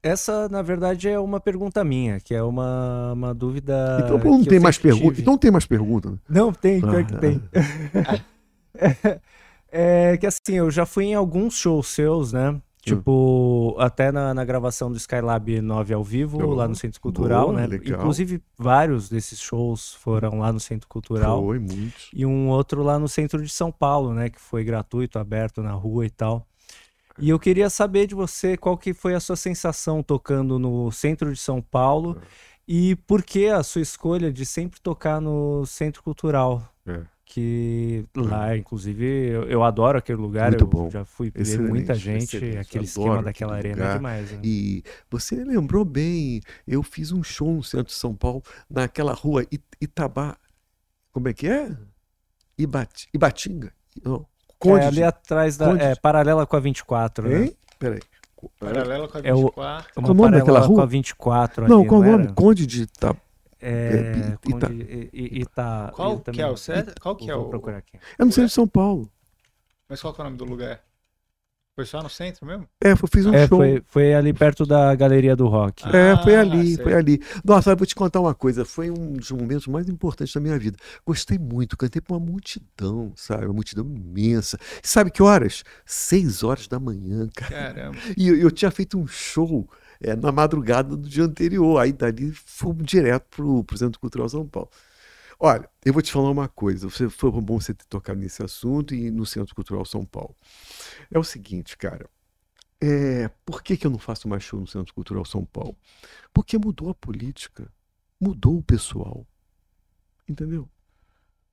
Essa, na verdade, é uma pergunta minha, que é uma, uma dúvida. Então não tem mais pergunta. Então tem mais pergunta. Né? Não, tem, pior ah, que tem. é, é, que assim, eu já fui em alguns shows seus, né? Tipo, hum. até na, na, gravação do Skylab 9 ao vivo, oh, lá no Centro Cultural, boa, né? Legal. Inclusive, vários desses shows foram lá no Centro Cultural. Foi, muitos. E um outro lá no centro de São Paulo, né? Que foi gratuito, aberto na rua e tal. E eu queria saber de você qual que foi a sua sensação tocando no centro de São Paulo é. e por que a sua escolha de sempre tocar no Centro Cultural. É. Que lá, inclusive, eu, eu, adoro aquele lugar. Muito eu bom. já fui ver muita gente, excelente. aquele esquema daquela arena é demais. Né? E você lembrou bem, eu fiz um show no centro de São Paulo, naquela rua Itabá. Como é que é? Ibati, Ibatinga. Não, Conde. É ali atrás da. Conde. É, paralela com a 24. Hein? Né? Peraí. Paralela com a 24. É o, qual o nome daquela rua? com a 24. Não, ali, qual o nome? Era? Conde de Ita... É, é Conde, Ita... Ita... Qual que é o certo? Qual que é o... Vou procurar aqui. É no centro de São Paulo. Mas qual que é o nome do lugar? Foi só no centro mesmo? É, eu fiz um É, show. foi, foi ali perto da Galeria do Rock. É, foi Ah, ali, sei. foi ali. Nossa, eu vou te contar uma coisa. Foi um dos momentos mais importantes da minha vida. Gostei muito, cantei pra uma multidão, sabe? Uma multidão imensa. E sabe que horas? Seis horas da manhã, cara. Caramba. E eu, eu tinha feito um show é, na madrugada do dia anterior. Aí dali fomos direto pro, pro Centro Cultural São Paulo. Olha, eu vou te falar uma coisa. Você, foi bom você ter tocado nesse assunto e no Centro Cultural São Paulo. É o seguinte, cara. É, por que, que eu não faço mais show no Centro Cultural São Paulo? Porque mudou a política, mudou o pessoal. Entendeu?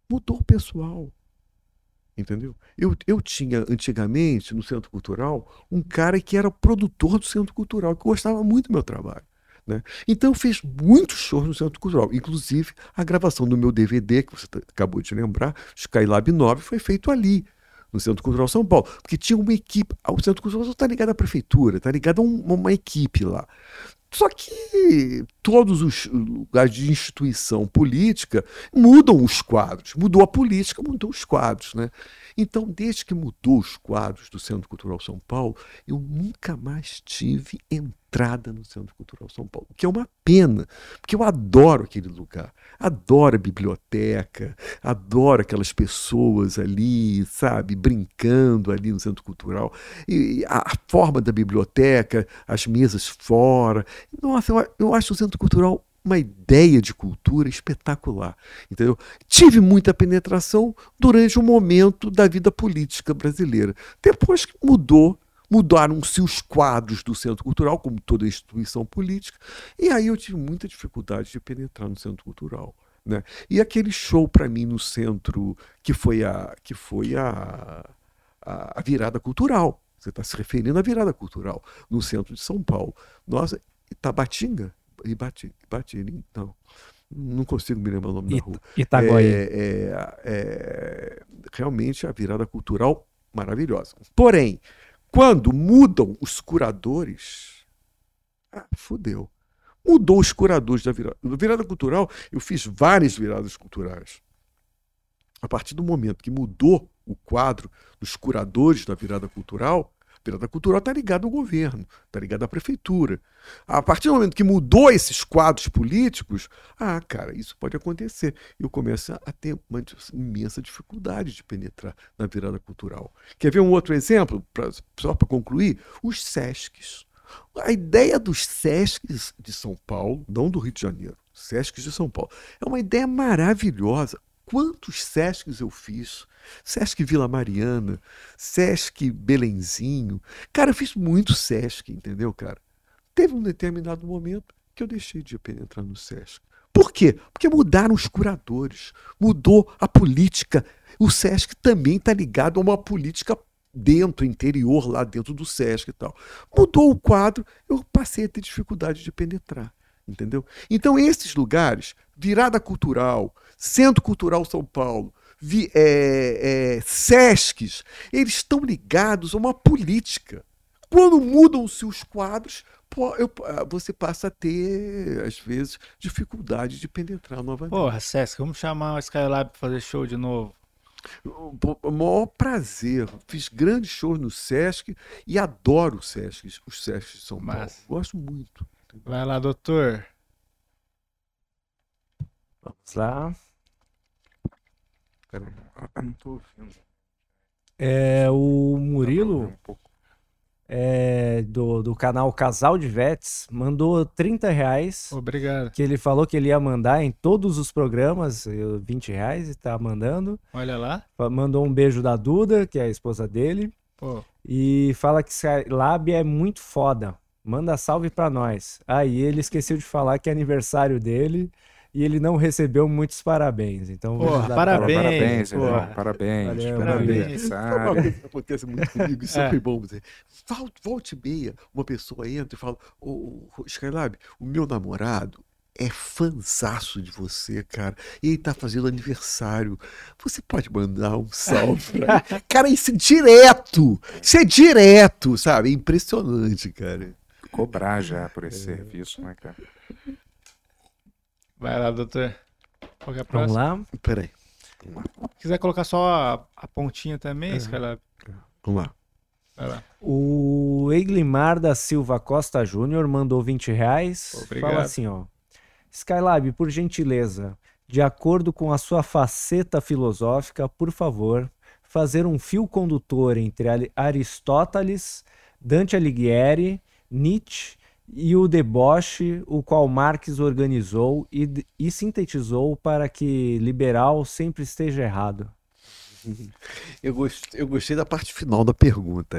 Mudou o pessoal. Entendeu? Eu, eu tinha antigamente no Centro Cultural um cara que era produtor do Centro Cultural, que gostava muito do meu trabalho. Né? Então fiz muitos shows no Centro Cultural, inclusive a gravação do meu DVD, que você acabou de lembrar, Skylab 9, foi feito ali, no Centro Cultural São Paulo, porque tinha uma equipe. O Centro Cultural está ligado à prefeitura, está ligado a um- uma equipe lá. Só que todos os lugares de instituição política mudam os quadros. Mudou a política, mudou os quadros. Né? Então, desde que mudou os quadros do Centro Cultural São Paulo, eu nunca mais tive entrada no Centro Cultural São Paulo, que é uma pena, porque eu adoro aquele lugar, adoro a biblioteca, adoro aquelas pessoas ali, sabe, brincando ali no Centro Cultural, e a, a forma da biblioteca, as mesas fora. Nossa, eu, eu acho o Centro Cultural uma ideia de cultura espetacular, entendeu? Tive muita penetração durante o momento da vida política brasileira. Depois que mudou, mudaram-se os quadros do Centro Cultural, como toda instituição política, e aí eu tive muita dificuldade de penetrar no Centro Cultural. Né? E aquele show para mim no centro, que foi a, que foi a, a, a virada cultural. Você está se referindo à virada cultural no centro de São Paulo. Nossa, Itabatinga? Ibati, Ibati, não. Consigo me lembrar o nome da rua. Itaguaí. É, é, é, realmente a virada cultural maravilhosa. Porém, quando mudam os curadores, ah, fudeu. Mudou os curadores da virada. Da virada cultural, eu fiz várias viradas culturais. A partir do momento que mudou o quadro dos curadores da virada cultural, a virada cultural está ligada ao governo, está ligada à prefeitura. A partir do momento que mudou esses quadros políticos, ah, cara, isso pode acontecer. Eu começo a ter uma imensa dificuldade de penetrar na virada cultural. Quer ver um outro exemplo, pra, só para concluir? Os SESCs. A ideia dos SESCs de São Paulo, não do Rio de Janeiro, SESCs de São Paulo, é uma ideia maravilhosa. Quantos SESCs eu fiz? Sesc Vila Mariana, Sesc Belenzinho. Cara, eu fiz muito Sesc, entendeu, cara? Teve um determinado momento que eu deixei de penetrar no Sesc. Por quê? Porque mudaram os curadores, mudou a política. O Sesc também está ligado a uma política dentro, interior, lá dentro do Sesc e tal. Mudou o quadro, eu passei a ter dificuldade de penetrar, entendeu? Então, esses lugares, virada cultural, Centro Cultural São Paulo, vi, é, é, Sescs, eles estão ligados a uma política. Quando mudam-se os quadros, eu, você passa a ter, às vezes, dificuldade de penetrar novamente. Porra, Sesc, vamos chamar o Skylab para fazer show de novo. O maior prazer. Fiz grandes shows no Sesc e adoro os Sescs, os Sescs de São Paulo. Massa. Gosto muito. Vai lá, doutor. Vamos lá. Peraí, não tô ouvindo. É, o Murilo, um pouco. é, do, do canal Casal de Vets, mandou 30 reais. Obrigado. Que ele falou que ele ia mandar em todos os programas, eh, 20 reais, e tá mandando. Olha lá. Mandou um beijo da Duda, que é a esposa dele. Pô, E fala que Skylab é muito foda. Manda salve pra nós. Aí ele esqueceu de falar que é aniversário dele e ele não recebeu muitos parabéns. Então Porra, vamos dar parabéns. Parabéns, porra. irmão. Parabéns. Valeu, parabéns. que acontece muito comigo, isso É. foi bom dizer. Vol- Volte e meia, uma pessoa entra e fala: Ô, ô, Skylab, o meu namorado é fanzaço de você, cara. E ele tá fazendo aniversário. Você pode mandar um salve pra ele? Cara, isso é direto! Isso é direto, sabe? É impressionante, cara. Cobrar já por esse serviço, né, cara? vai lá, doutor. Qual é a Vamos próxima? lá. Peraí. Se quiser colocar só a, a pontinha também, É. Skylab. Vamos lá. O Eglimar da Silva Costa Júnior mandou 20 reais. Obrigado. Fala assim, ó. Skylab, por gentileza, de acordo com a sua faceta filosófica, por favor, fazer um fio condutor entre Ari- Aristóteles, Dante Alighieri, Nietzsche e o deboche, o qual Marx organizou e, e sintetizou para que liberal sempre esteja errado. Eu gostei, eu gostei da parte final da pergunta.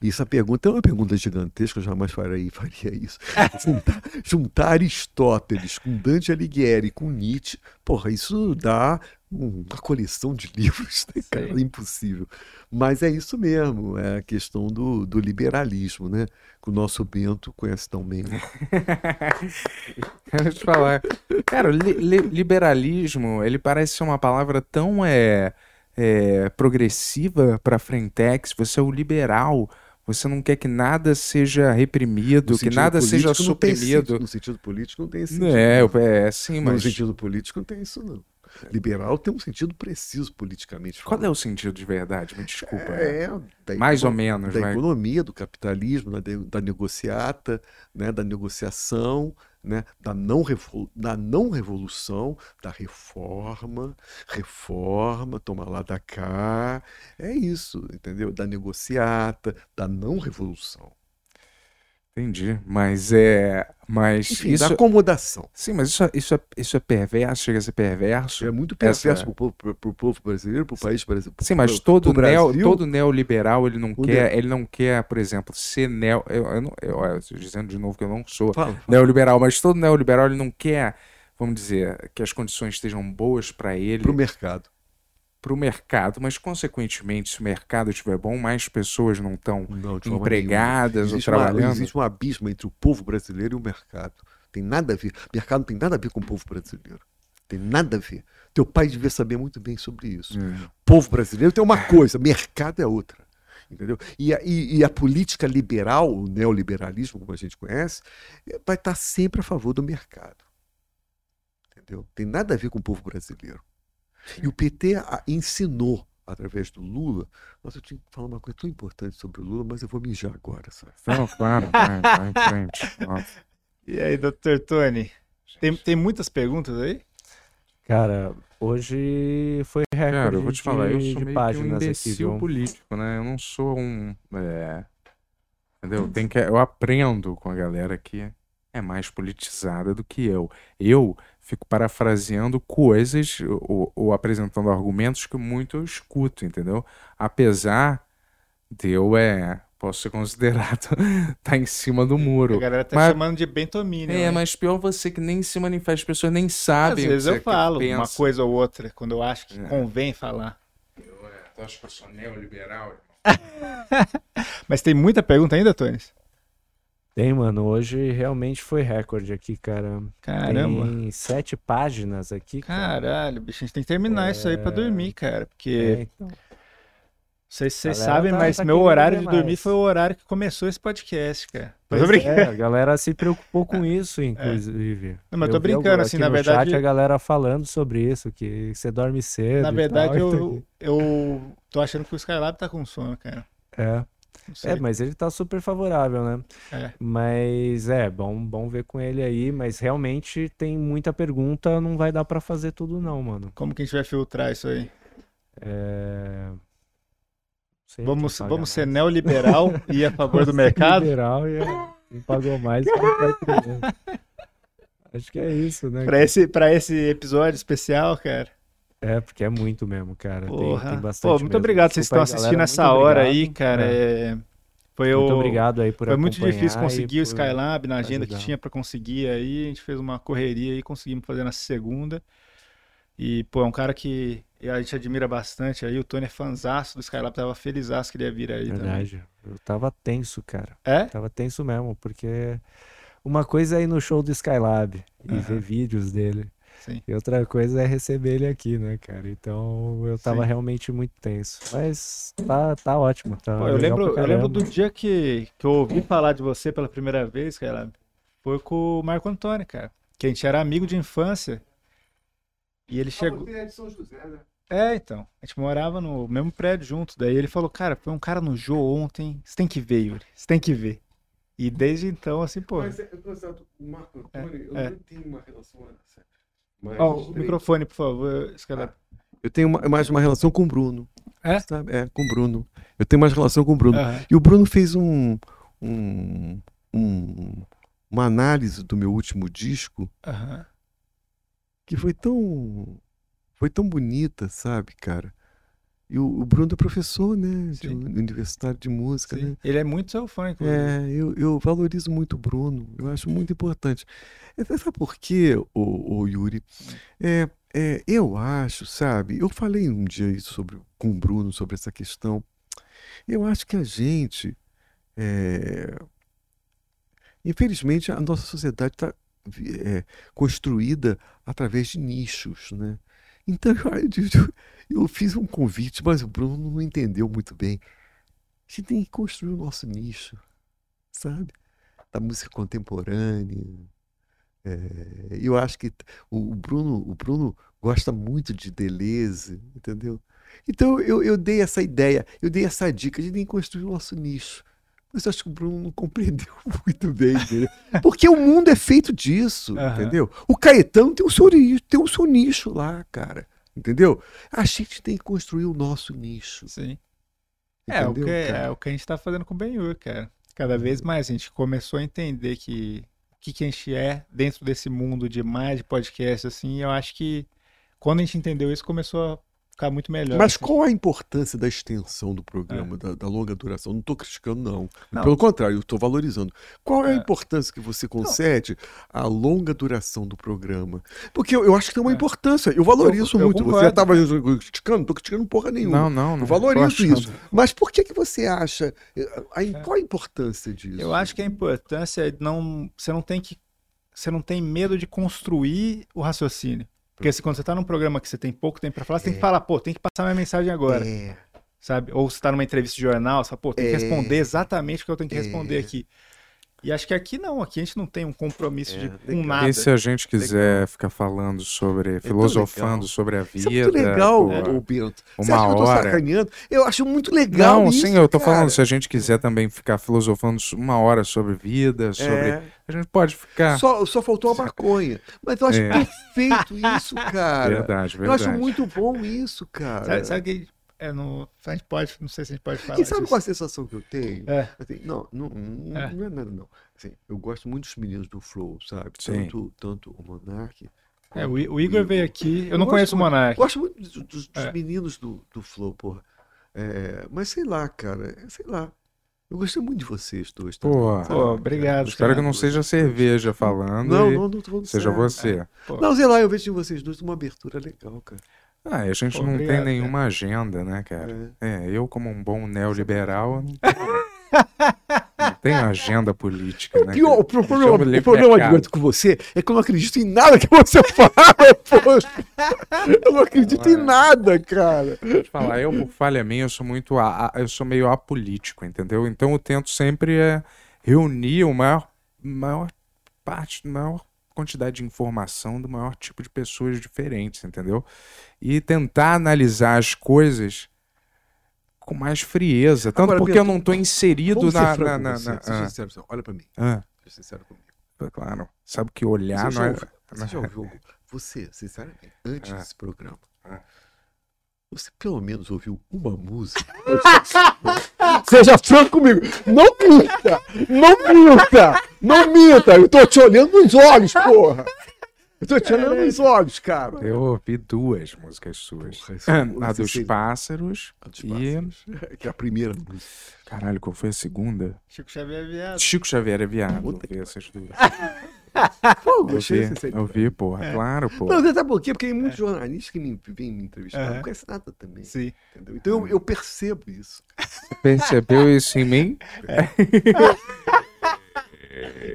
E essa pergunta é uma pergunta gigantesca, eu jamais faria, faria isso. Juntar, juntar Aristóteles com Dante Alighieri, com Nietzsche, porra, isso dá uma coleção de livros, né, cara? É impossível. Mas é isso mesmo, é a questão do, do liberalismo, né? Que o nosso Bento conhece tão bem. né? Eu te falar. Cara, li- li- liberalismo, ele parece ser uma palavra tão é, é, progressiva para frentex. Você é o liberal. Você não quer que nada seja reprimido, No que nada seja político esse suprimido. sentido- No sentido político não tem esse sentido. É, não. é, sim, No mas sentido político não tem isso, não. Liberal tem um sentido preciso politicamente. qual é falando. o sentido de verdade? Me desculpa. É, da Mais ou menos, da vai. economia, do capitalismo, da, da negociata, né, da negociação, né, da, não da não revolução, da reforma, reforma, toma lá da cá, é isso, entendeu? Da negociata, da não revolução. Entendi. Mas é. Mas Enfim, isso. da acomodação. Sim, mas isso, é- isso, é, isso é perverso, chega a ser perverso. É muito perverso para o povo, pro- povo brasileiro, para o país brasileiro. Sim, mas todo, pro neo, Brasil, todo neoliberal, ele não quer, ne- ele não quer, por exemplo, ser neo, eu, eu, não, eu, eu tô dizendo de novo que eu não sou Fala. neoliberal, mas todo neoliberal, ele não quer, vamos dizer, que as condições estejam boas para ele, Para o mercado. Para o mercado, mas consequentemente, se o mercado estiver bom, mais pessoas não estão empregadas ou Existe, uma- trabalhando. existe um abismo entre o povo brasileiro e o mercado. Tem nada a ver. O mercado não tem nada a ver com o povo brasileiro. Tem nada a ver. Teu pai devia saber muito bem sobre isso. Hum. O povo brasileiro tem uma coisa, mercado é outra. Entendeu? E a, e- e a política liberal, o neoliberalismo, como a gente conhece, vai estar sempre a favor do mercado. Entendeu? Tem nada a ver com o povo brasileiro. E o PT ensinou, através do Lula. Nossa, eu tinha que falar uma coisa tão importante sobre o Lula, mas eu vou mijar agora. Sabe? Não, claro, vai, vai em frente. Nossa. E aí, doutor Tony? Tem, tem muitas perguntas aí? Cara, hoje foi recorde Cara, eu vou te falar, eu de, sou de meio que um páginas aqui, imbecil político, né? Eu não sou um. é, entendeu? Tem que, eu aprendo com a galera que é mais politizada do que eu. Eu fico parafraseando coisas ou, ou apresentando argumentos que muito eu escuto, entendeu? Apesar de eu é, posso ser considerado tá em cima do A muro. galera tá Mas- chamando de bentomínio. É, né? mas pior você que nem se manifesta, as pessoas nem Às sabem o vezes eu falo uma coisa ou outra, quando eu acho que É. convém falar. Tu acha que eu sou neoliberal? Mas tem muita pergunta ainda, Tony? Tem, mano. Hoje realmente foi recorde aqui, cara. Caramba. Tem sete páginas aqui, cara. Caralho, bicho, a gente tem que terminar isso aí pra dormir, cara. É, Porque então. não sei se vocês sabem, tá- mas tá meu horário de dormir mais. foi o horário que começou esse podcast, cara. Pois tô brincando. é, a galera se preocupou com isso, inclusive. Não, mas tô Eu vi brincando, assim, aqui na no verdade- chat a galera falando sobre isso, que você dorme cedo. Na e verdade, tal, eu, eu tô achando que o Skylab tá com sono, cara. É. É, mas ele tá super favorável, né? É. Mas é, bom, bom ver com ele aí, mas realmente tem muita pergunta, não vai dar pra fazer tudo não, mano. Como que a gente vai filtrar isso aí? É... sei Vamos, vamos ser mais. neoliberal e a favor do mercado? Liberal e quem pagou mais. Acho que é isso, né? Pra esse, pra esse episódio especial, cara. É, porque é muito mesmo, cara. Tem- Porra. tem, bastante Pô, muito mesmo. obrigado vocês estão assistindo galera, essa hora obrigado. aí, cara. É. Foi, Muito o- obrigado aí por foi muito difícil conseguir o Skylab na agenda que ajudar. tinha pra conseguir aí. A gente fez uma correria e conseguimos fazer na segunda. E, pô, é um cara que a gente admira bastante aí. O Tony é fanzaço do Skylab, tava felizaço que ele ia vir aí também. Verdade. Eu tava tenso, cara. É? Tava tenso mesmo, porque uma coisa é ir no show do Skylab e Aham. ver vídeos dele. Sim. E outra coisa é receber ele aqui, né, cara? Então eu tava Sim. realmente muito tenso. Mas tá, tá ótimo. Tá Pô, eu, lembro, eu lembro do dia que, que eu ouvi falar de você pela primeira vez, Skylab. Foi com o Marco Antônio, cara. Que a gente era amigo de infância. E ele chegou. é de São José, né? É, então. A gente morava no mesmo prédio junto. Daí ele falou, cara, foi um cara no Jô ontem. Você tem que ver, Yuri. Você tem que ver. E desde então, assim, pô. Mas é, o Marco Antônio, eu é. não tenho uma relação. Mas Ó, o microfone, por favor, escalado. Eu tenho mais uma relação com o Bruno. É? Sabe? É, com o Bruno. Eu tenho mais relação com o Bruno. Aham. E o Bruno fez um, um- um- uma análise do meu último disco Aham. que foi tão foi tão bonita, sabe, cara? E o, o Bruno é professor, né, de universitário de música, Sim. né? Ele é muito seu fã, inclusive. É, eu, eu valorizo muito o Bruno, eu acho muito importante. É, Sabe por quê, o, o Yuri? É, é, eu acho, sabe? Eu falei um dia isso sobre, com o Bruno sobre essa questão. Eu acho que a gente, é, infelizmente, a nossa sociedade está construída através de nichos, né? Então eu, eu- fiz um convite, mas o Bruno não entendeu muito bem. A gente tem que construir o nosso nicho, sabe? Da música contemporânea. É, eu acho que o, o Bruno, o Bruno gosta muito de Deleuze, entendeu? Então eu, eu dei essa ideia, eu dei essa dica, a gente tem que construir o nosso nicho. Mas eu acho que o Bruno não compreendeu muito bem, entendeu? Porque o mundo é feito disso, Aham. entendeu? O Caetano tem o, seu, tem o seu nicho lá, cara, entendeu? A gente tem que construir o nosso nicho. Sim. É, o entendeu, que, é cara? o que a gente tá fazendo com o Ben-Hur, cara. Cada vez mais a gente começou a entender que o que, que a gente é dentro desse mundo de mais de podcast, assim, eu acho que quando a gente entendeu isso, começou a ficar muito melhor. Mas assim. qual a importância da extensão do programa, da, da longa duração? Não estou criticando, não. Não. Pelo contrário, estou valorizando. Qual é a É. importância que você concede à longa duração do programa? Porque eu, eu acho que tem uma É. importância. Eu valorizo Eu- eu muito. Você concordo. estava criticando? Não estou criticando porra nenhuma. Não, não, não. eu valorizo isso. Mas por que, que você acha. eh, a- Qual a importância disso? Eu acho que a importância é não. Você não tem que. Você não tem medo de construir o raciocínio. Porque se quando você tá num programa que você tem pouco tempo pra falar, você tem que falar, pô, tem que passar minha mensagem agora. É, sabe? Ou você tá numa entrevista de jornal, você fala, pô, tem que É. responder exatamente o que eu tenho que responder É. aqui. E acho que aqui não, aqui a gente não tem um compromisso É, de legal. com nada. E se a gente quiser ficar falando sobre, filosofando legal. sobre a isso vida, é muito legal, pô, ô Bento. Você uma acha que eu tô hora. sacaneando? Eu acho muito legal Não, isso, sim, eu tô cara. falando, se a gente quiser também ficar filosofando uma hora sobre vida, sobre. É. A gente pode ficar. Só, só faltou a maconha. Mas eu acho É. perfeito isso, cara. Verdade, Eu verdade. acho muito bom isso, cara. Sabe, sabe que é no, a gente pode, não sei se a gente pode falar E sabe disso. qual a sensação que eu tenho? É. Assim, não, não, não, É. não é nada, não. Assim, eu gosto muito dos meninos do Flow, sabe? Sim. Tanto, tanto o Monark. É, o, o Igor veio aqui, eu, não gosto conheço o muito- Monark. Gosto muito dos, dos- É. meninos do, do Flow, porra. É, mas sei lá, cara. é, Sei lá. Eu gostei muito de vocês dois. também, Pô? Pô, obrigado. Espero que cara. não seja cerveja falando Não, e não, não tô falando seja sério. você. Pô, Não, sei lá, eu vejo em vocês dois uma abertura legal, cara. Ah, a gente Pô, não obrigado, tem nenhuma agenda, né, cara? É. É, eu como um bom neoliberal, eu não tenho, tenho agenda política, né? Pior, o, problema, o problema de com você é que eu não acredito em nada que você fala, poxa. Eu não acredito em nada, cara. Deixa eu te falar, eu, por falha minha, eu sou muito. a- a- eu sou meio apolítico, entendeu? Então eu tento sempre é, reunir o maior, maior parte, maior quantidade de informação do maior tipo de pessoas diferentes, entendeu? E tentar analisar as coisas com mais frieza. Tanto Agora, porque eu não estou inserido na. na, na, você. na- Seja ah, sincero, olha pra mim. ah, Seja sincero comigo. claro. Sabe que olhar Você não já, é. ouviu, você já ouviu Você, sinceramente, antes Ah. desse programa, Ah. você pelo menos ouviu uma música? Seja franco comigo. Não minta! Não minta! Não minta! Eu tô te olhando nos olhos, porra! Eu tô te olhando nos olhos, cara. Eu ouvi duas músicas suas. Porra, música a dos seria- pássaros A dos e. pássaros. Que é a primeira. Caralho, qual foi a segunda? Chico Xavier é viado. Chico Xavier é viado. Puta Eu vi essas duas. Pô, Eu gostei vi, dessa eu vi, porra. Claro, pô. Não, sabe por quê? Porque tem muitos jornalistas que me, vêm me entrevistar, Aham. não conhecem nada também. Sim. Entendeu? Então eu, eu percebo isso. Percebeu isso em mim?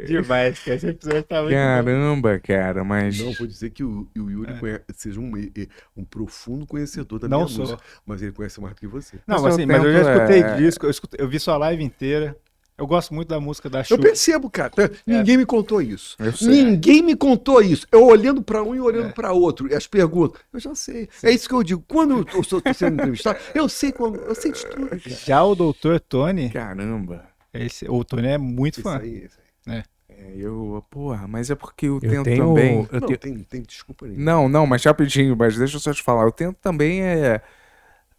Demais, cara. Esse episódio tá muito bom. Caramba, cara, mas. Não, vou dizer que o, o Yuri É. conhe- seja um, e- um profundo conhecedor da Não minha sou. música, mas ele conhece mais do que você. Não, Mas mas, eu assim, mas eu já escutei é- disco, eu, escutei- eu vi sua live inteira. Eu gosto muito da música da Eu Xuxa. percebo, cara. É. Ninguém me contou isso. Eu sei. Ninguém me contou isso. Eu olhando pra um e olhando É. pra outro. E as perguntas. Eu já sei. É isso que eu digo. Quando eu tô sendo entrevistado, eu sei como. Eu sei de tudo. cara. Já o Dr. Tony, Caramba. esse, o Tony é muito Isso fã. aí, isso aí. É, eu, porra, mas é porque eu, Eu tento tenho. também. Eu Não, tenho- tem, tem desculpa nenhuma. Não, não, mas rapidinho, mas deixa eu só te falar. Eu tento também é,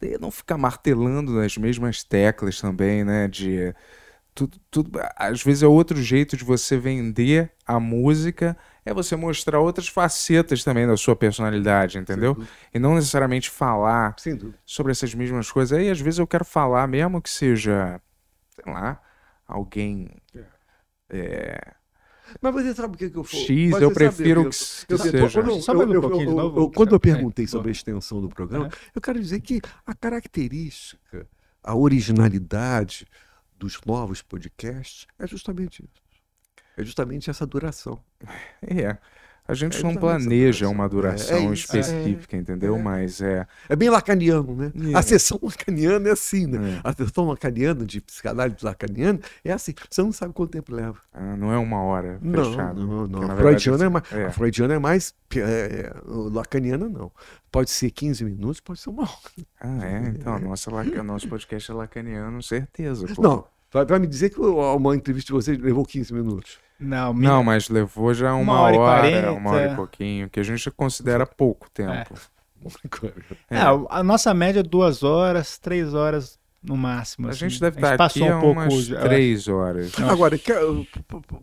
é não ficar martelando nas mesmas teclas também, né? De tudo, tudo, às vezes é outro jeito de você vender a música, é você mostrar outras facetas também da sua personalidade, entendeu? E não necessariamente falar sobre essas mesmas coisas. Aí às vezes eu quero falar, mesmo que seja, sei lá, alguém é, Mas você sabe o que, que eu falo? X, eu prefiro que, eu- que eu- seja. Só mais um eu- pouquinho de eu- novo, eu- Quando eu é, perguntei é, sobre a bom. extensão do programa, Uhum. eu quero dizer que a característica, a originalidade dos novos podcasts é justamente isso. É justamente essa duração. É. A gente É não planeja uma É, duração é isso. específica, entendeu? É. Mas é. É bem lacaniano, né? É. A sessão lacaniana é assim, né? é. A sessão lacaniana, de psicanálise lacaniana, é assim. Você não sabe quanto tempo leva. Ah, não é uma hora Não, fechado. não, não. Porque, na A verdade, freudiana é mais. é. A freudiana é mais. É, é, lacaniana não. Pode ser 15 minutos, pode ser uma hora. Ah, é? Então, nossa, nosso podcast é lacaniano, certeza. pô. Não, vai, vai me dizer que uma entrevista de vocês levou 15 minutos. Não, Não, mas levou já uma, Uma hora e hora, quarenta. uma hora e pouquinho, que a gente considera pouco tempo. É, a nossa média é duas horas, três horas no máximo. A assim. gente deve a gente estar aqui um pouco. umas três horas. Agora,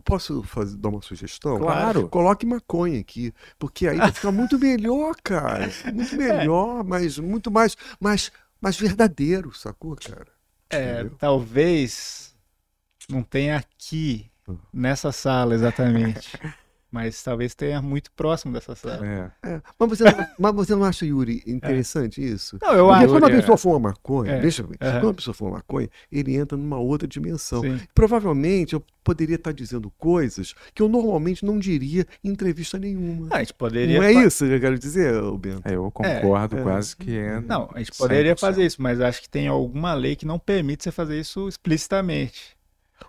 posso fazer, dar uma sugestão? Claro. Coloque maconha aqui, porque aí vai ficar muito melhor, cara. Muito melhor, mas muito mais, mais, mais verdadeiro, sacou, cara? É, Entendeu? talvez não tenha aqui. Nessa sala exatamente. mas talvez tenha muito próximo dessa sala. É. É, mas, você não, mas você não acha, Yuri, interessante isso? Não, eu Porque acho. quando a Yuri, pessoa fuma maconha, É. deixa eu ver, quando a pessoa fuma maconha, ele entra numa outra dimensão. Sim. Provavelmente eu poderia estar dizendo coisas que eu normalmente não diria em entrevista nenhuma. Ah, a gente poderia. não é isso que eu quero dizer, Bento? É, eu concordo é. quase que é. Não, a gente poderia 100%. fazer isso, mas acho que tem alguma lei que não permite você fazer isso explicitamente.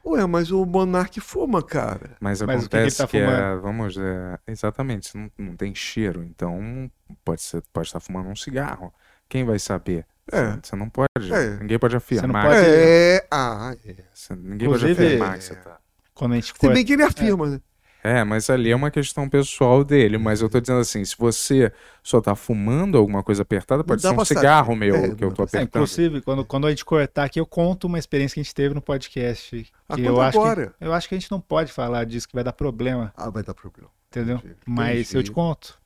Ué, mas o Monark fuma, cara. Mas Mas o que que acontece tá que, é, vamos, é, exatamente, não, não tem cheiro, então pode ser, pode estar fumando um cigarro. Quem vai saber? É. Você, não pode, É. ninguém pode afirmar. pode- que- É, ah, é. você- ninguém pode Inclusive, afirmar que você tá. Quando a gente Se bem que ele afirma, né? É, mas ali é uma questão pessoal dele. Mas eu tô dizendo assim, se você só tá fumando alguma coisa apertada, pode ser um cigarro meu É, que eu tô pra É, apertando. inclusive, quando, quando a gente cortar aqui, eu conto uma experiência que a gente teve no podcast. Ah, Que conta eu, acho agora. que, eu acho que a gente não pode falar disso, que vai dar problema, Ah, vai dar problema. entendeu? Entendi, Mas eu te entendi. conto.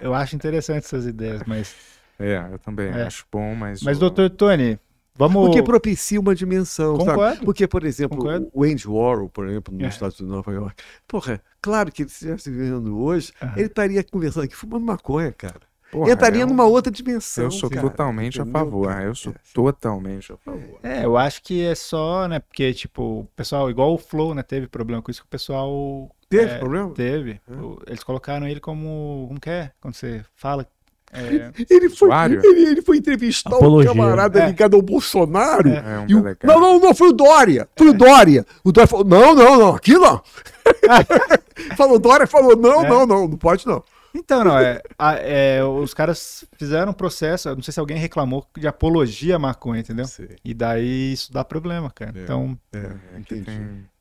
Eu acho interessante essas ideias, mas. É, eu também É. acho bom, mas. Mas, o- doutor Tony, vamos. Porque propicia uma dimensão, sabe? Concordo. Porque, por exemplo, Concordo. o Andy Warhol, por exemplo, nos É. Estados Unidos de Nova York, porra, claro que ele estivesse vivendo hoje, Aham. ele estaria conversando aqui fumando maconha, cara. Porra, ele estaria eu- numa outra dimensão. Eu sou cara, totalmente a entendeu, favor. cara? Eu sou É. totalmente a favor. É, eu acho que é só, né? Porque, tipo, o pessoal, igual o Flow, né? Teve problema com isso, que o pessoal. Teve é, problema? Teve. É. Eles colocaram ele como. Como que é? Quando você fala. É, Ele foi, ele, ele foi entrevistar Apologia. um camarada É. ligado ao Bolsonaro. É. É um o-. Não, não, não, foi o Dória. Foi o Dória. O Dória falou: não, não, não, aqui não. falou, Dória falou: não, É. não, não, não pode não. Então, não, é, a- é, os caras fizeram um processo, não sei se alguém reclamou de apologia à maconha, entendeu? E daí isso dá problema, cara. É. Então, É, É, entendi. tem,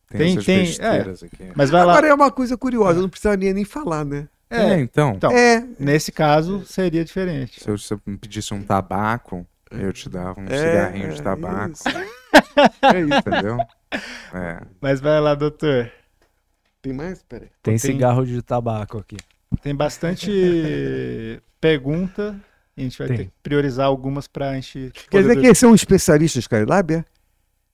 tem, Tem- besteiras aqui. mas vai lá. Agora é uma coisa curiosa, eu não precisaria nem falar, né? É, É, então, Então, É, nesse caso seria diferente. se eu, se eu me pedisse um tabaco, eu te dava um É, cigarrinho de é tabaco. isso. É isso, entendeu? É. Mas vai lá, doutor. Tem mais? Peraí. Tem Tem- cigarro de tabaco aqui. Tem bastante pergunta. E a gente vai Tem. ter que priorizar algumas pra gente. Quer dizer que esse é um especialista em Skylab, é?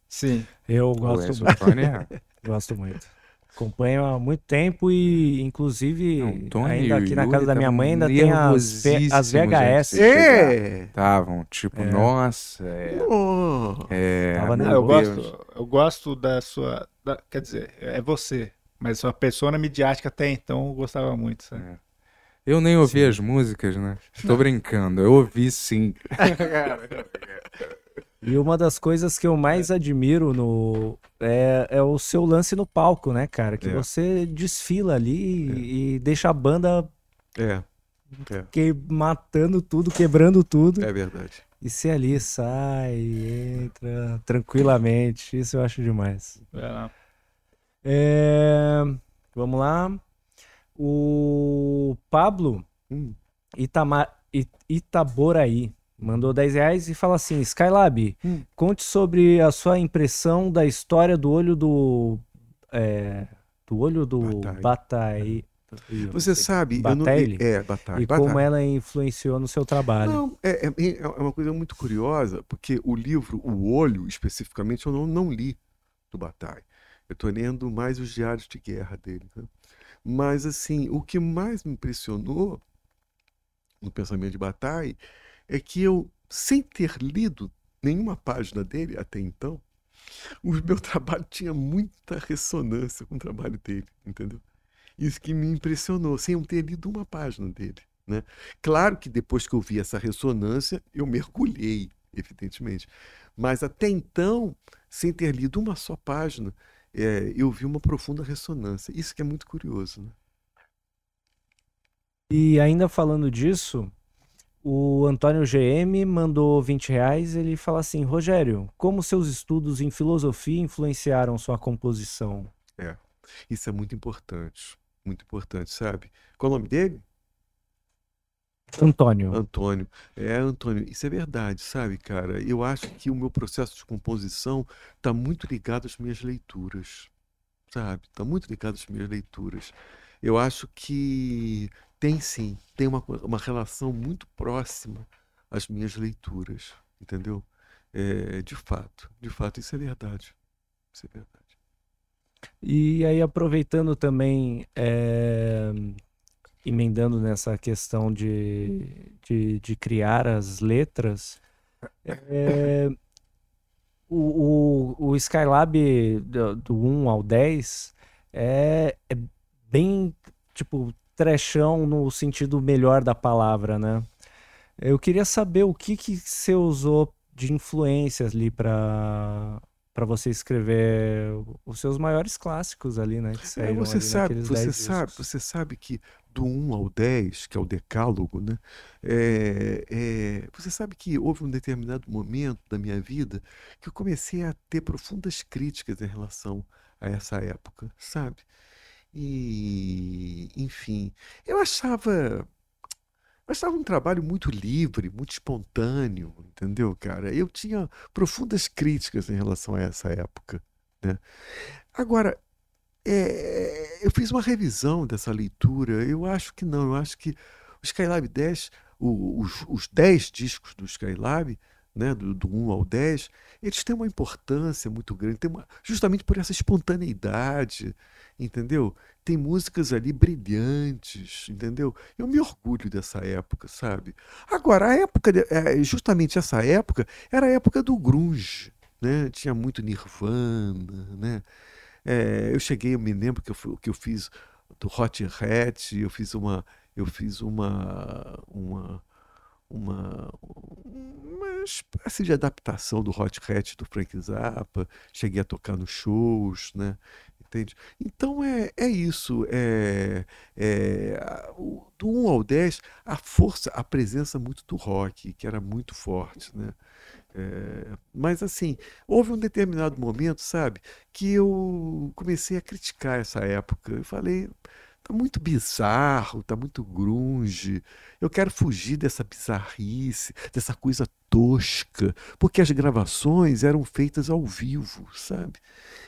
Sim. Eu O gosto muito. É. Gosto muito. Acompanho há muito tempo e, inclusive, Não, Tony ainda aqui na casa da minha tavam mãe ainda tem as, as VHS. gente. É! Estavam, tipo, É. nossa, é. Oh. é, Ah, eu gosto, eu gosto da sua. da- quer dizer, é você. Mas sua persona midiática até então eu gostava muito. Sabe? É. Eu nem ouvi as músicas, né? Tô brincando, eu ouvi sim. E uma das coisas que eu mais admiro no, é, é o seu lance no palco, né, cara? Que é. você desfila ali é. e deixa a banda é. é. Que, matando tudo, quebrando tudo. É verdade. E você ali sai, entra tranquilamente. Isso eu acho demais. É. é vamos lá. O Pablo hum. Itamar, Itaboraí mandou 10 reais e fala assim: Skylab, hum. conte sobre a sua impressão da história do olho do. É, do olho do Bataille. Você sabe, Batelli, não, é, Bataille, e Bataille. como ela influenciou no seu trabalho. Não, é, é, é, uma coisa muito curiosa, porque o livro O Olho, especificamente, eu não, não li do Bataille. Eu estou lendo mais os diários de guerra dele. Né? Mas, assim, o que mais me impressionou no pensamento de Bataille é que eu, sem ter lido nenhuma página dele até então, o meu trabalho tinha muita ressonância com o trabalho dele, entendeu? Isso que me impressionou, sem eu ter lido uma página dele. Né? Claro que depois que eu vi essa ressonância, eu mergulhei, evidentemente. Mas até então, sem ter lido uma só página, é, eu vi uma profunda ressonância. Isso que é muito curioso. Né? E ainda falando disso, o Antônio GM mandou 20 reais. Ele fala assim: Rogério, como seus estudos em filosofia influenciaram sua composição? É, isso é muito importante. Muito importante, sabe? Qual é o nome dele? Antônio. Antônio. É, Antônio, isso é verdade, sabe, cara? Eu acho que o meu processo de composição está muito ligado às minhas leituras, sabe? Está muito ligado às minhas leituras. Eu acho que tem sim, tem uma, uma relação muito próxima às minhas leituras, entendeu? É, de fato, de fato, isso é verdade. Isso é verdade. E aí, aproveitando também, é, emendando nessa questão de, de, de criar as letras, é, o, o, o Skylab do, do 1 ao 10 é, é bem, tipo, trechão no sentido melhor da palavra, né? Eu queria saber o que que você usou de influências ali para para você escrever os seus maiores clássicos ali, né? Que é, você sabe, você sabe, você sabe que do 1 ao 10, que é o decálogo, né? É, é, você sabe que houve um determinado momento da minha vida que eu comecei a ter profundas críticas em relação a essa época, sabe? E, enfim, eu achava. Eu achava um trabalho muito livre, muito espontâneo, entendeu, cara? Eu tinha profundas críticas em relação a essa época. Né? Agora, é, eu fiz uma revisão dessa leitura. Eu acho que não, eu acho que o Skylab 10, o, os, os 10 discos do Skylab, né, do, do 1 ao 10, eles têm uma importância muito grande, tem uma, justamente por essa espontaneidade, entendeu? Tem músicas ali brilhantes, entendeu? Eu me orgulho dessa época, sabe? Agora, a época, é, justamente essa época, era a época do grunge, né? Tinha muito Nirvana, né? É, eu cheguei, eu me lembro que eu, que eu fiz do Hot Hat, eu fiz uma, eu fiz uma, uma uma, uma espécie de adaptação do Hot Hat do Frank Zappa, cheguei a tocar nos shows, né? Entende? Então é, é isso. É, é, do 1 ao 10, a força, a presença muito do rock, que era muito forte, né? É, mas assim, houve um determinado momento, sabe, que eu comecei a criticar essa época. Eu falei, tá muito bizarro, tá muito grunge. Eu quero fugir dessa bizarrice, dessa coisa tosca, porque as gravações eram feitas ao vivo, sabe?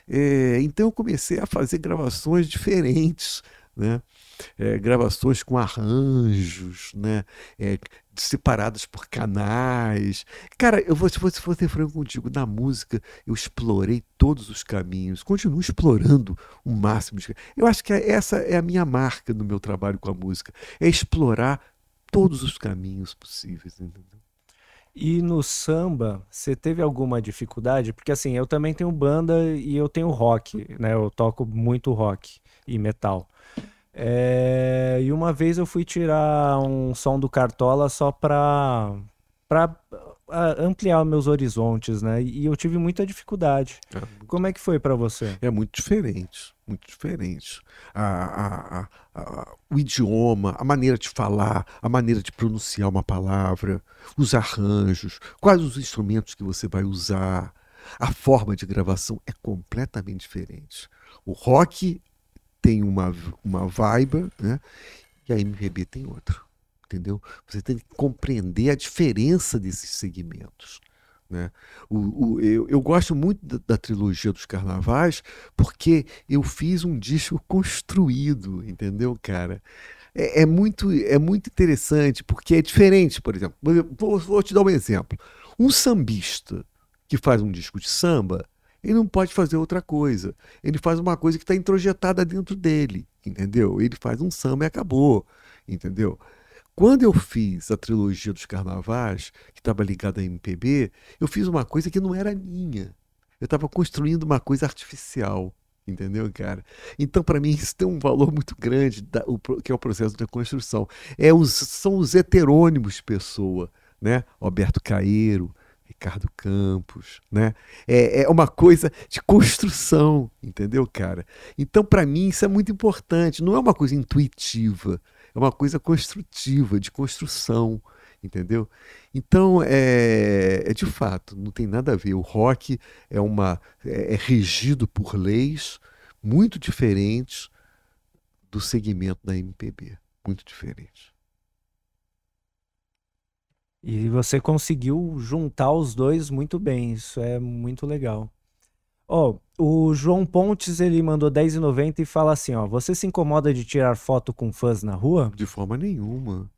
É, então eu comecei a fazer gravações diferentes, né? É, gravações com arranjos, né? É, separadas por canais. Cara, eu vou, se fosse, se fosse franco contigo, na música eu explorei todos os caminhos, continuo explorando o máximo. De... Eu acho que essa é a minha marca no meu trabalho com a música, é explorar todos os caminhos possíveis, entendeu? E no samba, você teve alguma dificuldade? Porque assim, eu também tenho banda e eu tenho rock, né? Eu toco muito rock e metal. É, e uma vez eu fui tirar um som do Cartola só pra, pra ampliar meus horizontes, né? E eu tive muita dificuldade. É muito... Como é que foi para você? É muito diferente, muito diferente. A, a, a, o idioma, a maneira de falar, a maneira de pronunciar uma palavra, os arranjos, quais os instrumentos que você vai usar, a forma de gravação é completamente diferente. O rock tem uma, uma vibe, né? E a MPB tem outra entendeu? Você tem que compreender a diferença desses segmentos. Né? O, o, eu, eu, gosto muito da, da, trilogia dos carnavais porque eu fiz um disco construído, entendeu, cara? É, é muito, é muito interessante porque é diferente, por exemplo. Vou, vou te dar um exemplo. Um sambista que faz um disco de samba, ele não pode fazer outra coisa. Ele faz uma coisa que está introjetada dentro dele, entendeu? Ele faz um samba e acabou, entendeu? Quando eu fiz a trilogia dos carnavais, que estava ligada à MPB, eu fiz uma coisa que não era minha. Eu estava construindo uma coisa artificial. Entendeu, cara? Então, para mim, isso tem um valor muito grande, da, o, que é o processo da construção. É os, são os heterônimos pessoa, né? Alberto Caeiro, Ricardo Campos, né? É, é uma coisa de construção, entendeu, cara? Então, para mim, isso é muito importante. Não é uma coisa intuitiva, é uma coisa construtiva, de construção, entendeu? Então, é, é de fato, não tem nada a ver. O rock é, uma, é, é regido por leis muito diferentes do segmento da MPB, muito diferentes. E você conseguiu juntar os dois muito bem, isso é muito legal. Ó, o João Pontes, ele mandou 10,90 e fala assim, ó, você se incomoda de tirar foto com fãs na rua? De forma nenhuma.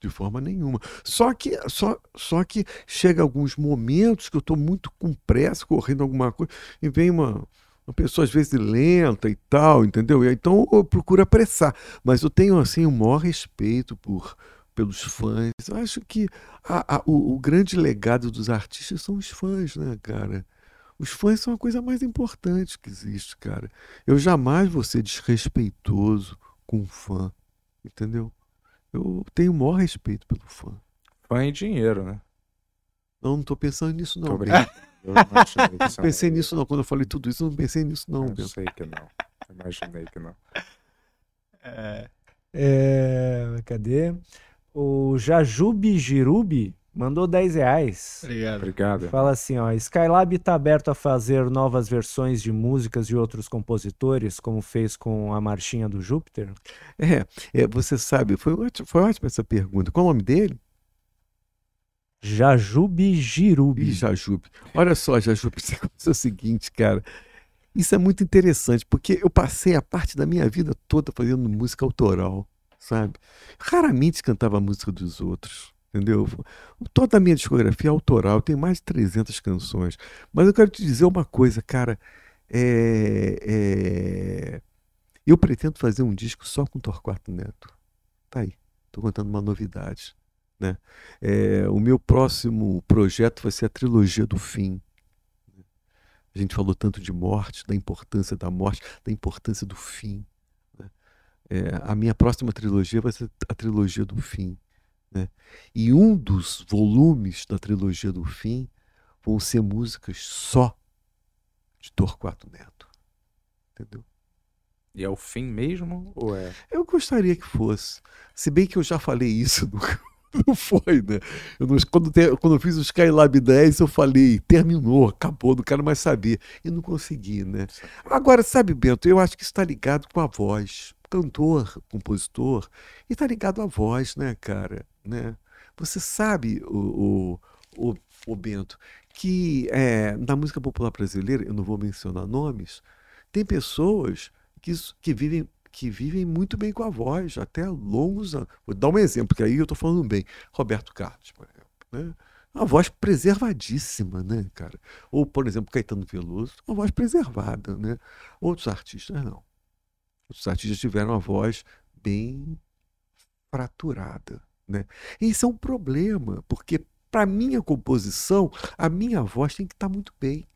De forma nenhuma. Só que, só, só que chega alguns momentos que eu estou muito com pressa, correndo alguma coisa, e vem uma, uma pessoa às vezes lenta e tal, entendeu? E, então eu procuro apressar. Mas eu tenho, assim, o maior respeito por pelos fãs. Eu acho que a, a, o, o grande legado dos artistas são os fãs, né, cara? Os fãs são a coisa mais importante que existe, cara. Eu jamais vou ser desrespeitoso com um fã, entendeu? Eu tenho o maior respeito pelo fã. Fã e dinheiro, né? Não, não tô pensando nisso, não. Tô eu não pensei nisso, não. Quando eu falei tudo isso, eu não pensei nisso, não. Eu sei que não. Imaginei que não. É, é, cadê? O Jajube Jirubi Mandou 10 reais. Obrigado. Obrigado. Fala assim, ó. Skylab está aberto a fazer novas versões de músicas de outros compositores, como fez com a Marchinha do Júpiter? É, é você sabe, foi, ótimo, foi ótima essa pergunta. Qual é o nome dele? Jajube Girubi. Jajube. Olha só, Jajube, você é o seguinte, cara. Isso é muito interessante, porque eu passei a parte da minha vida toda fazendo música autoral, sabe? Raramente cantava a música dos outros entendeu? Toda a minha discografia é autoral, tem mais de 300 canções. Mas eu quero te dizer uma coisa, cara. É, é... Eu pretendo fazer um disco só com Torquato Neto. Tá aí, estou contando uma novidade. Né? É, o meu próximo projeto vai ser a trilogia do fim. A gente falou tanto de morte, da importância da morte, da importância do fim. É, a minha próxima trilogia vai ser a trilogia do fim. Né? E um dos volumes da trilogia do fim vão ser músicas só de Torquato Neto. Entendeu? E é o fim mesmo? Ou é? Eu gostaria que fosse. Se bem que eu já falei isso no, não foi, né? Eu não, quando, te, quando eu fiz o Skylab 10, eu falei, terminou, acabou, não quero mais saber. E não consegui, né? Agora, sabe, Bento, eu acho que está ligado com a voz. Cantor, compositor, e está ligado à voz, né, cara? Né? Você sabe, o, o, o, o Bento, que é, na música popular brasileira, eu não vou mencionar nomes, tem pessoas que, que, vivem, que vivem muito bem com a voz, até longos anos. Vou dar um exemplo, que aí eu estou falando bem. Roberto Carlos, por exemplo. Né? Uma voz preservadíssima, né, cara? Ou, por exemplo, Caetano Veloso, uma voz preservada, né? Outros artistas não. Outros artistas tiveram uma voz bem fraturada. Né? Isso é um problema, porque para minha composição, a minha voz tem que estar tá muito bem.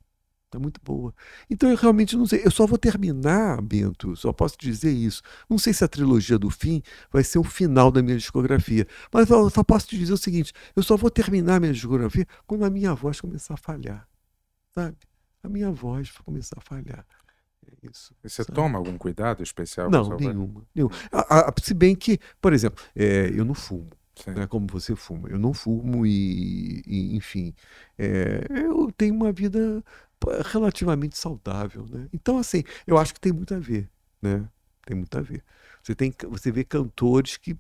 Tá muito boa. Então eu realmente não sei. Eu só vou terminar, Bento, só posso dizer isso. Não sei se a trilogia do fim vai ser o final da minha discografia. Mas eu só posso te dizer o seguinte: eu só vou terminar a minha discografia quando a minha voz começar a falhar. Sabe? A minha voz vai começar a falhar. Isso. Você sabe? toma algum cuidado especial? Não, nenhuma. nenhuma. A, a, se bem que, por exemplo, é, eu não fumo. Né, como você fuma. Eu não fumo e, e enfim, é, eu tenho uma vida relativamente saudável, né? Então, assim, eu acho que tem muito a ver, né? Tem muito a ver. Você, tem, você vê cantores que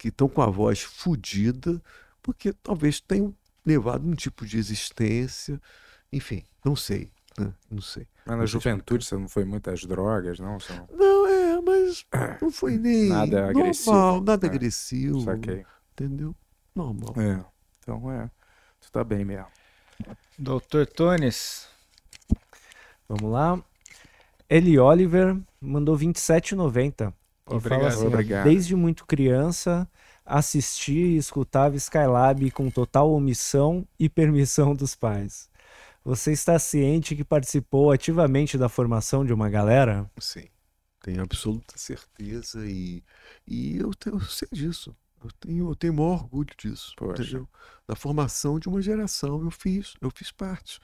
que estão com a voz fodida porque talvez tenham levado um tipo de existência, enfim, não sei, né? Não sei. Mas na juventude você não foi muitas drogas, não? São... Não, é, mas não foi nem nada normal, agressivo. nada é. agressivo. Saquei. Entendeu? Normal. É. Então é. Tu tá bem mesmo. Doutor Tones. Vamos lá. Eli Oliver mandou 27,90. Obrigado. Assim, Obrigado. Desde muito criança, assistia e escutava Skylab com total omissão e permissão dos pais. Você está ciente que participou ativamente da formação de uma galera? Sim, tenho absoluta certeza e, e eu, eu sei disso. Eu tenho, eu tenho maior orgulho disso, entendeu? Da formação de uma geração, eu fiz, eu fiz parte.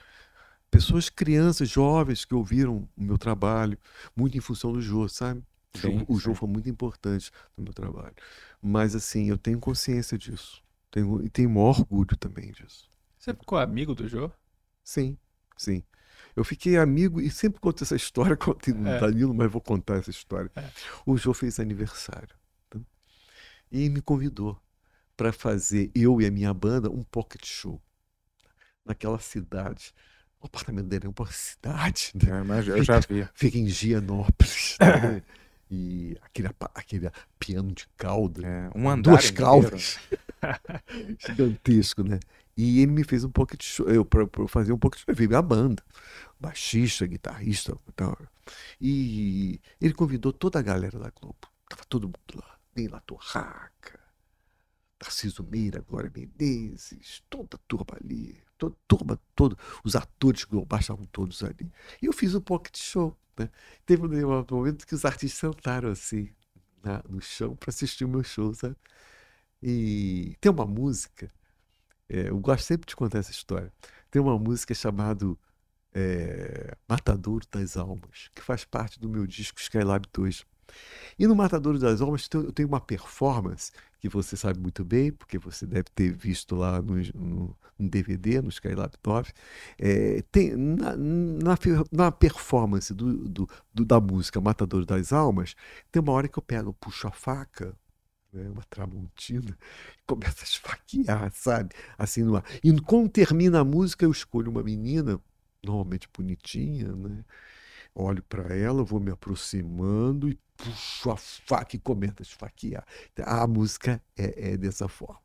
Pessoas, crianças, jovens que ouviram o meu trabalho, muito em função do Jô, sabe? Sim, o Jô foi muito importante no meu trabalho. Mas, assim, eu tenho consciência disso. Tenho, e tenho maior orgulho também disso. Você ficou amigo do Jô? Sim, sim. Eu fiquei amigo e sempre conto essa história, contei no é. Danilo, mas vou contar essa história. É. O Jô fez aniversário e me convidou para fazer eu e a minha banda um pocket show naquela cidade. O apartamento dele é uma cidade. Né? É, mas eu já vi. Fica em Gianópolis. Né? e aquele, aquele piano de cauda. É, um andar duas caudas. Gigantesco, né? E ele me fez um pocket show. Eu, para fazer um pocket show, eu vi a banda. Baixista, guitarrista. Tal. E ele convidou toda a galera da Globo. Tava todo mundo lá. Neila Torraca, Tarcísio Meira, Glória Menezes, toda a turma ali, toda, turma, todo, os atores globais estavam todos ali. E eu fiz um pocket show. Né? Teve um momento que os artistas sentaram assim na, no chão para assistir o meu show, sabe? E tem uma música, é, eu gosto sempre de contar essa história. Tem uma música chamada é, Matadouro das Almas, que faz parte do meu disco Skylab 2. E no Matador das Almas eu tenho uma performance que você sabe muito bem, porque você deve ter visto lá no, no, no DVD, no Skylab 9. É, tem, na, na, na performance do, do, do, da música Matador das Almas, tem uma hora que eu pego, puxo a faca, né, uma tramontina, e começo a esfaquear, sabe? Assim no ar. E quando termina a música, eu escolho uma menina, normalmente bonitinha, né? Olho para ela, vou me aproximando e puxo a faca e começo a esfaquear. A música é, é dessa forma.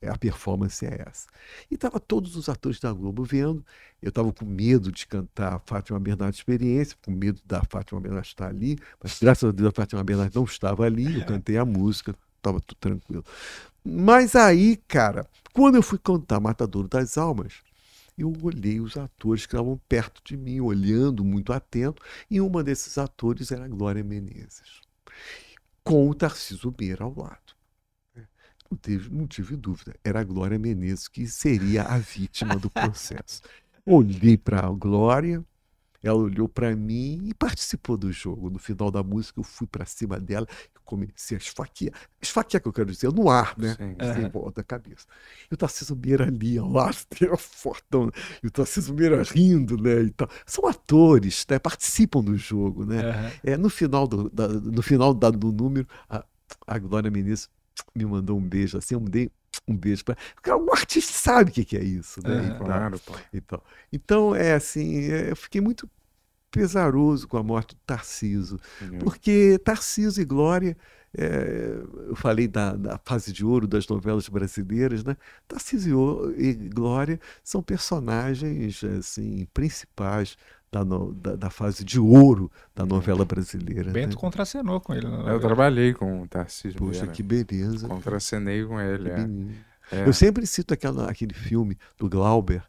É, a performance é essa. E estavam todos os atores da Globo vendo. Eu estava com medo de cantar Fátima Bernardes Experiência, com medo da Fátima Bernardes estar ali, mas graças a Deus a Fátima Bernardes não estava ali, eu cantei a música, estava tudo tranquilo. Mas aí, cara, quando eu fui cantar Matador das Almas, eu olhei os atores que estavam perto de mim, olhando muito atento, e uma desses atores era a Glória Menezes, com o Tarcísio Meira ao lado. Não, teve, não tive dúvida, era a Glória Menezes que seria a vítima do processo. Olhei para a Glória, ela olhou para mim e participou do jogo. No final da música, eu fui para cima dela e comecei a esfaquear. Esfaquear que eu quero dizer, no ar, né? Sim. Assim, em volta da cabeça. E o Tarcísio Meira ali, ao lado, fortão. E o Tarcísio Meira rindo, né? E tal. São atores, né? Participam do jogo, né? Uhum. É, no final, do, da, no final da, do número, a, a Glória Menezes me mandou um beijo, assim, eu dei um beijo para o artista sabe o que, que é isso né é, claro pô. então então é assim é, eu fiquei muito pesaroso com a morte do Tarciso, uhum. porque Tarciso e Glória, é, eu falei da, da, fase de ouro das novelas brasileiras, né? Tarciso e Glória são personagens assim principais da, no, da, da, fase de ouro da novela brasileira. Bento né? contracenou com ele. Eu trabalhei com o Tarcísio. Poxa, que beleza. Contracenei com ele. É. É. Eu sempre cito aquela, aquele filme do Glauber,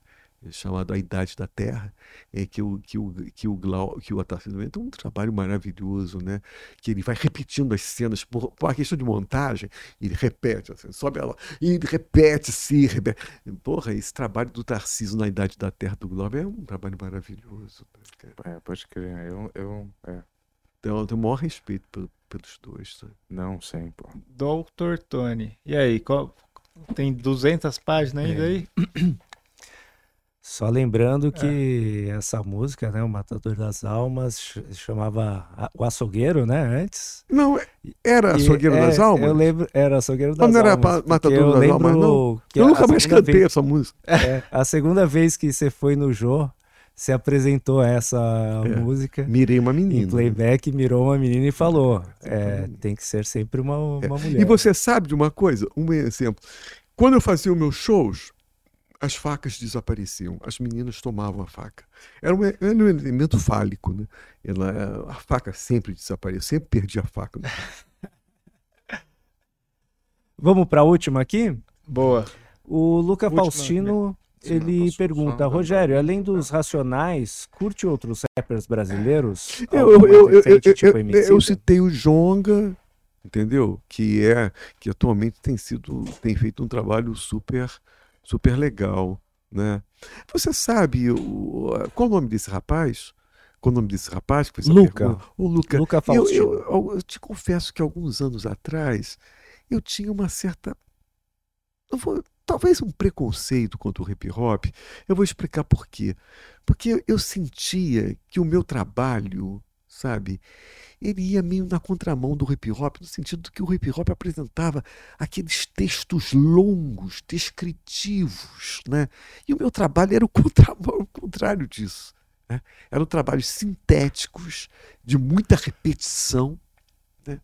chamado A Idade da Terra, é que o que o que o Glau, que o Atarcísio é um trabalho maravilhoso, né? Que ele vai repetindo as cenas por, por uma questão de montagem, ele repete, assim, sobe ela e repete, se repete. Porra, esse trabalho do Tarcísio na Idade da Terra do Glauber é um trabalho maravilhoso. Né, é, pode crer. Eu, eu, é. Então, eu tenho o maior respeito pelo, pelos dois. Sabe? Não, sem, pô. Doutor Tony. E aí, qual... tem 200 páginas ainda é. aí? Só lembrando que é. essa música, né, o Matador das Almas, chamava O Açougueiro, né, antes. Não, era Açougueiro e, das é, Almas? Eu lembro, era Açougueiro das Almas. Não era Matador das Almas, não? eu nunca mais cantei vez, essa música. É, a segunda vez que você foi no Jô, você apresentou essa é, música. Mirei uma menina. Em playback, mirou uma menina e falou, é, tem que ser sempre uma, uma é. mulher. E você sabe de uma coisa? Um exemplo. Quando eu fazia os meus shows as facas desapareciam, as meninas tomavam a faca. Era um, era um elemento fálico, né? Ela, a faca sempre desaparecia, sempre perdia a faca. Vamos para a última aqui? Boa. O Luca última, Faustino, né? ele pergunta, Rogério, além dos Racionais, curte outros rappers brasileiros? Eu, eu, eu, eu, tipo eu, citei o Jonga, entendeu? Que é que atualmente tem sido tem feito um trabalho super super legal, né? Você sabe o, qual o nome desse rapaz? Qual o nome desse rapaz? Que Luca. O Luca. Luca eu, eu, eu, eu, te confesso que alguns anos atrás eu tinha uma certa. Vou, talvez um preconceito contra o hip hop. Eu vou explicar por quê. Porque eu sentia que o meu trabalho, sabe, ele ia meio na contramão do hip hop, no sentido que o hip hop apresentava aqueles textos longos, descritivos, né? E o meu trabalho era o, o contrário disso. Né? Eram trabalhos sintéticos, de muita repetição. Né?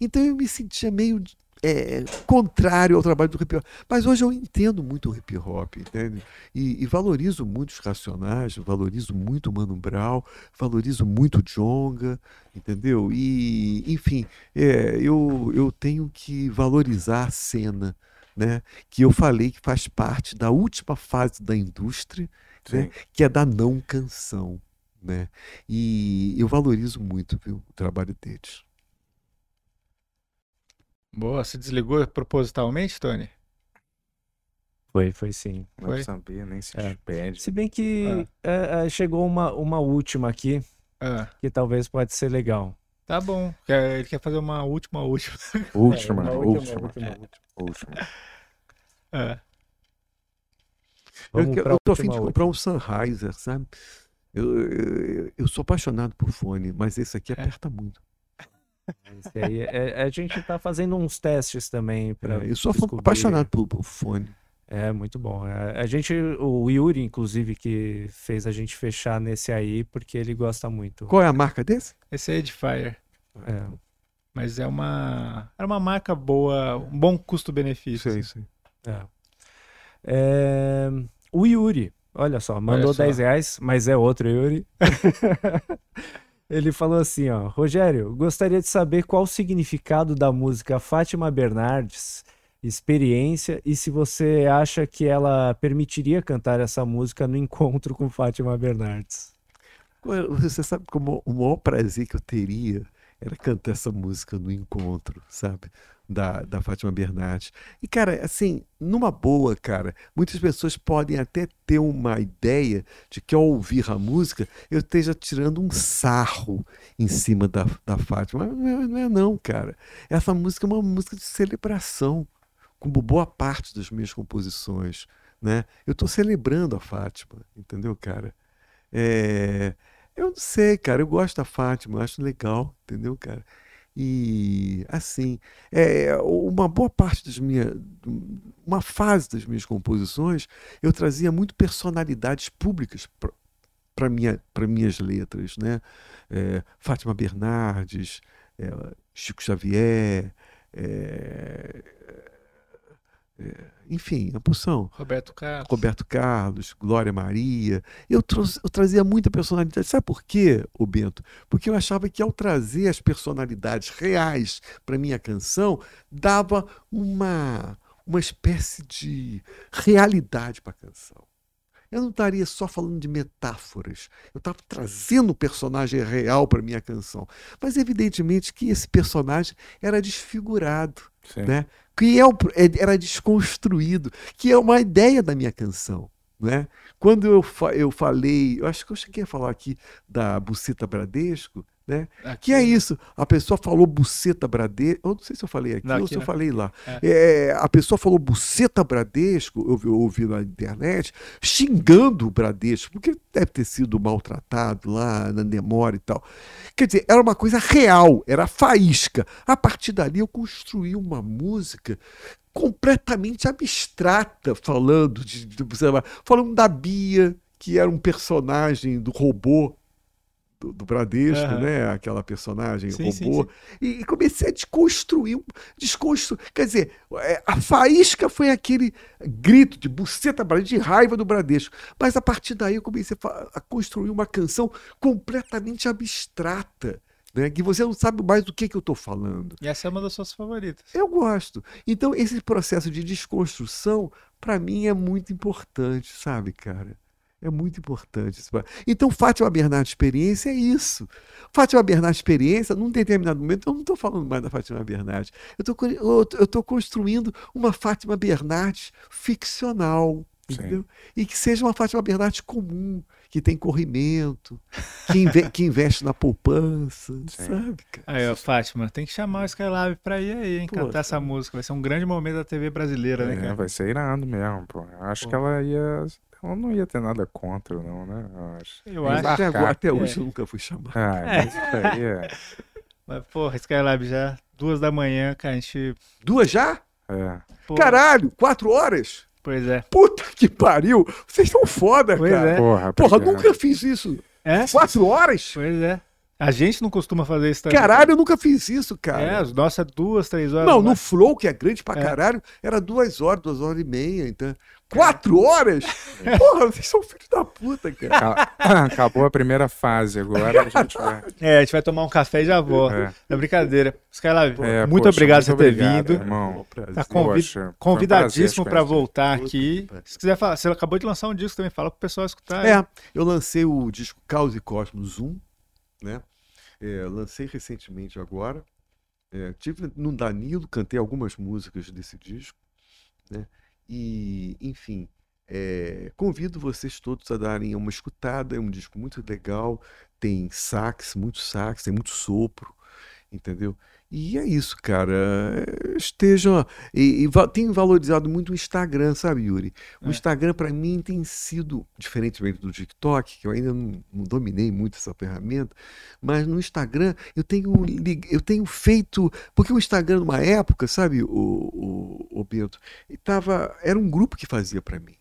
Então eu me sentia meio é, contrário ao trabalho do hip hop. Mas hoje eu entendo muito o hip hop, entende? E, e, valorizo muito os Racionais, valorizo muito o Mano Brown, valorizo muito o Jonga, entendeu? E, enfim, é, eu, eu tenho que valorizar a cena, né? Que eu falei que faz parte da última fase da indústria, né? que é da não canção, né? E eu valorizo muito viu, o trabalho deles. Boa, você desligou propositalmente, Tony? Foi, foi sim. Não foi? sabia, nem se é. despede. Se bem que ah. é, é, chegou uma, uma última aqui, ah. que talvez pode ser legal. Tá bom. Ele quer fazer uma última, última. Última, é, última, última, última, última. É. Eu, eu tô afim de comprar um Sennheiser, sabe? Eu, eu, eu, sou apaixonado por fone, mas esse aqui é. aperta muito. Aí, é, é, a gente tá fazendo uns testes também. Pra é, eu sou descobrir. apaixonado por, por fone. É, muito bom. É, a gente, o Yuri, inclusive, que fez a gente fechar nesse aí, porque ele gosta muito. Qual é a marca desse? Esse é Edifier. É. Mas é uma, é uma marca boa, um bom custo-benefício. Sim, sim. É. É, o Yuri, olha só, mandou olha só. 10 reais, mas é outro Yuri. Ele falou assim, ó, Rogério, gostaria de saber qual o significado da música Fátima Bernardes, experiência, e se você acha que ela permitiria cantar essa música no encontro com Fátima Bernardes. Você sabe como o maior prazer que eu teria era cantar essa música no encontro, sabe? Da, da Fátima Bernardes. E, cara, assim, numa boa, cara, muitas pessoas podem até ter uma ideia de que ao ouvir a música eu esteja tirando um sarro em cima da, da Fátima. Mas não é, não é, não, cara. Essa música é uma música de celebração, como boa parte das minhas composições. Né? Eu estou celebrando a Fátima, entendeu, cara? É... Eu não sei, cara, eu gosto da Fátima, acho legal, entendeu, cara? E assim, é, uma boa parte das minhas. Uma fase das minhas composições, eu trazia muito personalidades públicas para minha, minhas letras. Né? É, Fátima Bernardes, é, Chico Xavier, é, enfim, a porção. Roberto Carlos. Roberto Carlos, Glória Maria. Eu, trouxe, eu trazia muita personalidade. Sabe por quê, o Bento? Porque eu achava que ao trazer as personalidades reais para minha canção, dava uma, uma espécie de realidade para a canção. eu não estaria só falando de metáforas. Eu estava trazendo o personagem real para minha canção. Mas evidentemente que esse personagem era desfigurado, Sim. né? Que é, é era desconstruído, que é uma ideia da minha canção. Né? Quando eu, eu falei, eu acho que eu cheguei a falar aqui da Buceta Bradesco, né? Aqui, que é isso? A pessoa falou buceta Bradesco. Eu não sei se eu falei aqui, ou se eu falei lá. É. É, a pessoa falou buceta Bradesco, eu, eu ouvi na internet, xingando o Bradesco, porque deve ter sido maltratado lá na memória e tal. Quer dizer, era uma coisa real, era faísca. A partir dali eu construí uma música completamente abstrata, falando de, de, falando da Bia, que era um personagem do robô do, do Bradesco, uhum. né? Aquela personagem sim, robô. Sim, sim. E, e, comecei a desconstruir, desconstruir. Quer dizer, é, a faísca foi aquele grito de buceta de raiva do Bradesco. Mas a partir daí eu comecei a, a construir uma canção completamente abstrata né? que você não sabe mais do que, que eu estou falando. E essa é uma das suas favoritas. Eu gosto. Então, esse processo de desconstrução, para mim, é muito importante, sabe, cara? É muito importante. Então, Fátima Bernardo Experiência é isso. Fátima Bernardo Experiência, num determinado momento, eu não estou falando mais da Fátima Bernardes. Eu estou construindo uma Fátima Bernardes ficcional. Entendeu? E que seja uma Fátima Bernardes comum, que tem corrimento, que, inve que investe na poupança, Sim. sabe, cara? Aí, ó, Fátima, tem que chamar o Skylab pra ir aí, hein, pô, cantar essa música. Vai ser um grande momento da TV brasileira, né, é, né, cara? Vai ser irado mesmo, pô. Eu acho pô. que ela ia. Ela não ia ter nada contra, não, né? Eu acho. Eu acho. Até, agora, até hoje é. eu nunca fui chamado. Ah, é. mas isso aí é. Mas, porra, Skylab já, duas da manhã, cara, a gente. Duas já? É. Porra. Caralho, quatro horas? Pois é. Puta que pariu! Vocês são foda, pois cara. É. Porra, Porra nunca fiz isso. É? Quatro horas? Pois é. A gente não costuma fazer isso também. Caralho, eu nunca fiz isso, cara. É, as nossas duas, três horas. Não, no Flow, que é grande pra é. caralho, era duas horas, duas horas e meia. Então, Quatro horas? Porra, vocês são filhos da puta, cara. Acabou a primeira fase, agora a gente vai. É, a gente vai tomar um café e já vou. É, é brincadeira. Skylab, é, muito poxa, obrigado por ter obrigado, vindo. Irmão. Tá convid... poxa, convidadíssimo um para voltar aqui. Se quiser falar, você acabou de lançar um disco também, fala pro pessoal escutar. É, eu lancei o disco Caos e Cosmos 1, né? É, lancei recentemente agora. É, tive no Danilo, cantei algumas músicas desse disco, né? E, enfim, é, convido vocês todos a darem uma escutada. É um disco muito legal, tem sax, muito sax, tem muito sopro, entendeu? E é isso, cara. Esteja. E, e tem valorizado muito o Instagram, sabe, Yuri? O é. Instagram, para mim, tem sido, diferentemente do TikTok, que eu ainda não, não, dominei muito essa ferramenta, mas no Instagram eu tenho, eu tenho feito. Porque o Instagram, numa época, sabe, o, o, o Bento, tava, era um grupo que fazia para mim.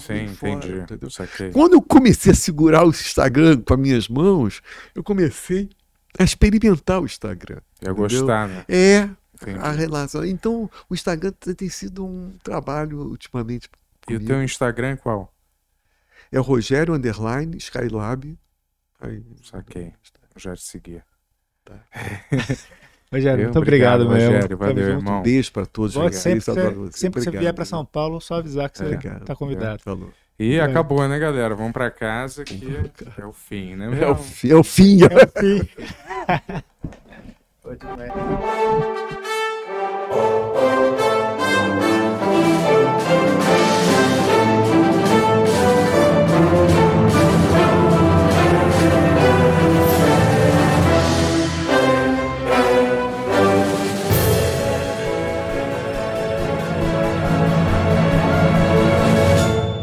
Sim, fora, entendi. Quando eu comecei a segurar o Instagram com as minhas mãos, eu comecei a experimentar o Instagram. É gostar, né? É, Entendi. a relação. Então, o Instagram tem sido um trabalho ultimamente. Comigo. E o teu Instagram é qual? É o Rogério Underline Skylab. Aí, Saquei. Já te segui. Tá. Rogério, muito obrigado, obrigado mesmo. Rogério, valeu, irmão. Um beijo para todos. Pode, sempre, sempre, sempre que você vier para São Paulo, só avisar que você está convidado. É, falou. E é. acabou, né, galera? Vamos para casa que é o fim, né? É o, fi, é o fim. É o fim.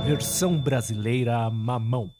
Versão brasileira mamão.